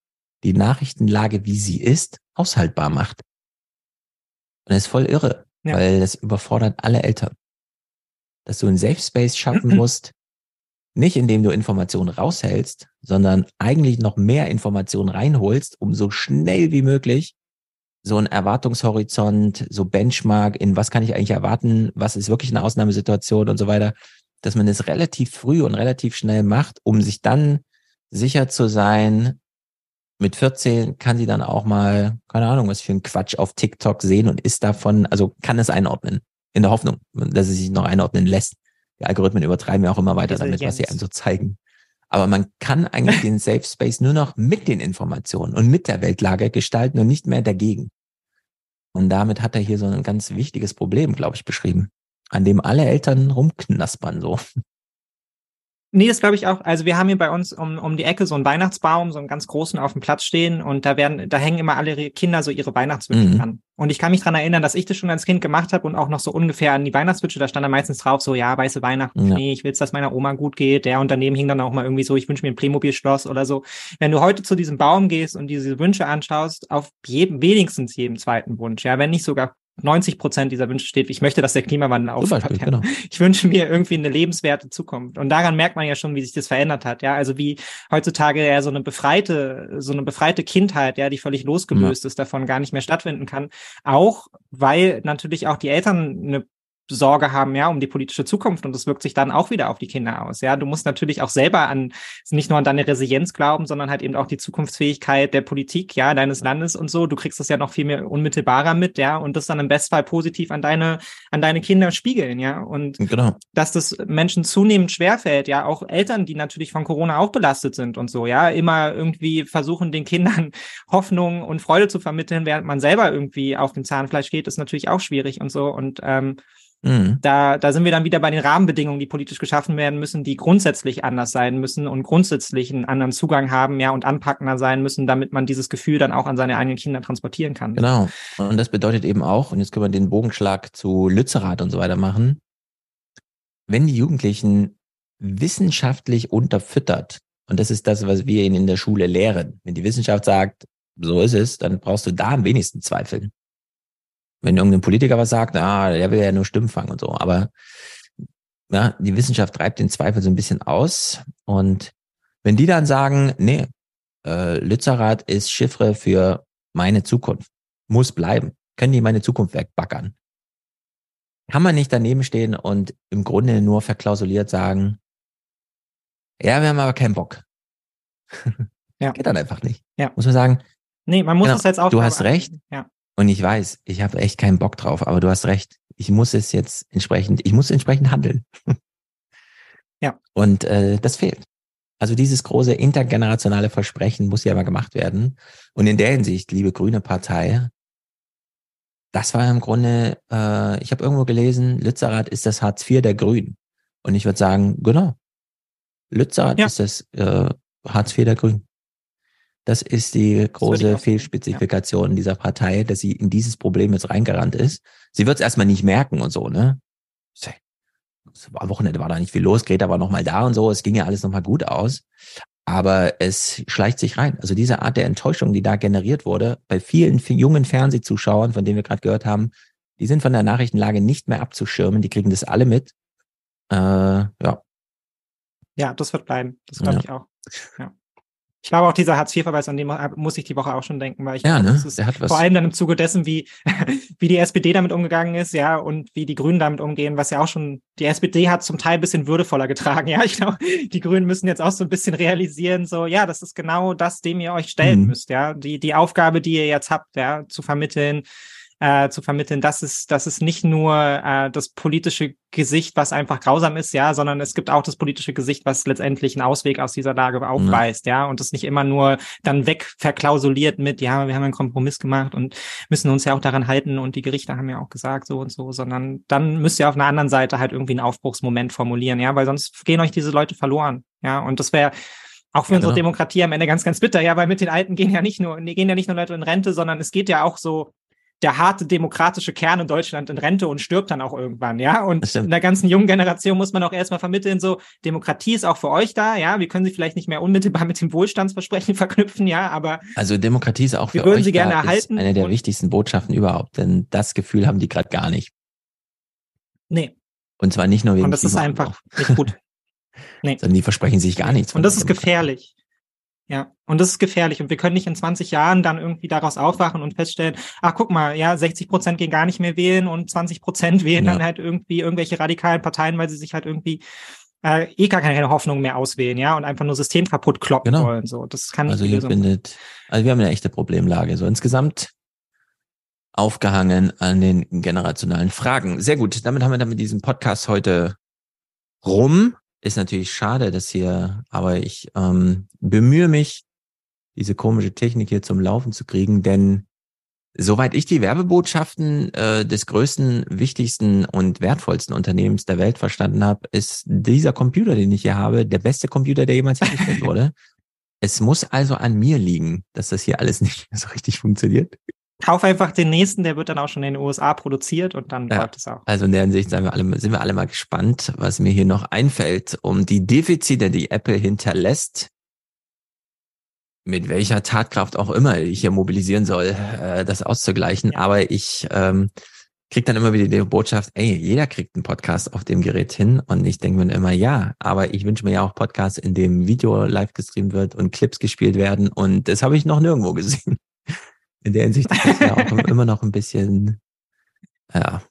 die Nachrichtenlage, wie sie ist, aushaltbar macht. Und das ist voll irre, Ja. weil das überfordert alle Eltern. Dass du einen Safe Space schaffen musst, nicht indem du Informationen raushältst, sondern eigentlich noch mehr Informationen reinholst, um so schnell wie möglich so ein Erwartungshorizont, so Benchmark, in was kann ich eigentlich erwarten, was ist wirklich eine Ausnahmesituation und so weiter, dass man es relativ früh und relativ schnell macht, um sich dann sicher zu sein, mit 14 kann sie dann auch mal, keine Ahnung, was für ein Quatsch auf TikTok sehen und ist davon, also kann es einordnen. In der Hoffnung, dass es sich noch einordnen lässt. Die Algorithmen übertreiben ja auch immer weiter damit, was sie einem so zeigen. Aber man kann eigentlich den Safe Space nur noch mit den Informationen und mit der Weltlage gestalten und nicht mehr dagegen. Und damit hat er hier so ein ganz wichtiges Problem, glaube ich, beschrieben, an dem alle Eltern rumknaspern so. Nee, das glaube ich auch. Also wir haben hier bei uns um, um die Ecke so einen Weihnachtsbaum, so einen ganz großen auf dem Platz stehen und da werden, da hängen immer alle Kinder so ihre Weihnachtswünsche Mhm. dran. Und ich kann mich dran erinnern, dass ich das schon als Kind gemacht habe und auch noch so ungefähr an die Weihnachtswünsche, da stand da meistens drauf, so ja, weiße Weihnachten, Ja. nee, ich will's, dass meiner Oma gut geht, der und daneben hing dann auch mal irgendwie so, ich wünsche mir ein Playmobil-Schloss oder so. Wenn du heute zu diesem Baum gehst und diese Wünsche anschaust, auf jedem, wenigstens jedem zweiten Wunsch, ja, wenn nicht sogar 90 Prozent dieser Wünsche steht, ich möchte, dass der Klimawandel aufhört. Beispiel, ja. genau. Ich wünsche mir irgendwie eine lebenswerte Zukunft. Und daran merkt man ja schon, wie sich das verändert hat. Ja, also wie heutzutage ja so eine befreite, so eine befreite Kindheit, ja, die völlig losgelöst ist, davon gar nicht mehr stattfinden kann. Auch weil natürlich auch die Eltern eine Sorge haben, ja, um die politische Zukunft und das wirkt sich dann auch wieder auf die Kinder aus. Ja, du musst natürlich auch selber an nicht nur an deine Resilienz glauben, sondern halt eben auch die Zukunftsfähigkeit der Politik, ja, deines Landes und so. Du kriegst das ja noch viel mehr unmittelbarer mit, ja, und das dann im Bestfall positiv an deine an deine Kinder spiegeln, ja. Und Genau. dass das Menschen zunehmend schwerfällt, ja, auch Eltern, die natürlich von Corona auch belastet sind und so, ja, immer irgendwie versuchen, den Kindern Hoffnung und Freude zu vermitteln, während man selber irgendwie auf dem Zahnfleisch geht, ist natürlich auch schwierig und so. Und ähm, Mhm. da, da sind wir dann wieder bei den Rahmenbedingungen, die politisch geschaffen werden müssen, die grundsätzlich anders sein müssen und grundsätzlich einen anderen Zugang haben, ja, und anpackender sein müssen, damit man dieses Gefühl dann auch an seine eigenen Kinder transportieren kann. Genau. Und das bedeutet eben auch, und jetzt können wir den Bogenschlag zu Lützerath und so weiter machen, wenn die Jugendlichen wissenschaftlich unterfüttert, und das ist das, was wir ihnen in der Schule lehren, wenn die Wissenschaft sagt, so ist es, dann brauchst du da am wenigsten zweifeln. Wenn irgendein Politiker was sagt, ah, der will ja nur Stimmen fangen und so, aber ja, die Wissenschaft treibt den Zweifel so ein bisschen aus und wenn die dann sagen, nee, äh, Lützerath ist Chiffre für meine Zukunft, muss bleiben, können die meine Zukunft wegbackern. Kann man nicht daneben stehen und im Grunde nur verklausuliert sagen, ja, wir haben aber keinen Bock. Ja. Geht dann einfach nicht. Ja. Muss man sagen, Nee, man muss genau, es jetzt auch. du hast recht Ja. Und ich weiß, ich habe echt keinen Bock drauf, aber du hast recht. Ich muss es jetzt entsprechend, ich muss entsprechend handeln. Ja. Und äh, das fehlt. Also dieses große intergenerationale Versprechen muss ja mal gemacht werden. Und in der Hinsicht, liebe grüne Partei, das war im Grunde, äh, ich habe irgendwo gelesen, Lützerath ist das Hartz IV der Grünen. Und ich würde sagen, genau. Lützerath Ja. ist das äh, Hartz IV der Grünen. Das ist die große Fehlspezifikation dieser Partei, dass sie in dieses Problem jetzt reingerannt ist. Sie wird es erstmal nicht merken und so, ne? Am Wochenende war da nicht viel los, Greta war noch mal da und so, es ging ja alles noch mal gut aus. Aber es schleicht sich rein. Also diese Art der Enttäuschung, die da generiert wurde, bei vielen jungen Fernsehzuschauern, von denen wir gerade gehört haben, die sind von der Nachrichtenlage nicht mehr abzuschirmen, die kriegen das alle mit. Äh, ja, Ja, das wird bleiben. Das glaube Ja. ich auch. Ja. Ich glaube auch dieser Hartz-IV-Verweis, an dem muss ich die Woche auch schon denken, weil ich Ja, ne? Der hat was. vor allem dann im Zuge dessen, wie, wie die SPD damit umgegangen ist, ja, und wie die Grünen damit umgehen, was ja auch schon, die SPD hat zum Teil ein bisschen würdevoller getragen, ja. Ich glaube, die Grünen müssen jetzt auch so ein bisschen realisieren, so, ja, das ist genau das, dem ihr euch stellen Mhm. müsst, ja. Die, die Aufgabe, die ihr jetzt habt, ja, zu vermitteln, äh, zu vermitteln, das ist, das ist nicht nur äh, das politische Gesicht, was einfach grausam ist, ja, sondern es gibt auch das politische Gesicht, was letztendlich einen Ausweg aus dieser Lage aufweist, ja, und das nicht immer nur dann weg verklausuliert mit, ja, wir haben einen Kompromiss gemacht und müssen uns ja auch daran halten und die Gerichte haben ja auch gesagt so und so, sondern dann müsst ihr auf einer anderen Seite halt irgendwie einen Aufbruchsmoment formulieren, ja, weil sonst gehen euch diese Leute verloren, ja, und das wäre auch für Ja, unsere genau. Demokratie am Ende ganz, ganz bitter, ja, weil mit den Alten gehen ja nicht nur, gehen ja nicht nur Leute in Rente, sondern es geht ja auch so der harte demokratische Kern in Deutschland in Rente und stirbt dann auch irgendwann, ja. Und in der ganzen jungen Generation muss man auch erstmal vermitteln, so, Demokratie ist auch für euch da, ja. Wir können sie vielleicht nicht mehr unmittelbar mit dem Wohlstandsversprechen verknüpfen, ja, aber Also Demokratie ist auch für würden euch sie gerne da, erhalten ist eine der wichtigsten Botschaften überhaupt, denn das Gefühl haben die gerade gar nicht. nee. Und zwar nicht nur wegen Und das ist Klimawandel, einfach nicht gut. Nee. sondern die versprechen sich gar nichts. von Und das ist Demokratie. gefährlich. Ja, und das ist gefährlich. Und wir können nicht in 20 Jahren dann irgendwie daraus aufwachen und feststellen, ach guck mal, ja, 60 Prozent gehen gar nicht mehr wählen und 20 Prozent wählen Ja. dann halt irgendwie irgendwelche radikalen Parteien, weil sie sich halt irgendwie äh, eh gar keine Hoffnung mehr auswählen, ja, und einfach nur System kaputt kloppen Genau. wollen. So, das kann nicht Also die Lösung findet, also wir haben eine echte Problemlage. So insgesamt aufgehangen an den generationalen Fragen. Sehr gut. Damit haben wir dann mit diesem Podcast heute rum. Ist natürlich schade, dass hier, aber ich ähm, bemühe mich, diese komische Technik hier zum Laufen zu kriegen, denn soweit ich die Werbebotschaften äh, des größten, wichtigsten und wertvollsten Unternehmens der Welt verstanden habe, ist dieser Computer, den ich hier habe, der beste Computer, der jemals hergestellt wurde. Es muss also an mir liegen, dass das hier alles nicht so richtig funktioniert. Kauf einfach den nächsten, der wird dann auch schon in den USA produziert und dann Ja. läuft es auch. Also in der Hinsicht sind wir, alle, sind wir alle mal gespannt, was mir hier noch einfällt, um die Defizite, die Apple hinterlässt, mit welcher Tatkraft auch immer ich hier mobilisieren soll, äh, das auszugleichen. Aber ich ähm, krieg dann immer wieder die Botschaft, ey, jeder kriegt einen Podcast auf dem Gerät hin. Und ich denke mir immer, ja, aber ich wünsche mir ja auch Podcasts, in dem Video live gestreamt wird und Clips gespielt werden. Und das habe ich noch nirgendwo gesehen. In der Hinsicht ist das ja auch immer noch ein bisschen, ja,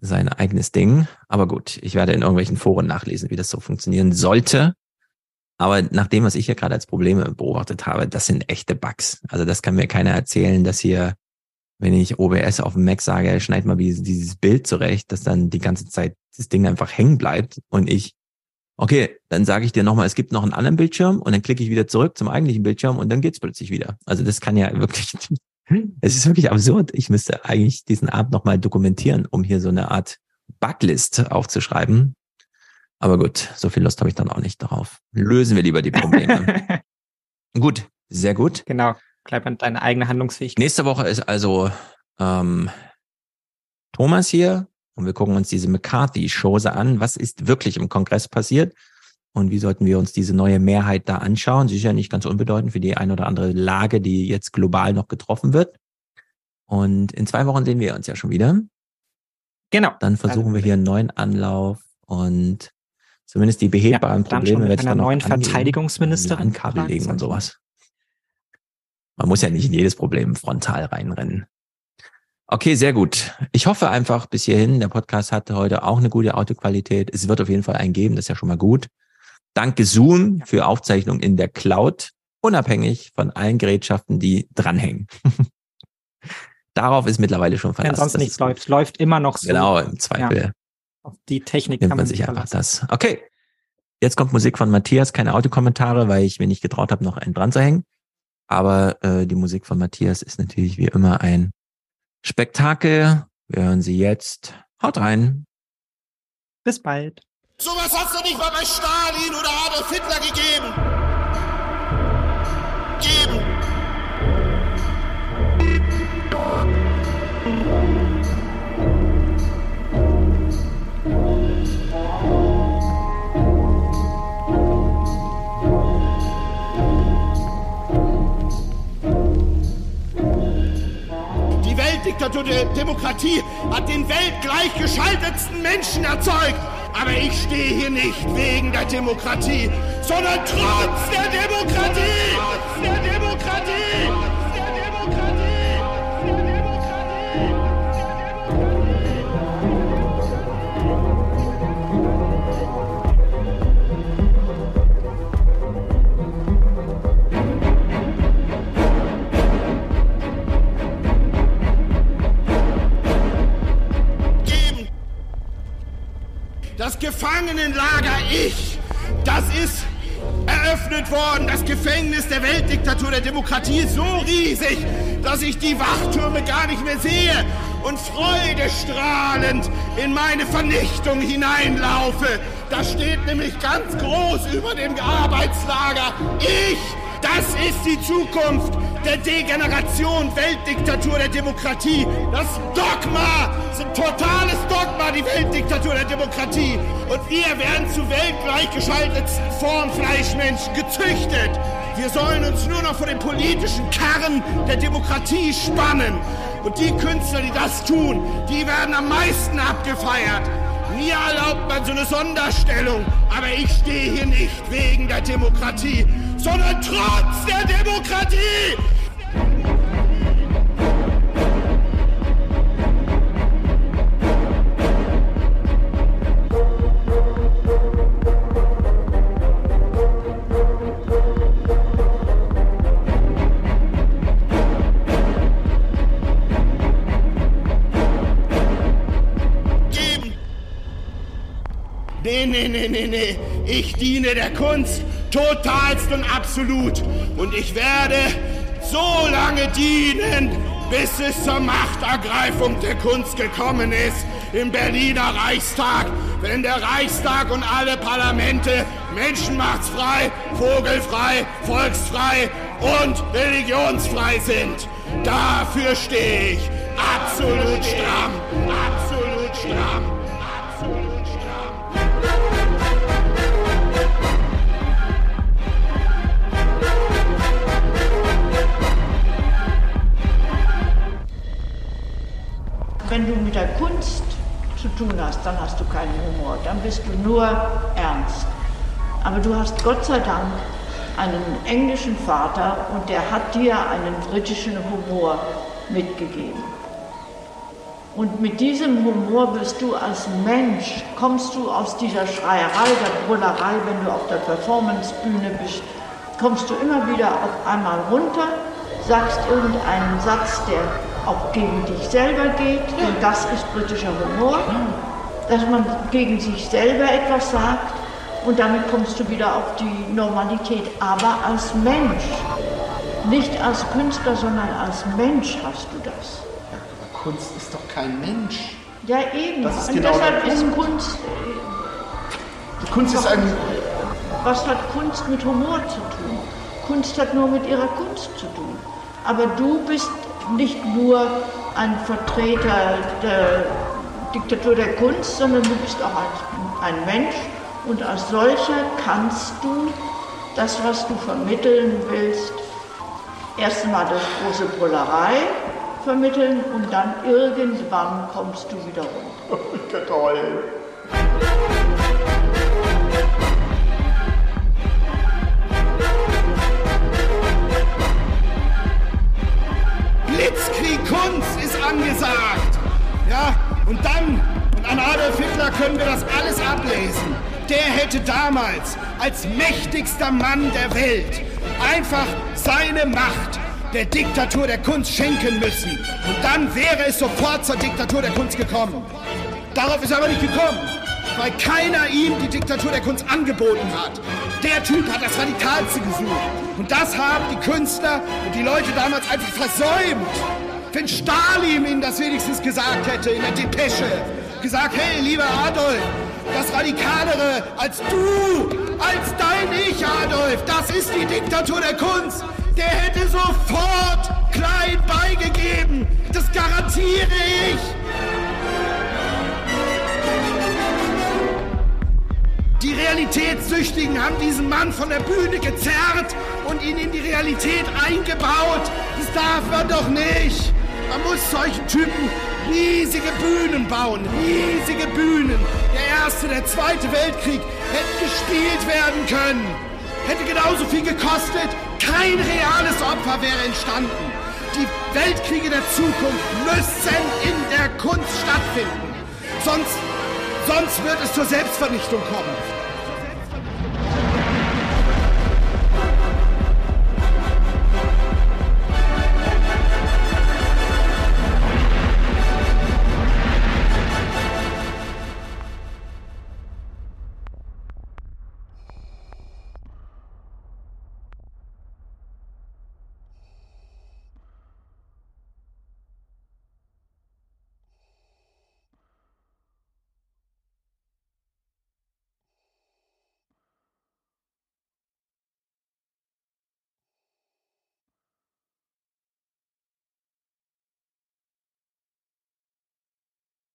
sein eigenes Ding. Aber gut, ich werde in irgendwelchen Foren nachlesen, wie das so funktionieren sollte. Aber nach dem, was ich hier gerade als Probleme beobachtet habe, das sind echte Bugs. Also das kann mir keiner erzählen, dass hier, wenn ich OBS auf dem Mac sage, schneid mal dieses, dieses Bild zurecht, dass dann die ganze Zeit das Ding einfach hängen bleibt und ich, okay, dann sage ich dir nochmal, es gibt noch einen anderen Bildschirm und dann klicke ich wieder zurück zum eigentlichen Bildschirm und dann geht's plötzlich wieder. Also das kann ja wirklich, es ist wirklich absurd. Ich müsste eigentlich diesen Abend nochmal dokumentieren, um hier so eine Art Buglist aufzuschreiben. Aber gut, so viel Lust habe ich dann auch nicht darauf. Lösen wir lieber die Probleme. gut, sehr gut. Genau, bleib an deine eigene Handlungsfähigkeit. Nächste Woche ist also ähm, Thomas hier und wir gucken uns diese McCarthy-Chose an. Was ist wirklich im Kongress passiert? Und wie sollten wir uns diese neue Mehrheit da anschauen? Sicher nicht ganz unbedeutend für die ein oder andere Lage, die jetzt global noch getroffen wird. Und in zwei Wochen sehen wir uns ja schon wieder. Genau. Dann versuchen wir hier einen neuen Anlauf und zumindest die behebbaren dann Probleme werde ich dann noch neuen angehen. Verteidigungsministerin LAN-Kabel legen und sowas. Man muss ja nicht in jedes Problem frontal reinrennen. Okay, sehr gut. Ich hoffe einfach bis hierhin, der Podcast hatte heute auch eine gute Autoqualität. Es wird auf jeden Fall einen geben, das ist ja schon mal gut. Danke Zoom für Aufzeichnung in der Cloud, unabhängig von allen Gerätschaften, die dranhängen. Darauf ist mittlerweile schon Wenn verlassen. sonst Das nichts läuft, läuft immer noch so. Genau, im Zweifel Ja. Auf die Technik nimmt kann man man sich einfach das. Okay. Jetzt kommt Musik von Matthias, keine Autokommentare, weil ich mir nicht getraut habe, noch einen dran zu hängen. Aber äh, die Musik von Matthias ist natürlich wie immer ein Spektakel. Wir hören sie jetzt. Haut rein. Bis bald. Sowas hat's doch nicht mal bei Stalin oder Adolf Hitler gegeben. Die Weltdiktatur der Demokratie hat den weltgleichgeschaltetsten Menschen erzeugt. Aber ich stehe hier nicht wegen der Demokratie, sondern trotz der Demokratie! Trotz der Demokratie! Gefangenenlager Ich, das ist eröffnet worden. Das Gefängnis der Weltdiktatur der Demokratie ist so riesig, dass ich die Wachtürme gar nicht mehr sehe und freudestrahlend in meine Vernichtung hineinlaufe. Da steht nämlich ganz groß über dem Arbeitslager Ich, das ist die Zukunft der Degeneration, Weltdiktatur der Demokratie. Das Dogma, ein totales Dogma, die Weltdiktatur der Demokratie. Und wir werden zu weltgleichgeschaltetsten Formfleischmenschen gezüchtet. Wir sollen uns nur noch vor den politischen Karren der Demokratie spannen. Und die Künstler, die das tun, die werden am meisten abgefeiert. Mir erlaubt man so eine Sonderstellung, aber ich stehe hier nicht wegen der Demokratie, sondern trotz der Demokratie. Nee, nee, nee, nee, nee. Ich diene der Kunst totalst und absolut. Und ich werde so lange dienen, bis es zur Machtergreifung der Kunst gekommen ist im Berliner Reichstag, wenn der Reichstag und alle Parlamente menschenmachtsfrei, vogelfrei, volksfrei und religionsfrei sind. Dafür stehe ich absolut stramm, tun hast, dann hast du keinen Humor, dann bist du nur ernst. Aber du hast Gott sei Dank einen englischen Vater und der hat dir einen britischen Humor mitgegeben. Und mit diesem Humor bist du als Mensch, kommst du aus dieser Schreierei, der Brüllerei, wenn du auf der Performancebühne bist, kommst du immer wieder auf einmal runter, sagst irgendeinen Satz, der auch gegen dich selber geht, und das ist britischer Humor, dass man gegen sich selber etwas sagt und damit kommst du wieder auf die Normalität, aber als Mensch, nicht als Künstler, sondern als Mensch hast du das. Kunst ist doch kein Mensch. Ja, eben. Das ist und genau deshalb der ist Punkt. Kunst. Die Kunst ist ein. Was hat Kunst mit Humor zu tun? Kunst hat nur mit ihrer Kunst zu tun. Aber du bist nicht nur ein Vertreter der Diktatur der Kunst, sondern du bist auch ein, Mensch und als solcher kannst du das, was du vermitteln willst, erst einmal durch große Brüllerei vermitteln und dann irgendwann kommst du wieder runter. Ich könnte Blitzkrieg Kunst ist angesagt. Ja, und dann, und an Adolf Hitler können wir das alles ablesen. Der hätte damals als mächtigster Mann der Welt einfach seine Macht der Diktatur der Kunst schenken müssen. Und dann wäre es sofort zur Diktatur der Kunst gekommen. Darauf ist er aber nicht gekommen, weil keiner ihm die Diktatur der Kunst angeboten hat. Der Typ hat das Radikalste gesucht. Und das haben die Künstler und die Leute damals einfach versäumt. Wenn Stalin ihnen das wenigstens gesagt hätte in der Depesche, gesagt, hey, lieber Adolf, das Radikalere als du, als dein Ich, Adolf, das ist die Diktatur der Kunst. Der hätte sofort klein beigegeben. Das garantiere ich. Die Realitätssüchtigen haben diesen Mann von der Bühne gezerrt und ihn in die Realität eingebaut. Das darf man doch nicht. Man muss solchen Typen riesige Bühnen bauen, riesige Bühnen. Der Erste, der Zweite Weltkrieg hätte gespielt werden können. Hätte genauso viel gekostet. Kein reales Opfer wäre entstanden. Die Weltkriege der Zukunft müssen in der Kunst stattfinden. Sonst Sonst wird es zur Selbstvernichtung kommen.